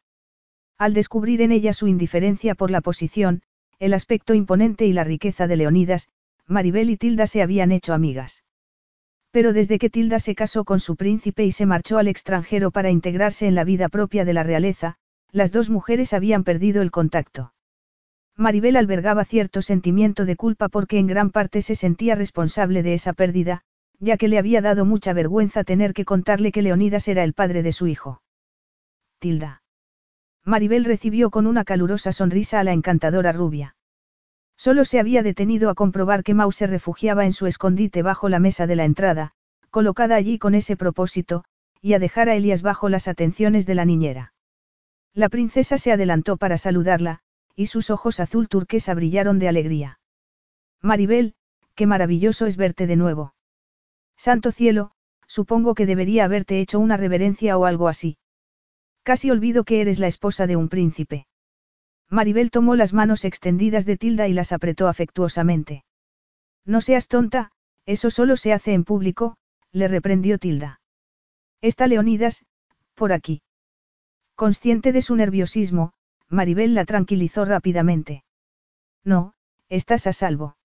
S1: Al descubrir en ella su indiferencia por la posición, el aspecto imponente y la riqueza de Leonidas, Maribel y Tilda se habían hecho amigas. Pero desde que Tilda se casó con su príncipe y se marchó al extranjero para integrarse en la vida propia de la realeza, las dos mujeres habían perdido el contacto. Maribel albergaba cierto sentimiento de culpa porque en gran parte se sentía responsable de esa pérdida, ya que le había dado mucha vergüenza tener que contarle que Leonidas era el padre de su hijo. Tilda. Maribel recibió con una calurosa sonrisa a la encantadora rubia. Solo se había detenido a comprobar que Mau se refugiaba en su escondite bajo la mesa de la entrada, colocada allí con ese propósito, y a dejar a Elias bajo las atenciones de la niñera. La princesa se adelantó para saludarla, y sus ojos azul turquesa brillaron de alegría. Maribel, qué maravilloso es verte de nuevo. Santo cielo, supongo que debería haberte hecho una reverencia o algo así. Casi olvido que eres la esposa de un príncipe. Maribel tomó las manos extendidas de Tilda y las apretó afectuosamente. No seas tonta, eso solo se hace en público, le reprendió Tilda. Está Leonidas, por aquí. Consciente de su nerviosismo, Maribel la tranquilizó rápidamente. No, estás a salvo.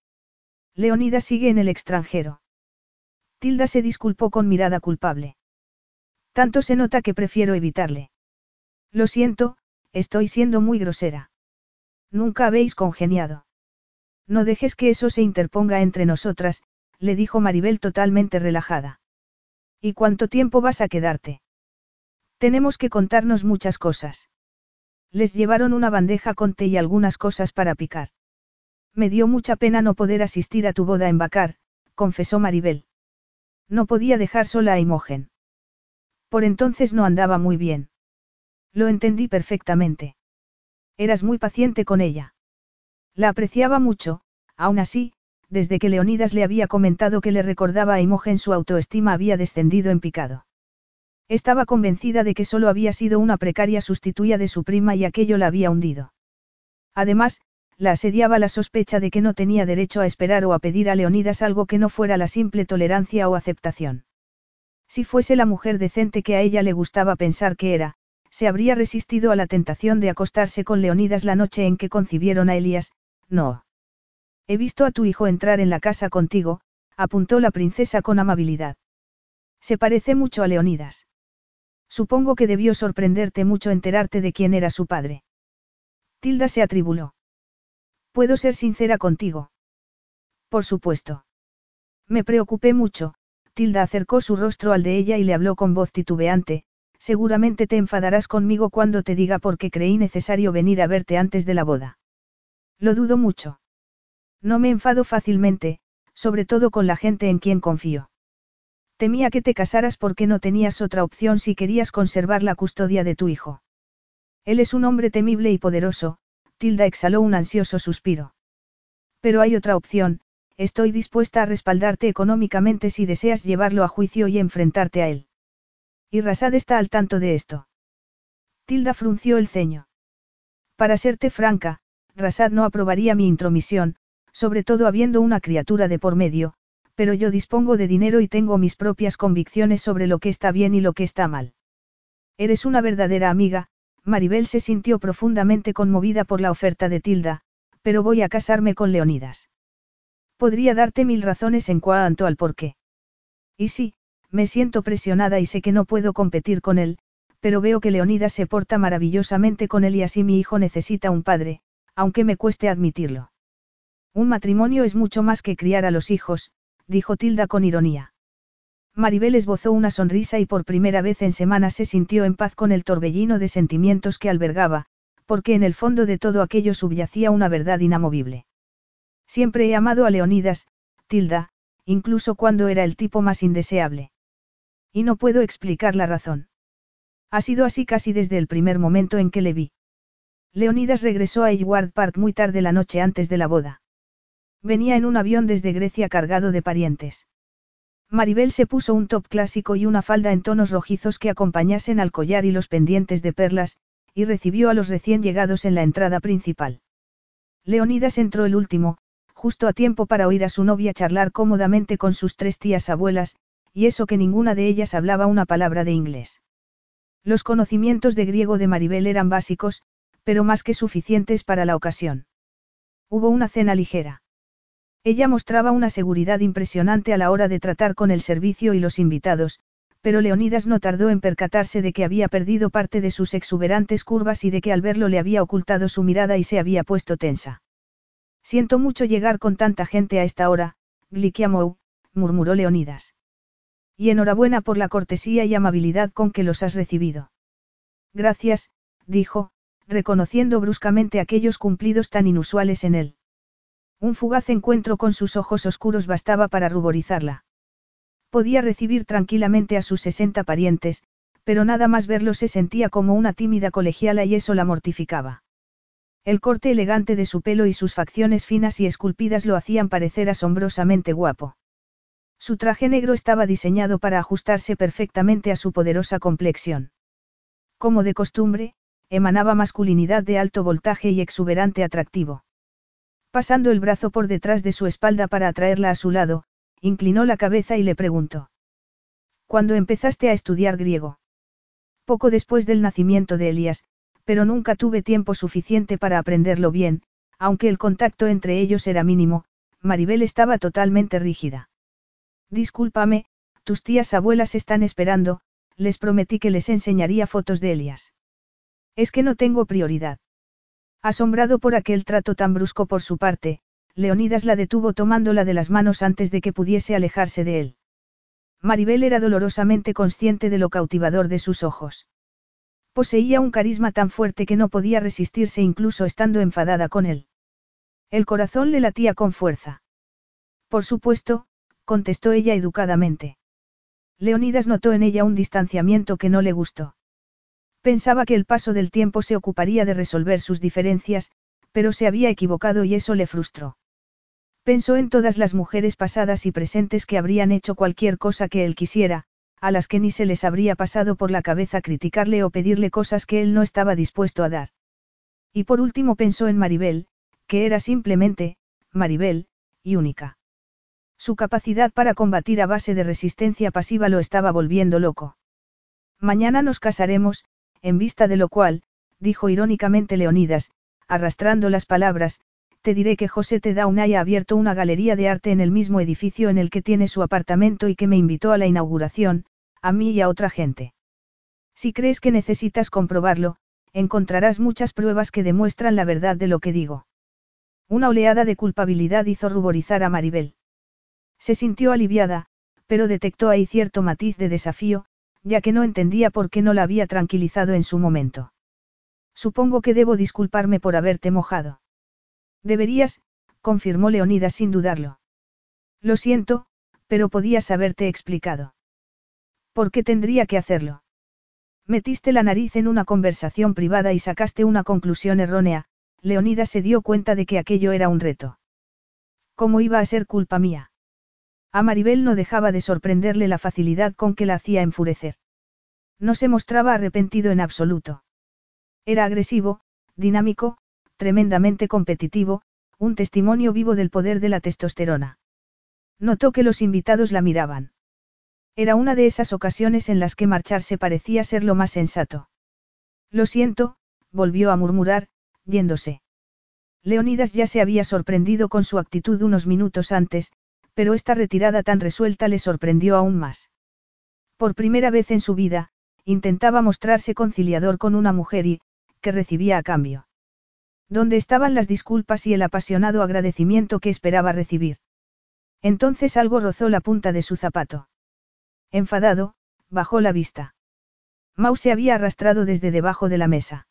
S1: Leonida sigue en el extranjero. Tilda se disculpó con mirada culpable. Tanto se nota que prefiero evitarle. Lo siento, estoy siendo muy grosera. Nunca habéis congeniado. No dejes que eso se interponga entre nosotras, le dijo Maribel totalmente relajada. ¿Y cuánto tiempo vas a quedarte? Tenemos que contarnos muchas cosas. Les llevaron una bandeja con té y algunas cosas para picar. Me dio mucha pena no poder asistir a tu boda en Bacar, confesó Maribel. No podía dejar sola a Imogen. Por entonces no andaba muy bien. Lo entendí perfectamente. Eras muy paciente con ella. La apreciaba mucho, aún así, desde que Leonidas le había comentado que le recordaba a Imogen su autoestima había descendido en picado. Estaba convencida de que solo había sido una precaria sustituya de su prima y aquello la había hundido. Además, la asediaba la sospecha de que no tenía derecho a esperar o a pedir a Leonidas algo que no fuera la simple tolerancia o aceptación. Si fuese la mujer decente que a ella le gustaba pensar que era, se habría resistido a la tentación de acostarse con Leonidas la noche en que concibieron a Elías, no. He visto a tu hijo entrar en la casa contigo, apuntó la princesa con amabilidad. Se parece mucho a Leonidas. Supongo que debió sorprenderte mucho enterarte de quién era su padre. Tilda se atribuló. ¿Puedo ser sincera contigo? Por supuesto. Me preocupé mucho, Tilda acercó su rostro al de ella y le habló con voz titubeante, seguramente te enfadarás conmigo cuando te diga por qué creí necesario venir a verte antes de la boda. Lo dudo mucho. No me enfado fácilmente, sobre todo con la gente en quien confío. Temía que te casaras porque no tenías otra opción si querías conservar la custodia de tu hijo. Él es un hombre temible y poderoso, Tilda exhaló un ansioso suspiro. Pero hay otra opción, estoy dispuesta a respaldarte económicamente si deseas llevarlo a juicio y enfrentarte a él. Y Rasad está al tanto de esto. Tilda frunció el ceño. Para serte franca, Rasad no aprobaría mi intromisión, sobre todo habiendo una criatura de por medio, pero yo dispongo de dinero y tengo mis propias convicciones sobre lo que está bien y lo que está mal. Eres una verdadera amiga, Maribel se sintió profundamente conmovida por la oferta de Tilda, pero voy a casarme con Leonidas. Podría darte mil razones en cuanto al por qué. Y sí, me siento presionada y sé que no puedo competir con él, pero veo que Leonidas se porta maravillosamente con él y así mi hijo necesita un padre, aunque me cueste admitirlo. Un matrimonio es mucho más que criar a los hijos, dijo Tilda con ironía. Maribel esbozó una sonrisa y por primera vez en semanas se sintió en paz con el torbellino de sentimientos que albergaba, porque en el fondo de todo aquello subyacía una verdad inamovible. Siempre he amado a Leonidas, Tilda, incluso cuando era el tipo más indeseable. Y no puedo explicar la razón. Ha sido así casi desde el primer momento en que le vi. Leonidas regresó a Edward Park muy tarde la noche antes de la boda. Venía en un avión desde Grecia cargado de parientes. Maribel se puso un top clásico y una falda en tonos rojizos que acompañasen al collar y los pendientes de perlas, y recibió a los recién llegados en la entrada principal. Leonidas entró el último, justo a tiempo para oír a su novia charlar cómodamente con sus tres tías abuelas, y eso que ninguna de ellas hablaba una palabra de inglés. Los conocimientos de griego de Maribel eran básicos, pero más que suficientes para la ocasión. Hubo una cena ligera. Ella mostraba una seguridad impresionante a la hora de tratar con el servicio y los invitados, pero Leonidas no tardó en percatarse de que había perdido parte de sus exuberantes curvas y de que al verlo le había ocultado su mirada y se había puesto tensa. Siento mucho llegar con tanta gente a esta hora, Glikiamou, murmuró Leonidas. Y enhorabuena por la cortesía y amabilidad con que los has recibido. Gracias, dijo, reconociendo bruscamente aquellos cumplidos tan inusuales en él. Un fugaz encuentro con sus ojos oscuros bastaba para ruborizarla. Podía recibir tranquilamente a sus sesenta parientes, pero nada más verlo se sentía como una tímida colegiala y eso la mortificaba. El corte elegante de su pelo y sus facciones finas y esculpidas lo hacían parecer asombrosamente guapo. Su traje negro estaba diseñado para ajustarse perfectamente a su poderosa complexión. Como de costumbre, emanaba masculinidad de alto voltaje y exuberante atractivo. Pasando el brazo por detrás de su espalda para atraerla a su lado, inclinó la cabeza y le preguntó. ¿Cuándo empezaste a estudiar griego? poco después del nacimiento de Elías, pero nunca tuve tiempo suficiente para aprenderlo bien, aunque el contacto entre ellos era mínimo, Maribel estaba totalmente rígida. Discúlpame, tus tías abuelas están esperando, les prometí que les enseñaría fotos de Elías. Es que no tengo prioridad. Asombrado por aquel trato tan brusco por su parte, Leonidas la detuvo tomándola de las manos antes de que pudiese alejarse de él. Maribel era dolorosamente consciente de lo cautivador de sus ojos. Poseía un carisma tan fuerte que no podía resistirse incluso estando enfadada con él. El corazón le latía con fuerza. Por supuesto, contestó ella educadamente. Leonidas notó en ella un distanciamiento que no le gustó. Pensaba que el paso del tiempo se ocuparía de resolver sus diferencias, pero se había equivocado y eso le frustró. Pensó en todas las mujeres pasadas y presentes que habrían hecho cualquier cosa que él quisiera, a las que ni se les habría pasado por la cabeza criticarle o pedirle cosas que él no estaba dispuesto a dar. Y por último pensó en Maribel, que era simplemente, Maribel, y única. Su capacidad para combatir a base de resistencia pasiva lo estaba volviendo loco. Mañana nos casaremos, en vista de lo cual, dijo irónicamente Leonidas, arrastrando las palabras, te diré que José Tedaunay ha abierto una galería de arte en el mismo edificio en el que tiene su apartamento y que me invitó a la inauguración, a mí y a otra gente. Si crees que necesitas comprobarlo, encontrarás muchas pruebas que demuestran la verdad de lo que digo. Una oleada de culpabilidad hizo ruborizar a Maribel. Se sintió aliviada, pero detectó ahí cierto matiz de desafío, ya que no entendía por qué no la había tranquilizado en su momento. Supongo que debo disculparme por haberte mojado. Deberías, confirmó Leonidas sin dudarlo. Lo siento, pero podías haberte explicado. ¿Por qué tendría que hacerlo? Metiste la nariz en una conversación privada y sacaste una conclusión errónea, Leonidas se dio cuenta de que aquello era un reto. ¿Cómo iba a ser culpa mía? A Maribel no dejaba de sorprenderle la facilidad con que la hacía enfurecer. No se mostraba arrepentido en absoluto. Era agresivo, dinámico, tremendamente competitivo, un testimonio vivo del poder de la testosterona. Notó que los invitados la miraban. Era una de esas ocasiones en las que marcharse parecía ser lo más sensato. Lo siento, volvió a murmurar, yéndose. Leonidas ya se había sorprendido con su actitud unos minutos antes, pero esta retirada tan resuelta le sorprendió aún más. Por primera vez en su vida, intentaba mostrarse conciliador con una mujer y, que recibía a cambio. ¿Dónde estaban las disculpas y el apasionado agradecimiento que esperaba recibir? Entonces algo rozó la punta de su zapato. Enfadado, bajó la vista. Mau se había arrastrado desde debajo de la mesa.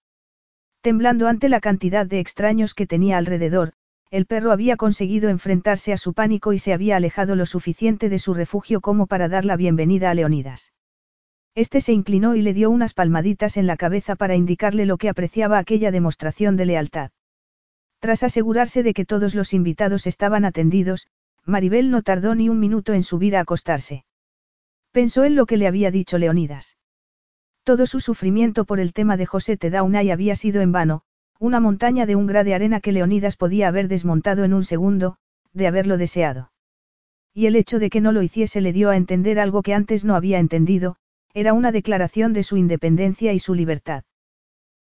S1: Temblando ante la cantidad de extraños que tenía alrededor, el perro había conseguido enfrentarse a su pánico y se había alejado lo suficiente de su refugio como para dar la bienvenida a Leonidas. Este se inclinó y le dio unas palmaditas en la cabeza para indicarle lo que apreciaba aquella demostración de lealtad. Tras asegurarse de que todos los invitados estaban atendidos, Maribel no tardó ni un minuto en subir a acostarse. Pensó en lo que le había dicho Leonidas. Todo su sufrimiento por el tema de José Tedaunay había sido en vano, una montaña de un gra de arena que Leonidas podía haber desmontado en un segundo, de haberlo deseado. Y el hecho de que no lo hiciese le dio a entender algo que antes no había entendido, era una declaración de su independencia y su libertad.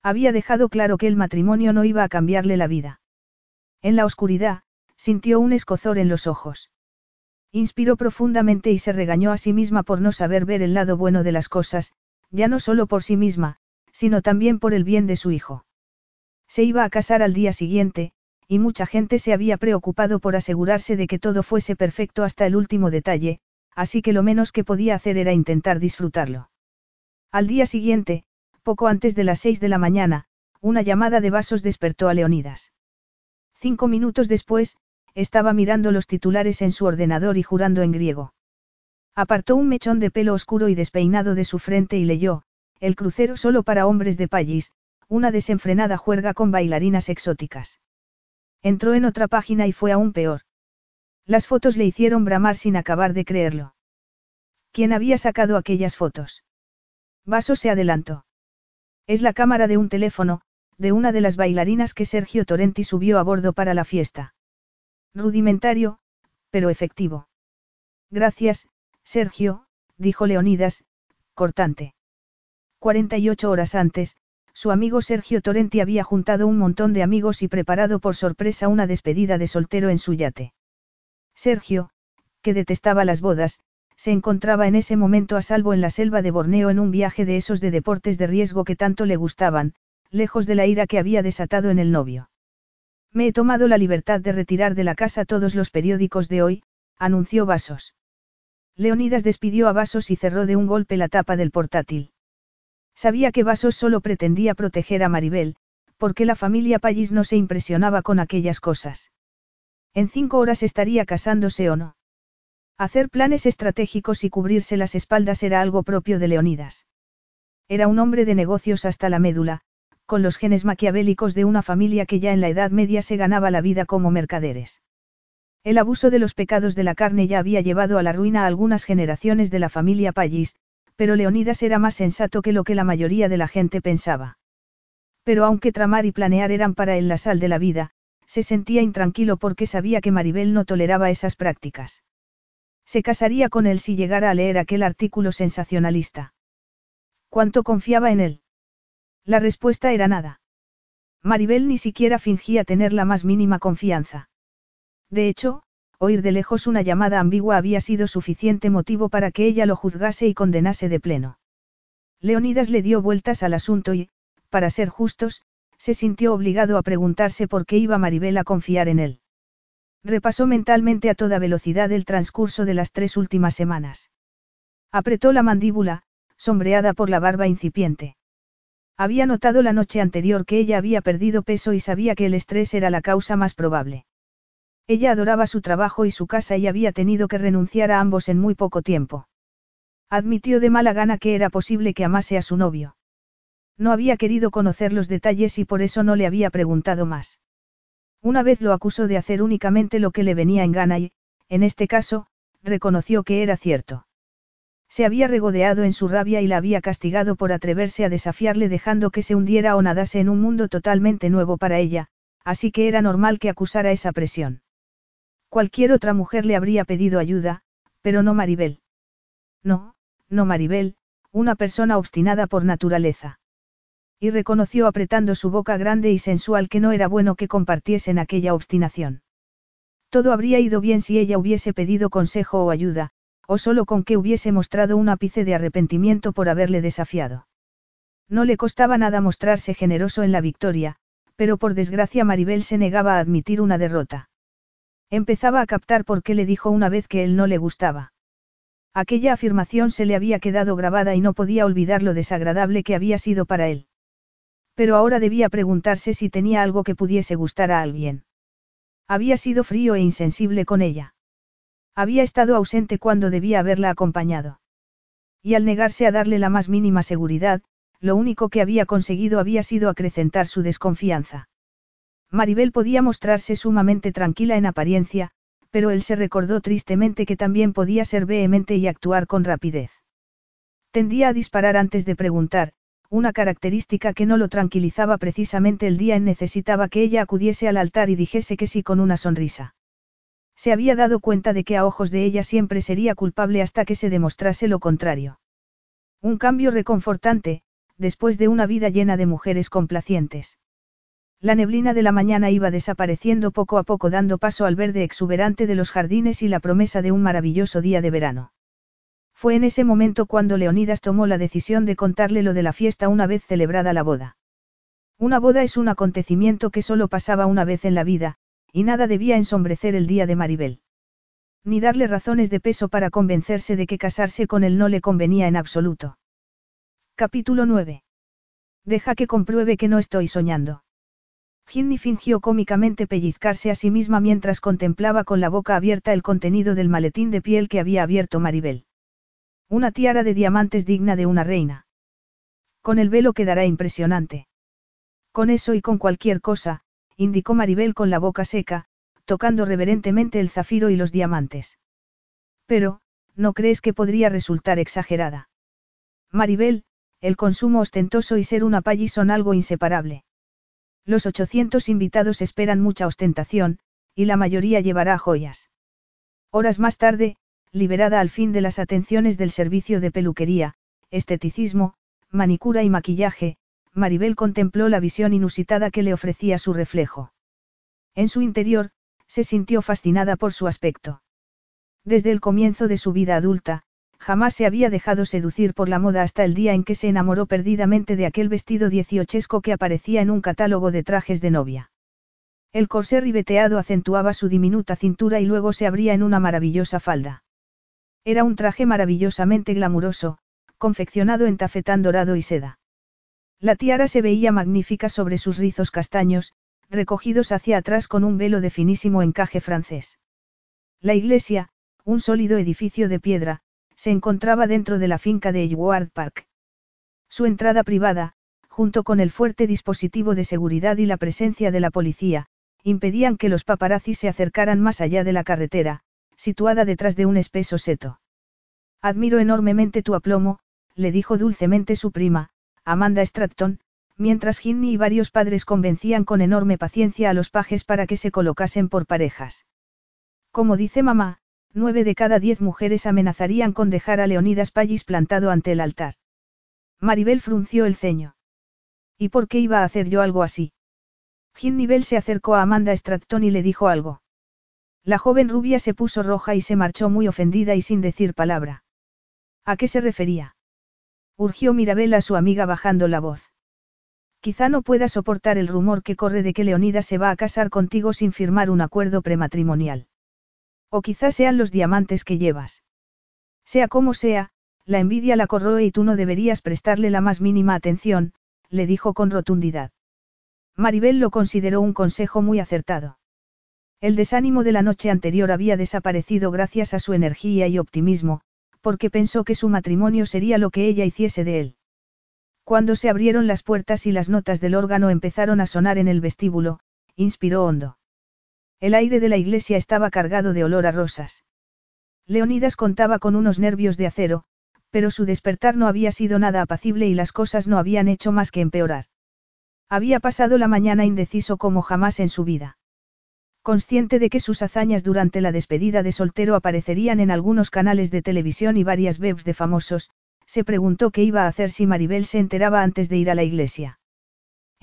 S1: Había dejado claro que el matrimonio no iba a cambiarle la vida. En la oscuridad, sintió un escozor en los ojos. Inspiró profundamente y se regañó a sí misma por no saber ver el lado bueno de las cosas, ya no solo por sí misma, sino también por el bien de su hijo. Se iba a casar al día siguiente, y mucha gente se había preocupado por asegurarse de que todo fuese perfecto hasta el último detalle, así que lo menos que podía hacer era intentar disfrutarlo. Al día siguiente, poco antes de las seis de la mañana, una llamada de vasos despertó a Leonidas. Cinco minutos después, estaba mirando los titulares en su ordenador y jurando en griego. Apartó un mechón de pelo oscuro y despeinado de su frente y leyó, El crucero solo para hombres de Pallis, una desenfrenada juerga con bailarinas exóticas. Entró en otra página y fue aún peor. Las fotos le hicieron bramar sin acabar de creerlo. ¿Quién había sacado aquellas fotos? Vaso se adelantó. Es la cámara de un teléfono, de una de las bailarinas que Sergio Torrenti subió a bordo para la fiesta. Rudimentario, pero efectivo. Gracias, Sergio, dijo Leonidas, cortante. 48 horas antes, su amigo Sergio Torrenti había juntado un montón de amigos y preparado por sorpresa una despedida de soltero en su yate. Sergio, que detestaba las bodas, se encontraba en ese momento a salvo en la selva de Borneo en un viaje de esos de deportes de riesgo que tanto le gustaban, lejos de la ira que había desatado en el novio. Me he tomado la libertad de retirar de la casa todos los periódicos de hoy, anunció Vasos. Leonidas despidió a Vasos y cerró de un golpe la tapa del portátil. Sabía que Vasos solo pretendía proteger a Maribel, porque la familia Pallis no se impresionaba con aquellas cosas. En cinco horas estaría casándose o no. Hacer planes estratégicos y cubrirse las espaldas era algo propio de Leonidas. Era un hombre de negocios hasta la médula, con los genes maquiavélicos de una familia que ya en la Edad Media se ganaba la vida como mercaderes. El abuso de los pecados de la carne ya había llevado a la ruina a algunas generaciones de la familia Pallis, pero Leonidas era más sensato que lo que la mayoría de la gente pensaba. Pero aunque tramar y planear eran para él la sal de la vida, se sentía intranquilo porque sabía que Maribel no toleraba esas prácticas. Se casaría con él si llegara a leer aquel artículo sensacionalista. ¿Cuánto confiaba en él? La respuesta era nada. Maribel ni siquiera fingía tener la más mínima confianza. De hecho, oír de lejos una llamada ambigua había sido suficiente motivo para que ella lo juzgase y condenase de pleno. Leonidas le dio vueltas al asunto y, para ser justos, se sintió obligado a preguntarse por qué iba Maribel a confiar en él. Repasó mentalmente a toda velocidad el transcurso de las tres últimas semanas. Apretó la mandíbula, sombreada por la barba incipiente. Había notado la noche anterior que ella había perdido peso y sabía que el estrés era la causa más probable. Ella adoraba su trabajo y su casa y había tenido que renunciar a ambos en muy poco tiempo. Admitió de mala gana que era posible que amase a su novio. No había querido conocer los detalles y por eso no le había preguntado más. Una vez lo acusó de hacer únicamente lo que le venía en gana y, en este caso, reconoció que era cierto. Se había regodeado en su rabia y la había castigado por atreverse a desafiarle dejando que se hundiera o nadase en un mundo totalmente nuevo para ella, así que era normal que acusara esa presión. Cualquier otra mujer le habría pedido ayuda, pero no Maribel. No, no Maribel, una persona obstinada por naturaleza y reconoció apretando su boca grande y sensual que no era bueno que compartiesen aquella obstinación. Todo habría ido bien si ella hubiese pedido consejo o ayuda, o solo con que hubiese mostrado un ápice de arrepentimiento por haberle desafiado. No le costaba nada mostrarse generoso en la victoria, pero por desgracia Maribel se negaba a admitir una derrota. Empezaba a captar por qué le dijo una vez que él no le gustaba. Aquella afirmación se le había quedado grabada y no podía olvidar lo desagradable que había sido para él. Pero ahora debía preguntarse si tenía algo que pudiese gustar a alguien. Había sido frío e insensible con ella. Había estado ausente cuando debía haberla acompañado. Y al negarse a darle la más mínima seguridad, lo único que había conseguido había sido acrecentar su desconfianza. Maribel podía mostrarse sumamente tranquila en apariencia, pero él se recordó tristemente que también podía ser vehemente y actuar con rapidez. Tendía a disparar antes de preguntar, una característica que no lo tranquilizaba precisamente el día en necesitaba que ella acudiese al altar y dijese que sí con una sonrisa. Se había dado cuenta de que a ojos de ella siempre sería culpable hasta que se demostrase lo contrario. Un cambio reconfortante, después de una vida llena de mujeres complacientes. La neblina de la mañana iba desapareciendo poco a poco dando paso al verde exuberante de los jardines y la promesa de un maravilloso día de verano. Fue en ese momento cuando Leonidas tomó la decisión de contarle lo de la fiesta una vez celebrada la boda. Una boda es un acontecimiento que solo pasaba una vez en la vida, y nada debía ensombrecer el día de Maribel. Ni darle razones de peso para convencerse de que casarse con él no le convenía en absoluto. Capítulo 9. Deja que compruebe que no estoy soñando. Ginny fingió cómicamente pellizcarse a sí misma mientras contemplaba con la boca abierta el contenido del maletín de piel que había abierto Maribel. Una tiara de diamantes digna de una reina. Con el velo quedará impresionante. Con eso y con cualquier cosa, indicó Maribel con la boca seca, tocando reverentemente el zafiro y los diamantes. Pero, ¿no crees que podría resultar exagerada? Maribel, el consumo ostentoso y ser una palli son algo inseparable. Los 800 invitados esperan mucha ostentación, y la mayoría llevará joyas. Horas más tarde, liberada al fin de las atenciones del servicio de peluquería, esteticismo, manicura y maquillaje, Maribel contempló la visión inusitada que le ofrecía su reflejo. En su interior, se sintió fascinada por su aspecto. Desde el comienzo de su vida adulta, jamás se había dejado seducir por la moda hasta el día en que se enamoró perdidamente de aquel vestido dieciochesco que aparecía en un catálogo de trajes de novia. El corsé ribeteado acentuaba su diminuta cintura y luego se abría en una maravillosa falda. Era un traje maravillosamente glamuroso, confeccionado en tafetán dorado y seda. La tiara se veía magnífica sobre sus rizos castaños, recogidos hacia atrás con un velo de finísimo encaje francés. La iglesia, un sólido edificio de piedra, se encontraba dentro de la finca de Edward Park. Su entrada privada, junto con el fuerte dispositivo de seguridad y la presencia de la policía, impedían que los paparazzis se acercaran más allá de la carretera, situada detrás de un espeso seto. Admiro enormemente tu aplomo, le dijo dulcemente su prima, Amanda Stratton, mientras Ginny y varios padres convencían con enorme paciencia a los pajes para que se colocasen por parejas. Como dice mamá, nueve de cada diez mujeres amenazarían con dejar a Leonidas Pallis plantado ante el altar. Maribel frunció el ceño. ¿Y por qué iba a hacer yo algo así? Bell se acercó a Amanda Stratton y le dijo algo. La joven rubia se puso roja y se marchó muy ofendida y sin decir palabra. ¿A qué se refería? Urgió Mirabel a su amiga bajando la voz. Quizá no pueda soportar el rumor que corre de que Leonidas se va a casar contigo sin firmar un acuerdo prematrimonial. O quizá sean los diamantes que llevas. Sea como sea, la envidia la corroe y tú no deberías prestarle la más mínima atención, le dijo con rotundidad. Maribel lo consideró un consejo muy acertado. El desánimo de la noche anterior había desaparecido gracias a su energía y optimismo, porque pensó que su matrimonio sería lo que ella hiciese de él. Cuando se abrieron las puertas y las notas del órgano empezaron a sonar en el vestíbulo, inspiró hondo. El aire de la iglesia estaba cargado de olor a rosas. Leonidas contaba con unos nervios de acero, pero su despertar no había sido nada apacible y las cosas no habían hecho más que empeorar. Había pasado la mañana indeciso como jamás en su vida. Consciente de que sus hazañas durante la despedida de soltero aparecerían en algunos canales de televisión y varias webs de famosos, se preguntó qué iba a hacer si Maribel se enteraba antes de ir a la iglesia.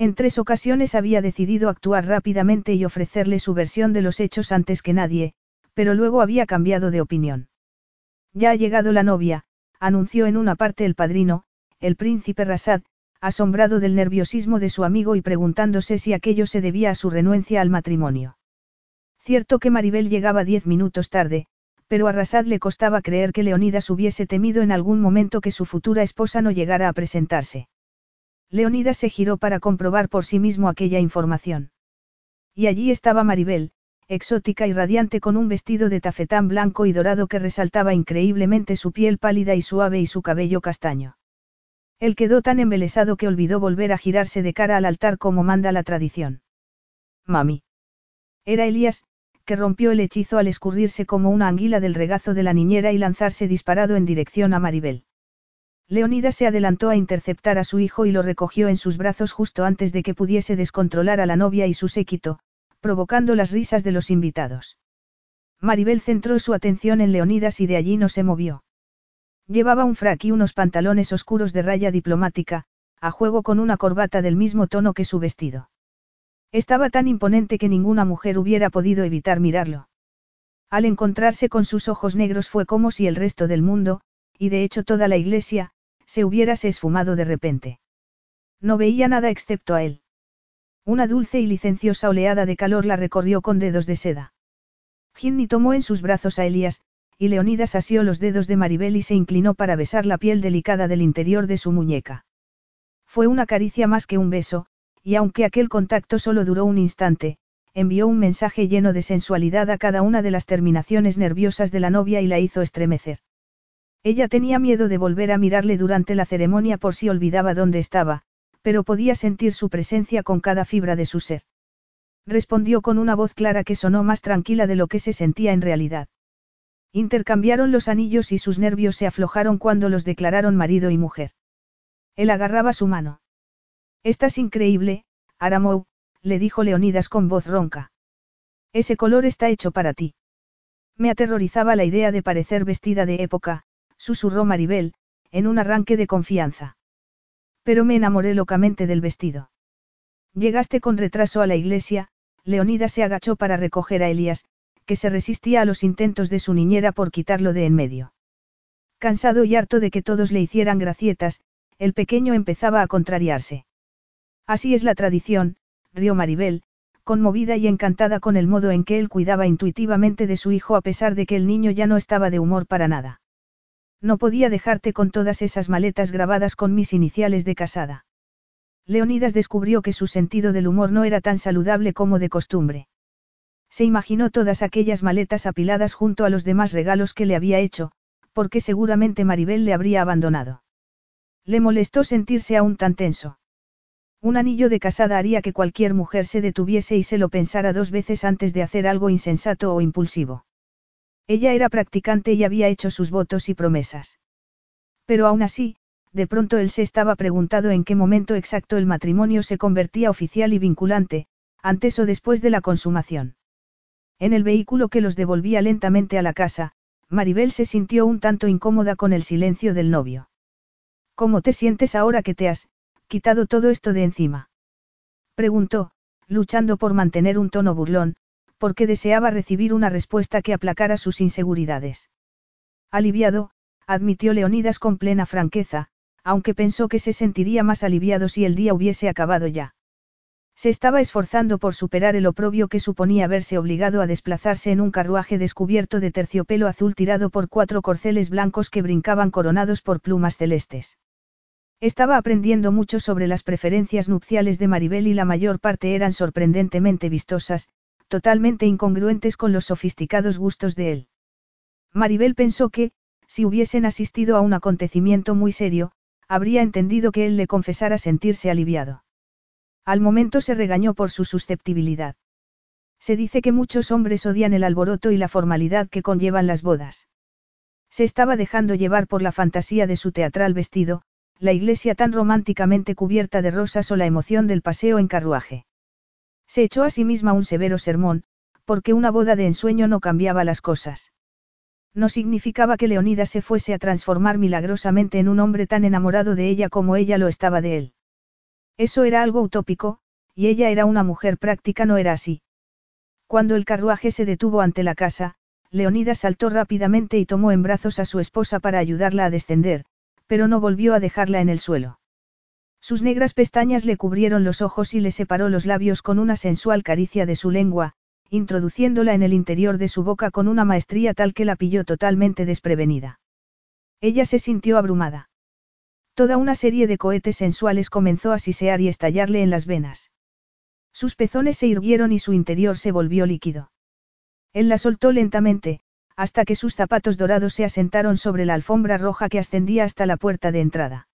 S1: En tres ocasiones había decidido actuar rápidamente y ofrecerle su versión de los hechos antes que nadie, pero luego había cambiado de opinión. Ya ha llegado la novia, anunció en una parte el padrino, el príncipe Rasad, asombrado del nerviosismo de su amigo y preguntándose si aquello se debía a su renuencia al matrimonio. Cierto que Maribel llegaba diez minutos tarde, pero a Rasad le costaba creer que Leonidas hubiese temido en algún momento que su futura esposa no llegara a presentarse. Leonidas se giró para comprobar por sí mismo aquella información. Y allí estaba Maribel, exótica y radiante con un vestido de tafetán blanco y dorado que resaltaba increíblemente su piel pálida y suave y su cabello castaño. Él quedó tan embelesado que olvidó volver a girarse de cara al altar como manda la tradición. Mami. Era Elías, que rompió el hechizo al escurrirse como una anguila del regazo de la niñera y lanzarse disparado en dirección a Maribel. Leonida se adelantó a interceptar a su hijo y lo recogió en sus brazos justo antes de que pudiese descontrolar a la novia y su séquito, provocando las risas de los invitados. Maribel centró su atención en Leonidas y de allí no se movió. Llevaba un frac y unos pantalones oscuros de raya diplomática, a juego con una corbata del mismo tono que su vestido. Estaba tan imponente que ninguna mujer hubiera podido evitar mirarlo. Al encontrarse con sus ojos negros fue como si el resto del mundo, y de hecho toda la iglesia, se hubiérase esfumado de repente. No veía nada excepto a él. Una dulce y licenciosa oleada de calor la recorrió con dedos de seda. Ginny tomó en sus brazos a Elías, y Leonidas asió los dedos de Maribel y se inclinó para besar la piel delicada del interior de su muñeca. Fue una caricia más que un beso, y aunque aquel contacto solo duró un instante, envió un mensaje lleno de sensualidad a cada una de las terminaciones nerviosas de la novia y la hizo estremecer. Ella tenía miedo de volver a mirarle durante la ceremonia por si olvidaba dónde estaba, pero podía sentir su presencia con cada fibra de su ser. Respondió con una voz clara que sonó más tranquila de lo que se sentía en realidad. Intercambiaron los anillos y sus nervios se aflojaron cuando los declararon marido y mujer. Él agarraba su mano. Estás increíble, Aramou, le dijo Leonidas con voz ronca. Ese color está hecho para ti. Me aterrorizaba la idea de parecer vestida de época, susurró Maribel, en un arranque de confianza. Pero me enamoré locamente del vestido. Llegaste con retraso a la iglesia, Leonida se agachó para recoger a Elías, que se resistía a los intentos de su niñera por quitarlo de en medio. Cansado y harto de que todos le hicieran gracietas, el pequeño empezaba a contrariarse. Así es la tradición, rió Maribel, conmovida y encantada con el modo en que él cuidaba intuitivamente de su hijo a pesar de que el niño ya no estaba de humor para nada. No podía dejarte con todas esas maletas grabadas con mis iniciales de casada. Leonidas descubrió que su sentido del humor no era tan saludable como de costumbre. Se imaginó todas aquellas maletas apiladas junto a los demás regalos que le había hecho, porque seguramente Maribel le habría abandonado. Le molestó sentirse aún tan tenso. Un anillo de casada haría que cualquier mujer se detuviese y se lo pensara dos veces antes de hacer algo insensato o impulsivo. Ella era practicante y había hecho sus votos y promesas. Pero aún así, de pronto él se estaba preguntado en qué momento exacto el matrimonio se convertía oficial y vinculante, antes o después de la consumación. En el vehículo que los devolvía lentamente a la casa, Maribel se sintió un tanto incómoda con el silencio del novio. ¿Cómo te sientes ahora que te has, quitado todo esto de encima? Preguntó, luchando por mantener un tono burlón, porque deseaba recibir una respuesta que aplacara sus inseguridades. Aliviado, admitió Leonidas con plena franqueza, aunque pensó que se sentiría más aliviado si el día hubiese acabado ya. Se estaba esforzando por superar el oprobio que suponía verse obligado a desplazarse en un carruaje descubierto de terciopelo azul tirado por cuatro corceles blancos que brincaban coronados por plumas celestes. Estaba aprendiendo mucho sobre las preferencias nupciales de Maribel y la mayor parte eran sorprendentemente vistosas, totalmente incongruentes con los sofisticados gustos de él. Maribel pensó que, si hubiesen asistido a un acontecimiento muy serio, habría entendido que él le confesara sentirse aliviado. Al momento se regañó por su susceptibilidad. Se dice que muchos hombres odian el alboroto y la formalidad que conllevan las bodas. Se estaba dejando llevar por la fantasía de su teatral vestido, la iglesia tan románticamente cubierta de rosas o la emoción del paseo en carruaje. Se echó a sí misma un severo sermón, porque una boda de ensueño no cambiaba las cosas. No significaba que Leonidas se fuese a transformar milagrosamente en un hombre tan enamorado de ella como ella lo estaba de él. Eso era algo utópico, y ella era una mujer práctica, no era así. Cuando el carruaje se detuvo ante la casa, Leonidas saltó rápidamente y tomó en brazos a su esposa para ayudarla a descender, pero no volvió a dejarla en el suelo. Sus negras pestañas le cubrieron los ojos y le separó los labios con una sensual caricia de su lengua, introduciéndola en el interior de su boca con una maestría tal que la pilló totalmente desprevenida. Ella se sintió abrumada. Toda una serie de cohetes sensuales comenzó a sisear y estallarle en las venas. Sus pezones se irguieron y su interior se volvió líquido. Él la soltó lentamente, hasta que sus zapatos dorados se asentaron sobre la alfombra roja que ascendía hasta la puerta de entrada.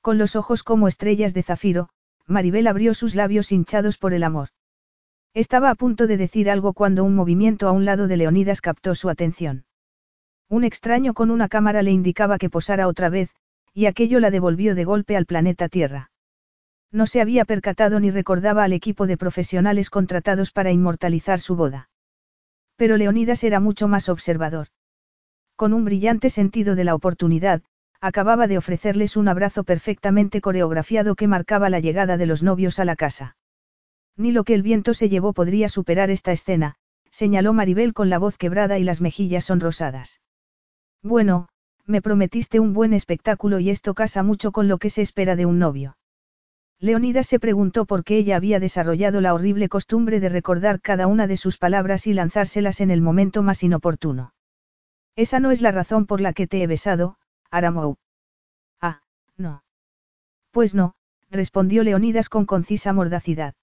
S1: Con los ojos como estrellas de zafiro, Maribel abrió sus labios hinchados por el amor. Estaba a punto de decir algo cuando un movimiento a un lado de Leonidas captó su atención. Un extraño con una cámara le indicaba que posara otra vez, y aquello la devolvió de golpe al planeta Tierra. No se había percatado ni recordaba al equipo de profesionales contratados para inmortalizar su boda. Pero Leonidas era mucho más observador. Con un brillante sentido de la oportunidad, acababa de ofrecerles un abrazo perfectamente coreografiado que marcaba la llegada de los novios a la casa. Ni lo que el viento se llevó podría superar esta escena, señaló Maribel con la voz quebrada y las mejillas sonrosadas. Bueno, me prometiste un buen espectáculo y esto casa mucho con lo que se espera de un novio. Leonidas se preguntó por qué ella había desarrollado la horrible costumbre de recordar cada una de sus palabras y lanzárselas en el momento más inoportuno. Esa no es la razón por la que te he besado, Aramou. Ah, no. Pues no, respondió Leonidas con concisa mordacidad.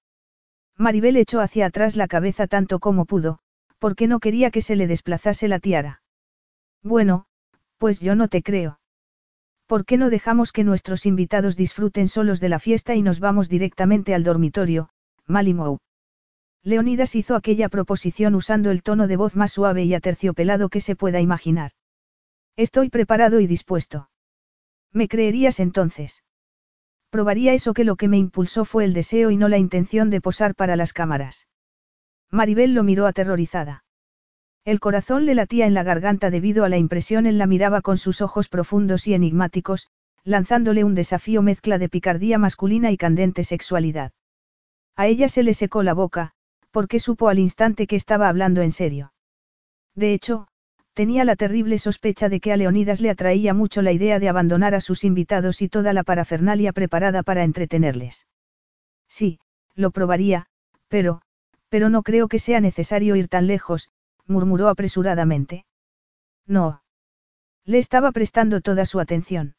S1: Maribel echó hacia atrás la cabeza tanto como pudo, porque no quería que se le desplazase la tiara. Bueno, pues yo no te creo. ¿Por qué no dejamos que nuestros invitados disfruten solos de la fiesta y nos vamos directamente al dormitorio, Malimou? Leonidas hizo aquella proposición usando el tono de voz más suave y aterciopelado que se pueda imaginar. Estoy preparado y dispuesto. ¿Me creerías entonces? Probaría eso que lo que me impulsó fue el deseo y no la intención de posar para las cámaras. Maribel lo miró aterrorizada. El corazón le latía en la garganta debido a la impresión él la miraba con sus ojos profundos y enigmáticos, lanzándole un desafío mezcla de picardía masculina y candente sexualidad. A ella se le secó la boca, porque supo al instante que estaba hablando en serio. De hecho, tenía la terrible sospecha de que a Leonidas le atraía mucho la idea de abandonar a sus invitados y toda la parafernalia preparada para entretenerles. Sí, lo probaría, pero, pero no creo que sea necesario ir tan lejos, murmuró apresuradamente. No. Le estaba prestando toda su atención.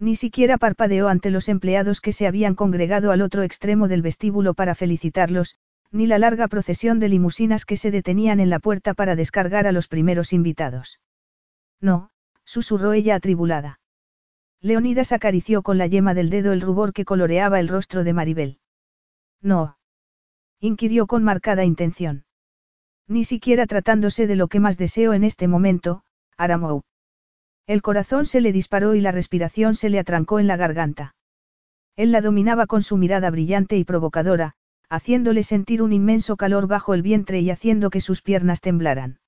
S1: Ni siquiera parpadeó ante los empleados que se habían congregado al otro extremo del vestíbulo para felicitarlos, ni la larga procesión de limusinas que se detenían en la puerta para descargar a los primeros invitados. No, susurró ella atribulada. Leonidas acarició con la yema del dedo el rubor que coloreaba el rostro de Maribel. No. Inquirió con marcada intención. Ni siquiera tratándose de lo que más deseo en este momento, Aramou. El corazón se le disparó y la respiración se le atrancó en la garganta. Él la dominaba con su mirada brillante y provocadora, haciéndole sentir un inmenso calor bajo el vientre y haciendo que sus piernas temblaran.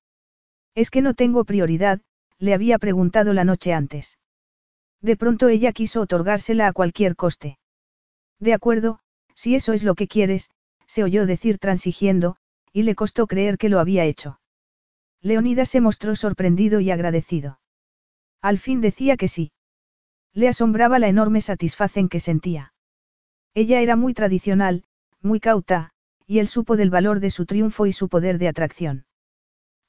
S1: Es que no tengo prioridad, le había preguntado la noche antes. De pronto ella quiso otorgársela a cualquier coste. De acuerdo, si eso es lo que quieres, se oyó decir transigiendo, y le costó creer que lo había hecho. Leonidas se mostró sorprendido y agradecido. Al fin decía que sí. Le asombraba la enorme satisfacción que sentía. Ella era muy tradicional, muy cauta, y él supo del valor de su triunfo y su poder de atracción.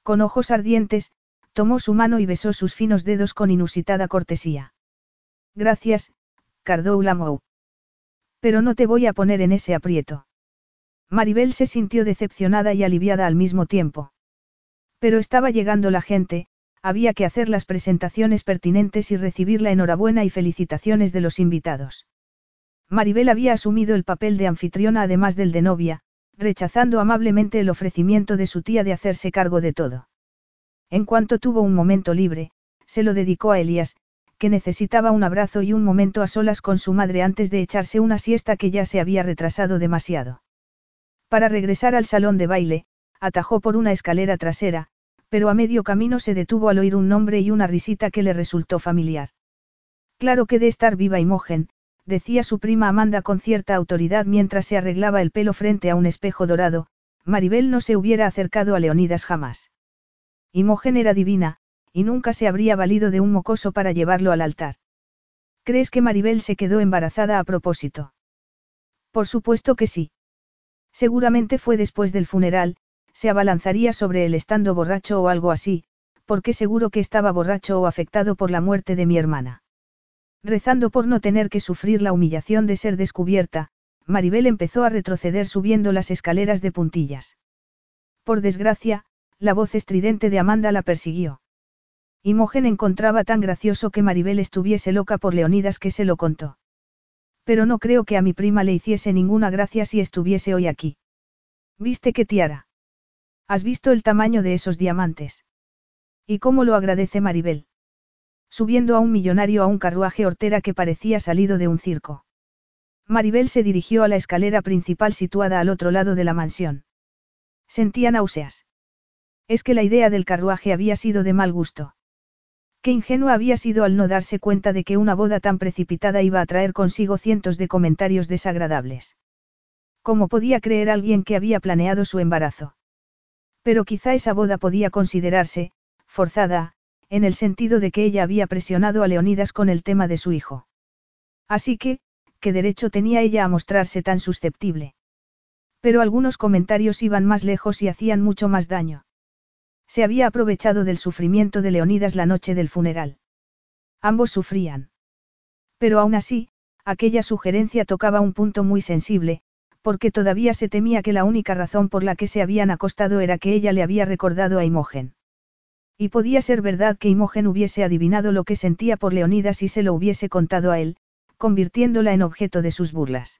S1: Con ojos ardientes, tomó su mano y besó sus finos dedos con inusitada cortesía. Gracias, Cardou Lamou. Pero no te voy a poner en ese aprieto. Maribel se sintió decepcionada y aliviada al mismo tiempo. Pero estaba llegando la gente, había que hacer las presentaciones pertinentes y recibir la enhorabuena y felicitaciones de los invitados. Maribel había asumido el papel de anfitriona además del de novia, rechazando amablemente el ofrecimiento de su tía de hacerse cargo de todo. En cuanto tuvo un momento libre, se lo dedicó a Elías, que necesitaba un abrazo y un momento a solas con su madre antes de echarse una siesta que ya se había retrasado demasiado. Para regresar al salón de baile, atajó por una escalera trasera, pero a medio camino se detuvo al oír un nombre y una risita que le resultó familiar. Claro que de estar viva Imogen, decía su prima Amanda con cierta autoridad mientras se arreglaba el pelo frente a un espejo dorado, Maribel no se hubiera acercado a Leonidas jamás. Imogen era divina, y nunca se habría valido de un mocoso para llevarlo al altar. ¿Crees que Maribel se quedó embarazada a propósito? Por supuesto que sí. Seguramente fue después del funeral, se abalanzaría sobre él estando borracho o algo así, porque seguro que estaba borracho o afectado por la muerte de mi hermana. Rezando por no tener que sufrir la humillación de ser descubierta, Maribel empezó a retroceder subiendo las escaleras de puntillas. Por desgracia, la voz estridente de Amanda la persiguió. Imogen encontraba tan gracioso que Maribel estuviese loca por Leonidas que se lo contó. Pero no creo que a mi prima le hiciese ninguna gracia si estuviese hoy aquí. ¿Viste qué tiara? ¿Has visto el tamaño de esos diamantes? ¿Y cómo lo agradece Maribel? Subiendo a un millonario a un carruaje hortera que parecía salido de un circo. Maribel se dirigió a la escalera principal situada al otro lado de la mansión. Sentía náuseas. Es que la idea del carruaje había sido de mal gusto. Qué ingenua había sido al no darse cuenta de que una boda tan precipitada iba a traer consigo cientos de comentarios desagradables. ¿Cómo podía creer alguien que había planeado su embarazo? Pero quizá esa boda podía considerarse, forzada, en el sentido de que ella había presionado a Leonidas con el tema de su hijo. Así que, ¿qué derecho tenía ella a mostrarse tan susceptible? Pero algunos comentarios iban más lejos y hacían mucho más daño. Se había aprovechado del sufrimiento de Leonidas la noche del funeral. Ambos sufrían. Pero aún así, aquella sugerencia tocaba un punto muy sensible, porque todavía se temía que la única razón por la que se habían acostado era que ella le había recordado a Imogen. Y podía ser verdad que Imogen hubiese adivinado lo que sentía por Leonidas y se lo hubiese contado a él, convirtiéndola en objeto de sus burlas.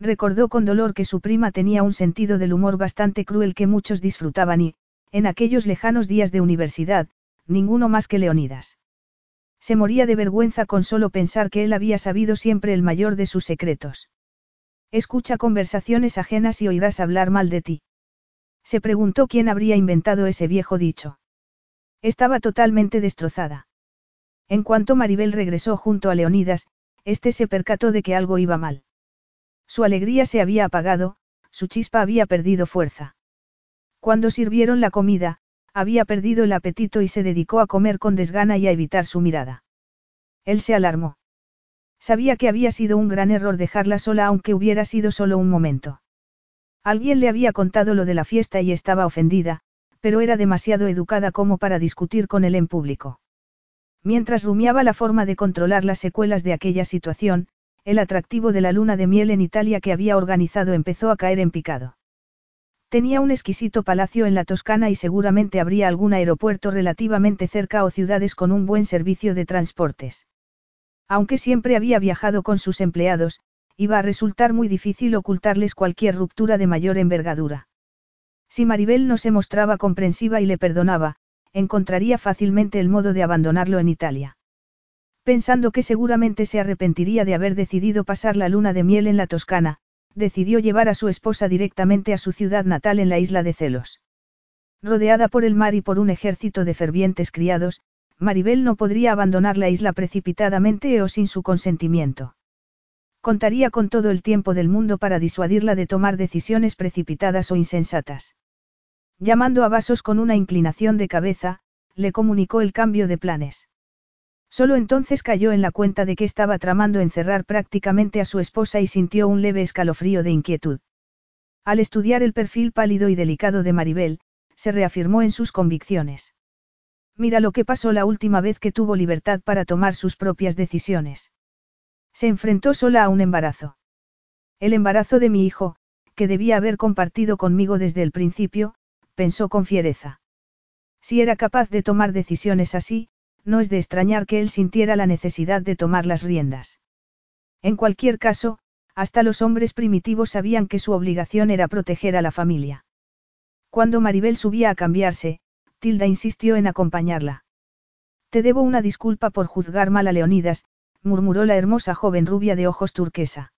S1: Recordó con dolor que su prima tenía un sentido del humor bastante cruel que muchos disfrutaban y, en aquellos lejanos días de universidad, ninguno más que Leonidas. Se moría de vergüenza con solo pensar que él había sabido siempre el mayor de sus secretos. Escucha conversaciones ajenas y oirás hablar mal de ti. Se preguntó quién habría inventado ese viejo dicho. Estaba totalmente destrozada. En cuanto Maribel regresó junto a Leonidas, este se percató de que algo iba mal. Su alegría se había apagado, su chispa había perdido fuerza. Cuando sirvieron la comida, había perdido el apetito y se dedicó a comer con desgana y a evitar su mirada. Él se alarmó. Sabía que había sido un gran error dejarla sola aunque hubiera sido solo un momento. Alguien le había contado lo de la fiesta y estaba ofendida, pero era demasiado educada como para discutir con él en público. Mientras rumiaba la forma de controlar las secuelas de aquella situación, el atractivo de la luna de miel en Italia que había organizado empezó a caer en picado. Tenía un exquisito palacio en la Toscana y seguramente habría algún aeropuerto relativamente cerca o ciudades con un buen servicio de transportes. Aunque siempre había viajado con sus empleados, iba a resultar muy difícil ocultarles cualquier ruptura de mayor envergadura. Si Maribel no se mostraba comprensiva y le perdonaba, encontraría fácilmente el modo de abandonarlo en Italia. Pensando que seguramente se arrepentiría de haber decidido pasar la luna de miel en la Toscana, decidió llevar a su esposa directamente a su ciudad natal en la isla de Celos. Rodeada por el mar y por un ejército de fervientes criados, Maribel no podría abandonar la isla precipitadamente o sin su consentimiento. Contaría con todo el tiempo del mundo para disuadirla de tomar decisiones precipitadas o insensatas. Llamando a Vasos con una inclinación de cabeza, le comunicó el cambio de planes. Solo entonces cayó en la cuenta de que estaba tramando encerrar prácticamente a su esposa y sintió un leve escalofrío de inquietud. Al estudiar el perfil pálido y delicado de Maribel, se reafirmó en sus convicciones. Mira lo que pasó la última vez que tuvo libertad para tomar sus propias decisiones. Se enfrentó sola a un embarazo. El embarazo de mi hijo, que debía haber compartido conmigo desde el principio, pensó con fiereza. Si era capaz de tomar decisiones así, no es de extrañar que él sintiera la necesidad de tomar las riendas. En cualquier caso, hasta los hombres primitivos sabían que su obligación era proteger a la familia. Cuando Maribel subía a cambiarse, Tilda insistió en acompañarla. Te debo una disculpa por juzgar mal a Leonidas, murmuró la hermosa joven rubia de ojos turquesa.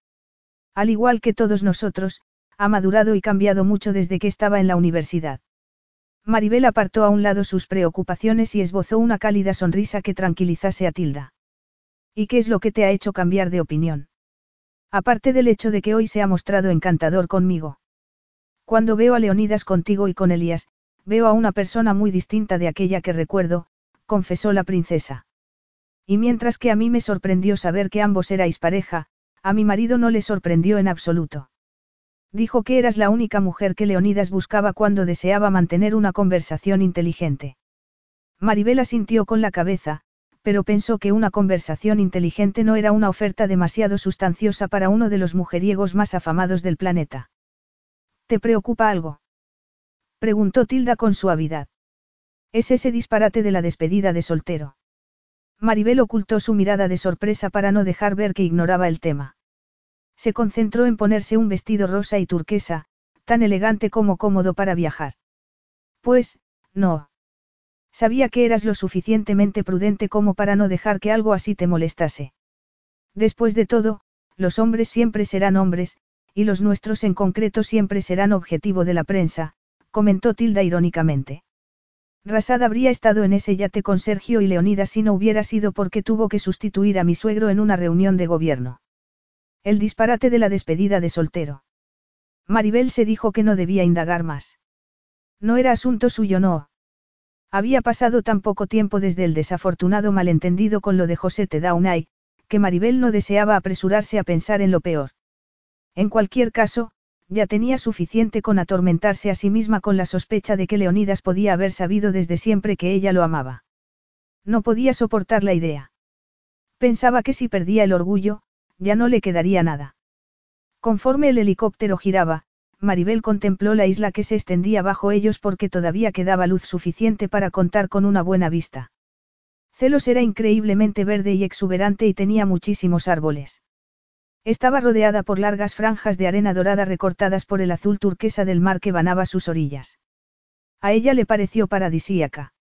S1: Al igual que todos nosotros, ha madurado y cambiado mucho desde que estaba en la universidad. Maribel apartó a un lado sus preocupaciones y esbozó una cálida sonrisa que tranquilizase a Tilda. ¿Y qué es lo que te ha hecho cambiar de opinión? Aparte del hecho de que hoy se ha mostrado encantador conmigo. Cuando veo a Leonidas contigo y con Elías, veo a una persona muy distinta de aquella que recuerdo, confesó la princesa. Y mientras que a mí me sorprendió saber que ambos erais pareja, a mi marido no le sorprendió en absoluto. Dijo que eras la única mujer que Leonidas buscaba cuando deseaba mantener una conversación inteligente. Maribel asintió con la cabeza, pero pensó que una conversación inteligente no era una oferta demasiado sustanciosa para uno de los mujeriegos más afamados del planeta. ¿Te preocupa algo? Preguntó Tilda con suavidad. Es ese disparate de la despedida de soltero. Maribel ocultó su mirada de sorpresa para no dejar ver que ignoraba el tema. Se concentró en ponerse un vestido rosa y turquesa, tan elegante como cómodo para viajar. Pues, no. Sabía que eras lo suficientemente prudente como para no dejar que algo así te molestase. Después de todo, los hombres siempre serán hombres, y los nuestros en concreto siempre serán objetivo de la prensa, comentó Tilda irónicamente. Rasad habría estado en ese yate con Sergio y Leonidas si no hubiera sido porque tuvo que sustituir a mi suegro en una reunión de gobierno. El disparate de la despedida de soltero. Maribel se dijo que no debía indagar más. No era asunto suyo, no. Había pasado tan poco tiempo desde el desafortunado malentendido con lo de José Tedaunay, que Maribel no deseaba apresurarse a pensar en lo peor. En cualquier caso, ya tenía suficiente con atormentarse a sí misma con la sospecha de que Leonidas podía haber sabido desde siempre que ella lo amaba. No podía soportar la idea. Pensaba que si perdía el orgullo, ya no le quedaría nada. Conforme el helicóptero giraba, Maribel contempló la isla que se extendía bajo ellos porque todavía quedaba luz suficiente para contar con una buena vista. Celos era increíblemente verde y exuberante y tenía muchísimos árboles. Estaba rodeada por largas franjas de arena dorada recortadas por el azul turquesa del mar que banaba sus orillas. A ella le pareció paradisíaca.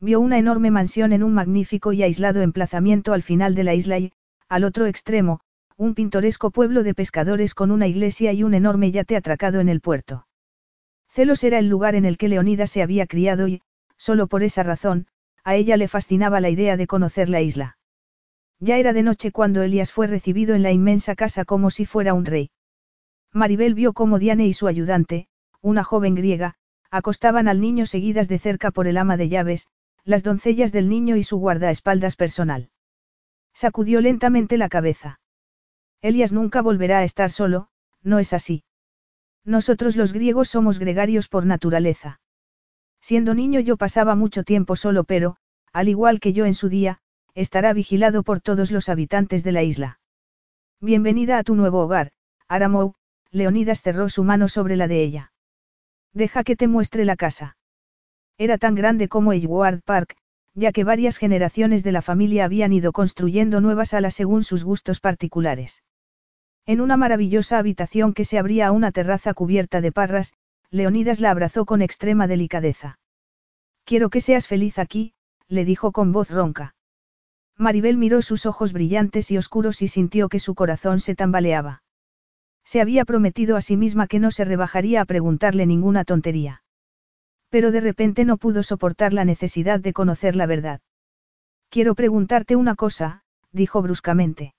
S1: Vio una enorme mansión en un magnífico y aislado emplazamiento al final de la isla y, al otro extremo, un pintoresco pueblo de pescadores con una iglesia y un enorme yate atracado en el puerto. Celos era el lugar en el que Leonidas se había criado y, solo por esa razón, a ella le fascinaba la idea de conocer la isla. Ya era de noche cuando Elias fue recibido en la inmensa casa como si fuera un rey. Maribel vio cómo Diane y su ayudante, una joven griega, acostaban al niño seguidas de cerca por el ama de llaves, las doncellas del niño y su guardaespaldas personal. Sacudió lentamente la cabeza. Elias nunca volverá a estar solo, no es así. Nosotros los griegos somos gregarios por naturaleza. Siendo niño yo pasaba mucho tiempo solo pero, al igual que yo en su día, estará vigilado por todos los habitantes de la isla. Bienvenida a tu nuevo hogar, Aramou, Leonidas cerró su mano sobre la de ella. Deja que te muestre la casa. Era tan grande como Edgewaard Park, ya que varias generaciones de la familia habían ido construyendo nuevas alas según sus gustos particulares. En una maravillosa habitación que se abría a una terraza cubierta de parras, Leonidas la abrazó con extrema delicadeza. Quiero que seas feliz aquí, le dijo con voz ronca. Maribel miró sus ojos brillantes y oscuros y sintió que su corazón se tambaleaba. Se había prometido a sí misma que no se rebajaría a preguntarle ninguna tontería. Pero de repente no pudo soportar la necesidad de conocer la verdad. Quiero preguntarte una cosa, dijo bruscamente.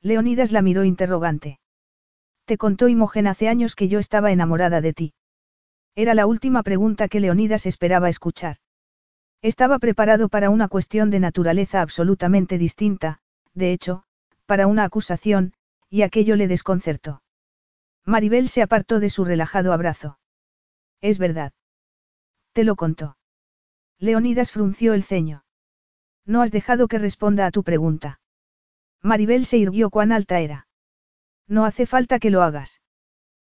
S1: Leonidas la miró interrogante. Te contó Imogen hace años que yo estaba enamorada de ti. Era la última pregunta que Leonidas esperaba escuchar. Estaba preparado para una cuestión de naturaleza absolutamente distinta, de hecho, para una acusación, y aquello le desconcertó. Maribel se apartó de su relajado abrazo. Es verdad. Te lo contó. Leonidas frunció el ceño. No has dejado que responda a tu pregunta. Maribel se irguió cuán alta era. No hace falta que lo hagas.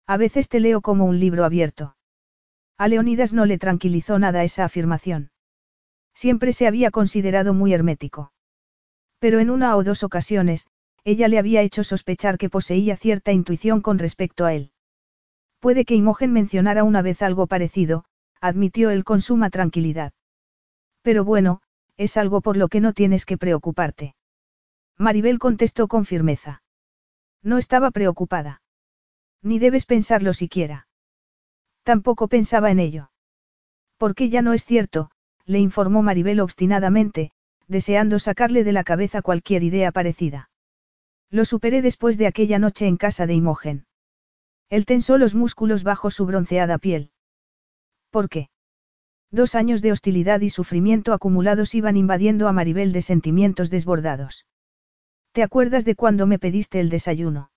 S1: A veces te leo como un libro abierto. A Leonidas no le tranquilizó nada esa afirmación. Siempre se había considerado muy hermético. Pero en una o dos ocasiones, ella le había hecho sospechar que poseía cierta intuición con respecto a él. Puede que Imogen mencionara una vez algo parecido, admitió él con suma tranquilidad. Pero bueno, es algo por lo que no tienes que preocuparte. Maribel contestó con firmeza. No estaba preocupada. Ni debes pensarlo siquiera. Tampoco pensaba en ello. Porque ya no es cierto, le informó Maribel obstinadamente, deseando sacarle de la cabeza cualquier idea parecida. Lo superé después de aquella noche en casa de Imogen. Él tensó los músculos bajo su bronceada piel. ¿Por qué? Dos años de hostilidad y sufrimiento acumulados iban invadiendo a Maribel de sentimientos desbordados. ¿Te acuerdas de cuando me pediste el desayuno?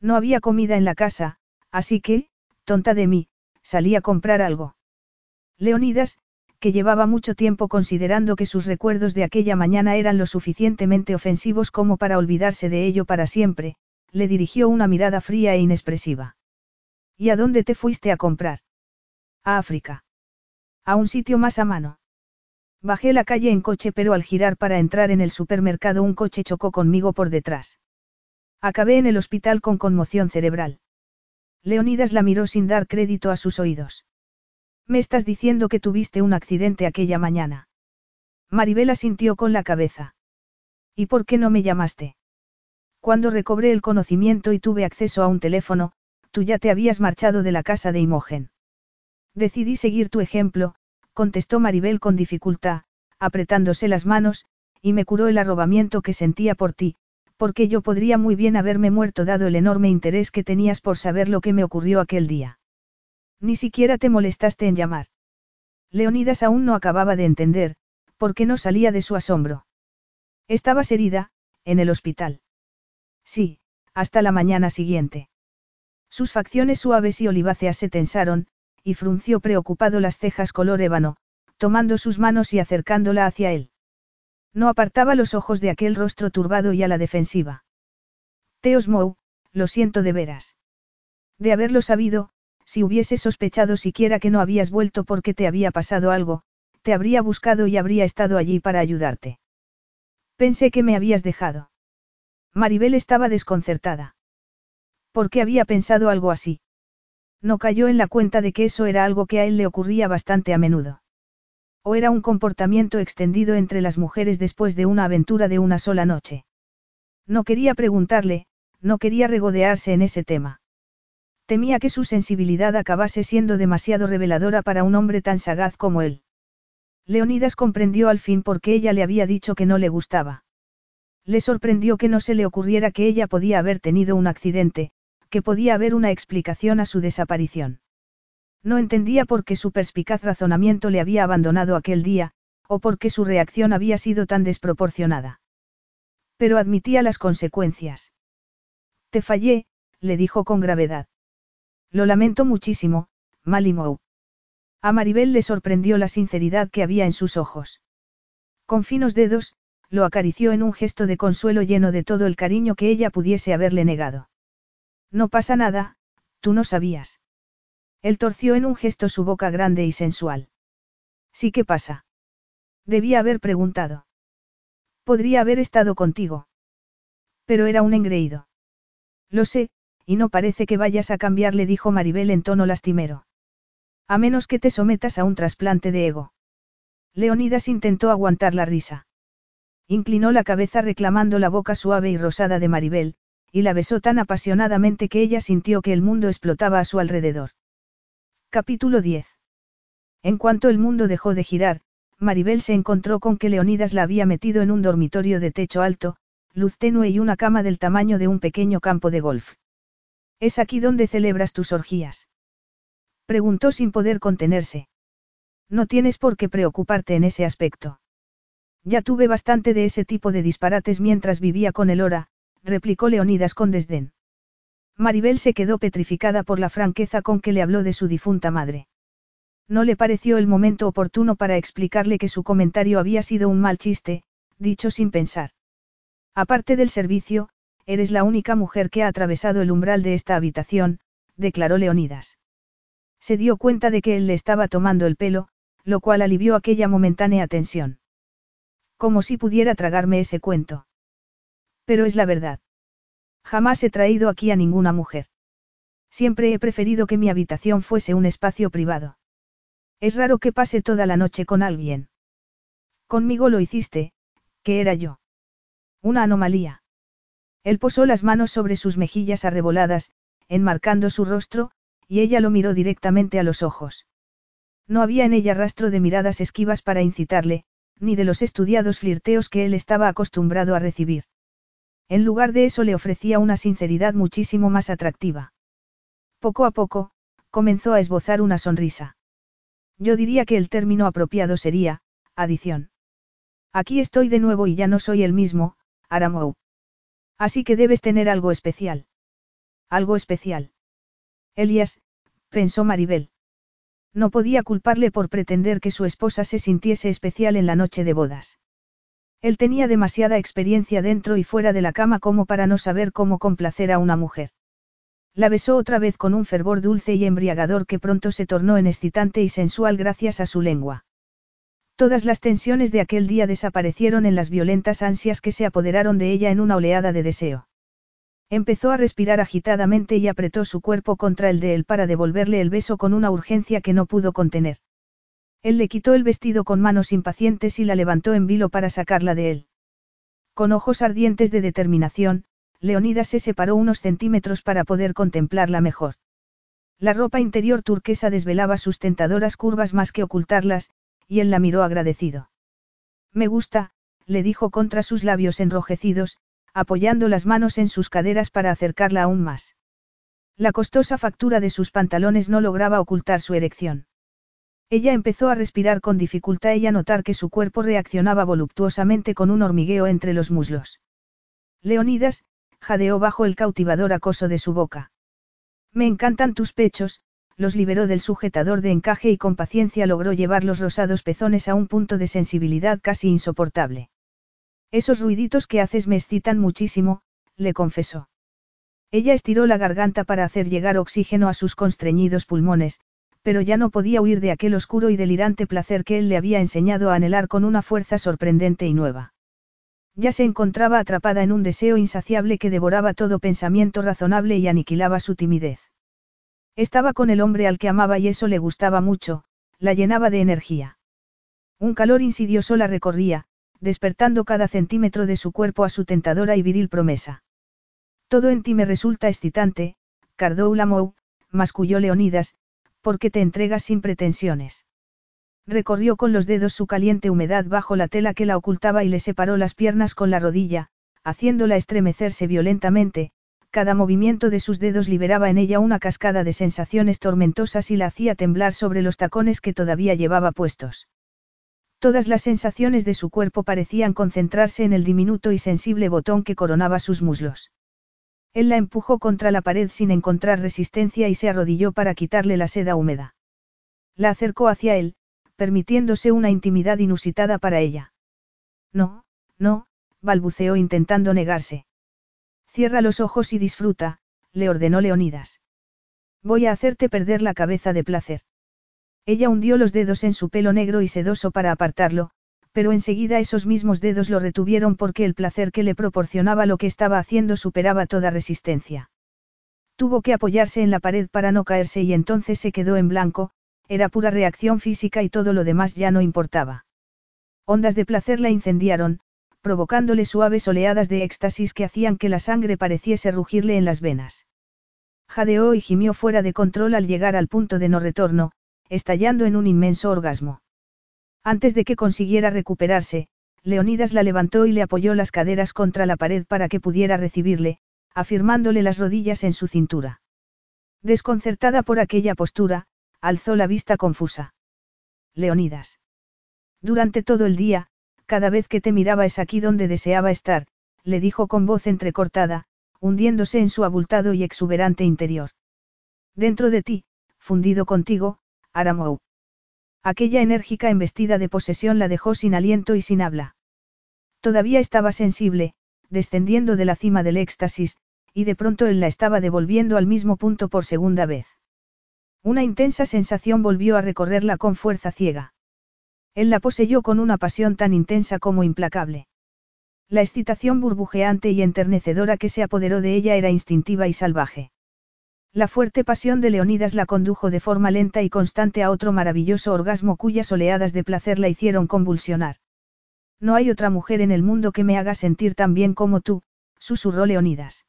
S1: No había comida en la casa, así que, tonta de mí, salí a comprar algo. Leonidas, que llevaba mucho tiempo considerando que sus recuerdos de aquella mañana eran lo suficientemente ofensivos como para olvidarse de ello para siempre, le dirigió una mirada fría e inexpresiva. ¿Y a dónde te fuiste a comprar? A África. A un sitio más a mano. Bajé la calle en coche pero al girar para entrar en el supermercado un coche chocó conmigo por detrás. Acabé en el hospital con conmoción cerebral. Leonidas la miró sin dar crédito a sus oídos. Me estás diciendo que tuviste un accidente aquella mañana. Maribela sintió con la cabeza. ¿Y por qué no me llamaste? Cuando recobré el conocimiento y tuve acceso a un teléfono, tú ya te habías marchado de la casa de Imogen. Decidí seguir tu ejemplo, contestó Maribel con dificultad, apretándose las manos, y me curó el arrobamiento que sentía por ti, porque yo podría muy bien haberme muerto dado el enorme interés que tenías por saber lo que me ocurrió aquel día. Ni siquiera te molestaste en llamar. Leonidas aún no acababa de entender, por qué no salía de su asombro. Estabas herida, en el hospital. Sí, hasta la mañana siguiente. Sus facciones suaves y oliváceas se tensaron, y frunció preocupado las cejas color ébano, tomando sus manos y acercándola hacia él. No apartaba los ojos de aquel rostro turbado y a la defensiva. Teos Mou, lo siento de veras. De haberlo sabido, si hubiese sospechado siquiera que no habías vuelto porque te había pasado algo, te habría buscado y habría estado allí para ayudarte. Pensé que me habías dejado. Maribel estaba desconcertada. ¿Por qué había pensado algo así? No cayó en la cuenta de que eso era algo que a él le ocurría bastante a menudo. O era un comportamiento extendido entre las mujeres después de una aventura de una sola noche. No quería preguntarle, no quería regodearse en ese tema. Temía que su sensibilidad acabase siendo demasiado reveladora para un hombre tan sagaz como él. Leonidas comprendió al fin por qué ella le había dicho que no le gustaba. Le sorprendió que no se le ocurriera que ella podía haber tenido un accidente, que podía haber una explicación a su desaparición. No entendía por qué su perspicaz razonamiento le había abandonado aquel día, o por qué su reacción había sido tan desproporcionada. Pero admitía las consecuencias. Te fallé, le dijo con gravedad. Lo lamento muchísimo, Malimou. A Maribel le sorprendió la sinceridad que había en sus ojos. Con finos dedos, lo acarició en un gesto de consuelo lleno de todo el cariño que ella pudiese haberle negado. No pasa nada, tú no sabías. Él torció en un gesto su boca grande y sensual. Sí que pasa. Debía haber preguntado. Podría haber estado contigo. Pero era un engreído. Lo sé, y no parece que vayas a cambiar, le dijo Maribel en tono lastimero. A menos que te sometas a un trasplante de ego. Leonidas intentó aguantar la risa. Inclinó la cabeza reclamando la boca suave y rosada de Maribel, y la besó tan apasionadamente que ella sintió que el mundo explotaba a su alrededor. Capítulo 10. En cuanto el mundo dejó de girar, Maribel se encontró con que Leonidas la había metido en un dormitorio de techo alto, luz tenue y una cama del tamaño de un pequeño campo de golf. ¿Es aquí donde celebras tus orgías? Preguntó sin poder contenerse. No tienes por qué preocuparte en ese aspecto. Ya tuve bastante de ese tipo de disparates mientras vivía con el Hora, replicó Leonidas con desdén. Maribel se quedó petrificada por la franqueza con que le habló de su difunta madre. No le pareció el momento oportuno para explicarle que su comentario había sido un mal chiste, dicho sin pensar. Aparte del servicio, eres la única mujer que ha atravesado el umbral de esta habitación, declaró Leonidas. Se dio cuenta de que él le estaba tomando el pelo, lo cual alivió aquella momentánea tensión. Como si pudiera tragarme ese cuento. Pero es la verdad. Jamás he traído aquí a ninguna mujer. Siempre he preferido que mi habitación fuese un espacio privado. Es raro que pase toda la noche con alguien. Conmigo lo hiciste, que era yo. Una anomalía. Él posó las manos sobre sus mejillas arreboladas, enmarcando su rostro, y ella lo miró directamente a los ojos. No había en ella rastro de miradas esquivas para incitarle, ni de los estudiados flirteos que él estaba acostumbrado a recibir. En lugar de eso le ofrecía una sinceridad muchísimo más atractiva. Poco a poco, comenzó a esbozar una sonrisa. Yo diría que el término apropiado sería, adición. Aquí estoy de nuevo y ya no soy el mismo, Aramou. Así que debes tener algo especial. Algo especial. Elías, pensó Maribel. No podía culparle por pretender que su esposa se sintiese especial en la noche de bodas. Él tenía demasiada experiencia dentro y fuera de la cama como para no saber cómo complacer a una mujer. La besó otra vez con un fervor dulce y embriagador que pronto se tornó en excitante y sensual gracias a su lengua. Todas las tensiones de aquel día desaparecieron en las violentas ansias que se apoderaron de ella en una oleada de deseo. Empezó a respirar agitadamente y apretó su cuerpo contra el de él para devolverle el beso con una urgencia que no pudo contener. Él le quitó el vestido con manos impacientes y la levantó en vilo para sacarla de él. Con ojos ardientes de determinación, Leonidas se separó unos centímetros para poder contemplarla mejor. La ropa interior turquesa desvelaba sus tentadoras curvas más que ocultarlas, y él la miró agradecido. Me gusta, le dijo contra sus labios enrojecidos, apoyando las manos en sus caderas para acercarla aún más. La costosa factura de sus pantalones no lograba ocultar su erección. Ella empezó a respirar con dificultad y a notar que su cuerpo reaccionaba voluptuosamente con un hormigueo entre los muslos. Leonidas, jadeó bajo el cautivador acoso de su boca. Me encantan tus pechos, los liberó del sujetador de encaje y con paciencia logró llevar los rosados pezones a un punto de sensibilidad casi insoportable. Esos ruiditos que haces me excitan muchísimo, le confesó. Ella estiró la garganta para hacer llegar oxígeno a sus constreñidos pulmones, pero ya no podía huir de aquel oscuro y delirante placer que él le había enseñado a anhelar con una fuerza sorprendente y nueva. Ya se encontraba atrapada en un deseo insaciable que devoraba todo pensamiento razonable y aniquilaba su timidez. Estaba con el hombre al que amaba y eso le gustaba mucho, la llenaba de energía. Un calor insidioso la recorría, despertando cada centímetro de su cuerpo a su tentadora y viril promesa. Todo en ti me resulta excitante, Cardou Lamou, masculló Leonidas, porque te entregas sin pretensiones. Recorrió con los dedos su caliente humedad bajo la tela que la ocultaba y le separó las piernas con la rodilla, haciéndola estremecerse violentamente, cada movimiento de sus dedos liberaba en ella una cascada de sensaciones tormentosas y la hacía temblar sobre los tacones que todavía llevaba puestos. Todas las sensaciones de su cuerpo parecían concentrarse en el diminuto y sensible botón que coronaba sus muslos. Él la empujó contra la pared sin encontrar resistencia y se arrodilló para quitarle la seda húmeda. La acercó hacia él, permitiéndose una intimidad inusitada para ella. No, no, balbuceó intentando negarse. Cierra los ojos y disfruta, le ordenó Leonidas. Voy a hacerte perder la cabeza de placer. Ella hundió los dedos en su pelo negro y sedoso para apartarlo, pero enseguida esos mismos dedos lo retuvieron porque el placer que le proporcionaba lo que estaba haciendo superaba toda resistencia. Tuvo que apoyarse en la pared para no caerse y entonces se quedó en blanco, era pura reacción física y todo lo demás ya no importaba. Ondas de placer la incendiaron, provocándole suaves oleadas de éxtasis que hacían que la sangre pareciese rugirle en las venas. Jadeó y gimió fuera de control al llegar al punto de no retorno, estallando en un inmenso orgasmo. Antes de que consiguiera recuperarse, Leonidas la levantó y le apoyó las caderas contra la pared para que pudiera recibirle, afirmándole las rodillas en su cintura. Desconcertada por aquella postura, alzó la vista confusa. Leonidas. Durante todo el día, cada vez que te miraba es aquí donde deseaba estar, le dijo con voz entrecortada, hundiéndose en su abultado y exuberante interior. Dentro de ti, fundido contigo, Aramou. Aquella enérgica embestida de posesión la dejó sin aliento y sin habla. Todavía estaba sensible, descendiendo de la cima del éxtasis, y de pronto él la estaba devolviendo al mismo punto por segunda vez. Una intensa sensación volvió a recorrerla con fuerza ciega. Él la poseyó con una pasión tan intensa como implacable. La excitación burbujeante y enternecedora que se apoderó de ella era instintiva y salvaje. La fuerte pasión de Leonidas la condujo de forma lenta y constante a otro maravilloso orgasmo cuyas oleadas de placer la hicieron convulsionar. No hay otra mujer en el mundo que me haga sentir tan bien como tú, susurró Leonidas.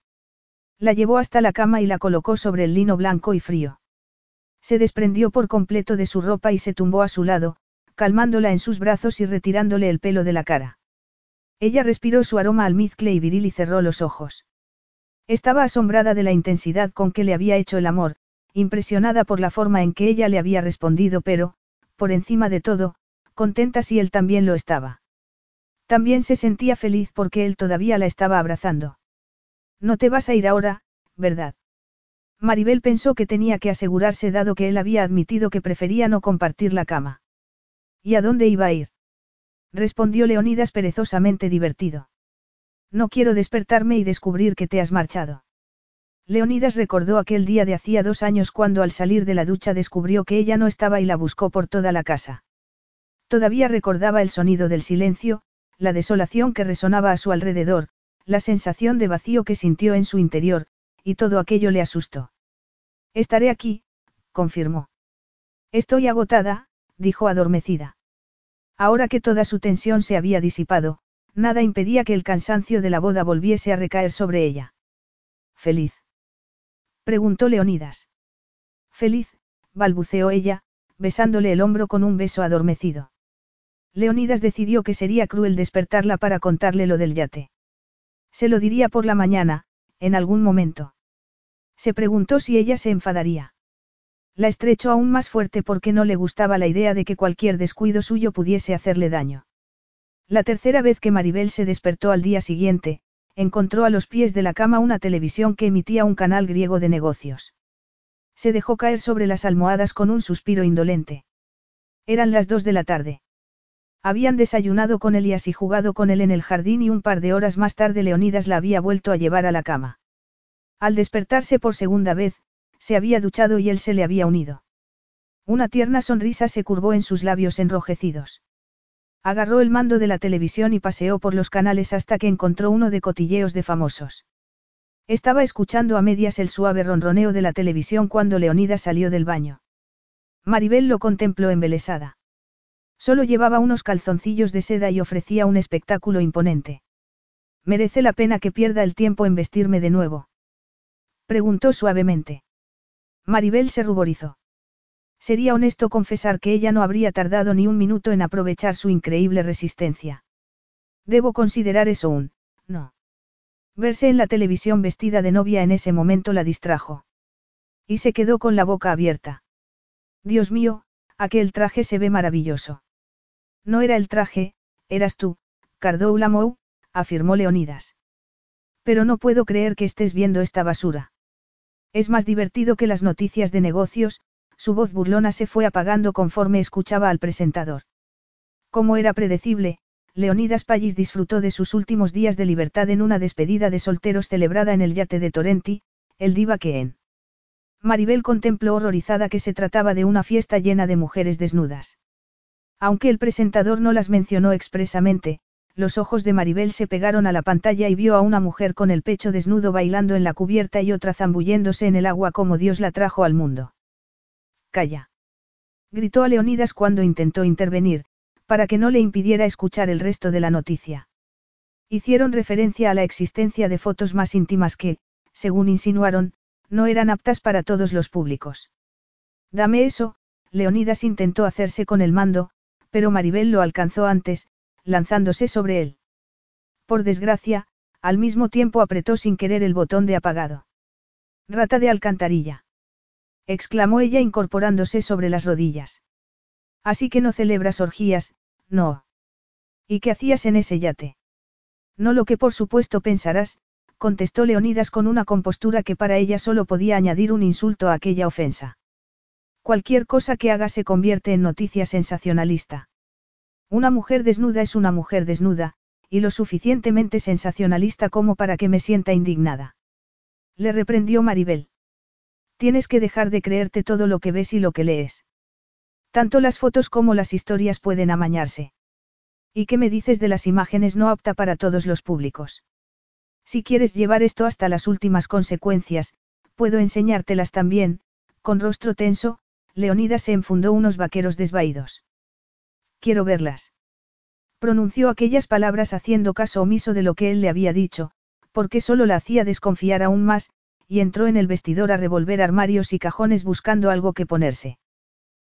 S1: La llevó hasta la cama y la colocó sobre el lino blanco y frío. Se desprendió por completo de su ropa y se tumbó a su lado, calmándola en sus brazos y retirándole el pelo de la cara. Ella respiró su aroma almizcle y viril y cerró los ojos. Estaba asombrada de la intensidad con que le había hecho el amor, impresionada por la forma en que ella le había respondido, pero, por encima de todo, contenta si él también lo estaba. También se sentía feliz porque él todavía la estaba abrazando. No te vas a ir ahora, ¿verdad? Maribel pensó que tenía que asegurarse dado que él había admitido que prefería no compartir la cama. ¿Y a dónde iba a ir? respondió Leonidas perezosamente divertido. No quiero despertarme y descubrir que te has marchado. Leonidas recordó aquel día de hacía dos años cuando al salir de la ducha descubrió que ella no estaba y la buscó por toda la casa. Todavía recordaba el sonido del silencio, la desolación que resonaba a su alrededor, la sensación de vacío que sintió en su interior, y todo aquello le asustó. Estaré aquí, confirmó. Estoy agotada, dijo adormecida. Ahora que toda su tensión se había disipado, nada impedía que el cansancio de la boda volviese a recaer sobre ella. ¿Feliz? preguntó Leonidas. Feliz, balbuceó ella, besándole el hombro con un beso adormecido. Leonidas decidió que sería cruel despertarla para contarle lo del yate. Se lo diría por la mañana, en algún momento. Se preguntó si ella se enfadaría. La estrechó aún más fuerte porque no le gustaba la idea de que cualquier descuido suyo pudiese hacerle daño. La tercera vez que Maribel se despertó al día siguiente, encontró a los pies de la cama una televisión que emitía un canal griego de negocios. Se dejó caer sobre las almohadas con un suspiro indolente. Eran las dos de la tarde. Habían desayunado con Elías y jugado con él en el jardín y un par de horas más tarde Leonidas la había vuelto a llevar a la cama. Al despertarse por segunda vez, se había duchado y él se le había unido. Una tierna sonrisa se curvó en sus labios enrojecidos. Agarró el mando de la televisión y paseó por los canales hasta que encontró uno de cotilleos de famosos. Estaba escuchando a medias el suave ronroneo de la televisión cuando Leonida salió del baño. Maribel lo contempló embelesada. Solo llevaba unos calzoncillos de seda y ofrecía un espectáculo imponente. Merece la pena que pierda el tiempo en vestirme de nuevo. Preguntó suavemente. Maribel se ruborizó. Sería honesto confesar que ella no habría tardado ni un minuto en aprovechar su increíble resistencia. Debo considerar eso un, no. Verse en la televisión vestida de novia en ese momento la distrajo. Y se quedó con la boca abierta. Dios mío, aquel traje se ve maravilloso. No era el traje, eras tú, Cardoula Mou, afirmó Leonidas. Pero no puedo creer que estés viendo esta basura. Es más divertido que las noticias de negocios, su voz burlona se fue apagando conforme escuchaba al presentador. Como era predecible, Leonidas Pallis disfrutó de sus últimos días de libertad en una despedida de solteros celebrada en el yate de Torrenti, el diva que en. Maribel contempló horrorizada que se trataba de una fiesta llena de mujeres desnudas. Aunque el presentador no las mencionó expresamente, los ojos de Maribel se pegaron a la pantalla y vio a una mujer con el pecho desnudo bailando en la cubierta y otra zambulléndose en el agua como Dios la trajo al mundo. Calla. Gritó a Leonidas cuando intentó intervenir, para que no le impidiera escuchar el resto de la noticia. Hicieron referencia a la existencia de fotos más íntimas que, según insinuaron, no eran aptas para todos los públicos. Dame eso, Leonidas intentó hacerse con el mando, pero Maribel lo alcanzó antes, lanzándose sobre él. Por desgracia, al mismo tiempo apretó sin querer el botón de apagado. Rata de alcantarilla. exclamó ella incorporándose sobre las rodillas. Así que no celebras orgías, no. ¿Y qué hacías en ese yate? No lo que por supuesto pensarás, contestó Leonidas con una compostura que para ella solo podía añadir un insulto a aquella ofensa. Cualquier cosa que haga se convierte en noticia sensacionalista. Una mujer desnuda es una mujer desnuda, y lo suficientemente sensacionalista como para que me sienta indignada. Le reprendió Maribel. Tienes que dejar de creerte todo lo que ves y lo que lees. Tanto las fotos como las historias pueden amañarse. ¿Y qué me dices de las imágenes no apta para todos los públicos? Si quieres llevar esto hasta las últimas consecuencias, puedo enseñártelas también, con rostro tenso, Leonidas se enfundó unos vaqueros desvaídos. Quiero verlas. Pronunció aquellas palabras haciendo caso omiso de lo que él le había dicho, porque solo la hacía desconfiar aún más, y entró en el vestidor a revolver armarios y cajones buscando algo que ponerse.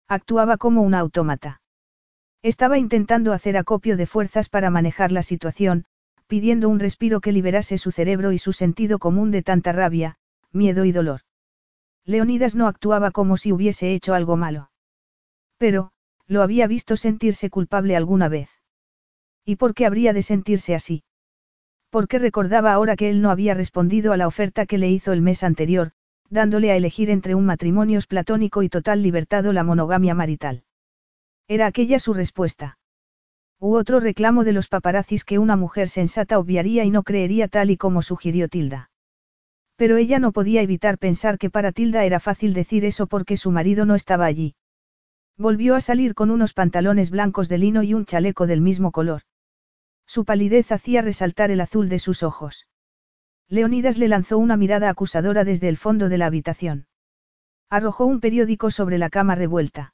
S1: Actuaba como un autómata. Estaba intentando hacer acopio de fuerzas para manejar la situación, pidiendo un respiro que liberase su cerebro y su sentido común de tanta rabia, miedo y dolor. Leonidas no actuaba como si hubiese hecho algo malo. Pero, lo había visto sentirse culpable alguna vez. ¿Y por qué habría de sentirse así? Porque recordaba ahora que él no había respondido a la oferta que le hizo el mes anterior, dándole a elegir entre un matrimonio platónico y total libertad o la monogamia marital. Era aquella su respuesta. U otro reclamo de los paparazzis que una mujer sensata obviaría y no creería tal y como sugirió Tilda. Pero ella no podía evitar pensar que para Tilda era fácil decir eso porque su marido no estaba allí. Volvió a salir con unos pantalones blancos de lino y un chaleco del mismo color. Su palidez hacía resaltar el azul de sus ojos. Leonidas le lanzó una mirada acusadora desde el fondo de la habitación. Arrojó un periódico sobre la cama revuelta.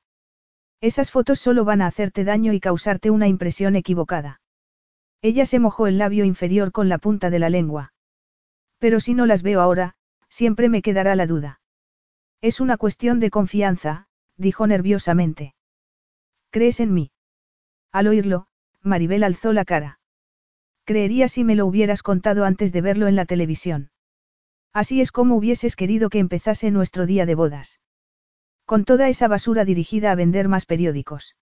S1: Esas fotos solo van a hacerte daño y causarte una impresión equivocada. Ella se mojó el labio inferior con la punta de la lengua. Pero si no las veo ahora, siempre me quedará la duda. Es una cuestión de confianza, dijo nerviosamente. ¿Crees en mí? Al oírlo, Maribel alzó la cara. Creería si me lo hubieras contado antes de verlo en la televisión. Así es como hubieses querido que empezase nuestro día de bodas. Con toda esa basura dirigida a vender más periódicos.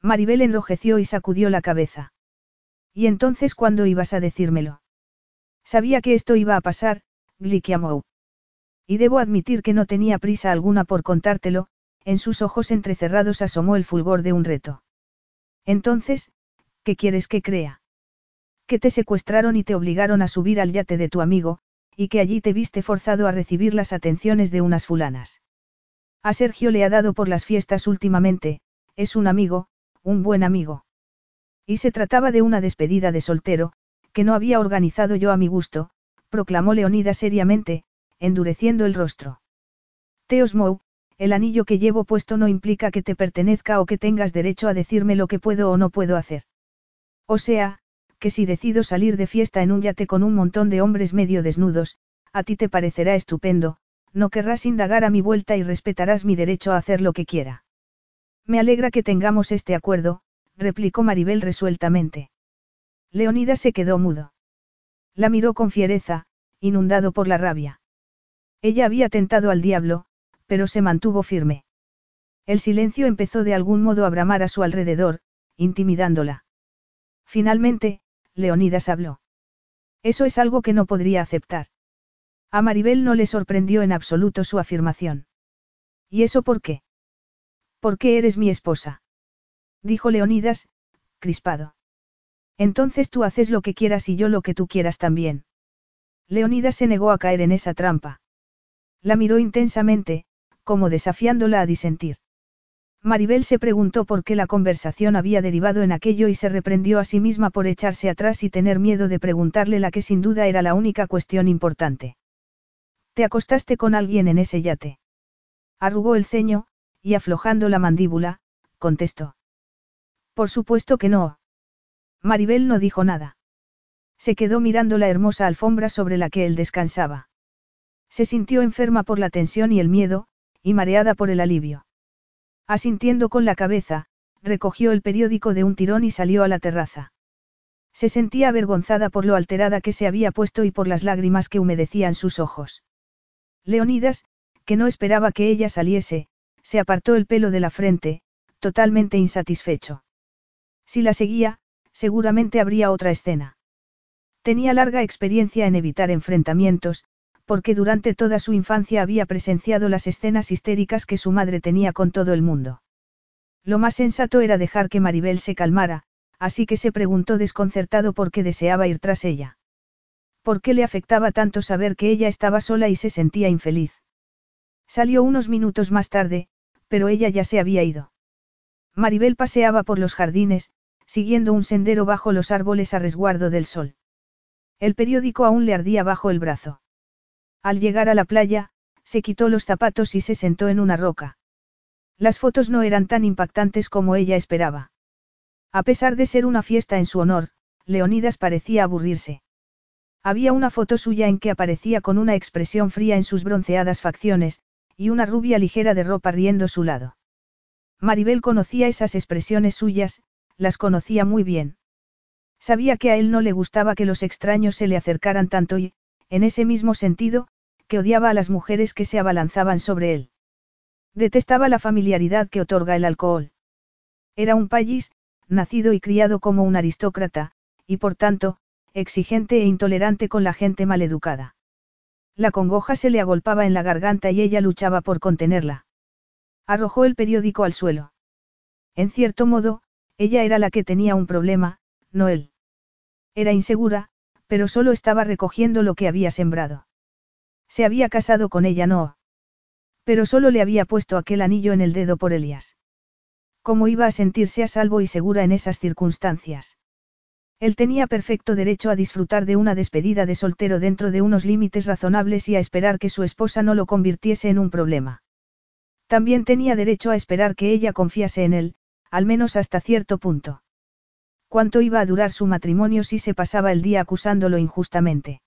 S1: Maribel enrojeció y sacudió la cabeza. ¿Y entonces cuándo ibas a decírmelo? Sabía que esto iba a pasar, Glikiamou. Y debo admitir que no tenía prisa alguna por contártelo, en sus ojos entrecerrados asomó el fulgor de un reto. Entonces, ¿qué quieres que crea? que te secuestraron y te obligaron a subir al yate de tu amigo, y que allí te viste forzado a recibir las atenciones de unas fulanas. A Sergio le ha dado por las fiestas últimamente, es un amigo, un buen amigo. Y se trataba de una despedida de soltero, que no había organizado yo a mi gusto, proclamó Leonida seriamente, endureciendo el rostro. Teos el anillo que llevo puesto no implica que te pertenezca o que tengas derecho a decirme lo que puedo o no puedo hacer. O sea, que si decido salir de fiesta en un yate con un montón de hombres medio desnudos, a ti te parecerá estupendo, no querrás indagar a mi vuelta y respetarás mi derecho a hacer lo que quiera. Me alegra que tengamos este acuerdo, replicó Maribel resueltamente. Leonidas se quedó mudo. La miró con fiereza, inundado por la rabia. Ella había tentado al diablo, pero se mantuvo firme. El silencio empezó de algún modo a bramar a su alrededor, intimidándola. Finalmente, Leonidas habló. Eso es algo que no podría aceptar. A Maribel no le sorprendió en absoluto su afirmación. ¿Y eso por qué? ¿Por qué eres mi esposa? Dijo Leonidas, crispado. Entonces tú haces lo que quieras y yo lo que tú quieras también. Leonidas se negó a caer en esa trampa. La miró intensamente, como desafiándola a disentir. Maribel se preguntó por qué la conversación había derivado en aquello y se reprendió a sí misma por echarse atrás y tener miedo de preguntarle la que sin duda era la única cuestión importante. ¿Te acostaste con alguien en ese yate? Arrugó el ceño, y aflojando la mandíbula, contestó. Por supuesto que no. Maribel no dijo nada. Se quedó mirando la hermosa alfombra sobre la que él descansaba. Se sintió enferma por la tensión y el miedo, y mareada por el alivio. Asintiendo con la cabeza, recogió el periódico de un tirón y salió a la terraza. Se sentía avergonzada por lo alterada que se había puesto y por las lágrimas que humedecían sus ojos. Leonidas, que no esperaba que ella saliese, se apartó el pelo de la frente, totalmente insatisfecho. Si la seguía, seguramente habría otra escena. Tenía larga experiencia en evitar enfrentamientos, porque durante toda su infancia había presenciado las escenas histéricas que su madre tenía con todo el mundo. Lo más sensato era dejar que Maribel se calmara, así que se preguntó desconcertado por qué deseaba ir tras ella. ¿Por qué le afectaba tanto saber que ella estaba sola y se sentía infeliz? Salió unos minutos más tarde, pero ella ya se había ido. Maribel paseaba por los jardines, siguiendo un sendero bajo los árboles a resguardo del sol. El periódico aún le ardía bajo el brazo. Al llegar a la playa, se quitó los zapatos y se sentó en una roca. Las fotos no eran tan impactantes como ella esperaba. A pesar de ser una fiesta en su honor, Leonidas parecía aburrirse. Había una foto suya en que aparecía con una expresión fría en sus bronceadas facciones, y una rubia ligera de ropa riendo a su lado. Maribel conocía esas expresiones suyas, las conocía muy bien. Sabía que a él no le gustaba que los extraños se le acercaran tanto y, en ese mismo sentido, odiaba a las mujeres que se abalanzaban sobre él. Detestaba la familiaridad que otorga el alcohol. Era un payis, nacido y criado como un aristócrata, y por tanto, exigente e intolerante con la gente maleducada. La congoja se le agolpaba en la garganta y ella luchaba por contenerla. Arrojó el periódico al suelo. En cierto modo, ella era la que tenía un problema, no él. Era insegura, pero solo estaba recogiendo lo que había sembrado. Se había casado con ella, no. Pero solo le había puesto aquel anillo en el dedo por Elias. ¿Cómo iba a sentirse a salvo y segura en esas circunstancias? Él tenía perfecto derecho a disfrutar de una despedida de soltero dentro de unos límites razonables y a esperar que su esposa no lo convirtiese en un problema. También tenía derecho a esperar que ella confiase en él, al menos hasta cierto punto. ¿Cuánto iba a durar su matrimonio si se pasaba el día acusándolo injustamente?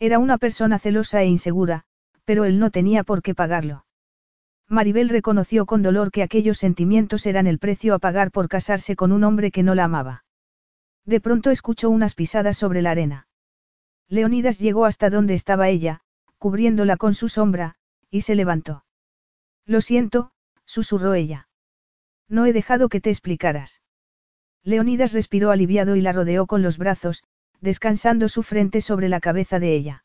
S1: Era una persona celosa e insegura, pero él no tenía por qué pagarlo. Maribel reconoció con dolor que aquellos sentimientos eran el precio a pagar por casarse con un hombre que no la amaba. De pronto escuchó unas pisadas sobre la arena. Leonidas llegó hasta donde estaba ella, cubriéndola con su sombra, y se levantó. Lo siento, susurró ella. No he dejado que te explicaras. Leonidas respiró aliviado y la rodeó con los brazos, descansando su frente sobre la cabeza de ella.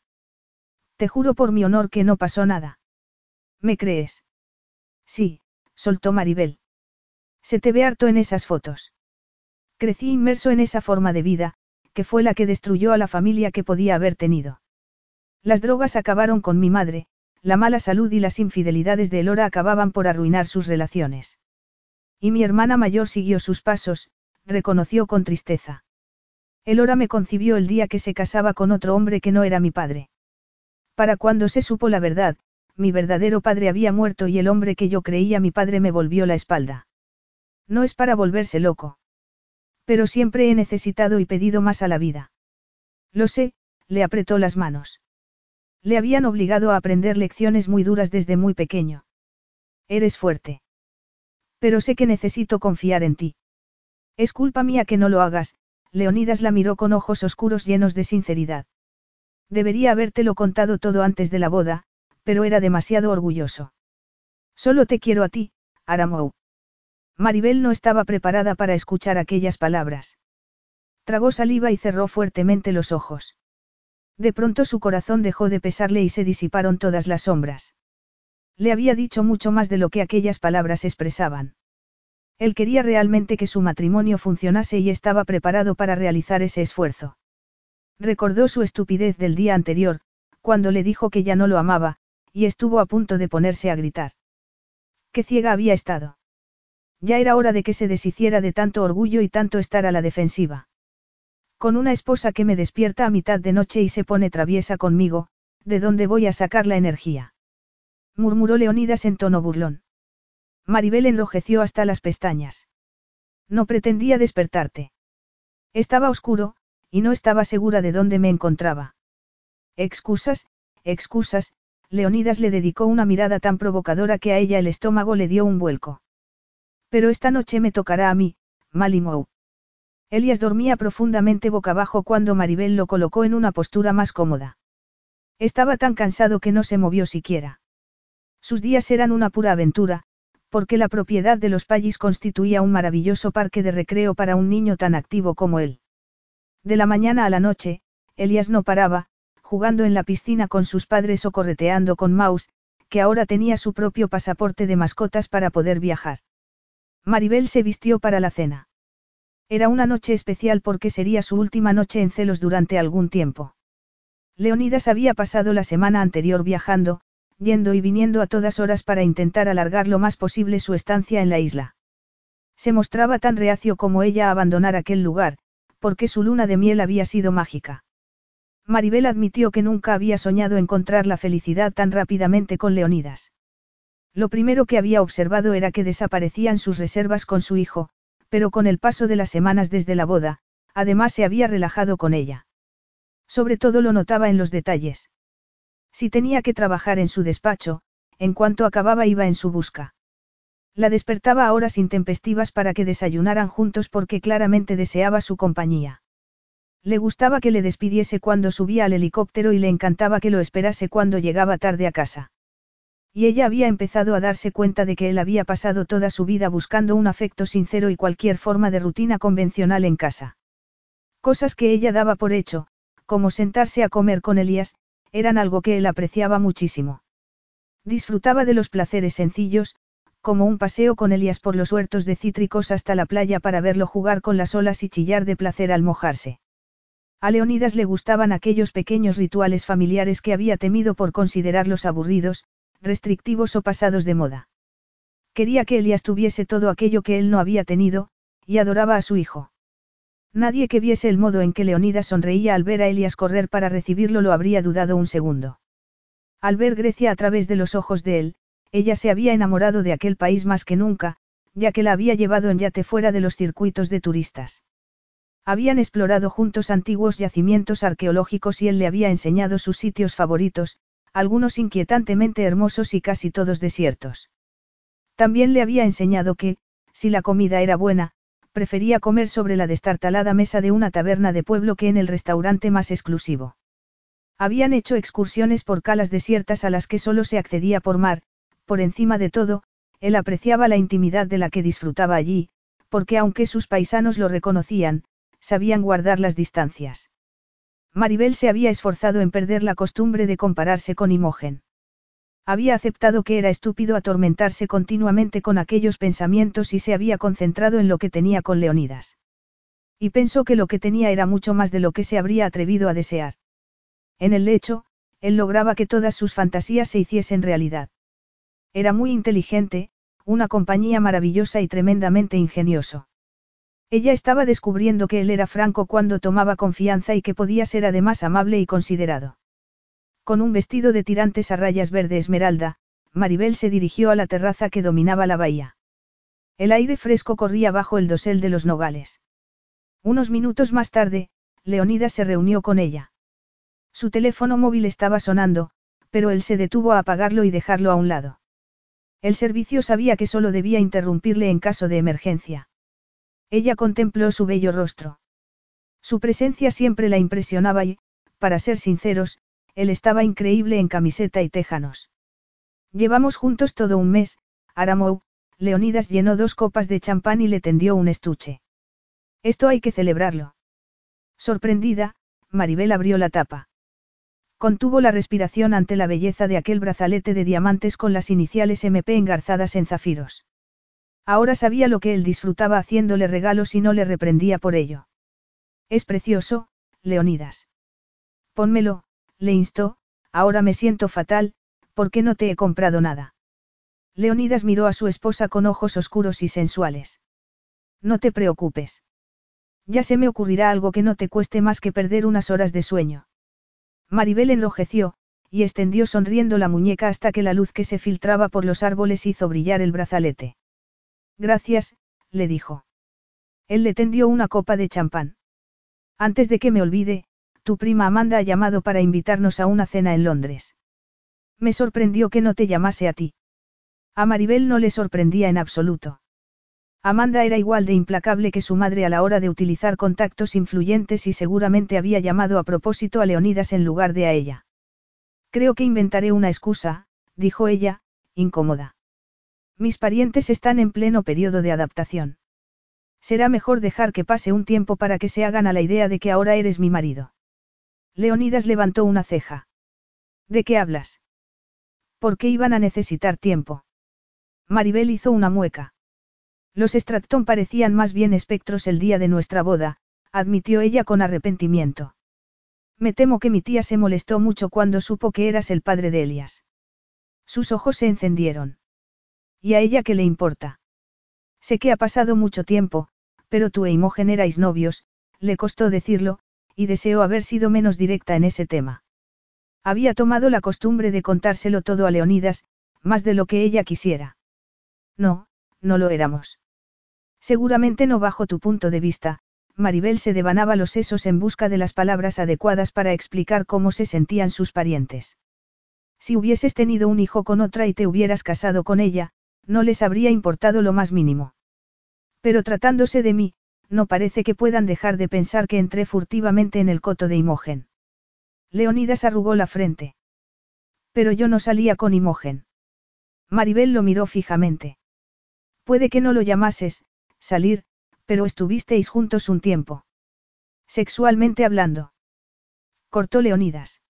S1: Te juro por mi honor que no pasó nada. ¿Me crees? Sí, soltó Maribel. Se te ve harto en esas fotos. Crecí inmerso en esa forma de vida, que fue la que destruyó a la familia que podía haber tenido. Las drogas acabaron con mi madre, la mala salud y las infidelidades de Elora acababan por arruinar sus relaciones. Y mi hermana mayor siguió sus pasos, reconoció con tristeza. Elora me concibió el día que se casaba con otro hombre que no era mi padre. Para cuando se supo la verdad, mi verdadero padre había muerto y el hombre que yo creía mi padre me volvió la espalda. No es para volverse loco. Pero siempre he necesitado y pedido más a la vida. Lo sé, le apretó las manos. Le habían obligado a aprender lecciones muy duras desde muy pequeño. Eres fuerte. Pero sé que necesito confiar en ti. Es culpa mía que no lo hagas, Leonidas la miró con ojos oscuros llenos de sinceridad. Debería habértelo contado todo antes de la boda, pero era demasiado orgulloso. Solo te quiero a ti, Aramou. Maribel no estaba preparada para escuchar aquellas palabras. Tragó saliva y cerró fuertemente los ojos. De pronto su corazón dejó de pesarle y se disiparon todas las sombras. Le había dicho mucho más de lo que aquellas palabras expresaban. Él quería realmente que su matrimonio funcionase y estaba preparado para realizar ese esfuerzo. Recordó su estupidez del día anterior, cuando le dijo que ya no lo amaba, y estuvo a punto de ponerse a gritar. Qué ciega había estado. Ya era hora de que se deshiciera de tanto orgullo y tanto estar a la defensiva. Con una esposa que me despierta a mitad de noche y se pone traviesa conmigo, ¿de dónde voy a sacar la energía? murmuró Leonidas en tono burlón. Maribel enrojeció hasta las pestañas. No pretendía despertarte. Estaba oscuro, y no estaba segura de dónde me encontraba. Excusas, excusas, Leonidas le dedicó una mirada tan provocadora que a ella el estómago le dio un vuelco. Pero esta noche me tocará a mí, Malimou. Elias dormía profundamente boca abajo cuando Maribel lo colocó en una postura más cómoda. Estaba tan cansado que no se movió siquiera. Sus días eran una pura aventura, porque la propiedad de los Pallis constituía un maravilloso parque de recreo para un niño tan activo como él. De la mañana a la noche, Elias no paraba, jugando en la piscina con sus padres o correteando con Maus, que ahora tenía su propio pasaporte de mascotas para poder viajar. Maribel se vistió para la cena. Era una noche especial porque sería su última noche en celos durante algún tiempo. Leonidas había pasado la semana anterior viajando, yendo y viniendo a todas horas para intentar alargar lo más posible su estancia en la isla. Se mostraba tan reacio como ella a abandonar aquel lugar, porque su luna de miel había sido mágica. Maribel admitió que nunca había soñado encontrar la felicidad tan rápidamente con Leonidas. Lo primero que había observado era que desaparecían sus reservas con su hijo, pero con el paso de las semanas desde la boda, además se había relajado con ella. Sobre todo lo notaba en los detalles. Si tenía que trabajar en su despacho, en cuanto acababa iba en su busca. La despertaba a horas intempestivas para que desayunaran juntos porque claramente deseaba su compañía. Le gustaba que le despidiese cuando subía al helicóptero y le encantaba que lo esperase cuando llegaba tarde a casa. Y ella había empezado a darse cuenta de que él había pasado toda su vida buscando un afecto sincero y cualquier forma de rutina convencional en casa. Cosas que ella daba por hecho, como sentarse a comer con Elías, eran algo que él apreciaba muchísimo. Disfrutaba de los placeres sencillos, como un paseo con Elías por los huertos de cítricos hasta la playa para verlo jugar con las olas y chillar de placer al mojarse. A Leonidas le gustaban aquellos pequeños rituales familiares que había temido por considerarlos aburridos, restrictivos o pasados de moda. Quería que Elias tuviese todo aquello que él no había tenido, y adoraba a su hijo. Nadie que viese el modo en que Leonidas sonreía al ver a Elias correr para recibirlo lo habría dudado un segundo. Al ver Grecia a través de los ojos de él, ella se había enamorado de aquel país más que nunca, ya que la había llevado en yate fuera de los circuitos de turistas. Habían explorado juntos antiguos yacimientos arqueológicos y él le había enseñado sus sitios favoritos, algunos inquietantemente hermosos y casi todos desiertos. También le había enseñado que, si la comida era buena, prefería comer sobre la destartalada mesa de una taberna de pueblo que en el restaurante más exclusivo. Habían hecho excursiones por calas desiertas a las que solo se accedía por mar, por encima de todo, él apreciaba la intimidad de la que disfrutaba allí, porque aunque sus paisanos lo reconocían, sabían guardar las distancias. Maribel se había esforzado en perder la costumbre de compararse con Imogen. Había aceptado que era estúpido atormentarse continuamente con aquellos pensamientos y se había concentrado en lo que tenía con Leonidas. Y pensó que lo que tenía era mucho más de lo que se habría atrevido a desear. En el lecho, él lograba que todas sus fantasías se hiciesen realidad. Era muy inteligente, una compañía maravillosa y tremendamente ingenioso. Ella estaba descubriendo que él era franco cuando tomaba confianza y que podía ser además amable y considerado. Con un vestido de tirantes a rayas verde esmeralda, Maribel se dirigió a la terraza que dominaba la bahía. El aire fresco corría bajo el dosel de los nogales. Unos minutos más tarde, Leonida se reunió con ella. Su teléfono móvil estaba sonando, pero él se detuvo a apagarlo y dejarlo a un lado. El servicio sabía que solo debía interrumpirle en caso de emergencia. Ella contempló su bello rostro. Su presencia siempre la impresionaba y, para ser sinceros, él estaba increíble en camiseta y téjanos. Llevamos juntos todo un mes, Aramou, Leonidas llenó dos copas de champán y le tendió un estuche. Esto hay que celebrarlo. Sorprendida, Maribel abrió la tapa. Contuvo la respiración ante la belleza de aquel brazalete de diamantes con las iniciales MP engarzadas en zafiros. Ahora sabía lo que él disfrutaba haciéndole regalos y no le reprendía por ello. Es precioso, Leonidas. Pónmelo, le instó, ahora me siento fatal, ¿por qué no te he comprado nada? Leonidas miró a su esposa con ojos oscuros y sensuales. No te preocupes. Ya se me ocurrirá algo que no te cueste más que perder unas horas de sueño. Maribel enrojeció, y extendió sonriendo la muñeca hasta que la luz que se filtraba por los árboles hizo brillar el brazalete. Gracias, le dijo. Él le tendió una copa de champán. Antes de que me olvide, tu prima Amanda ha llamado para invitarnos a una cena en Londres. Me sorprendió que no te llamase a ti. A Maribel no le sorprendía en absoluto. Amanda era igual de implacable que su madre a la hora de utilizar contactos influyentes y seguramente había llamado a propósito a Leonidas en lugar de a ella. Creo que inventaré una excusa, dijo ella, incómoda. Mis parientes están en pleno periodo de adaptación. Será mejor dejar que pase un tiempo para que se hagan a la idea de que ahora eres mi marido. Leonidas levantó una ceja. ¿De qué hablas? ¿Por qué iban a necesitar tiempo? Maribel hizo una mueca. Los Stratton parecían más bien espectros el día de nuestra boda, admitió ella con arrepentimiento. Me temo que mi tía se molestó mucho cuando supo que eras el padre de Elias. Sus ojos se encendieron. ¿Y a ella qué le importa? Sé que ha pasado mucho tiempo, pero tú e Imogen erais novios, le costó decirlo, y deseó haber sido menos directa en ese tema. Había tomado la costumbre de contárselo todo a Leonidas, más de lo que ella quisiera. No, no lo éramos. Seguramente no bajo tu punto de vista, Maribel se devanaba los sesos en busca de las palabras adecuadas para explicar cómo se sentían sus parientes. Si hubieses tenido un hijo con otra y te hubieras casado con ella, no les habría importado lo más mínimo. Pero tratándose de mí, no parece que puedan dejar de pensar que entré furtivamente en el coto de Imogen. Leonidas arrugó la frente. Pero yo no salía con Imogen. Maribel lo miró fijamente. Puede que no lo llamases, salir, pero estuvisteis juntos un tiempo. Sexualmente hablando. Cortó Leonidas.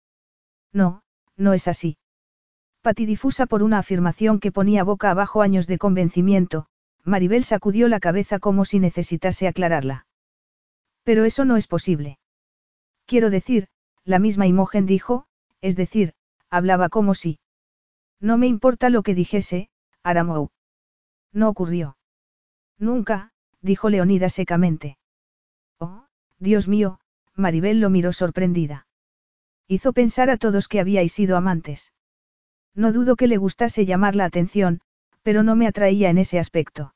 S1: No, no es así. Patidifusa por una afirmación que ponía boca abajo años de convencimiento, Maribel sacudió la cabeza como si necesitase aclararla. Pero eso no es posible. Quiero decir, la misma Imogen dijo, es decir, hablaba como si. No me importa lo que dijese, Aramou. No ocurrió. Nunca, dijo Leonida secamente. Oh, Dios mío, Maribel lo miró sorprendida. Hizo pensar a todos que habíais sido amantes. No dudo que le gustase llamar la atención, pero no me atraía en ese aspecto.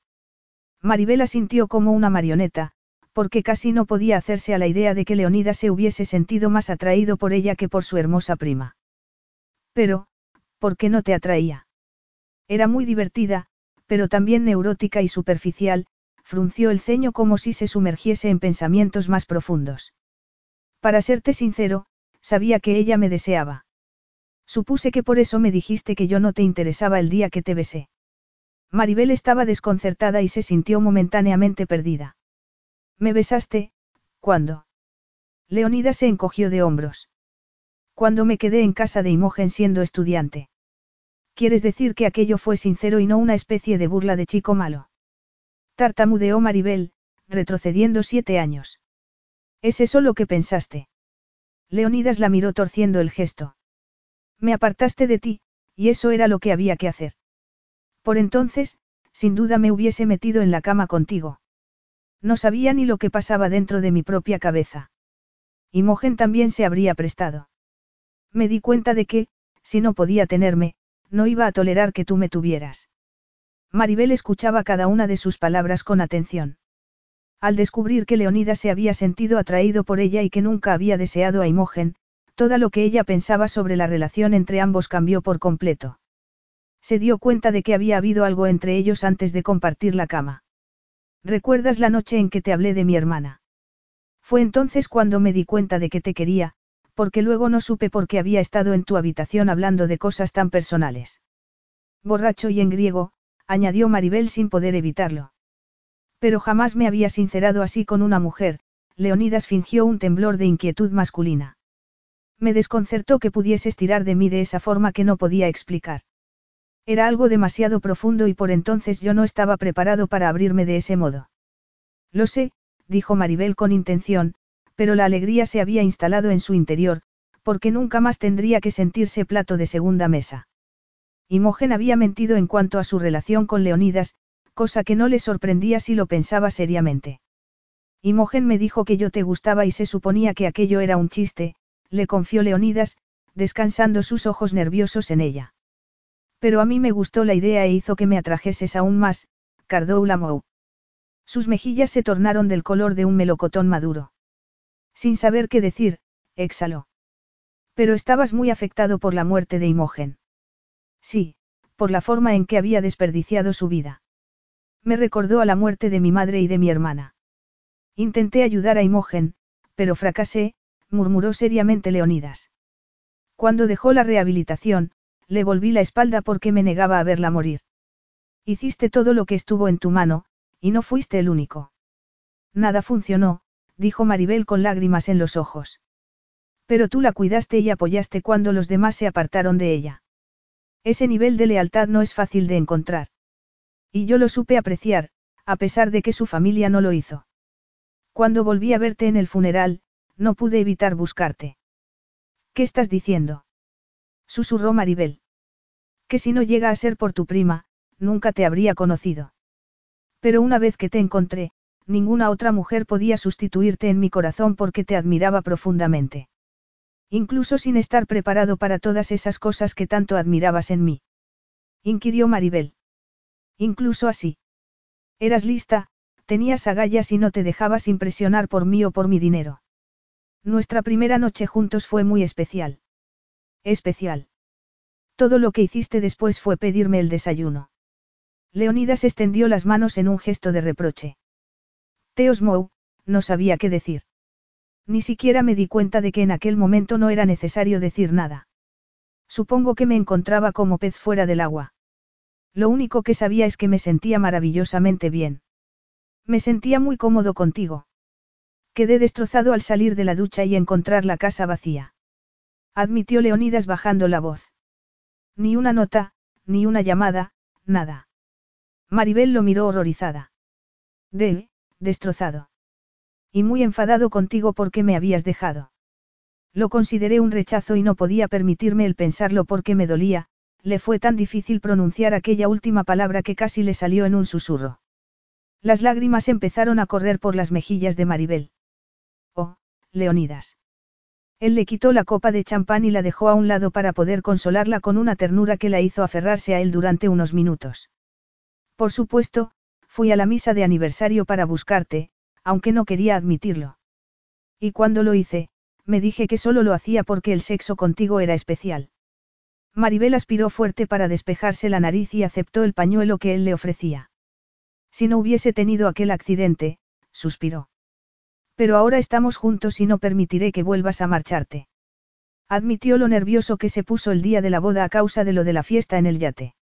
S1: Maribel asintió como una marioneta, porque casi no podía hacerse a la idea de que Leonida se hubiese sentido más atraído por ella que por su hermosa prima. Pero, ¿por qué no te atraía? Era muy divertida, pero también neurótica y superficial, frunció el ceño como si se sumergiese en pensamientos más profundos. Para serte sincero, sabía que ella me deseaba. Supuse que por eso me dijiste que yo no te interesaba el día que te besé. Maribel estaba desconcertada y se sintió momentáneamente perdida. ¿Me besaste? ¿Cuándo? Leonida se encogió de hombros. Cuando me quedé en casa de Imogen siendo estudiante. ¿Quieres decir que aquello fue sincero y no una especie de burla de chico malo? Tartamudeó Maribel, retrocediendo siete años. ¿Es eso lo que pensaste? Leonidas la miró torciendo el gesto. Me apartaste de ti, y eso era lo que había que hacer. Por entonces, sin duda me hubiese metido en la cama contigo. No sabía ni lo que pasaba dentro de mi propia cabeza. Imogen también se habría prestado. Me di cuenta de que, si no podía tenerme, no iba a tolerar que tú me tuvieras. Maribel escuchaba cada una de sus palabras con atención. Al descubrir que Leonida se había sentido atraído por ella y que nunca había deseado a Imogen, Todo lo que ella pensaba sobre la relación entre ambos cambió por completo. Se dio cuenta de que había habido algo entre ellos antes de compartir la cama. ¿Recuerdas la noche en que te hablé de mi hermana? Fue entonces cuando me di cuenta de que te quería, porque luego no supe por qué había estado en tu habitación hablando de cosas tan personales. Borracho y en griego, añadió Maribel sin poder evitarlo. Pero jamás me había sincerado así con una mujer, Leonidas fingió un temblor de inquietud masculina. Me desconcertó que pudieses tirar de mí de esa forma que no podía explicar. Era algo demasiado profundo y por entonces yo no estaba preparado para abrirme de ese modo. Lo sé, dijo Maribel con intención, pero la alegría se había instalado en su interior, porque nunca más tendría que sentirse plato de segunda mesa. Imogen había mentido en cuanto a su relación con Leonidas, cosa que no le sorprendía si lo pensaba seriamente. Imogen me dijo que yo te gustaba y se suponía que aquello era un chiste, le confió Leonidas, descansando sus ojos nerviosos en ella. Pero a mí me gustó la idea e hizo que me atrajeses aún más, Cardou Lamou. Sus mejillas se tornaron del color de un melocotón maduro. Sin saber qué decir, exhaló. Pero estabas muy afectado por la muerte de Imogen. Sí, por la forma en que había desperdiciado su vida. Me recordó a la muerte de mi madre y de mi hermana. Intenté ayudar a Imogen, pero fracasé, murmuró seriamente Leonidas. Cuando dejó la rehabilitación, le volví la espalda porque me negaba a verla morir. Hiciste todo lo que estuvo en tu mano, y no fuiste el único. Nada funcionó, dijo Maribel con lágrimas en los ojos. Pero tú la cuidaste y apoyaste cuando los demás se apartaron de ella. Ese nivel de lealtad no es fácil de encontrar. Y yo lo supe apreciar, a pesar de que su familia no lo hizo. Cuando volví a verte en el funeral, no pude evitar buscarte. ¿Qué estás diciendo? Susurró Maribel. Que si no llega a ser por tu prima, nunca te habría conocido. Pero una vez que te encontré, ninguna otra mujer podía sustituirte en mi corazón porque te admiraba profundamente. Incluso sin estar preparado para todas esas cosas que tanto admirabas en mí. Inquirió Maribel. Incluso así. Eras lista, tenías agallas y no te dejabas impresionar por mí o por mi dinero. Nuestra primera noche juntos fue muy especial. Especial. Todo lo que hiciste después fue pedirme el desayuno. Leonidas extendió las manos en un gesto de reproche. Teos Mou, no sabía qué decir. Ni siquiera me di cuenta de que en aquel momento no era necesario decir nada. Supongo que me encontraba como pez fuera del agua. Lo único que sabía es que me sentía maravillosamente bien. Me sentía muy cómodo contigo. Quedé destrozado al salir de la ducha y encontrar la casa vacía. Admitió Leonidas bajando la voz. Ni una nota, ni una llamada, nada. Maribel lo miró horrorizada. De, destrozado. Y muy enfadado contigo porque me habías dejado. Lo consideré un rechazo y no podía permitirme el pensarlo porque me dolía, le fue tan difícil pronunciar aquella última palabra que casi le salió en un susurro. Las lágrimas empezaron a correr por las mejillas de Maribel. Oh, Leonidas. Él le quitó la copa de champán y la dejó a un lado para poder consolarla con una ternura que la hizo aferrarse a él durante unos minutos. Por supuesto, fui a la misa de aniversario para buscarte, aunque no quería admitirlo. Y cuando lo hice, me dije que solo lo hacía porque el sexo contigo era especial. Maribel aspiró fuerte para despejarse la nariz y aceptó el pañuelo que él le ofrecía. Si no hubiese tenido aquel accidente, suspiró. Pero ahora estamos juntos y no permitiré que vuelvas a marcharte. Admitió lo nervioso que se puso el día de la boda a causa de lo de la fiesta en el yate.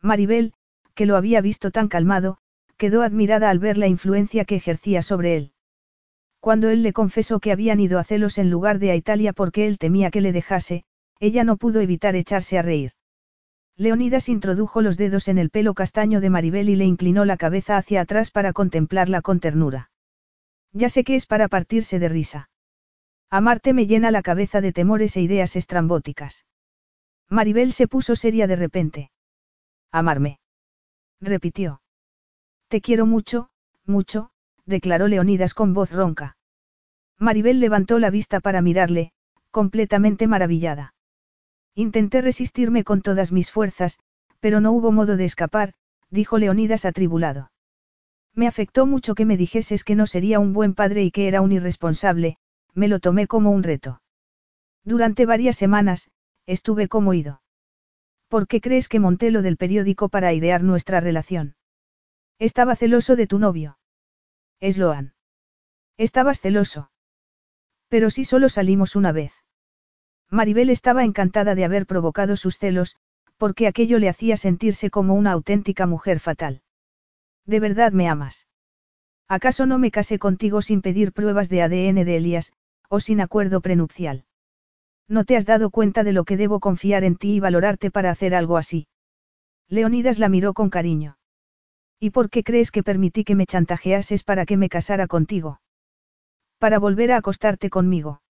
S1: Maribel, que lo había visto tan calmado, quedó admirada al ver la influencia que ejercía sobre él. Cuando él le confesó que habían ido a celos en lugar de a Italia porque él temía que le dejase, ella no pudo evitar echarse a reír. Leonidas introdujo los dedos en el pelo castaño de Maribel y le inclinó la cabeza hacia atrás para contemplarla con ternura. Ya sé que es para partirse de risa. Amarte me llena la cabeza de temores e ideas estrambóticas. Maribel se puso seria de repente. Amarme. Repitió. Te quiero mucho, mucho, declaró Leonidas con voz ronca. Maribel levantó la vista para mirarle, completamente maravillada. Intenté resistirme con todas mis fuerzas, pero no hubo modo de escapar, dijo Leonidas atribulado. Me afectó mucho que me dijeses que no sería un buen padre y que era un irresponsable, me lo tomé como un reto. Durante varias semanas, estuve como ido. ¿Por qué crees que monté lo del periódico para airear nuestra relación? Estaba celoso de tu novio. Es Loan. Estabas celoso. Pero si solo salimos una vez. Maribel estaba encantada de haber provocado sus celos, porque aquello le hacía sentirse como una auténtica mujer fatal. ¿De verdad me amas? ¿Acaso no me casé contigo sin pedir pruebas de ADN de Elías, o sin acuerdo prenupcial? ¿No te has dado cuenta de lo que debo confiar en ti y valorarte para hacer algo así? Leonidas la miró con cariño. ¿Y por qué crees que permití que me chantajeases para que me casara contigo? Para volver a acostarte conmigo.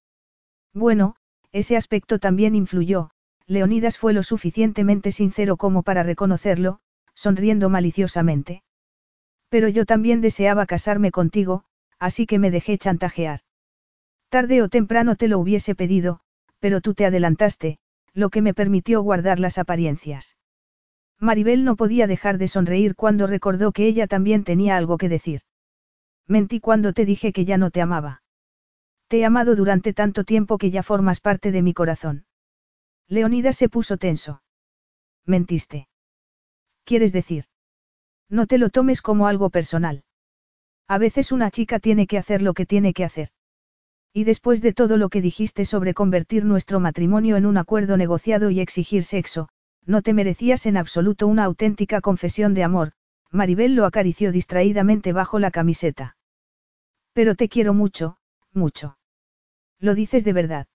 S1: Bueno, ese aspecto también influyó, Leonidas fue lo suficientemente sincero como para reconocerlo, sonriendo maliciosamente. Pero yo también deseaba casarme contigo, así que me dejé chantajear. Tarde o temprano te lo hubiese pedido, pero tú te adelantaste, lo que me permitió guardar las apariencias. Maribel no podía dejar de sonreír cuando recordó que ella también tenía algo que decir. Mentí cuando te dije que ya no te amaba. Te he amado durante tanto tiempo que ya formas parte de mi corazón. Leonidas se puso tenso. Mentiste. ¿Quieres decir? No te lo tomes como algo personal. A veces una chica tiene que hacer lo que tiene que hacer. Y después de todo lo que dijiste sobre convertir nuestro matrimonio en un acuerdo negociado y exigir sexo, no te merecías en absoluto una auténtica confesión de amor, Maribel lo acarició distraídamente bajo la camiseta. Pero te quiero mucho, mucho. Lo dices de verdad.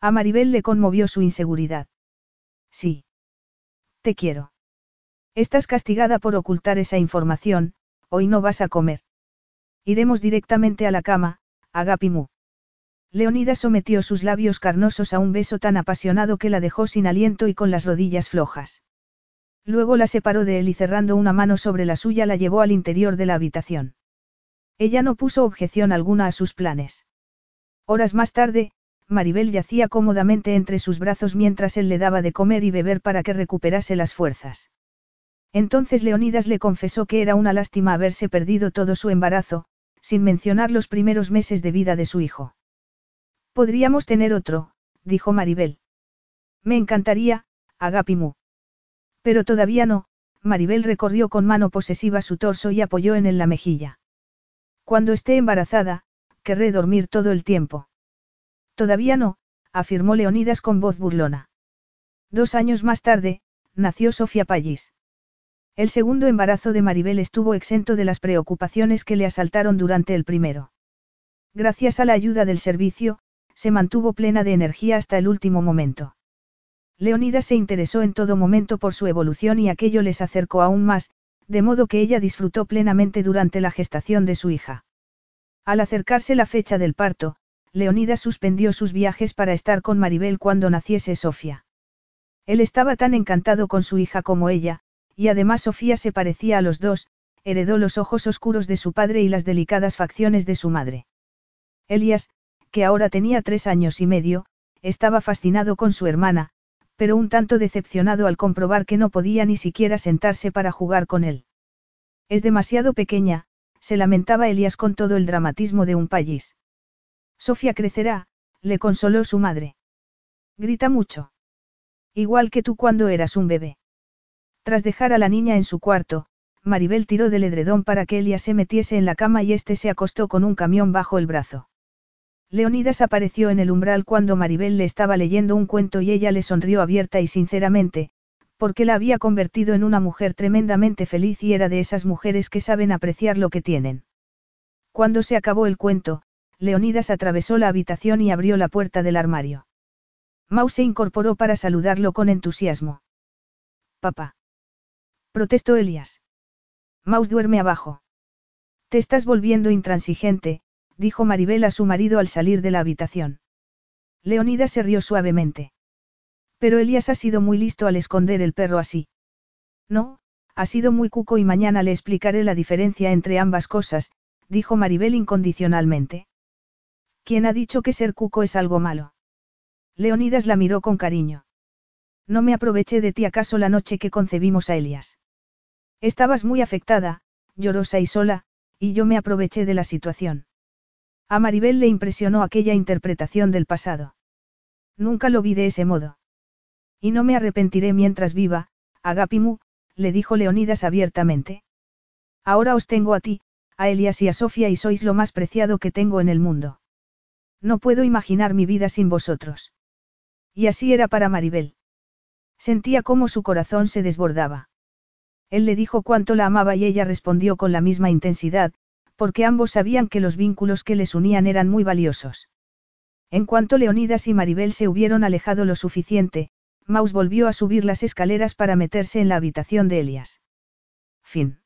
S1: A Maribel le conmovió su inseguridad. Sí. Te quiero. Estás castigada por ocultar esa información, hoy no vas a comer. Iremos directamente a la cama, Agapimu. Leonida sometió sus labios carnosos a un beso tan apasionado que la dejó sin aliento y con las rodillas flojas. Luego la separó de él y cerrando una mano sobre la suya la llevó al interior de la habitación. Ella no puso objeción alguna a sus planes. Horas más tarde, Maribel yacía cómodamente entre sus brazos mientras él le daba de comer y beber para que recuperase las fuerzas. Entonces Leonidas le confesó que era una lástima haberse perdido todo su embarazo, sin mencionar los primeros meses de vida de su hijo. Podríamos tener otro, dijo Maribel. Me encantaría, Agapimu. Pero todavía no, Maribel recorrió con mano posesiva su torso y apoyó en él la mejilla. Cuando esté embarazada, querré dormir todo el tiempo. Todavía no, afirmó Leonidas con voz burlona. Dos años más tarde, nació Sofía Pallis. El segundo embarazo de Maribel estuvo exento de las preocupaciones que le asaltaron durante el primero. Gracias a la ayuda del servicio, se mantuvo plena de energía hasta el último momento. Leonidas se interesó en todo momento por su evolución y aquello les acercó aún más, de modo que ella disfrutó plenamente durante la gestación de su hija. Al acercarse la fecha del parto, Leonidas suspendió sus viajes para estar con Maribel cuando naciese Sofía. Él estaba tan encantado con su hija como ella, y además Sofía se parecía a los dos, heredó los ojos oscuros de su padre y las delicadas facciones de su madre. Elías, que ahora tenía tres años y medio, estaba fascinado con su hermana, pero un tanto decepcionado al comprobar que no podía ni siquiera sentarse para jugar con él. Es demasiado pequeña, se lamentaba Elías con todo el dramatismo de un país. Sofía crecerá, le consoló su madre. Grita mucho. Igual que tú cuando eras un bebé. Tras dejar a la niña en su cuarto, Maribel tiró del edredón para que Elías se metiese en la cama y éste se acostó con un camión bajo el brazo. Leonidas apareció en el umbral cuando Maribel le estaba leyendo un cuento y ella le sonrió abierta y sinceramente, porque la había convertido en una mujer tremendamente feliz y era de esas mujeres que saben apreciar lo que tienen. Cuando se acabó el cuento, Leonidas atravesó la habitación y abrió la puerta del armario. Mau se incorporó para saludarlo con entusiasmo. Papá. Protestó Elias. Maus duerme abajo. Te estás volviendo intransigente, dijo Maribel a su marido al salir de la habitación. Leonidas se rió suavemente. Pero Elías ha sido muy listo al esconder el perro así. No, ha sido muy cuco y mañana le explicaré la diferencia entre ambas cosas, dijo Maribel incondicionalmente. ¿Quién ha dicho que ser cuco es algo malo? Leonidas la miró con cariño. No me aproveché de ti acaso la noche que concebimos a Elias. Estabas muy afectada, llorosa y sola, y yo me aproveché de la situación. A Maribel le impresionó aquella interpretación del pasado. Nunca lo vi de ese modo. Y no me arrepentiré mientras viva, Agapimu, le dijo Leonidas abiertamente. Ahora os tengo a ti, a Elias y a Sofía y sois lo más preciado que tengo en el mundo. No puedo imaginar mi vida sin vosotros. Y así era para Maribel. Sentía cómo su corazón se desbordaba. Él le dijo cuánto la amaba y ella respondió con la misma intensidad, porque ambos sabían que los vínculos que les unían eran muy valiosos. En cuanto Leonidas y Maribel se hubieron alejado lo suficiente, Maus volvió a subir las escaleras para meterse en la habitación de Elias. Fin.